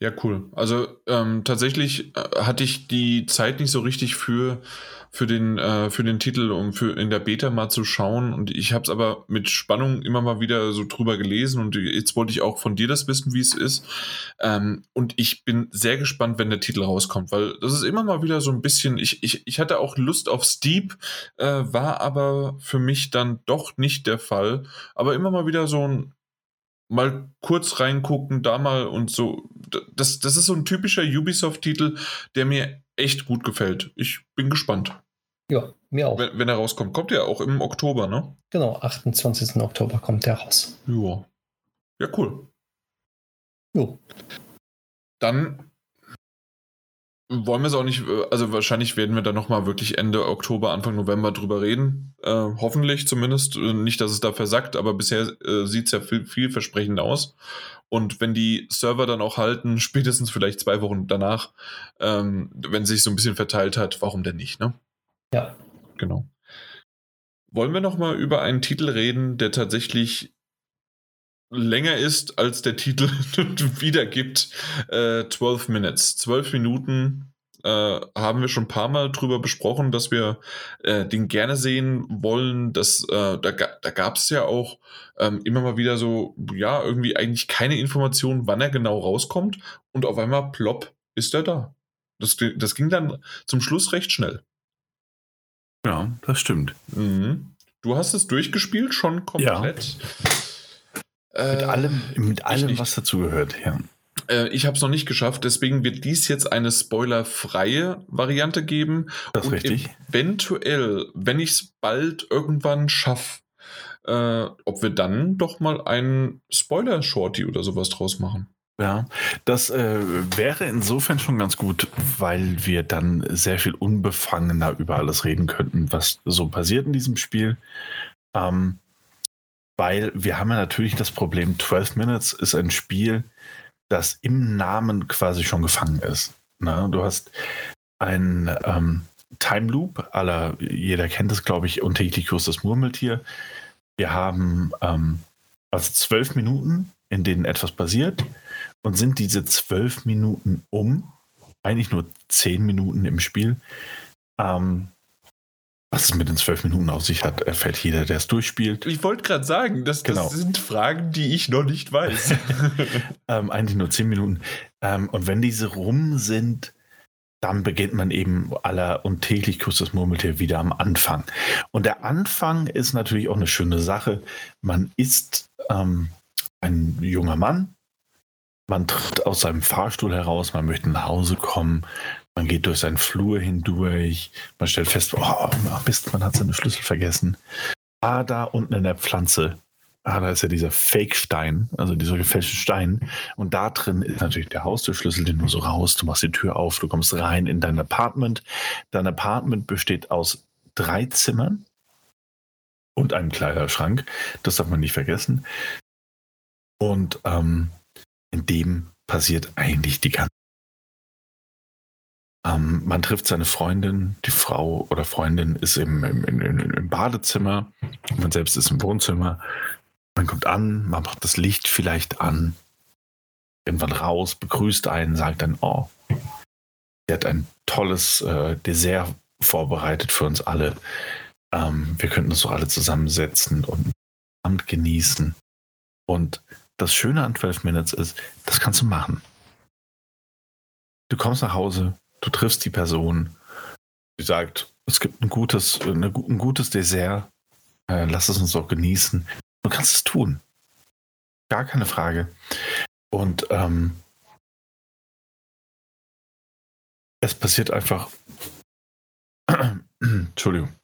Ja, cool. Also ähm, tatsächlich äh, hatte ich die Zeit nicht so richtig für, für, den, äh, für den Titel, um für in der Beta mal zu schauen. Und ich habe es aber mit Spannung immer mal wieder so drüber gelesen. Und jetzt wollte ich auch von dir das wissen, wie es ist. Ähm, und ich bin sehr gespannt, wenn der Titel rauskommt, weil das ist immer mal wieder so ein bisschen. Ich, ich, ich hatte auch Lust auf Steep, äh, war aber für mich dann doch nicht der Fall. Aber immer mal wieder so ein mal kurz reingucken, da mal und so. Das, das ist so ein typischer Ubisoft-Titel, der mir echt gut gefällt. Ich bin gespannt. Ja, mir auch. Wenn, wenn er rauskommt. Kommt ja auch im Oktober, ne? Genau, 28. Oktober kommt der raus. Ja. Ja, cool. Jo. Dann wollen wir es auch nicht, äh, also wahrscheinlich werden wir da nochmal wirklich Ende Oktober, Anfang November drüber reden. Äh, hoffentlich zumindest. Äh, nicht, dass es da versackt, aber bisher äh, sieht es ja viel, vielversprechend aus. Und wenn die Server dann auch halten, [laughs] spätestens vielleicht zwei Wochen danach, ähm, wenn sich so ein bisschen verteilt hat, warum denn nicht, ne? Ja. Genau. Wollen wir nochmal über einen Titel reden, der tatsächlich länger ist, als der Titel [laughs] wiedergibt. Äh, 12 Minutes. 12 Minuten äh, haben wir schon ein paar Mal drüber besprochen, dass wir äh, den gerne sehen wollen. Dass, äh, da da gab es ja auch ähm, immer mal wieder so, ja, irgendwie eigentlich keine Information, wann er genau rauskommt. Und auf einmal, plopp, ist er da. Das, das ging dann zum Schluss recht schnell. Ja, das stimmt. Mhm. Du hast es durchgespielt, schon komplett. Ja. Mit äh, allem, mit allem was dazugehört, ja. Äh, ich habe es noch nicht geschafft, deswegen wird dies jetzt eine spoilerfreie Variante geben. Das ist richtig. Eventuell, wenn ich es bald irgendwann schaffe, äh, ob wir dann doch mal einen Spoiler-Shorty oder sowas draus machen. Ja, das äh, wäre insofern schon ganz gut, weil wir dann sehr viel unbefangener über alles reden könnten, was so passiert in diesem Spiel. Ähm, weil wir haben ja natürlich das Problem, 12 Minutes ist ein Spiel, das im Namen quasi schon gefangen ist. Na, du hast ein ähm, Time Loop, aller, jeder kennt es, glaube ich, untäglich Kurs das Murmeltier. Wir haben ähm, also zwölf Minuten, in denen etwas passiert und sind diese zwölf Minuten um, eigentlich nur zehn Minuten im Spiel, ähm, was es mit den zwölf Minuten auf sich hat, erfährt jeder, der es durchspielt. Ich wollte gerade sagen, das, genau. das, sind Fragen, die ich noch nicht weiß. [laughs] [laughs] ähm, eigentlich nur zehn Minuten. Ähm, und wenn diese rum sind, dann beginnt man eben aller und täglich küsst das Murmeltier wieder am Anfang. Und der Anfang ist natürlich auch eine schöne Sache. Man ist ähm, ein junger Mann, man tritt aus seinem Fahrstuhl heraus, man möchte nach Hause kommen, man geht durch seinen Flur hindurch, man stellt fest, oh Mist, man hat seine Schlüssel vergessen. Ah, da unten in der Pflanze, ah, da ist ja dieser Fake-Stein, also dieser gefälschte Stein. Und da drin ist natürlich der Haustürschlüssel, den du so raus, du machst die Tür auf, du kommst rein in dein Apartment. Dein Apartment besteht aus drei Zimmern und einem Kleiderschrank. Das darf man nicht vergessen. Und ähm, in dem passiert eigentlich die ganze ähm, man trifft seine Freundin, die Frau oder Freundin ist im, im, im, im Badezimmer, man selbst ist im Wohnzimmer. Man kommt an, man macht das Licht vielleicht an, irgendwann raus, begrüßt einen, sagt dann, oh, er hat ein tolles äh, Dessert vorbereitet für uns alle. Ähm, wir könnten uns doch alle zusammensetzen und Abend genießen. Und das Schöne an 12 Minutes ist, das kannst du machen. Du kommst nach Hause, du triffst die Person, die sagt, es gibt ein gutes, eine, ein gutes Dessert, äh, lass es uns doch genießen. Du kannst es tun. Gar keine Frage. Und ähm, es passiert einfach. [clears throat] Entschuldigung.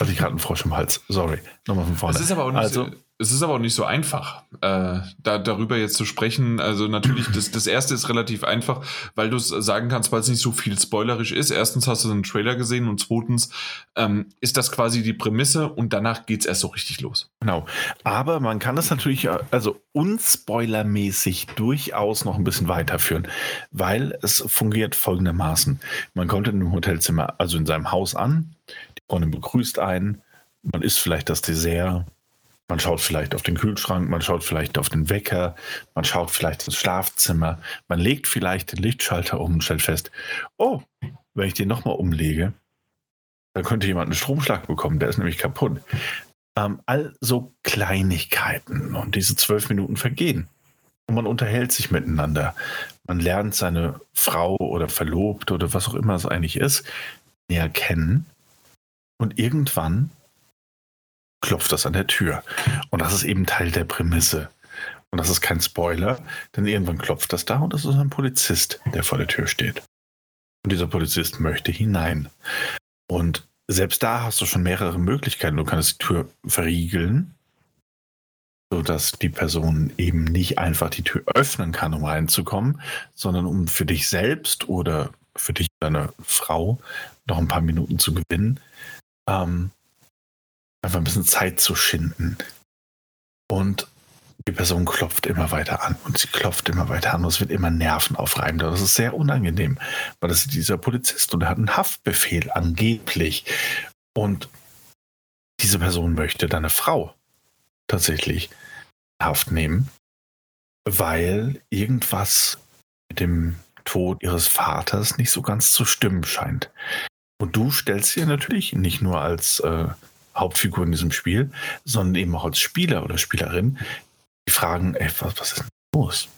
Hatte ich gerade einen Frosch im Hals. Sorry. Nochmal von vorne. Es ist aber auch nicht, also, so, es ist aber auch nicht so einfach, äh, da, darüber jetzt zu sprechen. Also natürlich, das, das erste ist relativ einfach, weil du es sagen kannst, weil es nicht so viel spoilerisch ist. Erstens hast du einen Trailer gesehen und zweitens ähm, ist das quasi die Prämisse und danach geht es erst so richtig los. Genau. Aber man kann das natürlich, also unspoilermäßig durchaus noch ein bisschen weiterführen, weil es fungiert folgendermaßen. Man kommt in einem Hotelzimmer, also in seinem Haus an, die Freundin begrüßt einen, man isst vielleicht das Dessert, man schaut vielleicht auf den Kühlschrank, man schaut vielleicht auf den Wecker, man schaut vielleicht ins Schlafzimmer, man legt vielleicht den Lichtschalter um und stellt fest, oh, wenn ich den nochmal umlege, dann könnte jemand einen Stromschlag bekommen, der ist nämlich kaputt. Ähm, all so Kleinigkeiten und diese zwölf Minuten vergehen. Und man unterhält sich miteinander. Man lernt seine Frau oder Verlobt oder was auch immer es eigentlich ist, näher kennen. Und irgendwann klopft das an der Tür. Und das ist eben Teil der Prämisse. Und das ist kein Spoiler, denn irgendwann klopft das da und das ist ein Polizist, der vor der Tür steht. Und dieser Polizist möchte hinein. Und selbst da hast du schon mehrere Möglichkeiten. Du kannst die Tür verriegeln, sodass die Person eben nicht einfach die Tür öffnen kann, um reinzukommen, sondern um für dich selbst oder für dich deine Frau noch ein paar Minuten zu gewinnen, ähm, einfach ein bisschen Zeit zu schinden. Und die Person klopft immer weiter an und sie klopft immer weiter an und es wird immer nervenaufreibender. Das ist sehr unangenehm, weil das ist dieser Polizist und er hat einen Haftbefehl angeblich. Und diese Person möchte deine Frau tatsächlich Haft nehmen, weil irgendwas mit dem Tod ihres Vaters nicht so ganz zu stimmen scheint. Und du stellst dir natürlich nicht nur als äh, Hauptfigur in diesem Spiel, sondern eben auch als Spieler oder Spielerin, die fragen, ey, was, was ist denn los?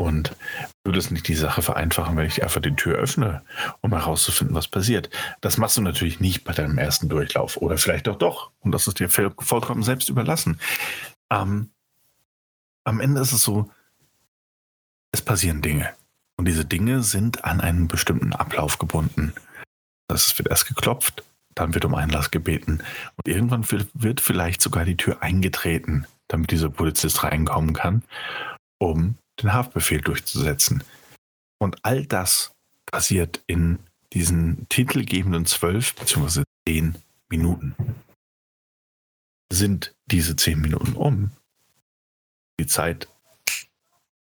Und würde es nicht die Sache vereinfachen, wenn ich einfach die Tür öffne, um herauszufinden, was passiert? Das machst du natürlich nicht bei deinem ersten Durchlauf oder vielleicht auch doch. Und das ist dir vollkommen selbst überlassen. Ähm, am Ende ist es so, es passieren Dinge. Und diese Dinge sind an einen bestimmten Ablauf gebunden. Das wird erst geklopft, dann wird um Einlass gebeten. Und irgendwann wird vielleicht sogar die Tür eingetreten, damit dieser Polizist reinkommen kann, um den Haftbefehl durchzusetzen. Und all das passiert in diesen titelgebenden zwölf bzw. zehn Minuten. Sind diese zehn Minuten um, die Zeit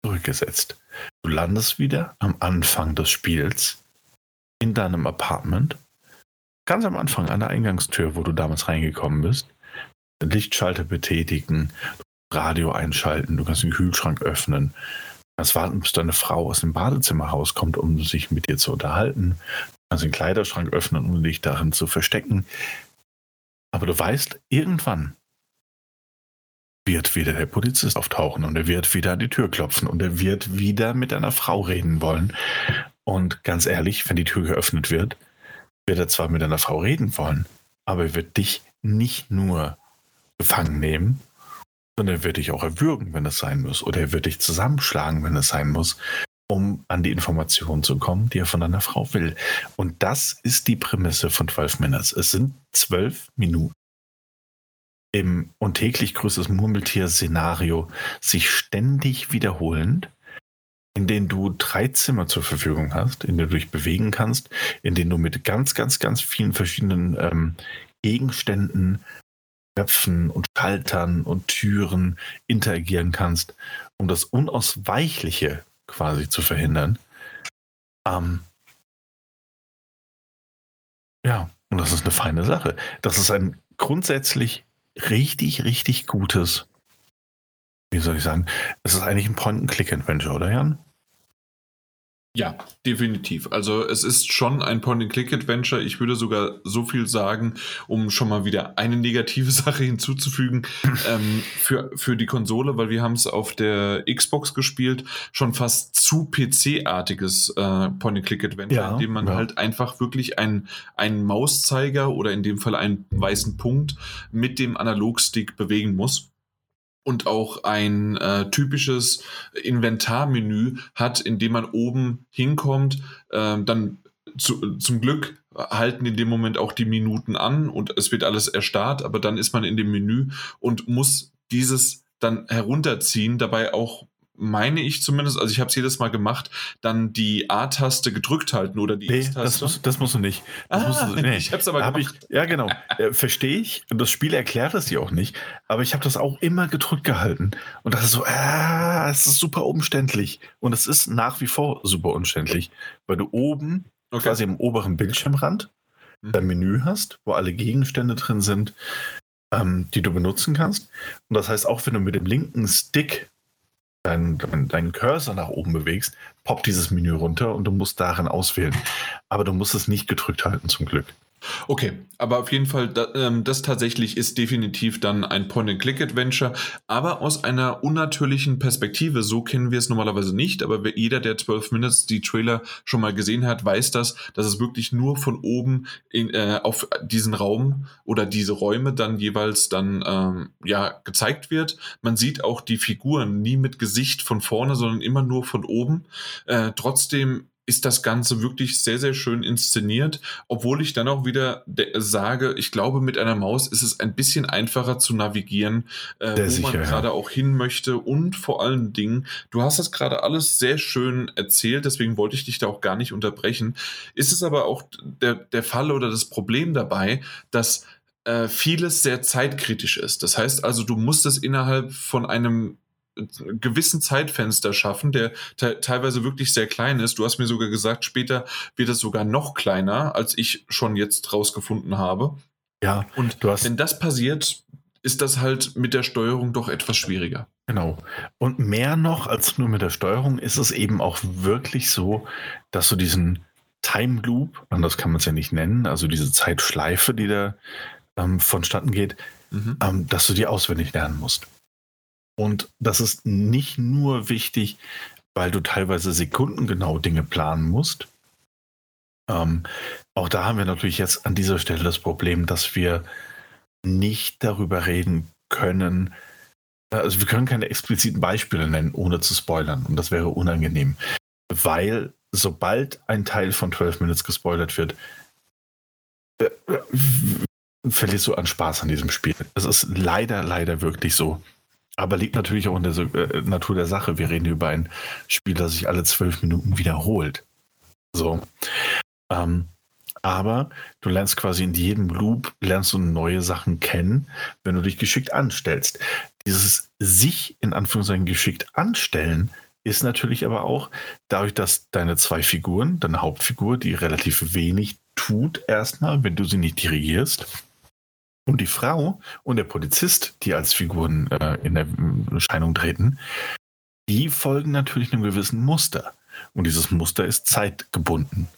zurückgesetzt. Du landest wieder am Anfang des Spiels in deinem Apartment ganz am Anfang an der Eingangstür, wo du damals reingekommen bist, den Lichtschalter betätigen, Radio einschalten, du kannst den Kühlschrank öffnen, du kannst warten, bis deine Frau aus dem Badezimmer rauskommt, um sich mit dir zu unterhalten, du kannst den Kleiderschrank öffnen, um dich darin zu verstecken. Aber du weißt, irgendwann wird wieder der Polizist auftauchen und er wird wieder an die Tür klopfen und er wird wieder mit deiner Frau reden wollen. Und ganz ehrlich, wenn die Tür geöffnet wird, wird er zwar mit einer Frau reden wollen, aber er wird dich nicht nur gefangen nehmen, sondern er wird dich auch erwürgen, wenn es sein muss. Oder er wird dich zusammenschlagen, wenn es sein muss, um an die Informationen zu kommen, die er von deiner Frau will. Und das ist die Prämisse von 12 Minutes. Es sind zwölf Minuten im und täglich größtes Murmeltier-Szenario sich ständig wiederholend in denen du drei Zimmer zur Verfügung hast, in denen du dich bewegen kannst, in denen du mit ganz, ganz, ganz vielen verschiedenen ähm, Gegenständen, Köpfen und Schaltern und Türen interagieren kannst, um das Unausweichliche quasi zu verhindern. Ähm, ja, und das ist eine feine Sache. Das ist ein grundsätzlich richtig, richtig gutes wie soll ich sagen, es ist eigentlich ein Point-and-Click-Adventure, oder Jan? Ja, definitiv. Also es ist schon ein Point-and-Click-Adventure. Ich würde sogar so viel sagen, um schon mal wieder eine negative [laughs] Sache hinzuzufügen [laughs] ähm, für, für die Konsole, weil wir haben es auf der Xbox gespielt, schon fast zu PC-artiges äh, Point-and-Click-Adventure, ja, in dem man ja. halt einfach wirklich einen, einen Mauszeiger oder in dem Fall einen weißen Punkt mit dem Analogstick bewegen muss und auch ein äh, typisches Inventarmenü hat, in dem man oben hinkommt, äh, dann zu, zum Glück halten in dem Moment auch die Minuten an und es wird alles erstarrt, aber dann ist man in dem Menü und muss dieses dann herunterziehen dabei auch meine ich zumindest, also ich habe es jedes Mal gemacht, dann die A-Taste gedrückt halten oder die Nee, X-Taste. das, muss, das musst du nicht. Das Ah, musst du, nee. ich hab's aber Hab gemacht. Ich, ja, genau. Äh, Verstehe ich. Und das Spiel erklärt es dir auch nicht. Aber ich habe das auch immer gedrückt gehalten. Und das ist so, ah, es ist super umständlich. Und es ist nach wie vor super umständlich. Weil du oben, Okay. quasi im oberen Bildschirmrand, Mhm. dein Menü hast, wo alle Gegenstände drin sind, ähm, die du benutzen kannst. Und das heißt, auch wenn du mit dem linken Stick deinen, deinen, deinen Cursor nach oben bewegst, poppt dieses Menü runter und du musst darin auswählen. Aber du musst es nicht gedrückt halten, zum Glück. Okay, aber auf jeden Fall, ähm, das tatsächlich ist definitiv dann ein Point-and-Click-Adventure, aber aus einer unnatürlichen Perspektive. So kennen wir es normalerweise nicht, aber jeder, der 12 Minutes die Trailer schon mal gesehen hat, weiß das, dass es wirklich nur von oben in, äh, auf diesen Raum oder diese Räume dann jeweils dann ähm, ja gezeigt wird. Man sieht auch die Figuren nie mit Gesicht von vorne, sondern immer nur von oben. Äh, trotzdem ist das Ganze wirklich sehr, sehr schön inszeniert, obwohl ich dann auch wieder de- sage, ich glaube, mit einer Maus ist es ein bisschen einfacher zu navigieren, äh, wo sicher, man ja. gerade auch hin möchte und vor allen Dingen, du hast das gerade alles sehr schön erzählt, deswegen wollte ich dich da auch gar nicht unterbrechen. Ist es aber auch der, der Fall oder das Problem dabei, dass äh, vieles sehr zeitkritisch ist. Das heißt also, du musst es innerhalb von einem gewissen Zeitfenster schaffen, der te teilweise wirklich sehr klein ist. Du hast mir sogar gesagt, später wird es sogar noch kleiner, als ich schon jetzt rausgefunden habe. Ja, Und du hast wenn das passiert, ist das halt mit der Steuerung doch etwas schwieriger. Genau. Und mehr noch als nur mit der Steuerung ist es eben auch wirklich so, dass du diesen Time Loop, anders kann man es ja nicht nennen, also diese Zeitschleife, die da ähm, vonstatten geht, Mhm. ähm, dass du die auswendig lernen musst. Und das ist nicht nur wichtig, weil du teilweise sekundengenau Dinge planen musst. Ähm, auch da haben wir natürlich jetzt an dieser Stelle das Problem, dass wir nicht darüber reden können, also wir können keine expliziten Beispiele nennen, ohne zu spoilern. Und das wäre unangenehm. Weil sobald ein Teil von 12 Minutes gespoilert wird, äh, äh, verlierst du an Spaß an diesem Spiel. Es ist leider, leider wirklich so. Aber liegt natürlich auch in der äh, Natur der Sache. Wir reden über ein Spiel, das sich alle zwölf Minuten wiederholt. So. Ähm, aber du lernst quasi in jedem Loop, lernst du neue Sachen kennen, wenn du dich geschickt anstellst. Dieses sich in Anführungszeichen geschickt anstellen ist natürlich aber auch dadurch, dass deine zwei Figuren, deine Hauptfigur, die relativ wenig tut erstmal, wenn du sie nicht dirigierst, und die Frau und der Polizist, die als Figuren äh, in Erscheinung treten, die folgen natürlich einem gewissen Muster. Und dieses Muster ist zeitgebunden.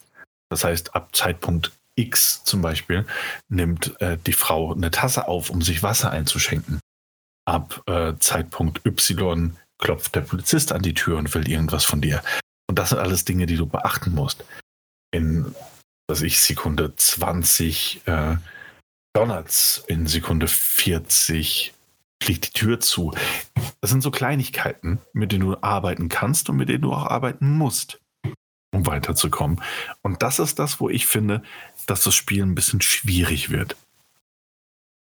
Das heißt, ab Zeitpunkt X zum Beispiel nimmt äh, die Frau eine Tasse auf, um sich Wasser einzuschenken. Ab äh, Zeitpunkt Y klopft der Polizist an die Tür und will irgendwas von dir. Und das sind alles Dinge, die du beachten musst. In, was ich, Sekunde 20 äh, donnert's, in Sekunde 40 fliegt die Tür zu. Das sind so Kleinigkeiten, mit denen du arbeiten kannst und mit denen du auch arbeiten musst, um weiterzukommen. Und das ist das, wo ich finde, dass das Spiel ein bisschen schwierig wird.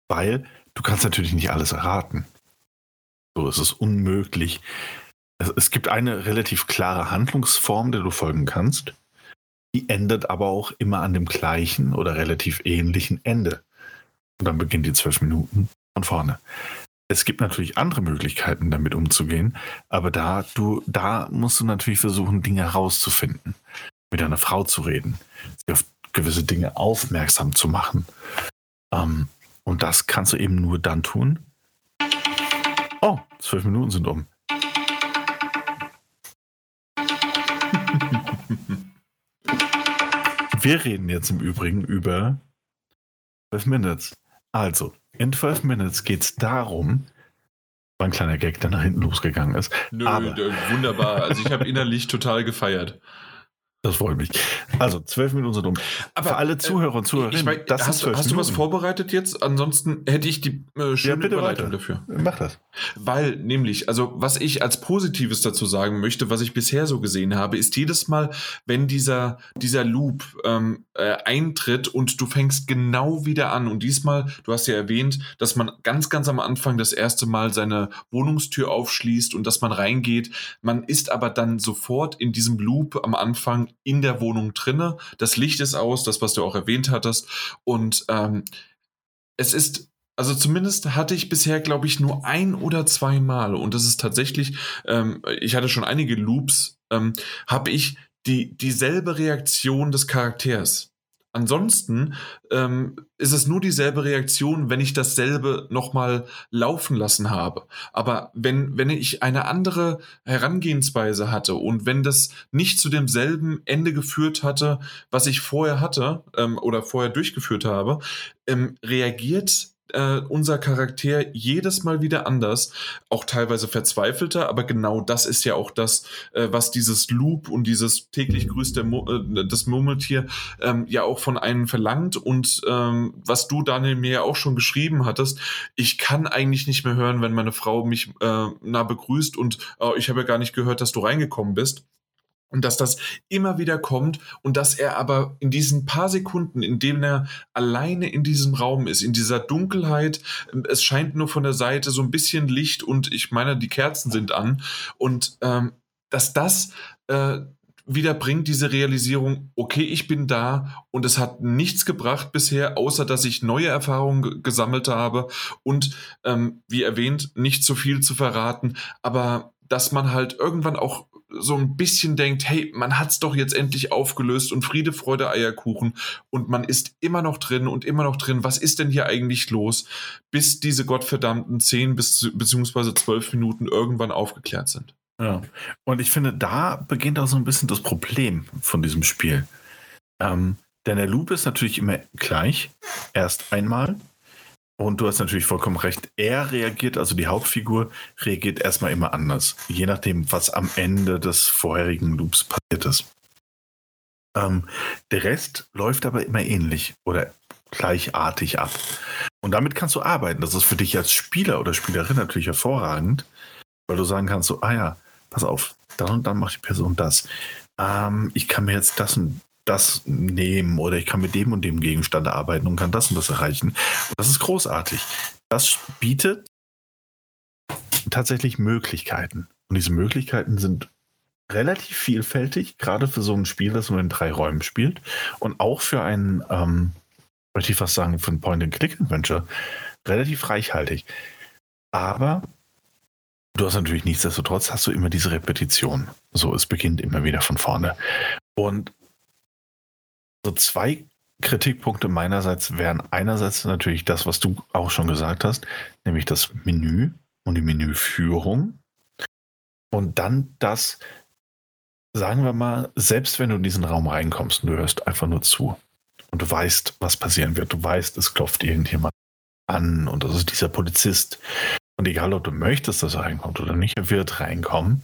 Weil du kannst natürlich nicht alles erraten. So ist es unmöglich. Es, es gibt eine relativ klare Handlungsform, der du folgen kannst. Die endet aber auch immer an dem gleichen oder relativ ähnlichen Ende. Und dann beginnen die zwölf Minuten von vorne. Es gibt natürlich andere Möglichkeiten, damit umzugehen, aber da, du, da musst du natürlich versuchen, Dinge herauszufinden, mit einer Frau zu reden, sie auf gewisse Dinge aufmerksam zu machen. Ähm, und das kannst du eben nur dann tun. Oh, zwölf Minuten sind um. [laughs] Wir reden jetzt im Übrigen über 12 Minutes. Also, in 12 Minutes geht es darum, war ein kleiner Gag, der nach hinten losgegangen ist. Nö, Aber- wunderbar. Also ich habe innerlich total gefeiert. Das freut mich. Also, zwölf Minuten sind um. Aber, Für alle äh, Zuhörer und Zuhörerinnen, Ich mein, hast, du, hast du was vorbereitet jetzt? Ansonsten hätte ich die äh, schöne bitte Überleitung weiter. dafür. Mach das. Weil nämlich, also was ich als Positives dazu sagen möchte, was ich bisher so gesehen habe, ist jedes Mal, wenn dieser, dieser Loop ähm, äh, eintritt und du fängst genau wieder an und diesmal, du hast ja erwähnt, dass man ganz, ganz am Anfang das erste Mal seine Wohnungstür aufschließt und dass man reingeht. Man ist aber dann sofort in diesem Loop am Anfang in der Wohnung drinne. Das Licht ist aus, das, was du auch erwähnt hattest und ähm, es ist also zumindest hatte ich bisher, glaube ich, nur ein oder zwei Mal und das ist tatsächlich, ähm, ich hatte schon einige Loops, ähm, habe ich die, dieselbe Reaktion des Charakters. Ansonsten ähm, ist es nur dieselbe Reaktion, wenn ich dasselbe nochmal laufen lassen habe. Aber wenn, wenn ich eine andere Herangehensweise hatte und wenn das nicht zu demselben Ende geführt hatte, was ich vorher hatte ähm, oder vorher durchgeführt habe, ähm, reagiert äh, unser Charakter jedes Mal wieder anders, auch teilweise verzweifelter, aber genau das ist ja auch das, äh, was dieses Loop und dieses täglich grüßt Mu äh, das Murmeltier ähm, ja auch von einem verlangt und ähm, was du Daniel mir ja auch schon geschrieben hattest, ich kann eigentlich nicht mehr hören, wenn meine Frau mich äh, nah begrüßt und äh, ich habe ja gar nicht gehört, dass du reingekommen bist. Und dass das immer wieder kommt und dass er aber in diesen paar Sekunden, in denen er alleine in diesem Raum ist, in dieser Dunkelheit, ähm, es scheint nur von der Seite so ein bisschen Licht und ich meine, die Kerzen sind an und ähm, dass das äh, wieder bringt, diese Realisierung, okay, ich bin da und es hat nichts gebracht bisher, außer dass ich neue Erfahrungen ge- gesammelt habe und ähm, wie erwähnt, nicht zu viel zu verraten, aber dass man halt irgendwann auch so ein bisschen denkt, hey, man hat's doch jetzt endlich aufgelöst und Friede, Freude, Eierkuchen und man ist immer noch drin und immer noch drin. Was ist denn hier eigentlich los? Bis diese gottverdammten 10 bis beziehungsweise 12 Minuten irgendwann aufgeklärt sind. Ja. Und ich finde, da beginnt auch so ein bisschen das Problem von diesem Spiel. Ähm, denn der Loop ist natürlich immer gleich. Erst einmal. Und du hast natürlich vollkommen recht. Er reagiert, also die Hauptfigur, reagiert erstmal immer anders. Je nachdem, was am Ende des vorherigen Loops passiert ist. Ähm, der Rest läuft aber immer ähnlich oder gleichartig ab. Und damit kannst du arbeiten. Das ist für dich als Spieler oder Spielerin natürlich hervorragend, weil du sagen kannst, so, ah ja, pass auf, dann und dann macht die Person das. Ähm, ich kann mir jetzt das und das nehmen oder ich kann mit dem und dem Gegenstand arbeiten und kann das und das erreichen. Das ist großartig. Das bietet tatsächlich Möglichkeiten. Und diese Möglichkeiten sind relativ vielfältig, gerade für so ein Spiel, das nur in drei Räumen spielt und auch für ein, ähm, möchte ich fast sagen, für ein Point-and-Click-Adventure relativ reichhaltig. Aber du hast natürlich nichtsdestotrotz hast du immer diese Repetition. So, es beginnt immer wieder von vorne. Und so zwei Kritikpunkte meinerseits wären einerseits natürlich das, was du auch schon gesagt hast, nämlich das Menü und die Menüführung. Und dann das, sagen wir mal, selbst wenn du in diesen Raum reinkommst und du hörst einfach nur zu und du weißt, was passieren wird, du weißt, es klopft irgendjemand an und das ist dieser Polizist. Und egal, ob du möchtest, dass er reinkommt oder nicht, er wird reinkommen.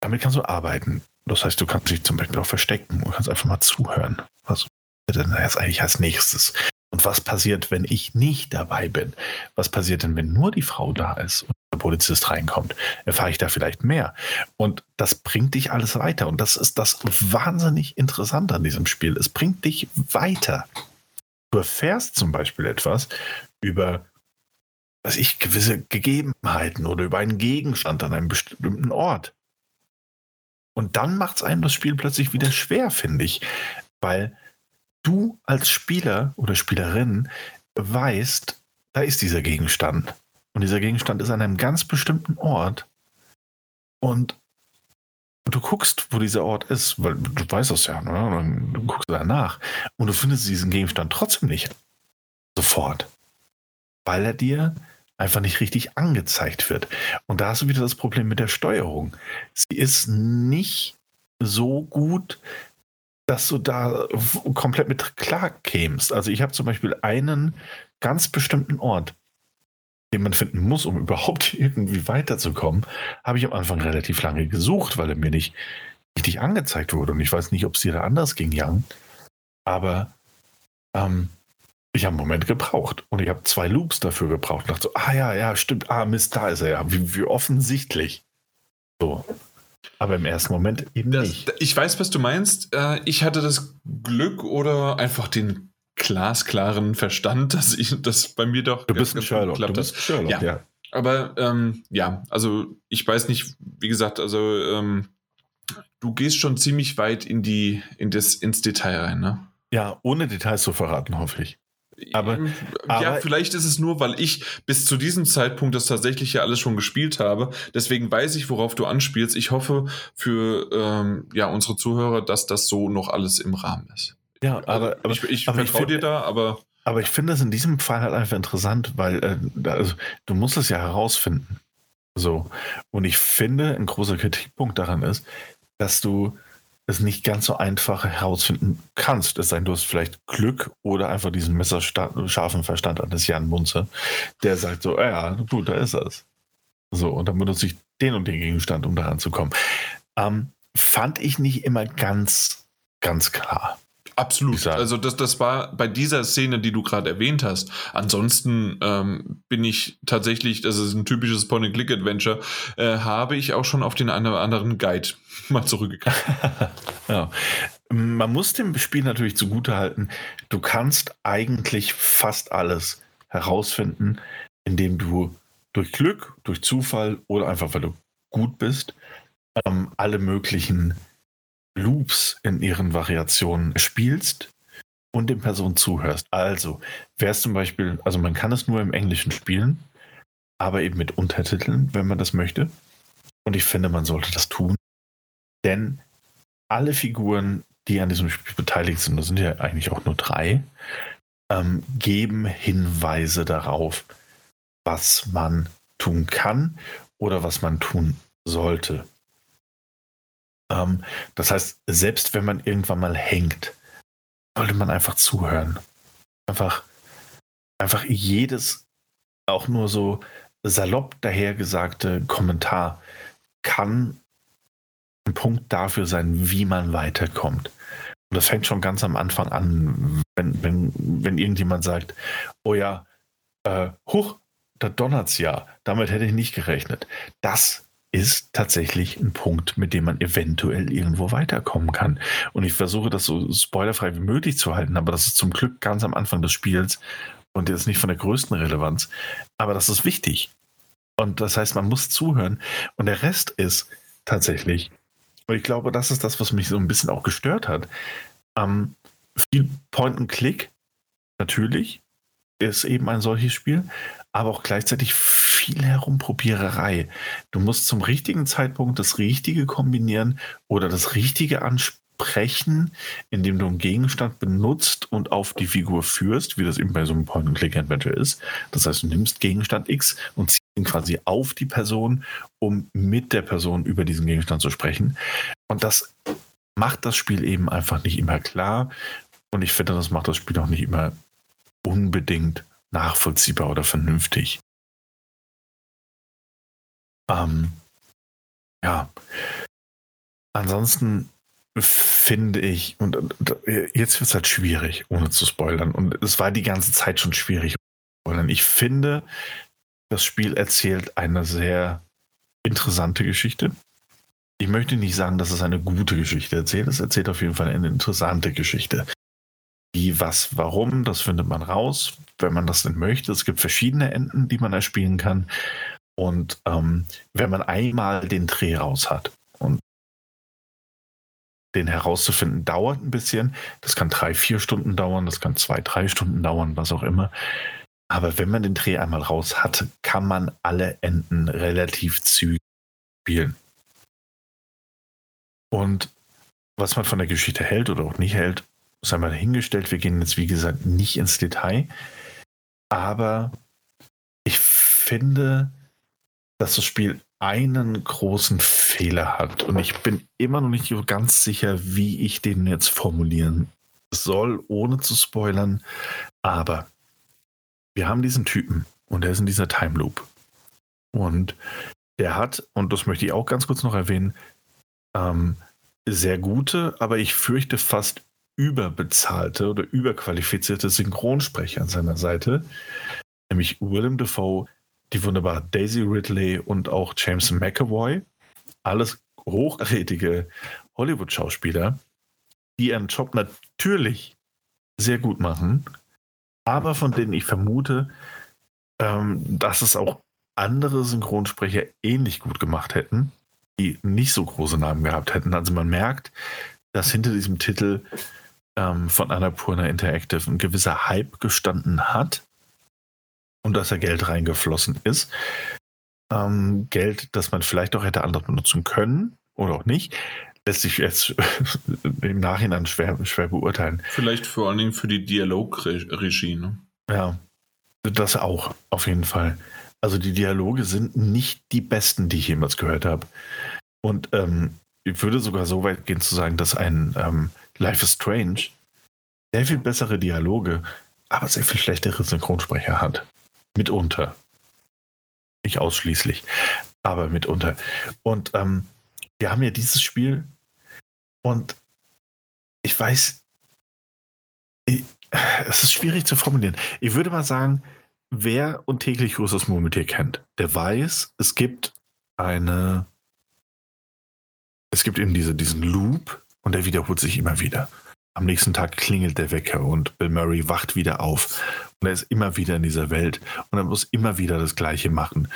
Damit kannst du arbeiten. Das heißt, du kannst dich zum Beispiel auch verstecken und kannst einfach mal zuhören. Was denn jetzt eigentlich als nächstes? Und was passiert, wenn ich nicht dabei bin? Was passiert denn, wenn nur die Frau da ist und der Polizist reinkommt? Erfahre ich da vielleicht mehr? Und das bringt dich alles weiter. Und das ist das wahnsinnig Interessante an diesem Spiel. Es bringt dich weiter. Du erfährst zum Beispiel etwas über was ich, gewisse Gegebenheiten oder über einen Gegenstand an einem bestimmten Ort. Und dann macht es einem das Spiel plötzlich wieder schwer, finde ich, weil du als Spieler oder Spielerin weißt, da ist dieser Gegenstand. Und dieser Gegenstand ist an einem ganz bestimmten Ort. Und du guckst, wo dieser Ort ist, weil du weißt das ja, ne? du guckst danach. Und du findest diesen Gegenstand trotzdem nicht sofort, weil er dir einfach nicht richtig angezeigt wird. Und da hast du wieder das Problem mit der Steuerung. Sie ist nicht so gut, dass du da komplett mit klar kämst. Also ich habe zum Beispiel einen ganz bestimmten Ort, den man finden muss, um [laughs] überhaupt irgendwie weiterzukommen, habe ich am Anfang relativ lange gesucht, weil er mir nicht richtig angezeigt wurde. Und ich weiß nicht, ob es dir da anders ging, Jan. Aber ähm, ich habe einen Moment gebraucht und ich habe zwei Loops dafür gebraucht. Und dachte so, ah ja, ja, stimmt, ah Mist, da ist er ja. Wie, wie offensichtlich. So. Aber im ersten Moment eben Das, nicht. ich weiß, was du meinst. Äh, Ich hatte das Glück oder einfach den glasklaren Verstand, [laughs] dass ich das bei mir doch Du bist ein Sherlock. Du bist ein Sherlock, Ja. ja. Aber ähm, ja, also ich weiß nicht, wie gesagt, also ähm, du gehst schon ziemlich weit in die, in das, ins Detail rein, ne? Ja, ohne Details zu verraten, hoffe ich. Aber- ja, aber- vielleicht ist es nur, weil ich bis zu diesem Zeitpunkt das tatsächlich ja alles schon gespielt habe. Deswegen weiß ich, worauf du anspielst. Ich hoffe für ähm, ja, unsere Zuhörer, dass das so noch alles im Rahmen ist. Ja, aber, aber, ich ich aber ich vertraue dir da, aber aber ich finde es in diesem Fall halt einfach interessant, weil äh, also, du musst es ja herausfinden. So. Und ich finde, ein großer Kritikpunkt daran ist, dass du es nicht ganz so einfach herausfinden kannst. Es sei denn, du hast vielleicht Glück oder einfach diesen messerscharfen Verstand eines Jan Munze, der sagt so, "Ah ja, gut, da ist es. So, und dann benutze ich den und den Gegenstand, um daran zu kommen. Ähm, fand ich nicht immer ganz, ganz klar. Absolut. Sag- Also das, das war bei dieser Szene, die du gerade erwähnt hast. Ansonsten ähm, bin ich tatsächlich, das ist ein typisches Point-and-Click-Adventure, äh, habe ich auch schon auf den einen oder anderen Guide [laughs] mal zurückgegangen. [laughs] Ja. Man muss dem Spiel natürlich zugutehalten, du kannst eigentlich fast alles herausfinden, indem du durch Glück, durch Zufall oder einfach weil du gut bist, ähm, alle möglichen Loops in ihren Variationen spielst und den Personen zuhörst. Also, wäre es zum Beispiel, also man kann es nur im Englischen spielen, aber eben mit Untertiteln, wenn man das möchte. Und ich finde, man sollte das tun. Denn alle Figuren, die an diesem Spiel beteiligt sind, das sind ja eigentlich auch nur drei, ähm, geben Hinweise darauf, was man tun kann oder was man tun sollte. Ähm, das heißt, selbst wenn man irgendwann mal hängt, sollte man einfach zuhören. Einfach, einfach jedes, auch nur so salopp dahergesagte Kommentar kann ein Punkt dafür sein, wie man weiterkommt. Und das fängt schon ganz am Anfang an, wenn, wenn, wenn irgendjemand sagt, oh ja, äh, huch, da donnert's ja, damit hätte ich nicht gerechnet. Das ist tatsächlich ein Punkt, mit dem man eventuell irgendwo weiterkommen kann. Und ich versuche das so spoilerfrei wie möglich zu halten, aber das ist zum Glück ganz am Anfang des Spiels und jetzt nicht von der größten Relevanz. Aber das ist wichtig. Und das heißt, man muss zuhören. Und der Rest ist tatsächlich, und ich glaube, das ist das, was mich so ein bisschen auch gestört hat. Ähm, viel Point and Click, natürlich, ist eben ein solches Spiel, aber auch gleichzeitig viel Herumprobiererei. Du musst zum richtigen Zeitpunkt das Richtige kombinieren oder das Richtige ansprechen, indem du einen Gegenstand benutzt und auf die Figur führst, wie das eben bei so einem Point-and-Click-Adventure ist. Das heißt, du nimmst Gegenstand X und ziehst ihn quasi auf die Person, um mit der Person über diesen Gegenstand zu sprechen. Und das macht das Spiel eben einfach nicht immer klar. Und ich finde, das macht das Spiel auch nicht immer unbedingt nachvollziehbar oder vernünftig. Ähm, ja. Ansonsten finde ich, und äh, jetzt wird es halt schwierig, ohne zu spoilern. Und es war die ganze Zeit schon schwierig. Ich finde, das Spiel erzählt eine sehr interessante Geschichte. Ich möchte nicht sagen, dass es eine gute Geschichte erzählt. Es erzählt auf jeden Fall eine interessante Geschichte. Wie, was, warum, das findet man raus, wenn man das denn möchte. Es gibt verschiedene Enden, die man erspielen kann. Und ähm, wenn man einmal den Dreh raus hat und den herauszufinden, dauert ein bisschen. Das kann drei, vier Stunden dauern, das kann zwei, drei Stunden dauern, was auch immer. Aber wenn man den Dreh einmal raus hat, kann man alle Enden relativ zügig spielen. Und was man von der Geschichte hält oder auch nicht hält, ist einmal dahingestellt. Wir gehen jetzt, wie gesagt, nicht ins Detail. Aber ich finde, dass das Spiel einen großen Fehler hat. Und ich bin immer noch nicht ganz sicher, wie ich den jetzt formulieren soll, ohne zu spoilern. Aber wir haben diesen Typen und der ist in dieser Time Loop. Und der hat, und das möchte ich auch ganz kurz noch erwähnen, ähm, sehr gute, aber ich fürchte fast überbezahlte oder überqualifizierte Synchronsprecher an seiner Seite, nämlich Willem Dafoe, die wunderbare Daisy Ridley und auch James McAvoy. Alles hochkarätige Hollywood-Schauspieler, die ihren Job natürlich sehr gut machen, aber von denen ich vermute, ähm, dass es auch andere Synchronsprecher ähnlich gut gemacht hätten, die nicht so große Namen gehabt hätten. Also man merkt, dass hinter diesem Titel ähm, von Annapurna Interactive ein gewisser Hype gestanden hat und dass da Geld reingeflossen ist. Ähm, Geld, das man vielleicht auch hätte anders benutzen können oder auch nicht, lässt sich jetzt [laughs] im Nachhinein schwer, schwer beurteilen. Vielleicht vor allen Dingen für die Dialogregie. Ne? Ja, das auch, auf jeden Fall. Also die Dialoge sind nicht die besten, die ich jemals gehört habe. Und ähm, ich würde sogar so weit gehen zu sagen, dass ein ähm, Life is Strange sehr viel bessere Dialoge, aber sehr viel schlechtere Synchronsprecher hat. Mitunter. Nicht ausschließlich, aber mitunter. Und ähm, wir haben ja dieses Spiel und ich weiß, ich, es ist schwierig zu formulieren. Ich würde mal sagen, wer und täglich großes Murmeltier kennt, der weiß, es gibt eine, es gibt eben diese, diesen Loop und der wiederholt sich immer wieder. Am nächsten Tag klingelt der Wecker und Bill Murray wacht wieder auf und er ist immer wieder in dieser Welt und er muss immer wieder das Gleiche machen.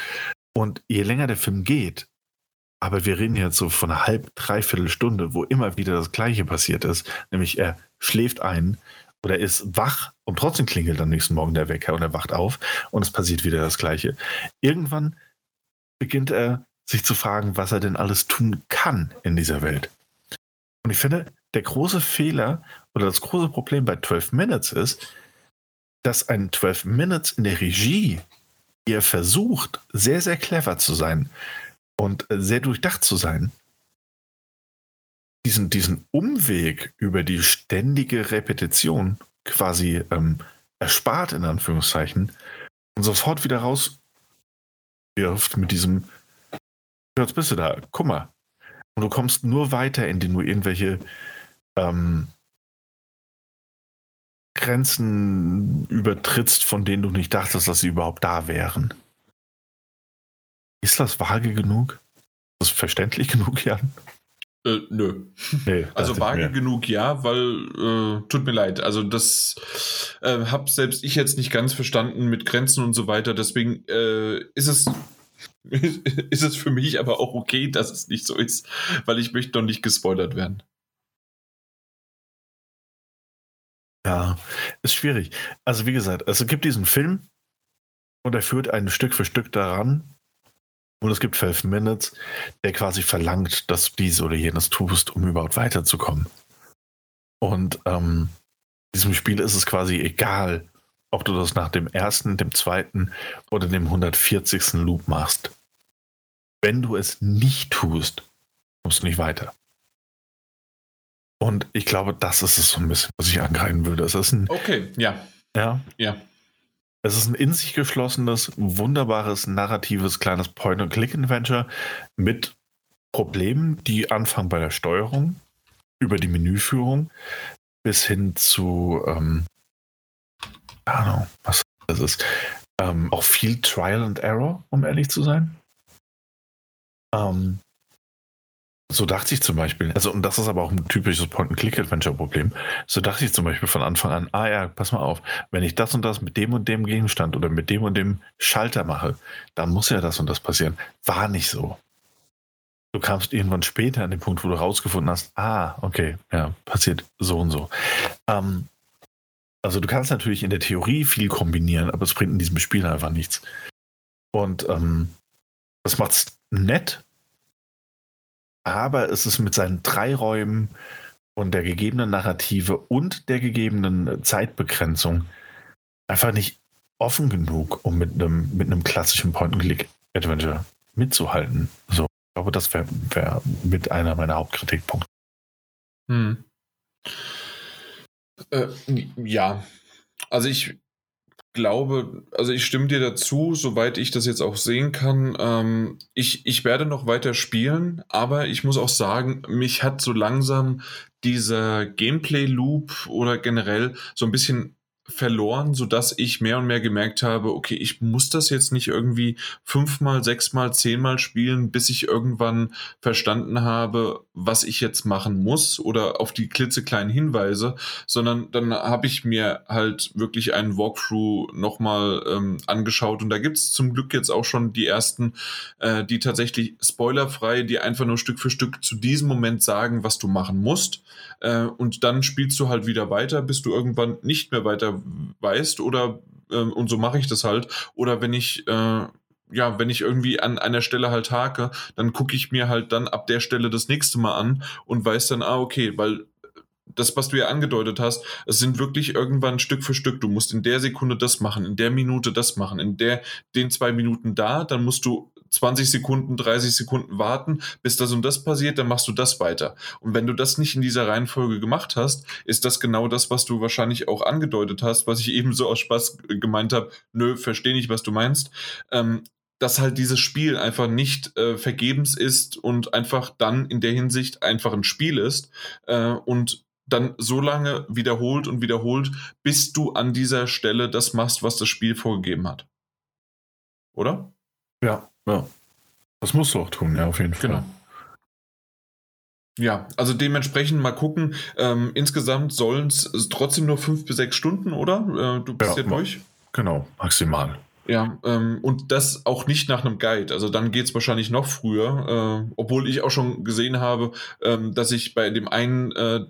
Und je länger der Film geht, aber wir reden jetzt so von einer halb, dreiviertel Stunde, wo immer wieder das Gleiche passiert ist, nämlich er schläft ein oder ist wach und trotzdem klingelt am nächsten Morgen der Wecker und er wacht auf und es passiert wieder das Gleiche. Irgendwann beginnt er sich zu fragen, was er denn alles tun kann in dieser Welt. Und ich finde, der große Fehler oder das große Problem bei 12 Minutes ist, dass ein 12 Minutes in der Regie, ihr versucht, sehr, sehr clever zu sein und sehr durchdacht zu sein, diesen, diesen Umweg über die ständige Repetition quasi ähm, erspart, in Anführungszeichen, und sofort wieder rauswirft mit diesem, jetzt bist du da, guck mal. Und du kommst nur weiter, indem du irgendwelche ähm, Grenzen übertrittst, von denen du nicht dachtest, dass sie überhaupt da wären. Ist das vage genug? Ist das verständlich [laughs] genug, Jan? Äh, nö. Nee, [laughs] also vage genug ja, weil äh, tut mir leid. Also das äh, habe selbst ich jetzt nicht ganz verstanden mit Grenzen und so weiter. Deswegen äh, ist es [laughs] ist es für mich aber auch okay, dass es nicht so ist, weil ich möchte noch nicht gespoilert werden. Ja, ist schwierig. Also wie gesagt, es gibt diesen Film und er führt ein Stück für Stück daran, und es gibt 12 Minutes, der quasi verlangt, dass du dies oder jenes tust, um überhaupt weiterzukommen. Und ähm, diesem Spiel ist es quasi egal, ob du das nach dem ersten, dem zweiten oder dem 140. Loop machst. Wenn du es nicht tust, kommst du nicht weiter. Und ich glaube, das ist es so ein bisschen, was ich angreifen würde. Es ist ein. Okay, ja. Ja. Ja. Es ist ein in sich geschlossenes, wunderbares, narratives, kleines Point-and-Click-Adventure mit Problemen, die anfangen bei der Steuerung, über die Menüführung bis hin zu, ähm, Ahnung, was das ist. Ähm, auch viel Trial and Error, um ehrlich zu sein. Ähm, so dachte ich zum Beispiel, also und das ist aber auch ein typisches Point-and-Click-Adventure-Problem. So dachte ich zum Beispiel von Anfang an, ah ja, pass mal auf, wenn ich das und das mit dem und dem Gegenstand oder mit dem und dem Schalter mache, dann muss ja das und das passieren. War nicht so. Du kamst irgendwann später an den Punkt, wo du rausgefunden hast, ah, okay, ja, passiert so und so. Ähm, also du kannst natürlich in der Theorie viel kombinieren, aber es bringt in diesem Spiel einfach nichts. Und ähm, das macht's nett, aber es ist mit seinen drei Räumen und der gegebenen Narrative und der gegebenen Zeitbegrenzung einfach nicht offen genug, um mit einem, mit klassischen Point-and-Click-Adventure mitzuhalten. So, ich glaube, das wäre wär mit einer meiner Hauptkritikpunkte. Hm. Äh, ja, also ich glaube, also ich stimme dir dazu, soweit ich das jetzt auch sehen kann. Ähm, ich, ich werde noch weiter spielen, aber ich muss auch sagen, mich hat so langsam dieser Gameplay-Loop oder generell so ein bisschen verloren, sodass ich mehr und mehr gemerkt habe, okay, ich muss das jetzt nicht irgendwie fünfmal, sechsmal, zehnmal spielen, bis ich irgendwann verstanden habe, was ich jetzt machen muss oder auf die klitzekleinen Hinweise, sondern dann habe ich mir halt wirklich einen Walkthrough nochmal ähm, angeschaut und da gibt es zum Glück jetzt auch schon die ersten, äh, die tatsächlich spoilerfrei, die einfach nur Stück für Stück zu diesem Moment sagen, was du machen musst äh, und dann spielst du halt wieder weiter, bis du irgendwann nicht mehr weiter weißt oder äh, und so mache ich das halt. Oder wenn ich äh, ja, wenn ich irgendwie an einer Stelle halt hake, dann gucke ich mir halt dann ab der Stelle das nächste Mal an und weiß dann, ah, okay, weil das, was du ja angedeutet hast, es sind wirklich irgendwann Stück für Stück. Du musst in der Sekunde das machen, in der Minute das machen, in der, den zwei Minuten da, dann musst du 20 Sekunden, 30 Sekunden warten, bis das und das passiert, dann machst du das weiter. Und wenn du das nicht in dieser Reihenfolge gemacht hast, ist das genau das, was du wahrscheinlich auch angedeutet hast, was ich eben so aus Spaß gemeint habe, nö, verstehe nicht, was du meinst. Ähm, dass halt dieses Spiel einfach nicht äh, vergebens ist und einfach dann in der Hinsicht einfach ein Spiel ist äh, und dann so lange wiederholt und wiederholt, bis du an dieser Stelle das machst, was das Spiel vorgegeben hat. Oder? Ja, ja. Das musst du auch tun, ja, auf jeden Fall. Genau. Ja, also dementsprechend mal gucken. Ähm, insgesamt sollen es trotzdem nur fünf bis sechs Stunden, oder? Äh, du bist ja, ja durch? Genau, maximal. Ja, ähm, und das auch nicht nach einem Guide. Also dann geht's wahrscheinlich noch früher, äh, obwohl ich auch schon gesehen habe, ähm, dass ich bei dem einen, äh,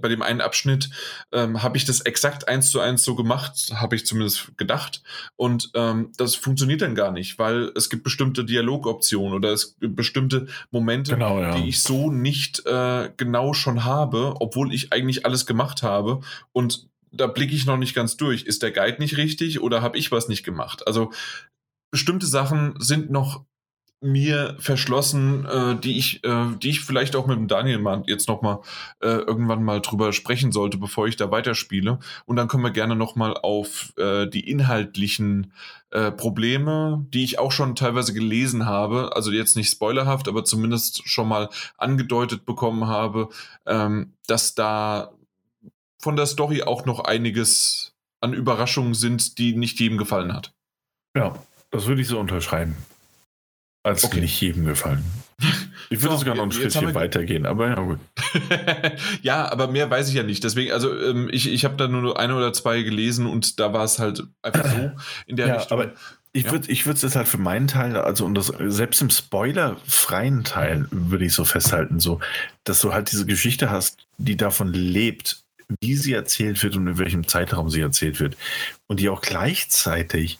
bei dem einen Abschnitt ähm, habe ich das exakt eins zu eins so gemacht, habe ich zumindest gedacht. Und ähm, das funktioniert dann gar nicht, weil es gibt bestimmte Dialogoptionen oder es gibt bestimmte Momente, genau, ja. die ich so nicht äh, genau schon habe, obwohl ich eigentlich alles gemacht habe. Und da blicke ich noch nicht ganz durch. Ist der Guide nicht richtig oder habe ich was nicht gemacht? Also bestimmte Sachen sind noch mir verschlossen, äh, die ich, äh, die ich vielleicht auch mit dem Daniel mal jetzt noch mal äh, irgendwann mal drüber sprechen sollte, bevor ich da weiterspiele. Und dann können wir gerne noch mal auf äh, die inhaltlichen äh, Probleme, die ich auch schon teilweise gelesen habe, also jetzt nicht spoilerhaft, aber zumindest schon mal angedeutet bekommen habe, ähm, dass da von der Story auch noch einiges an Überraschungen sind, die nicht jedem gefallen hat. Ja, das würde ich so unterschreiben. Als okay. nicht jedem gefallen. Ich würde so, sogar noch ein Schrittchen weitergehen, aber ja gut. [laughs] ja, aber mehr weiß ich ja nicht. Deswegen, also ähm, ich, ich habe da nur eine oder zwei gelesen und da war es halt einfach so in der ja, Richtung. Aber ich ja. würde ich es jetzt halt für meinen Teil, also und das, selbst im spoilerfreien Teil würde ich so festhalten, so, dass du halt diese Geschichte hast, die davon lebt, wie sie erzählt wird und in welchem Zeitraum sie erzählt wird. Und die auch gleichzeitig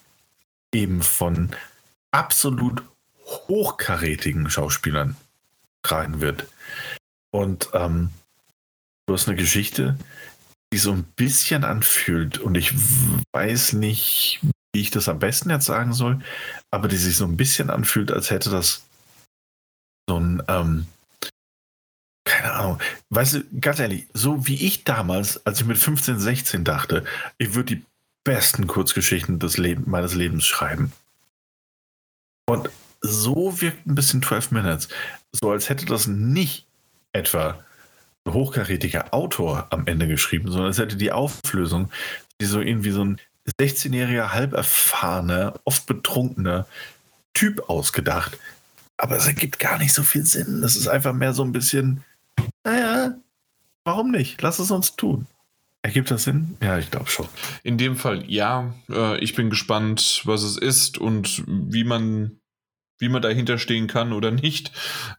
eben von absolut hochkarätigen Schauspielern tragen wird. Und ähm, du hast eine Geschichte, die so ein bisschen anfühlt. Und ich weiß nicht, wie ich das am besten jetzt sagen soll, aber die sich so ein bisschen anfühlt, als hätte das so ein ähm, keine Ahnung. Weißt du, ganz ehrlich, so wie ich damals, als ich mit 15, 16 dachte, ich würde die besten Kurzgeschichten des Leb meines Lebens schreiben. Und so wirkt ein bisschen 12 Minutes. So als hätte das nicht etwa ein hochkarätiger Autor am Ende geschrieben, sondern als hätte die Auflösung, die so irgendwie so ein 16-jähriger, halberfahrener, oft betrunkener Typ ausgedacht. Aber es ergibt gar nicht so viel Sinn. Das ist einfach mehr so ein bisschen naja, warum nicht? Lass es uns tun. Ergibt das Sinn? Ja, ich glaube schon. In dem Fall ja. Äh, ich bin gespannt, was es ist und wie man, wie man dahinter stehen kann oder nicht.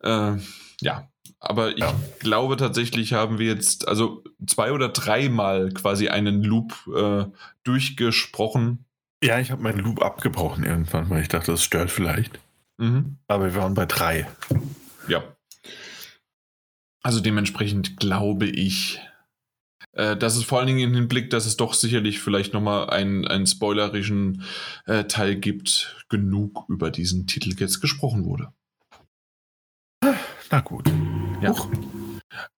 Äh, ja, aber ich ja. glaube tatsächlich haben wir jetzt also zwei oder dreimal quasi einen Loop äh, durchgesprochen. Ja, ich habe meinen Loop abgebrochen irgendwann, weil ich dachte, das stört vielleicht. Mhm. Aber wir waren bei drei. Ja, also dementsprechend glaube ich, äh, dass es vor allen Dingen in den Blick, dass es doch sicherlich vielleicht nochmal einen, einen spoilerischen äh, Teil gibt, genug über diesen Titel jetzt gesprochen wurde. Na gut. Ja.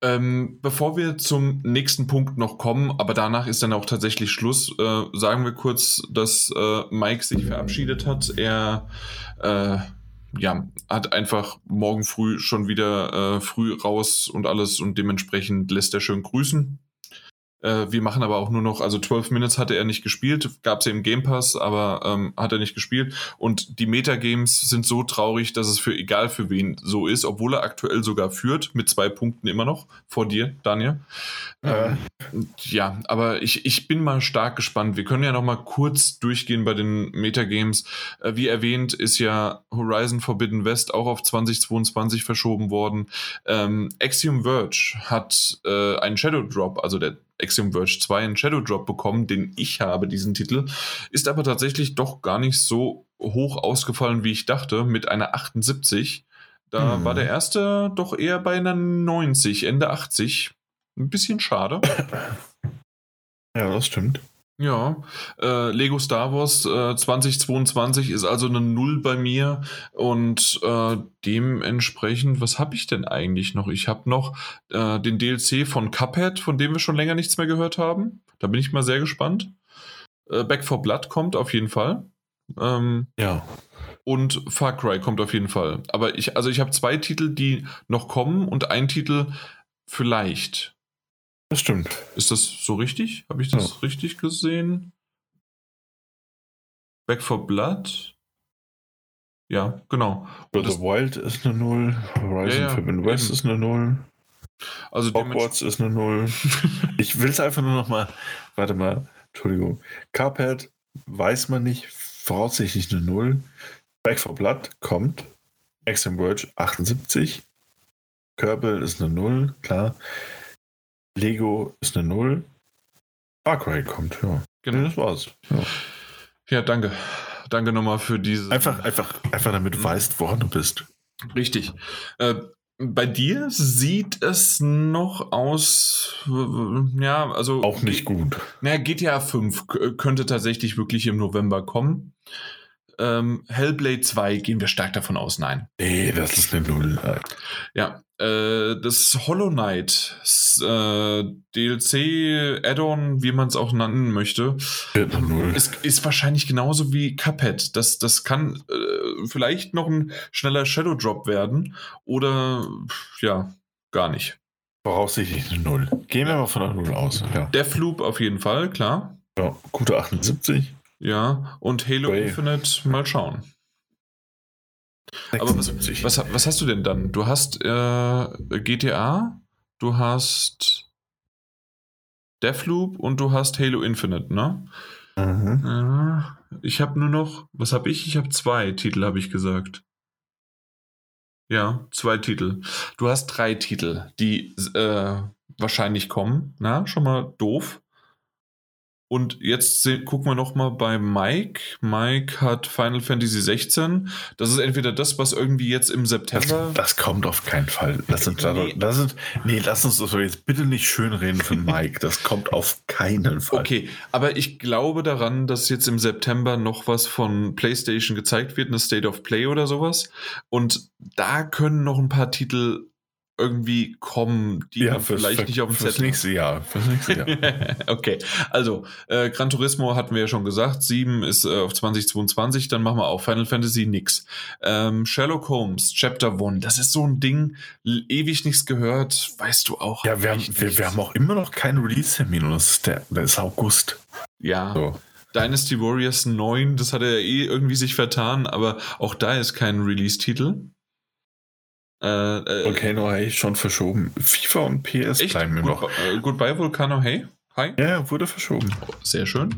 Ähm, bevor wir zum nächsten Punkt noch kommen, aber danach ist dann auch tatsächlich Schluss, äh, sagen wir kurz, dass äh, Mike sich verabschiedet hat. Er ja, hat einfach morgen früh schon wieder äh, früh raus und alles und dementsprechend lässt er schön grüßen. Äh, wir machen aber auch nur noch, also 12 Minutes hatte er nicht gespielt, gab es ja im Game Pass, aber ähm, hat er nicht gespielt. Und die Metagames sind so traurig, dass es für egal für wen so ist, obwohl er aktuell sogar führt, mit zwei Punkten immer noch vor dir, Daniel. Ja, ähm, ja aber ich, ich bin mal stark gespannt. Wir können ja noch mal kurz durchgehen bei den Metagames. Äh, wie erwähnt, ist ja Horizon Forbidden West auch auf 2022 verschoben worden. Ähm, Axiom Verge hat äh, einen Shadow Drop, also der Axiom Verge 2 einen Shadow Drop bekommen, den ich habe, diesen Titel. Ist aber tatsächlich doch gar nicht so hoch ausgefallen, wie ich dachte, mit einer 78. Da hm. war der erste doch eher bei einer 90, Ende 80. Ein bisschen schade. Ja, das stimmt. Ja, äh, Lego Star Wars äh, 2022 ist also eine Null bei mir und äh, dementsprechend, was habe ich denn eigentlich noch? Ich habe noch äh, den DLC von Cuphead, von dem wir schon länger nichts mehr gehört haben. Da bin ich mal sehr gespannt. Äh, Back for Blood kommt auf jeden Fall. Ähm, ja. Und Far Cry kommt auf jeden Fall. Aber ich, also ich habe zwei Titel, die noch kommen und ein Titel vielleicht. Das stimmt. Ist das so richtig? Habe ich das ja. richtig gesehen? Back for Blood? Ja, genau. Breath of Wild ist eine Null. Horizon ja, ja, Forbidden West ist eine Null. Also Hogwarts ist eine Null. [laughs] ich will es einfach nur noch mal. Warte mal. Entschuldigung. Cuphead weiß man nicht. Voraussichtlich eine Null. Back for Blood kommt. Extreme Verge 78. Kerbal ist eine Null, klar. Lego ist eine Null. Far Cry kommt, ja. Genau. Das war's. Ja, ja danke. Danke nochmal für diese. Einfach, einfach, einfach damit du weißt, woran du bist. Richtig. Äh, bei dir sieht es noch aus, ja, also. Auch nicht gut. Naja, GTA 5 könnte tatsächlich wirklich im November kommen. Ähm, Hellblade 2 gehen wir stark davon aus, nein. Nee, das ist eine Null. Ja, äh, das Hollow Knight äh, DLC, Add-on, wie man es auch nennen möchte, ist, ist, wahrscheinlich genauso wie Cuphead. Das, das kann äh, vielleicht noch ein schneller Shadow Drop werden oder ja, gar nicht. Voraussichtlich eine Null. Gehen wir mal von einer Null aus. Ja. Deathloop auf jeden Fall, klar. Ja, gute 78. Ja, und Halo Way. Infinite, mal schauen. Aber was, was, was, hast du denn dann? Du hast äh, GTA, du hast Deathloop und du hast Halo Infinite, ne? Mhm. Äh, ich habe nur noch, was habe ich? Ich habe zwei Titel, habe ich gesagt. Ja, zwei Titel. Du hast drei Titel, die äh, wahrscheinlich kommen. Na, schon mal doof. Und jetzt gucken wir noch mal bei Mike. Mike hat Final Fantasy 16. Das ist entweder das, was irgendwie jetzt im September. Das, das kommt auf keinen Fall. Das sind, nee. das sind, nee, lass uns das jetzt bitte nicht schön reden für Mike. Das kommt auf keinen Fall. Okay, aber ich glaube daran, dass jetzt im September noch was von PlayStation gezeigt wird, eine State of Play oder sowas. Und da können noch ein paar Titel irgendwie kommen, die ja, fürs, vielleicht für, nicht auf dem Zettel. Nächste Jahr, fürs nächste Jahr. [laughs] okay, also äh, Gran Turismo hatten wir ja schon gesagt, 7 ist äh, auf 2022, dann machen wir auch Final Fantasy nix. Ähm, Sherlock Holmes, Chapter 1, das ist so ein Ding, ewig nichts gehört, weißt du auch. Ja, wir haben, wir, wir, haben auch immer noch keinen Release-Termin und das ist, der, das ist August. Ja. So. Dynasty Warriors 9, das hat er ja eh irgendwie sich vertan, aber auch da ist kein Release-Titel. Äh, äh, Volcano Hey schon verschoben. FIFA und PS echt? bleiben mir noch. Äh, goodbye Volcano Hey? Hi? Ja, wurde verschoben. Oh, sehr schön.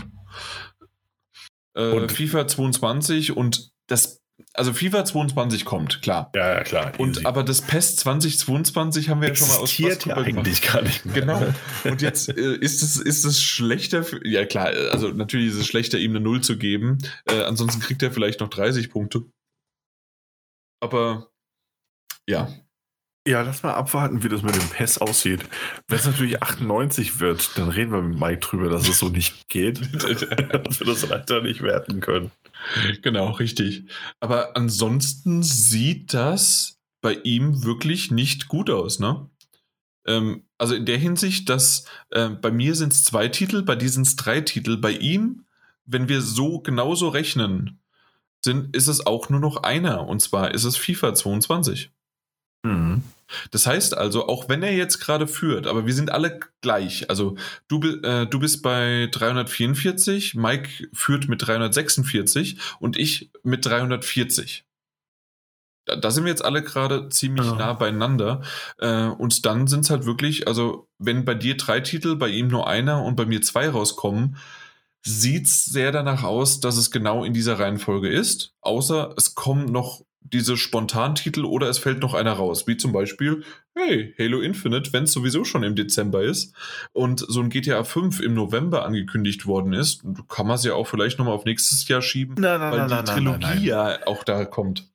Äh, FIFA 22 und das also FIFA 22 kommt, klar. Ja, ja klar. Und aber das PES 2022 haben wir ja schon mal aus ja eigentlich gar nicht. Mehr. Genau. Und jetzt äh, ist es ist es schlechter für, ja klar, also natürlich ist es schlechter ihm eine Null zu geben. Äh, ansonsten kriegt er vielleicht noch 30 Punkte. Aber ja. Ja, lass mal abwarten, wie das mit dem PES aussieht. Wenn es natürlich 98 wird, dann reden wir mit Mike drüber, dass es so nicht geht. [laughs] dass wir das Alter nicht werten können. Genau, richtig. Aber ansonsten sieht das bei ihm wirklich nicht gut aus, ne? ähm, also in der Hinsicht, dass äh, bei mir sind es zwei Titel, bei dir sind es drei Titel. Bei ihm, wenn wir so genauso rechnen, sind, ist es auch nur noch einer. Und zwar ist es FIFA 22. Mhm. Das heißt also, auch wenn er jetzt gerade führt, aber wir sind alle gleich. Also du, äh, du bist bei 344, Mike führt mit 346 und ich mit 340. Da, da sind wir jetzt alle gerade ziemlich Ja. nah beieinander. Äh, und dann sind es halt wirklich, also wenn bei dir drei Titel, bei ihm nur einer und bei mir zwei rauskommen, sieht es sehr danach aus, dass es genau in dieser Reihenfolge ist. Außer es kommen noch diese Spontantitel oder es fällt noch einer raus, wie zum Beispiel, hey, Halo Infinite, wenn es sowieso schon im Dezember ist und so ein GTA 5 im November angekündigt worden ist, kann man es ja auch vielleicht nochmal auf nächstes Jahr schieben, Nein, nein, weil nein, die Trilogie nein, nein. ja auch da kommt.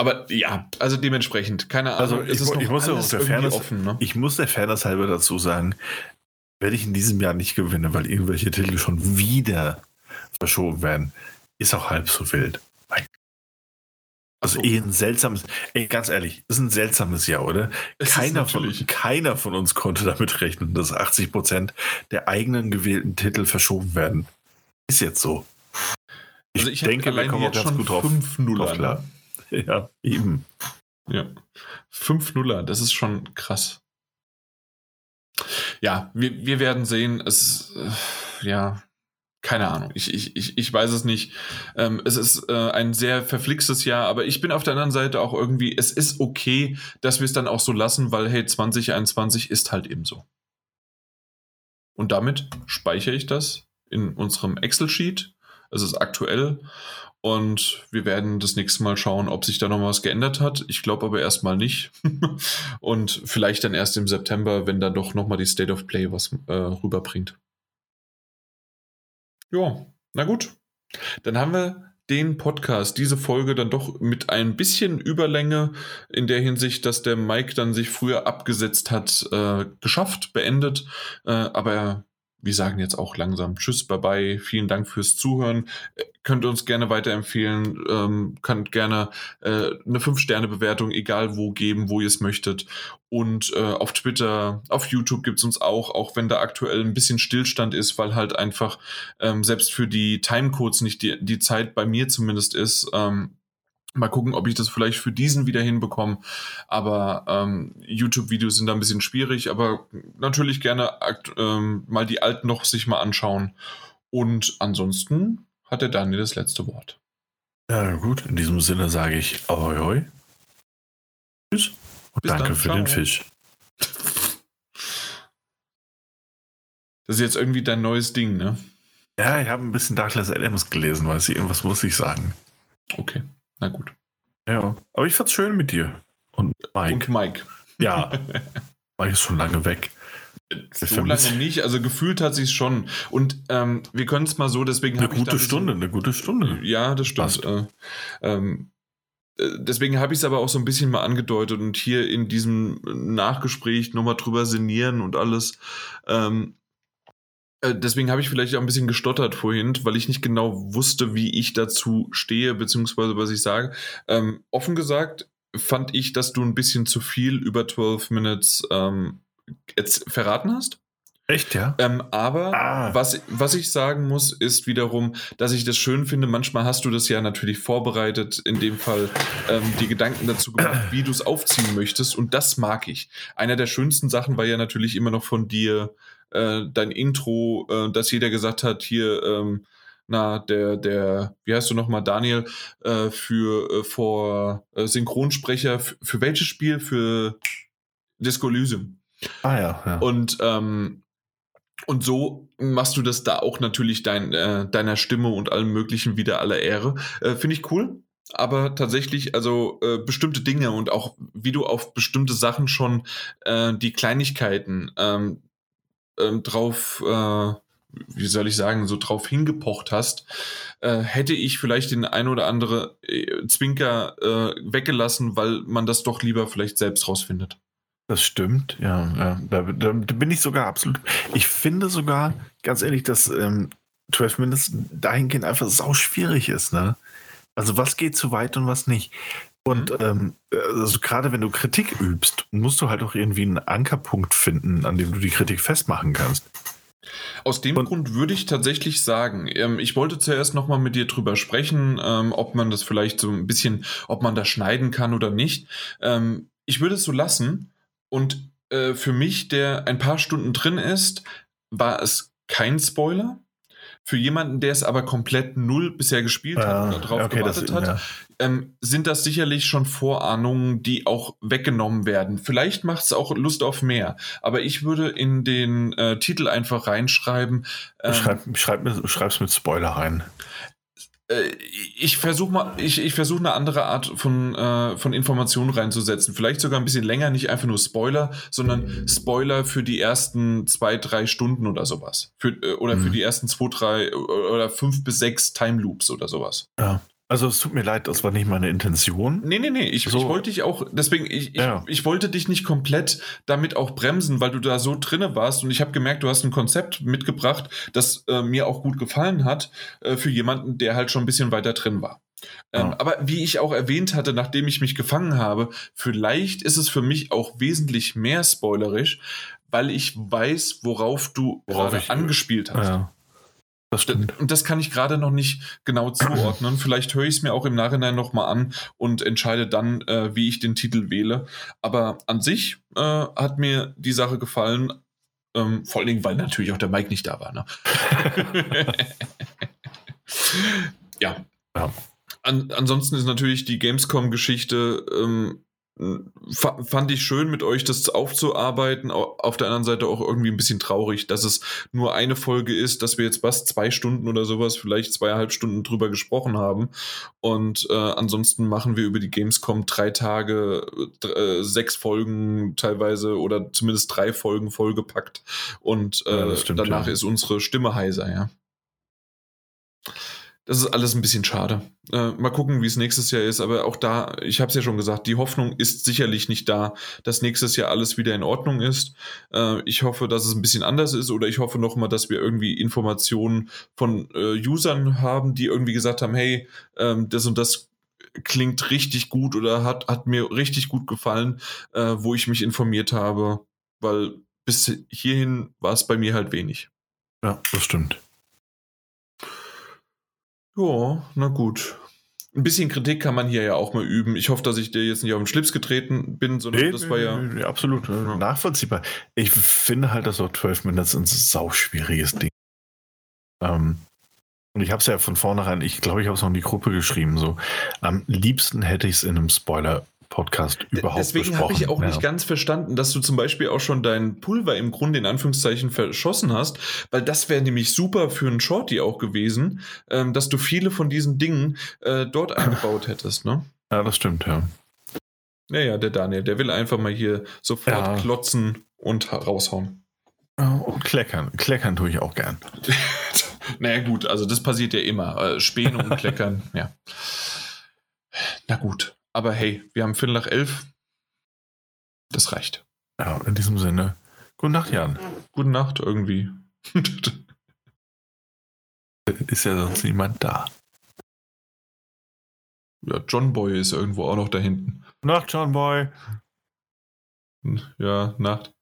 Aber ja, also dementsprechend, keine Ahnung, Also ich mu- ich muss ja der Fairness- offen, ne? Ich muss der Fairness halber dazu sagen, werde ich in diesem Jahr nicht gewinnen, weil irgendwelche Titel schon wieder verschoben werden, ist auch halb so wild. Also eh ein seltsames, ey, ganz ehrlich, ist ein seltsames Jahr, oder? Es Keiner von, keiner von uns konnte damit rechnen, dass 80 Prozent der eigenen gewählten Titel verschoben werden. Ist jetzt so. Ich, Also ich denke, wir kommen auch ganz schon gut drauf. fünf Nuller, drauf ne? [laughs] Ja, eben. Ja. Fünf Nuller, das ist schon krass. Ja, wir, wir werden sehen. Es, äh, ja, keine Ahnung. Ich, ich, ich, ich weiß es nicht. Ähm, es ist äh, ein sehr verflixtes Jahr, aber ich bin auf der anderen Seite auch irgendwie, es ist okay, dass wir es dann auch so lassen, weil hey, 2021 ist halt eben so. Und damit speichere ich das in unserem Excel-Sheet. Es ist aktuell und wir werden das nächste Mal schauen, ob sich da noch was geändert hat. Ich glaube aber erstmal nicht. [laughs] und vielleicht dann erst im September, wenn dann doch nochmal die State of Play was äh, rüberbringt. Ja, na gut. Dann haben wir den Podcast, diese Folge dann doch mit ein bisschen Überlänge in der Hinsicht, dass der Mike dann sich früher abgesetzt hat, äh, geschafft, beendet. Äh, aber wir sagen jetzt auch langsam Tschüss, bye bye, vielen Dank fürs Zuhören. Äh, könnt uns gerne weiterempfehlen, ähm, könnt gerne äh, eine 5-Sterne-Bewertung, egal wo, geben, wo ihr es möchtet. Und äh, auf Twitter, auf YouTube gibt's uns auch, auch wenn da aktuell ein bisschen Stillstand ist, weil halt einfach ähm, selbst für die Timecodes nicht die, die Zeit bei mir zumindest ist. Ähm, Mal gucken, ob ich das vielleicht für diesen wieder hinbekomme. Aber ähm, YouTube-Videos sind da ein bisschen schwierig, aber natürlich gerne ähm, mal die alten noch sich mal anschauen. Und ansonsten hat der Daniel das letzte Wort. Ja, gut. In diesem Sinne sage ich Ahoi, hoi. Tschüss. Und Bis danke dann, für ciao. den Fisch. Das ist jetzt irgendwie dein neues Ding, ne? Ja, ich habe ein bisschen Douglas Adams gelesen, weiß ich. Irgendwas muss ich sagen. Okay, na gut. Ja. Aber ich fand's schön mit dir. Und Mike. Und Mike. ja. [laughs] Mike ist schon lange weg. So lange nicht, also gefühlt hat sich schon. Und ähm, wir können es mal so, deswegen Eine gute ein bisschen- Stunde, eine gute Stunde. Ja, das stimmt. Äh, ähm, äh, deswegen habe ich es aber auch so ein bisschen mal angedeutet und hier in diesem Nachgespräch nochmal drüber sinnieren und alles. Ähm, äh, deswegen habe ich vielleicht auch ein bisschen gestottert vorhin, weil ich nicht genau wusste, wie ich dazu stehe, beziehungsweise was ich sage. Ähm, offen gesagt fand ich, dass du ein bisschen zu viel über 12 Minutes ähm, jetzt verraten hast. Echt, ja? Ähm, aber Ah. was, was ich sagen muss, ist wiederum, dass ich das schön finde. Manchmal hast du das ja natürlich vorbereitet, in dem Fall ähm, die Gedanken dazu gemacht, wie du es aufziehen möchtest. Und das mag ich. Einer der schönsten Sachen war ja natürlich immer noch von dir äh, dein Intro, äh, dass jeder gesagt hat, hier, ähm, na, der, der, wie heißt du nochmal, Daniel, äh, für äh, vor äh, Synchronsprecher, für welches Spiel? Für Disco Elysium. Ah ja, ja. Und, ähm, und so machst du das da auch natürlich dein, äh, deiner Stimme und allem Möglichen wieder aller Ehre. Finde ich cool. Aber tatsächlich, also äh, bestimmte Dinge und auch wie du auf bestimmte Sachen schon äh, die Kleinigkeiten ähm, ähm, drauf, äh, wie soll ich sagen, so drauf hingepocht hast, äh, hätte ich vielleicht den ein oder andere äh, Zwinker äh, weggelassen, weil man das doch lieber vielleicht selbst rausfindet. Das stimmt, ja. ja. Da, da bin ich sogar absolut. Ich finde sogar, ganz ehrlich, dass ähm, 12 Minutes dahingehend einfach sau schwierig ist, ne? Also was geht zu weit und was nicht. Und ähm, also gerade wenn du Kritik übst, musst du halt auch irgendwie einen Ankerpunkt finden, an dem du die Kritik festmachen kannst. Aus dem Und- Grund würde ich tatsächlich sagen, ähm, ich wollte zuerst nochmal mit dir drüber sprechen, ähm, ob man das vielleicht so ein bisschen, ob man das schneiden kann oder nicht. Ähm, ich würde es so lassen und äh, für mich, der ein paar Stunden drin ist, war es kein Spoiler. Für jemanden, der es aber komplett null bisher gespielt hat oder drauf okay, das, gewartet hat, ja. ähm, sind das sicherlich schon Vorahnungen, die auch weggenommen werden. Vielleicht macht es auch Lust auf mehr, aber ich würde in den äh, Titel einfach reinschreiben. Ähm, Schreib, schreib, schreib's mit Spoiler rein. Äh, ich versuche mal, ich, ich versuche eine andere Art von, äh, von Informationen reinzusetzen. Vielleicht sogar ein bisschen länger, nicht einfach nur Spoiler, sondern Spoiler für die ersten zwei, drei Stunden oder sowas. Für, äh, oder für Mhm. die ersten zwei, drei oder fünf bis sechs Time Loops oder sowas. Ja. Also es tut mir leid, das war nicht meine Intention. Nee, nee, nee, ich, So. ich wollte dich auch, deswegen, ich, ich, Ja. ich wollte dich nicht komplett damit auch bremsen, weil du da so drinne warst und ich habe gemerkt, du hast ein Konzept mitgebracht, das äh, mir auch gut gefallen hat, äh, für jemanden, der halt schon ein bisschen weiter drin war. Ähm, Ja. Aber wie ich auch erwähnt hatte, nachdem ich mich gefangen habe, vielleicht ist es für mich auch wesentlich mehr spoilerisch, weil ich weiß, worauf du Worauf gerade ich- angespielt hast. Ja. Das stimmt. Und das kann ich gerade noch nicht genau zuordnen. Vielleicht höre ich es mir auch im Nachhinein nochmal an und entscheide dann, äh, wie ich den Titel wähle. Aber an sich äh, hat mir die Sache gefallen. Ähm, vor allen Dingen, weil natürlich auch der Mike nicht da war. Ne? [laughs] ja. Ja. An, ansonsten ist natürlich die Gamescom-Geschichte. Ähm, fand ich schön, mit euch das aufzuarbeiten. Au- Auf der anderen Seite auch irgendwie ein bisschen traurig, dass es nur eine Folge ist, dass wir jetzt was zwei Stunden oder sowas, vielleicht zweieinhalb Stunden drüber gesprochen haben. Und äh, ansonsten machen wir über die Gamescom drei Tage, äh, sechs Folgen teilweise oder zumindest drei Folgen vollgepackt. Und äh, Ja, stimmt, danach ja. ist unsere Stimme heiser, ja. Das ist alles ein bisschen schade. Äh, mal gucken, wie es nächstes Jahr ist. Aber auch da, ich habe es ja schon gesagt, die Hoffnung ist sicherlich nicht da, dass nächstes Jahr alles wieder in Ordnung ist. Äh, ich hoffe, dass es ein bisschen anders ist oder ich hoffe nochmal, dass wir irgendwie Informationen von äh, Usern haben, die irgendwie gesagt haben, hey, ähm, das und das klingt richtig gut oder hat, hat mir richtig gut gefallen, äh, wo ich mich informiert habe, weil bis hierhin war es bei mir halt wenig. Ja, das stimmt. Ja, na gut. Ein bisschen Kritik kann man hier ja auch mal üben. Ich hoffe, dass ich dir jetzt nicht auf den Schlips getreten bin, sondern das war ja. nee, nee, absolut äh, Ja. nachvollziehbar. Ich finde halt, dass auch 12 Minutes ein sauschwieriges Ding. Ähm, und ich habe es ja von vornherein, ich glaube, ich habe es noch in die Gruppe geschrieben. So, am liebsten hätte ich es in einem Spoiler-Podcast überhaupt Deswegen habe ich auch Ja. nicht ganz verstanden, dass du zum Beispiel auch schon dein Pulver im Grunde in Anführungszeichen verschossen hast, weil das wäre nämlich super für einen Shorty auch gewesen, ähm, dass du viele von diesen Dingen äh, dort eingebaut hättest, ne? Ja, das stimmt, ja. Naja, der Daniel, der will einfach mal hier sofort Ja. klotzen und ha- raushauen. Ja, Und kleckern. Kleckern tue ich auch gern. [laughs] naja, gut, also das passiert ja immer. Äh, Spähen und Kleckern, [laughs] ja. Na gut, aber hey, wir haben Viertel nach elf. Das reicht. Ja, in diesem Sinne. Gute Nacht, Jan. Gute Nacht irgendwie. [laughs] Ist ja sonst niemand da. ja, John Boy ist irgendwo auch noch da hinten. Nacht, John Boy. Ja, Nacht.